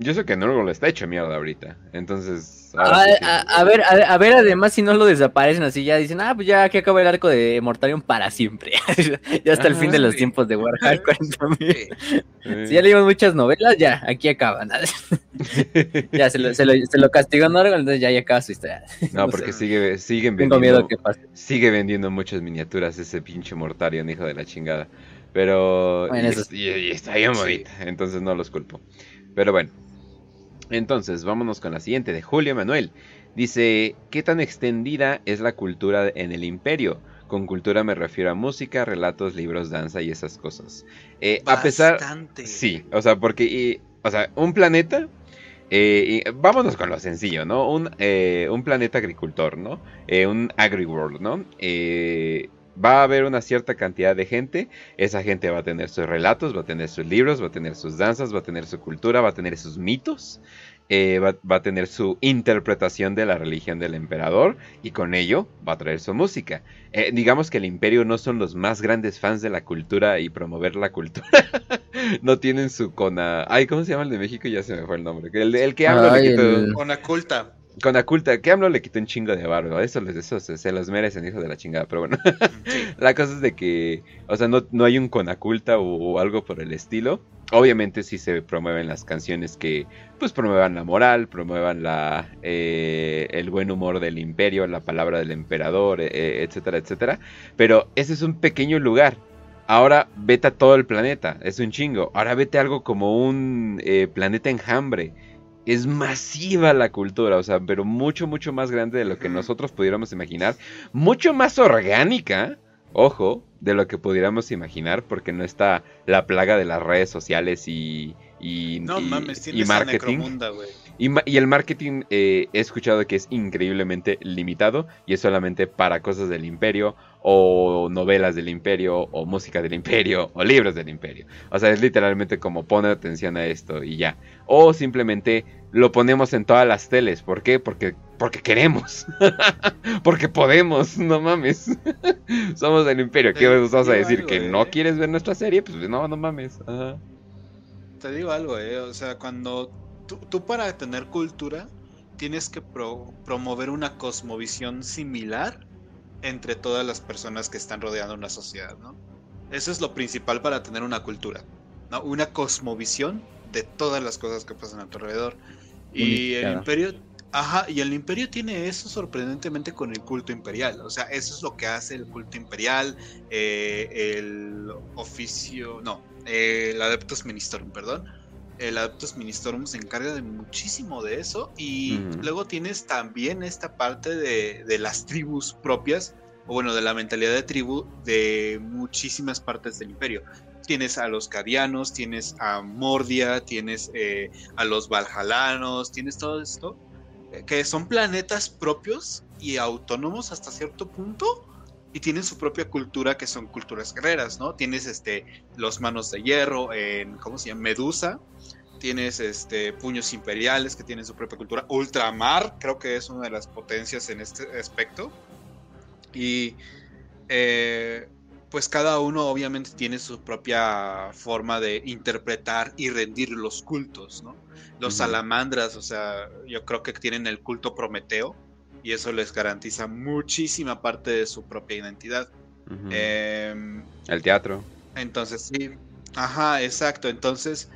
Yo sé que Norgol está hecho mierda ahorita. Entonces. ahora A, sí que- a- a ver, a, a ver, además, si no lo desaparecen así, ya dicen, ah, pues ya aquí acaba el arco de Mortarion para siempre. (laughs) ya hasta el fin de los sí. tiempos de Warhammer 40.000. (laughs) Sí. eh, Si ya leímos muchas novelas, ya, aquí acaban. (laughs) ya se lo, se lo, se lo castigó Norgol, entonces ya, ya acaba su historia. no, no porque sé. sigue, siguen Tengo vendiendo. miedo que pase. Sigue vendiendo muchas miniaturas ese pinche Mortarion, hijo de la chingada. Pero. Bueno, y, eso es- y- y está bien bonita. Entonces no los culpo. Pero bueno. Entonces, vámonos con la siguiente de Julio Manuel. Dice: ¿Qué tan extendida es la cultura en el imperio? Con cultura me refiero a música, relatos, libros, danza y esas cosas. Eh, a pesar. Bastante. Sí, o sea, porque, y- o sea, un planeta, eh, y vámonos con lo sencillo, ¿no? Un, eh, un planeta agricultor, ¿no? Eh, un agri-world, ¿no? Va a haber una cierta cantidad de gente, esa gente va a tener sus relatos, va a tener sus libros, va a tener sus danzas, va a tener su cultura, va a tener sus mitos, eh, va, va a tener su interpretación de la religión del emperador y con ello va a traer su música. Eh, digamos que el imperio no son los más grandes fans de la cultura y promover la cultura. (laughs) no tienen su cona... Ay, ¿cómo se llama el de México? Ya se me fue el nombre. El, el que quitó... el- Con. Conaculta, que AMLO le quitó un chingo de barro. Eso, eso se, se los merecen, hijo de la chingada. Pero bueno, (laughs) (laughs) la cosa es de que, o sea, no, no hay un Conaculta o, o algo por el estilo. Obviamente sí se promueven las canciones que, pues, promuevan la moral, promuevan la, eh, el buen humor del imperio, la palabra del emperador, eh, etcétera, etcétera. Pero ese es un pequeño lugar. Ahora vete a todo el planeta, es un chingo. Ahora vete a algo como un eh, planeta enjambre. Es masiva la cultura, o sea, pero mucho, mucho más grande de lo que nosotros pudiéramos imaginar. Mucho más orgánica, ojo, de lo que pudiéramos imaginar, porque no está la plaga de las redes sociales y, y, No y- mames, y tienes a marketing. Y, y el marketing eh, he escuchado que es increíblemente limitado y es solamente para cosas del imperio o novelas del imperio o música del imperio o libros del imperio. O sea, es literalmente como poner atención a esto y ya. O simplemente lo ponemos en todas las teles. ¿Por qué? Porque, porque queremos. (laughs) porque podemos, no mames. (laughs) Somos el imperio. ¿Qué nos vas a decir? ¿Que eh. no quieres ver nuestra serie? Pues no, no mames. Ajá. Te digo algo, eh. O sea, cuando tú, tú para tener cultura tienes que pro- promover una cosmovisión similar entre todas las personas que están rodeando una sociedad, ¿no? Eso es lo principal para tener una cultura, ¿no? Una cosmovisión de todas las cosas que pasan a tu alrededor. Y el imperio, ajá, y el imperio tiene eso sorprendentemente con el culto imperial. O sea, eso es lo que hace el culto imperial, eh, el oficio, no, el Adeptus Ministorum, perdón. El Adeptus Ministorum se encarga de muchísimo de eso. Y luego tienes también esta parte de, de las tribus propias o bueno, de la mentalidad de tribu de muchísimas partes del imperio. Tienes a los cadianos, tienes a Mordia, tienes eh, a los valhalanos, tienes todo esto, eh, que son planetas propios y autónomos hasta cierto punto, y tienen su propia cultura que son culturas guerreras, ¿no? Tienes este los manos de hierro en ¿cómo se llama? Medusa, tienes este puños imperiales que tienen su propia cultura, ultramar, creo que es una de las potencias en este aspecto. Y eh, pues cada uno obviamente tiene su propia forma de interpretar y rendir los cultos, ¿no? Los salamandras, o sea, yo creo que tienen el culto prometeo y eso les garantiza muchísima parte de su propia identidad. Em, el teatro. Entonces, sí, ajá, exacto. Entonces,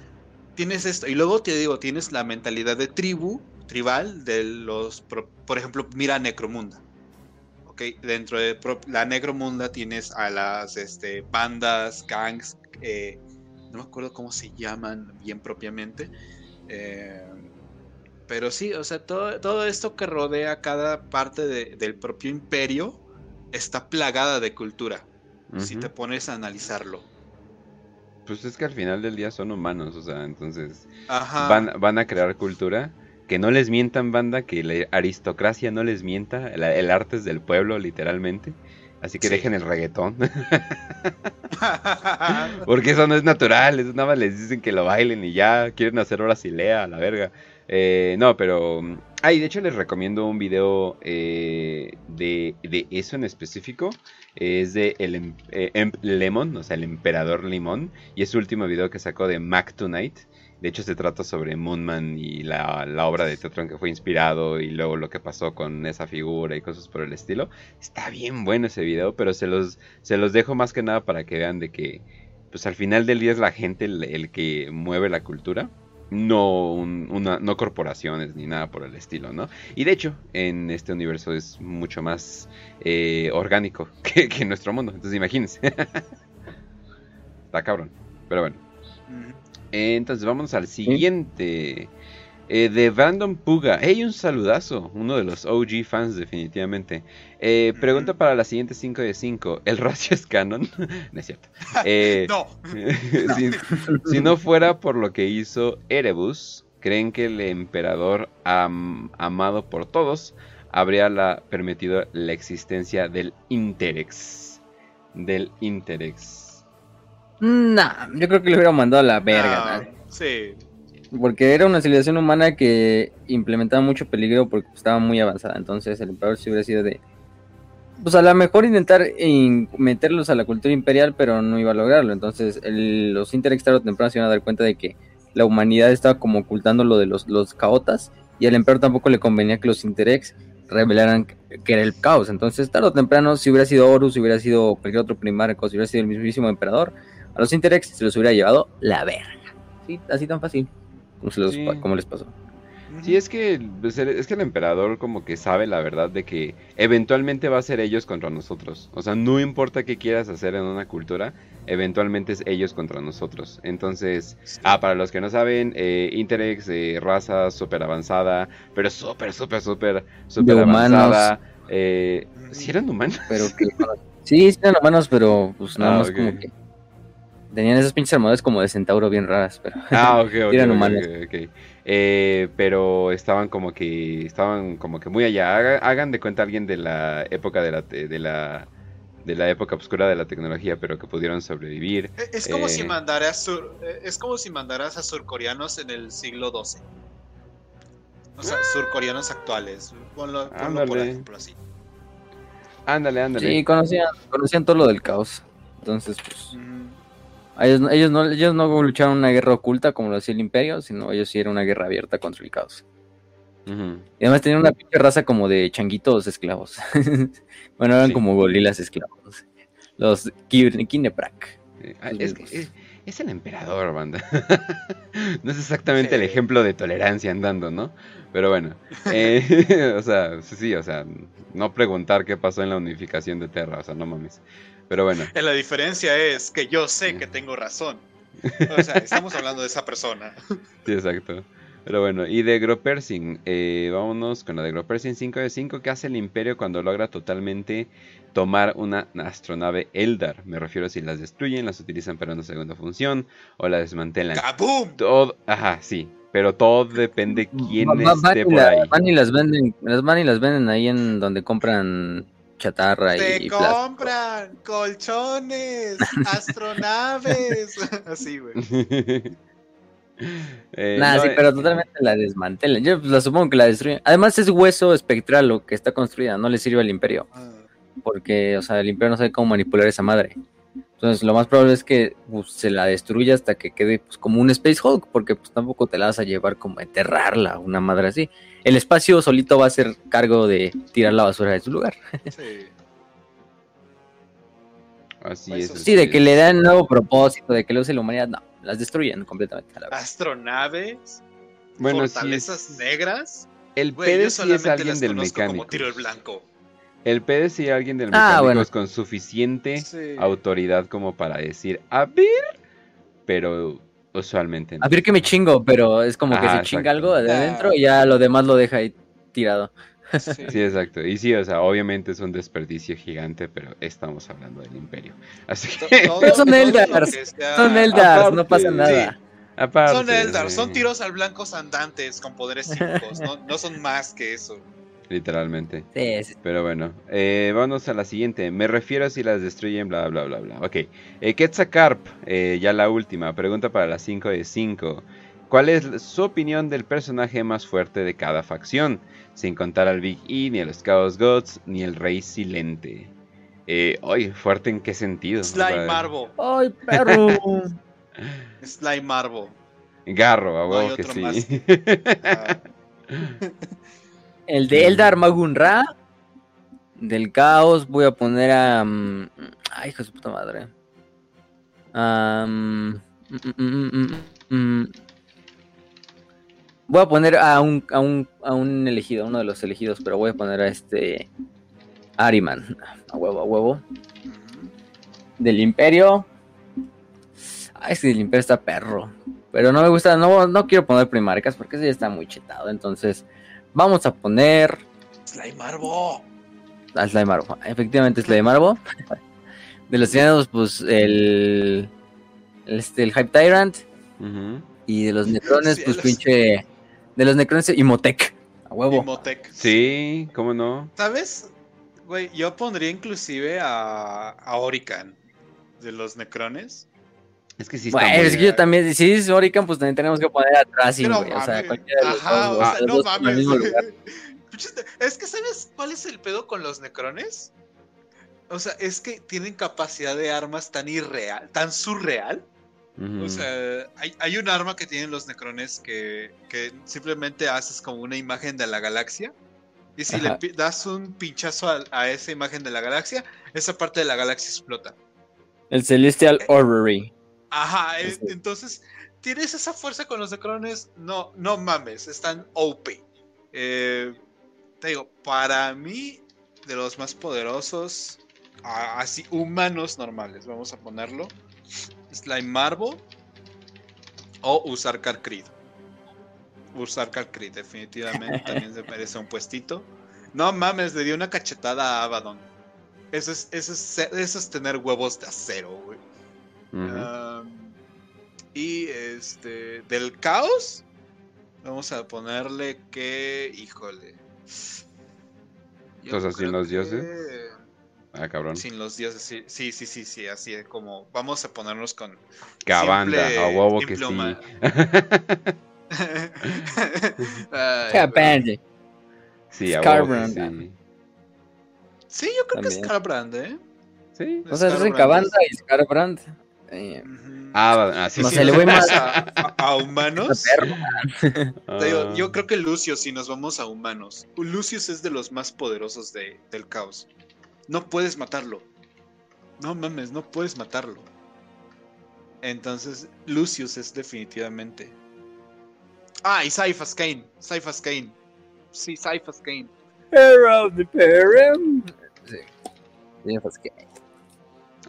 tienes esto. Y luego te digo, tienes la mentalidad de tribu, tribal, de los, por ejemplo, mira Necromunda dentro de la Negromunda tienes a las este, bandas, gangs, eh, no me acuerdo cómo se llaman bien propiamente. Eh, pero sí, o sea, todo, todo, esto que rodea cada parte del propio imperio está plagada de cultura. Si te pones a analizarlo. Pues es que al final del día son humanos, o sea, entonces Van, van a crear cultura que no les mientan banda, que la aristocracia no les mienta, el, arte es del pueblo literalmente. Así que dejen el reggaetón. (laughs) (laughs) Porque eso no es natural, eso nada más les dicen que lo bailen y ya quieren hacer horas y lea a la verga. Eh, no, pero... Ay, de hecho les recomiendo un video eh, de, eso en específico. Es de el em, eh, em, Lemon, o sea, el emperador Limón. Y es su último video que sacó de Mac Tonight. De hecho, se trata sobre Moonman y la, obra de teatro que fue inspirado y luego lo que pasó con esa figura y cosas por el estilo. Está bien bueno ese video, pero se los, se los dejo más que nada para que vean de que, pues al final del día es la gente el, que mueve la cultura. No, una, no corporaciones ni nada por el estilo, ¿no? Y de hecho, en este universo es mucho más eh, orgánico (laughs) que, que, en nuestro mundo. Entonces imagínense. (laughs) Está cabrón. Pero bueno. Entonces vamos al siguiente. Eh, de Brandon Puga. Hey, un saludazo. Uno de los OG fans, definitivamente. Eh, pregunta para la siguiente 5 de 5. ¿El ratio es canon? (laughs) no es cierto. (laughs) Eh, no. (laughs) si, no fuera por lo que hizo Erebus, ¿creen que el emperador amado por todos habría la, permitido la existencia del Interex? Del Interex. Nah, yo creo que le hubiera mandado a la verga. Ah, sí. Porque era una civilización humana que implementaba mucho peligro porque estaba muy avanzada. Entonces el emperador sí hubiera sido de. Pues a lo mejor intentar meterlos a la cultura imperial, pero no iba a lograrlo. Entonces los Interex tarde o temprano se iban a dar cuenta de que la humanidad estaba como ocultando lo de los, los caotas. Y al emperador tampoco le convenía que los Interex revelaran que era el caos. Entonces, tarde o temprano, si hubiera sido Horus, si hubiera sido cualquier otro primarco, si hubiera sido el mismísimo emperador, a los Interex se los hubiera llevado la verga. Sí, así tan fácil (laughs) como, les pasó. Sí, es que, pues, es que el emperador como que sabe la verdad de que eventualmente va a ser ellos contra nosotros. O sea, no importa qué quieras hacer en una cultura, eventualmente es ellos contra nosotros. Entonces, ah, para los que no saben, eh, Interex, eh, raza súper avanzada, pero súper, súper, súper, súper avanzada. Eh, ¿Sí eran humanos? Pero que, (laughs) sí, sí eran humanos, pero pues nada ah, más como que Tenían esas pinches armaduras como de centauro bien raras, pero (laughs) ah, ok, (laughs) eran humanos. Eh, pero estaban como que estaban como que muy allá. Hagan, de cuenta alguien de la época de la, de la de la época oscura de la tecnología, pero que pudieron sobrevivir. E, es como si eh, mandaras sur, eh, es como si mandaras a surcoreanos en el siglo XII. O sea, surcoreanos actuales. Ponlo, por ejemplo así. Ándale, ándale. Sí, conocían, conocían todo lo del caos. Entonces, pues. Ellos, ellos, no, ellos no lucharon una guerra oculta como lo hacía el Imperio, sino ellos sí era una guerra abierta contra el caos. Y además tenían una pinche raza como de changuitos esclavos. (laughs) bueno, eran como gorilas esclavos. Los Kineprak. Es, que es, es el emperador, banda. (laughs) no es exactamente el ejemplo de tolerancia andando, ¿no? Pero bueno, (laughs) eh, o sea, sí, o sea, no preguntar qué pasó en la unificación de Terra, o sea, no mames. Pero bueno. (laughs) La diferencia es que yo sé que tengo razón. O sea, estamos hablando de esa persona. Sí, exacto. Pero bueno, y de Gropersing, eh, vámonos con la de Gropersing 5 de 5. ¿Qué hace el Imperio cuando logra totalmente tomar una astronave Eldar? Me refiero a si las destruyen, las utilizan para una segunda función o la desmantelan. ¡Kaboom! Todo, ajá, sí. Pero todo depende quién esté por la, ahí. Van y las venden, las van y las venden ahí en donde compran chatarra ¡Te y plástico. compran colchones, (laughs) astronaves! (laughs) Así, güey. (laughs) Eh, Nah, no, sí, eh, pero totalmente la desmantelan. Yo pues, la supongo que la destruyen. Además es hueso espectral lo que está construida, no le sirve al imperio. Ah, Porque, o sea, el imperio no sabe cómo manipular esa madre. Entonces lo más probable es que pues, se la destruya hasta que quede pues, como un Space Hulk, porque pues tampoco te la vas a llevar como a enterrarla, una madre así. El espacio solito va a ser cargo de tirar la basura de su lugar. Sí. Así Eso es. Sí, de que le dan nuevo propósito, de que le use la humanidad, no, las destruyen completamente. A la vez. Astronaves, Bueno, sí fortalezas es- negras. El PD sí es solamente alguien del conozco mecánico. como tiro el blanco. El PD sí es alguien del Ah, mecánico bueno. con suficiente Sí. autoridad como para decir, a ver, pero usualmente no. A ver que me chingo, pero es como que se chinga algo de Ah. adentro y ya lo demás lo deja ahí tirado. Sí. Sí, exacto. Y sí, o sea, obviamente es un desperdicio gigante, pero estamos hablando del imperio. Así To- que, todo- Pero son Eldars, sea- Son Eldars, no pasa sí. nada. aparte. Son Eldar, son tiros al blancos andantes con poderes psíquicos, no, no son más que eso. Literalmente. Sí, sí. Pero bueno, eh, vamos a la siguiente. Me refiero a si las destruyen, bla, bla, bla, bla. Ok. Eh, Quetzalcarp, eh, ya la última. Pregunta para las 5 de 5. ¿Cuál es su opinión del personaje más fuerte de cada facción? Sin contar al Big E, ni a los Chaos Gods, ni el Rey Silente. Eh, oye, ¿fuerte en qué sentido? Slime Marvo, ¡Ay, perro! (laughs) Slime Marvo. Garro, a No que sí. (laughs) (laughs) Ah, El de Eldar Magun Ra. Del caos voy a poner a. mm, ay, hijo de su puta madre. Mm, mm. Voy a poner a un, a, un, a un elegido, uno de los elegidos, pero voy a poner a este. Ariman. A huevo, a huevo. Del Imperio. Ay, sí, del Imperio está perro. Pero no me gusta, no, no quiero poner primarcas porque ese ya está muy chetado. Entonces, vamos a poner Slime Marvo. a Slime Marvo. Efectivamente, Slime Marvo. (laughs) De los tiranos, pues el, el, este, el Hype Tyrant. Y de los Necrones, pues pinche. De los Necrones, Imotec. A huevo. Imhotep. Sí, ¿cómo no? ¿Sabes? Güey, yo pondría inclusive a, a Orican de los Necrones. Es que sí está Bueno, muy- es que yo también, si es Orican, pues también tenemos que poner a Tracing, güey. O sea, cualquiera de los Ajá, dos, o sea, no dos mames. mismo lugar. (laughs) Es que, ¿sabes cuál es el pedo con los necrones? O sea, es que tienen capacidad de armas tan irreal, tan surreal. O sea, hay, hay un arma que tienen los necrones que, que simplemente haces como una imagen de la galaxia. Y si le Ajá. das un pinchazo a, a esa imagen de la galaxia, esa parte de la galaxia explota. El Celestial Orrery. Ajá, Sí. entonces, ¿tienes esa fuerza con los necrones? No, no mames, están OP. Eh, te digo, para mí, de los más poderosos, así humanos normales, vamos a ponerlo, Slime Marvel o usar Creed. Usar Creed, definitivamente (laughs) también se merece un puestito. No mames, le dio una cachetada a Abaddon. Eso es, eso es, ser- eso es tener huevos de acero, güey. Y este, del caos, vamos a ponerle que, híjole. Yo O sea, sin los dioses. que- Ah, cabrón. Sin los dioses, sí, sí, sí, sí, sí, así es como vamos a ponernos con Cabanda, simple- a huevo que simple sí. (laughs) Ay, Capande. sí, a huevo que Scarbrand. sí. Sí, yo creo que es También. Scarbrand, ¿eh? Sí. O sea, es Scarbrand Cabanda y Scarbrand. Eh. Ah, ah, sí, No sí. sé, le más- a, humanos. Ah, yo creo que Lucius, si nos vamos a humanos, Lucius es de los más poderosos de- del caos. No puedes matarlo. No mames, no puedes matarlo. Entonces, Lucius es definitivamente. Ah, y Cyphas Kane. Cyphas Kane. Sí, Cyphas Kane. Hero of the Perem. Sí. Cyphas Kane.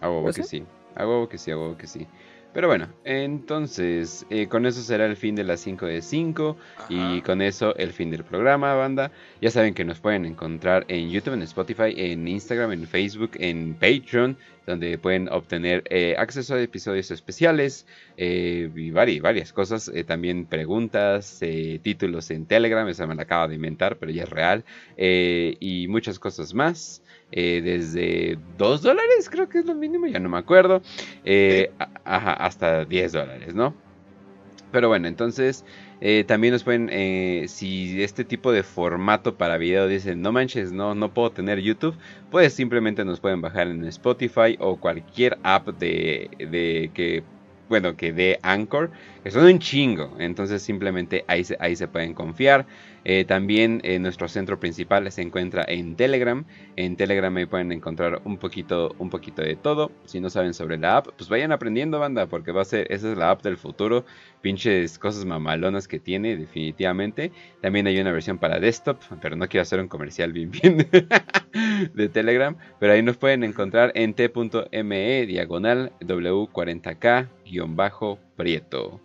A huevo ¿Pues que sí? A huevo que sí, a huevo que sí. Pero bueno, entonces, eh, con eso será el fin de las 5 de 5. Y con eso el fin del programa, banda. Ya saben que nos pueden encontrar en YouTube, en Spotify, en Instagram, en Facebook, en Patreon, donde pueden obtener eh, acceso a episodios especiales eh, y vari- varias cosas. eh, también preguntas, títulos en Telegram, esa me la acabo de inventar, pero ya es real. y muchas cosas más. desde 2 dólares, creo que es lo mínimo, ya no me acuerdo. ajá, hasta 10 dólares, ¿no? Pero bueno, entonces eh, también nos pueden, eh, si este tipo de formato para video dicen, no manches, no, no puedo tener YouTube, pues simplemente nos pueden bajar en Spotify o cualquier app de, de que, bueno, que de Anchor, que son un chingo, entonces simplemente ahí ahí se pueden confiar. Eh, también eh, nuestro centro principal se encuentra en Telegram. En Telegram ahí pueden encontrar un poquito, un poquito de todo. Si no saben sobre la app, pues vayan aprendiendo, banda, porque va a ser, esa es la app del futuro. Pinches cosas mamalonas que tiene, definitivamente. También hay una versión para desktop, pero no quiero hacer un comercial bien bien (laughs) de Telegram. Pero ahí nos pueden encontrar en t.me diagonal w40k-prieto.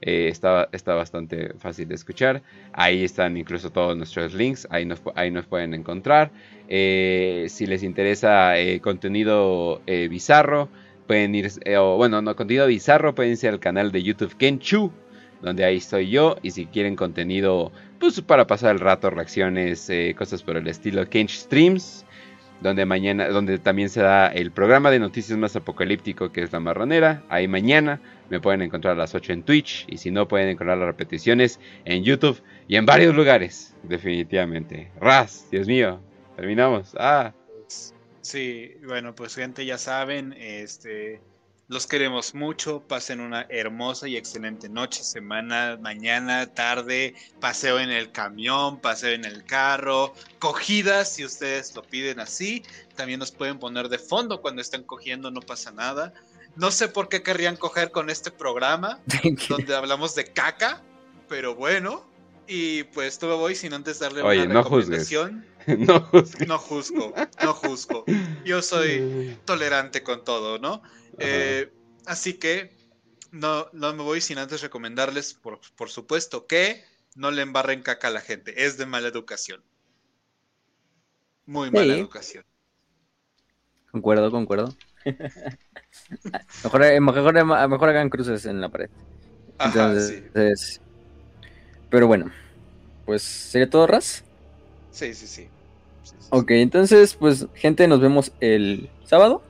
Eh, está, está bastante fácil de escuchar. Ahí están incluso todos nuestros links. Ahí nos, ahí nos pueden encontrar. Eh, si les interesa eh, contenido bizarro, pueden ir. bueno, no, contenido bizarro, pueden irse al canal de YouTube Kenchu. Donde ahí estoy yo. Y si quieren contenido pues, para pasar el rato, reacciones, cosas por el estilo, Kench Streams. Donde mañana, donde también se da el programa de noticias más apocalíptico que es La Marronera. Ahí mañana me pueden encontrar a las 8 en Twitch. Y si no, pueden encontrar las repeticiones en YouTube y en varios lugares. Definitivamente. Raz, Dios mío. Terminamos. Ah. Sí, bueno, pues gente, ya saben, este, los queremos mucho, pasen una hermosa y excelente noche, semana, mañana, tarde, paseo en el camión, paseo en el carro, cogidas si ustedes lo piden así, también nos pueden poner de fondo cuando estén cogiendo, no pasa nada. No sé por qué querrían coger con este programa, (laughs) donde hablamos de caca, pero bueno, y pues tú me voy sin antes darle Oye, una no juzgues. recomendación. (laughs) no juzgues. No juzgo, no juzgo. Yo soy (laughs) tolerante con todo, ¿no? Eh, así que no, no me voy sin antes recomendarles, por, por supuesto, que no le embarren caca a la gente. Es de mala educación. Muy mala Sí. educación. Concuerdo, concuerdo. mejor, eh, mejor, mejor hagan cruces en la pared. Ajá, Entonces, sí. pero bueno, pues sería todo, Raz. Sí, sí, sí. Ok, entonces, pues, gente, nos vemos el sábado.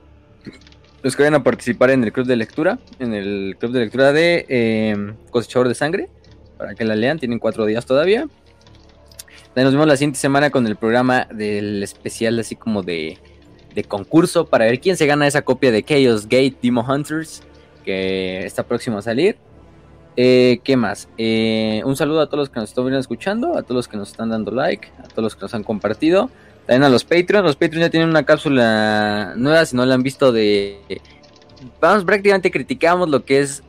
Los que vayan a participar en el club de lectura, en el club de lectura de eh, Cosechador de Sangre, para que la lean, tienen cuatro días todavía. Nos vemos la siguiente semana con el programa del especial, así como de, concurso, para ver quién se gana esa copia de Chaos Gate Demon Hunters, que está próximo a salir. Eh, ¿Qué más? Eh, un saludo a todos los que nos están escuchando, a todos los que nos están dando like, a todos los que nos han compartido. También a los Patreons. Los Patreons ya tienen una cápsula nueva, si no la han visto, de... Vamos, prácticamente criticamos lo que es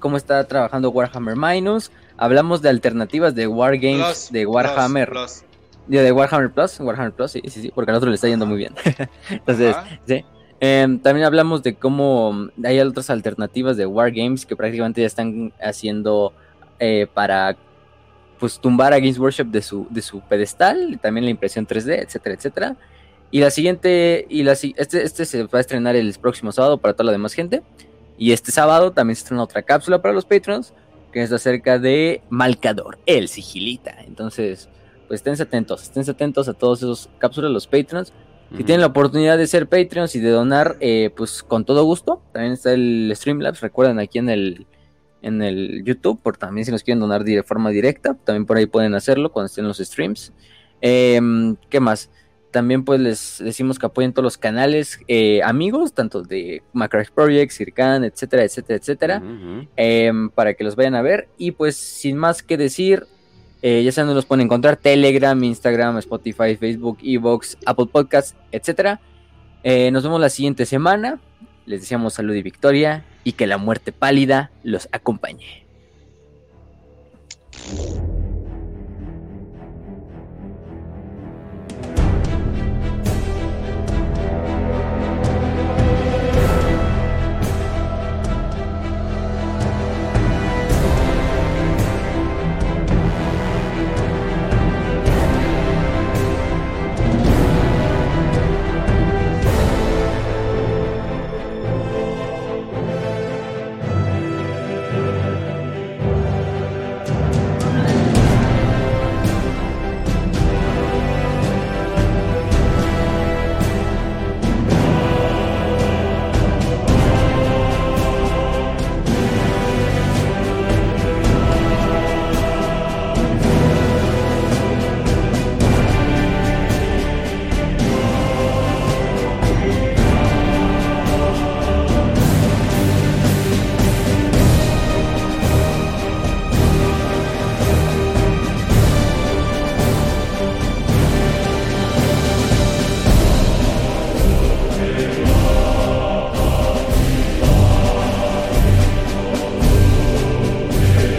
cómo está trabajando Warhammer Minus. Hablamos de alternativas de Wargames de Warhammer. plus. De, de Warhammer Plus. Warhammer Plus, sí, sí, sí, porque al otro le está yendo muy bien. (laughs) Entonces, Ajá. Sí. Em, también hablamos de cómo hay otras alternativas de Wargames que prácticamente ya están haciendo eh, para pues tumbar a Games Workshop de su, de su pedestal, y también la impresión 3D, etcétera, etcétera. Y la siguiente, y la, este, este se va a estrenar el próximo sábado para toda la demás gente. Y este sábado también se estrena otra cápsula para los Patrons, que es acerca de Malcador, el sigilita. Entonces, pues estén atentos, estén atentos a todos esos cápsulas, los Patrons. Si tienen la oportunidad de ser Patreons y de donar, eh, pues con todo gusto. También está el Streamlabs, recuerden aquí en el en el YouTube, por también si nos quieren donar de forma directa, también por ahí pueden hacerlo cuando estén los streams. Em, ¿Qué más? También pues les decimos que apoyen todos los canales eh, amigos, tanto de Macrash Project, Circan, etcétera, etcétera, etcétera em, para que los vayan a ver. Y pues sin más que decir, eh, ya saben dónde los pueden encontrar, Telegram, Instagram, Spotify, Facebook, Evox, Apple Podcasts, etcétera. Eh, nos vemos la siguiente semana. Les deseamos salud y victoria. Y que la muerte pálida los acompañe.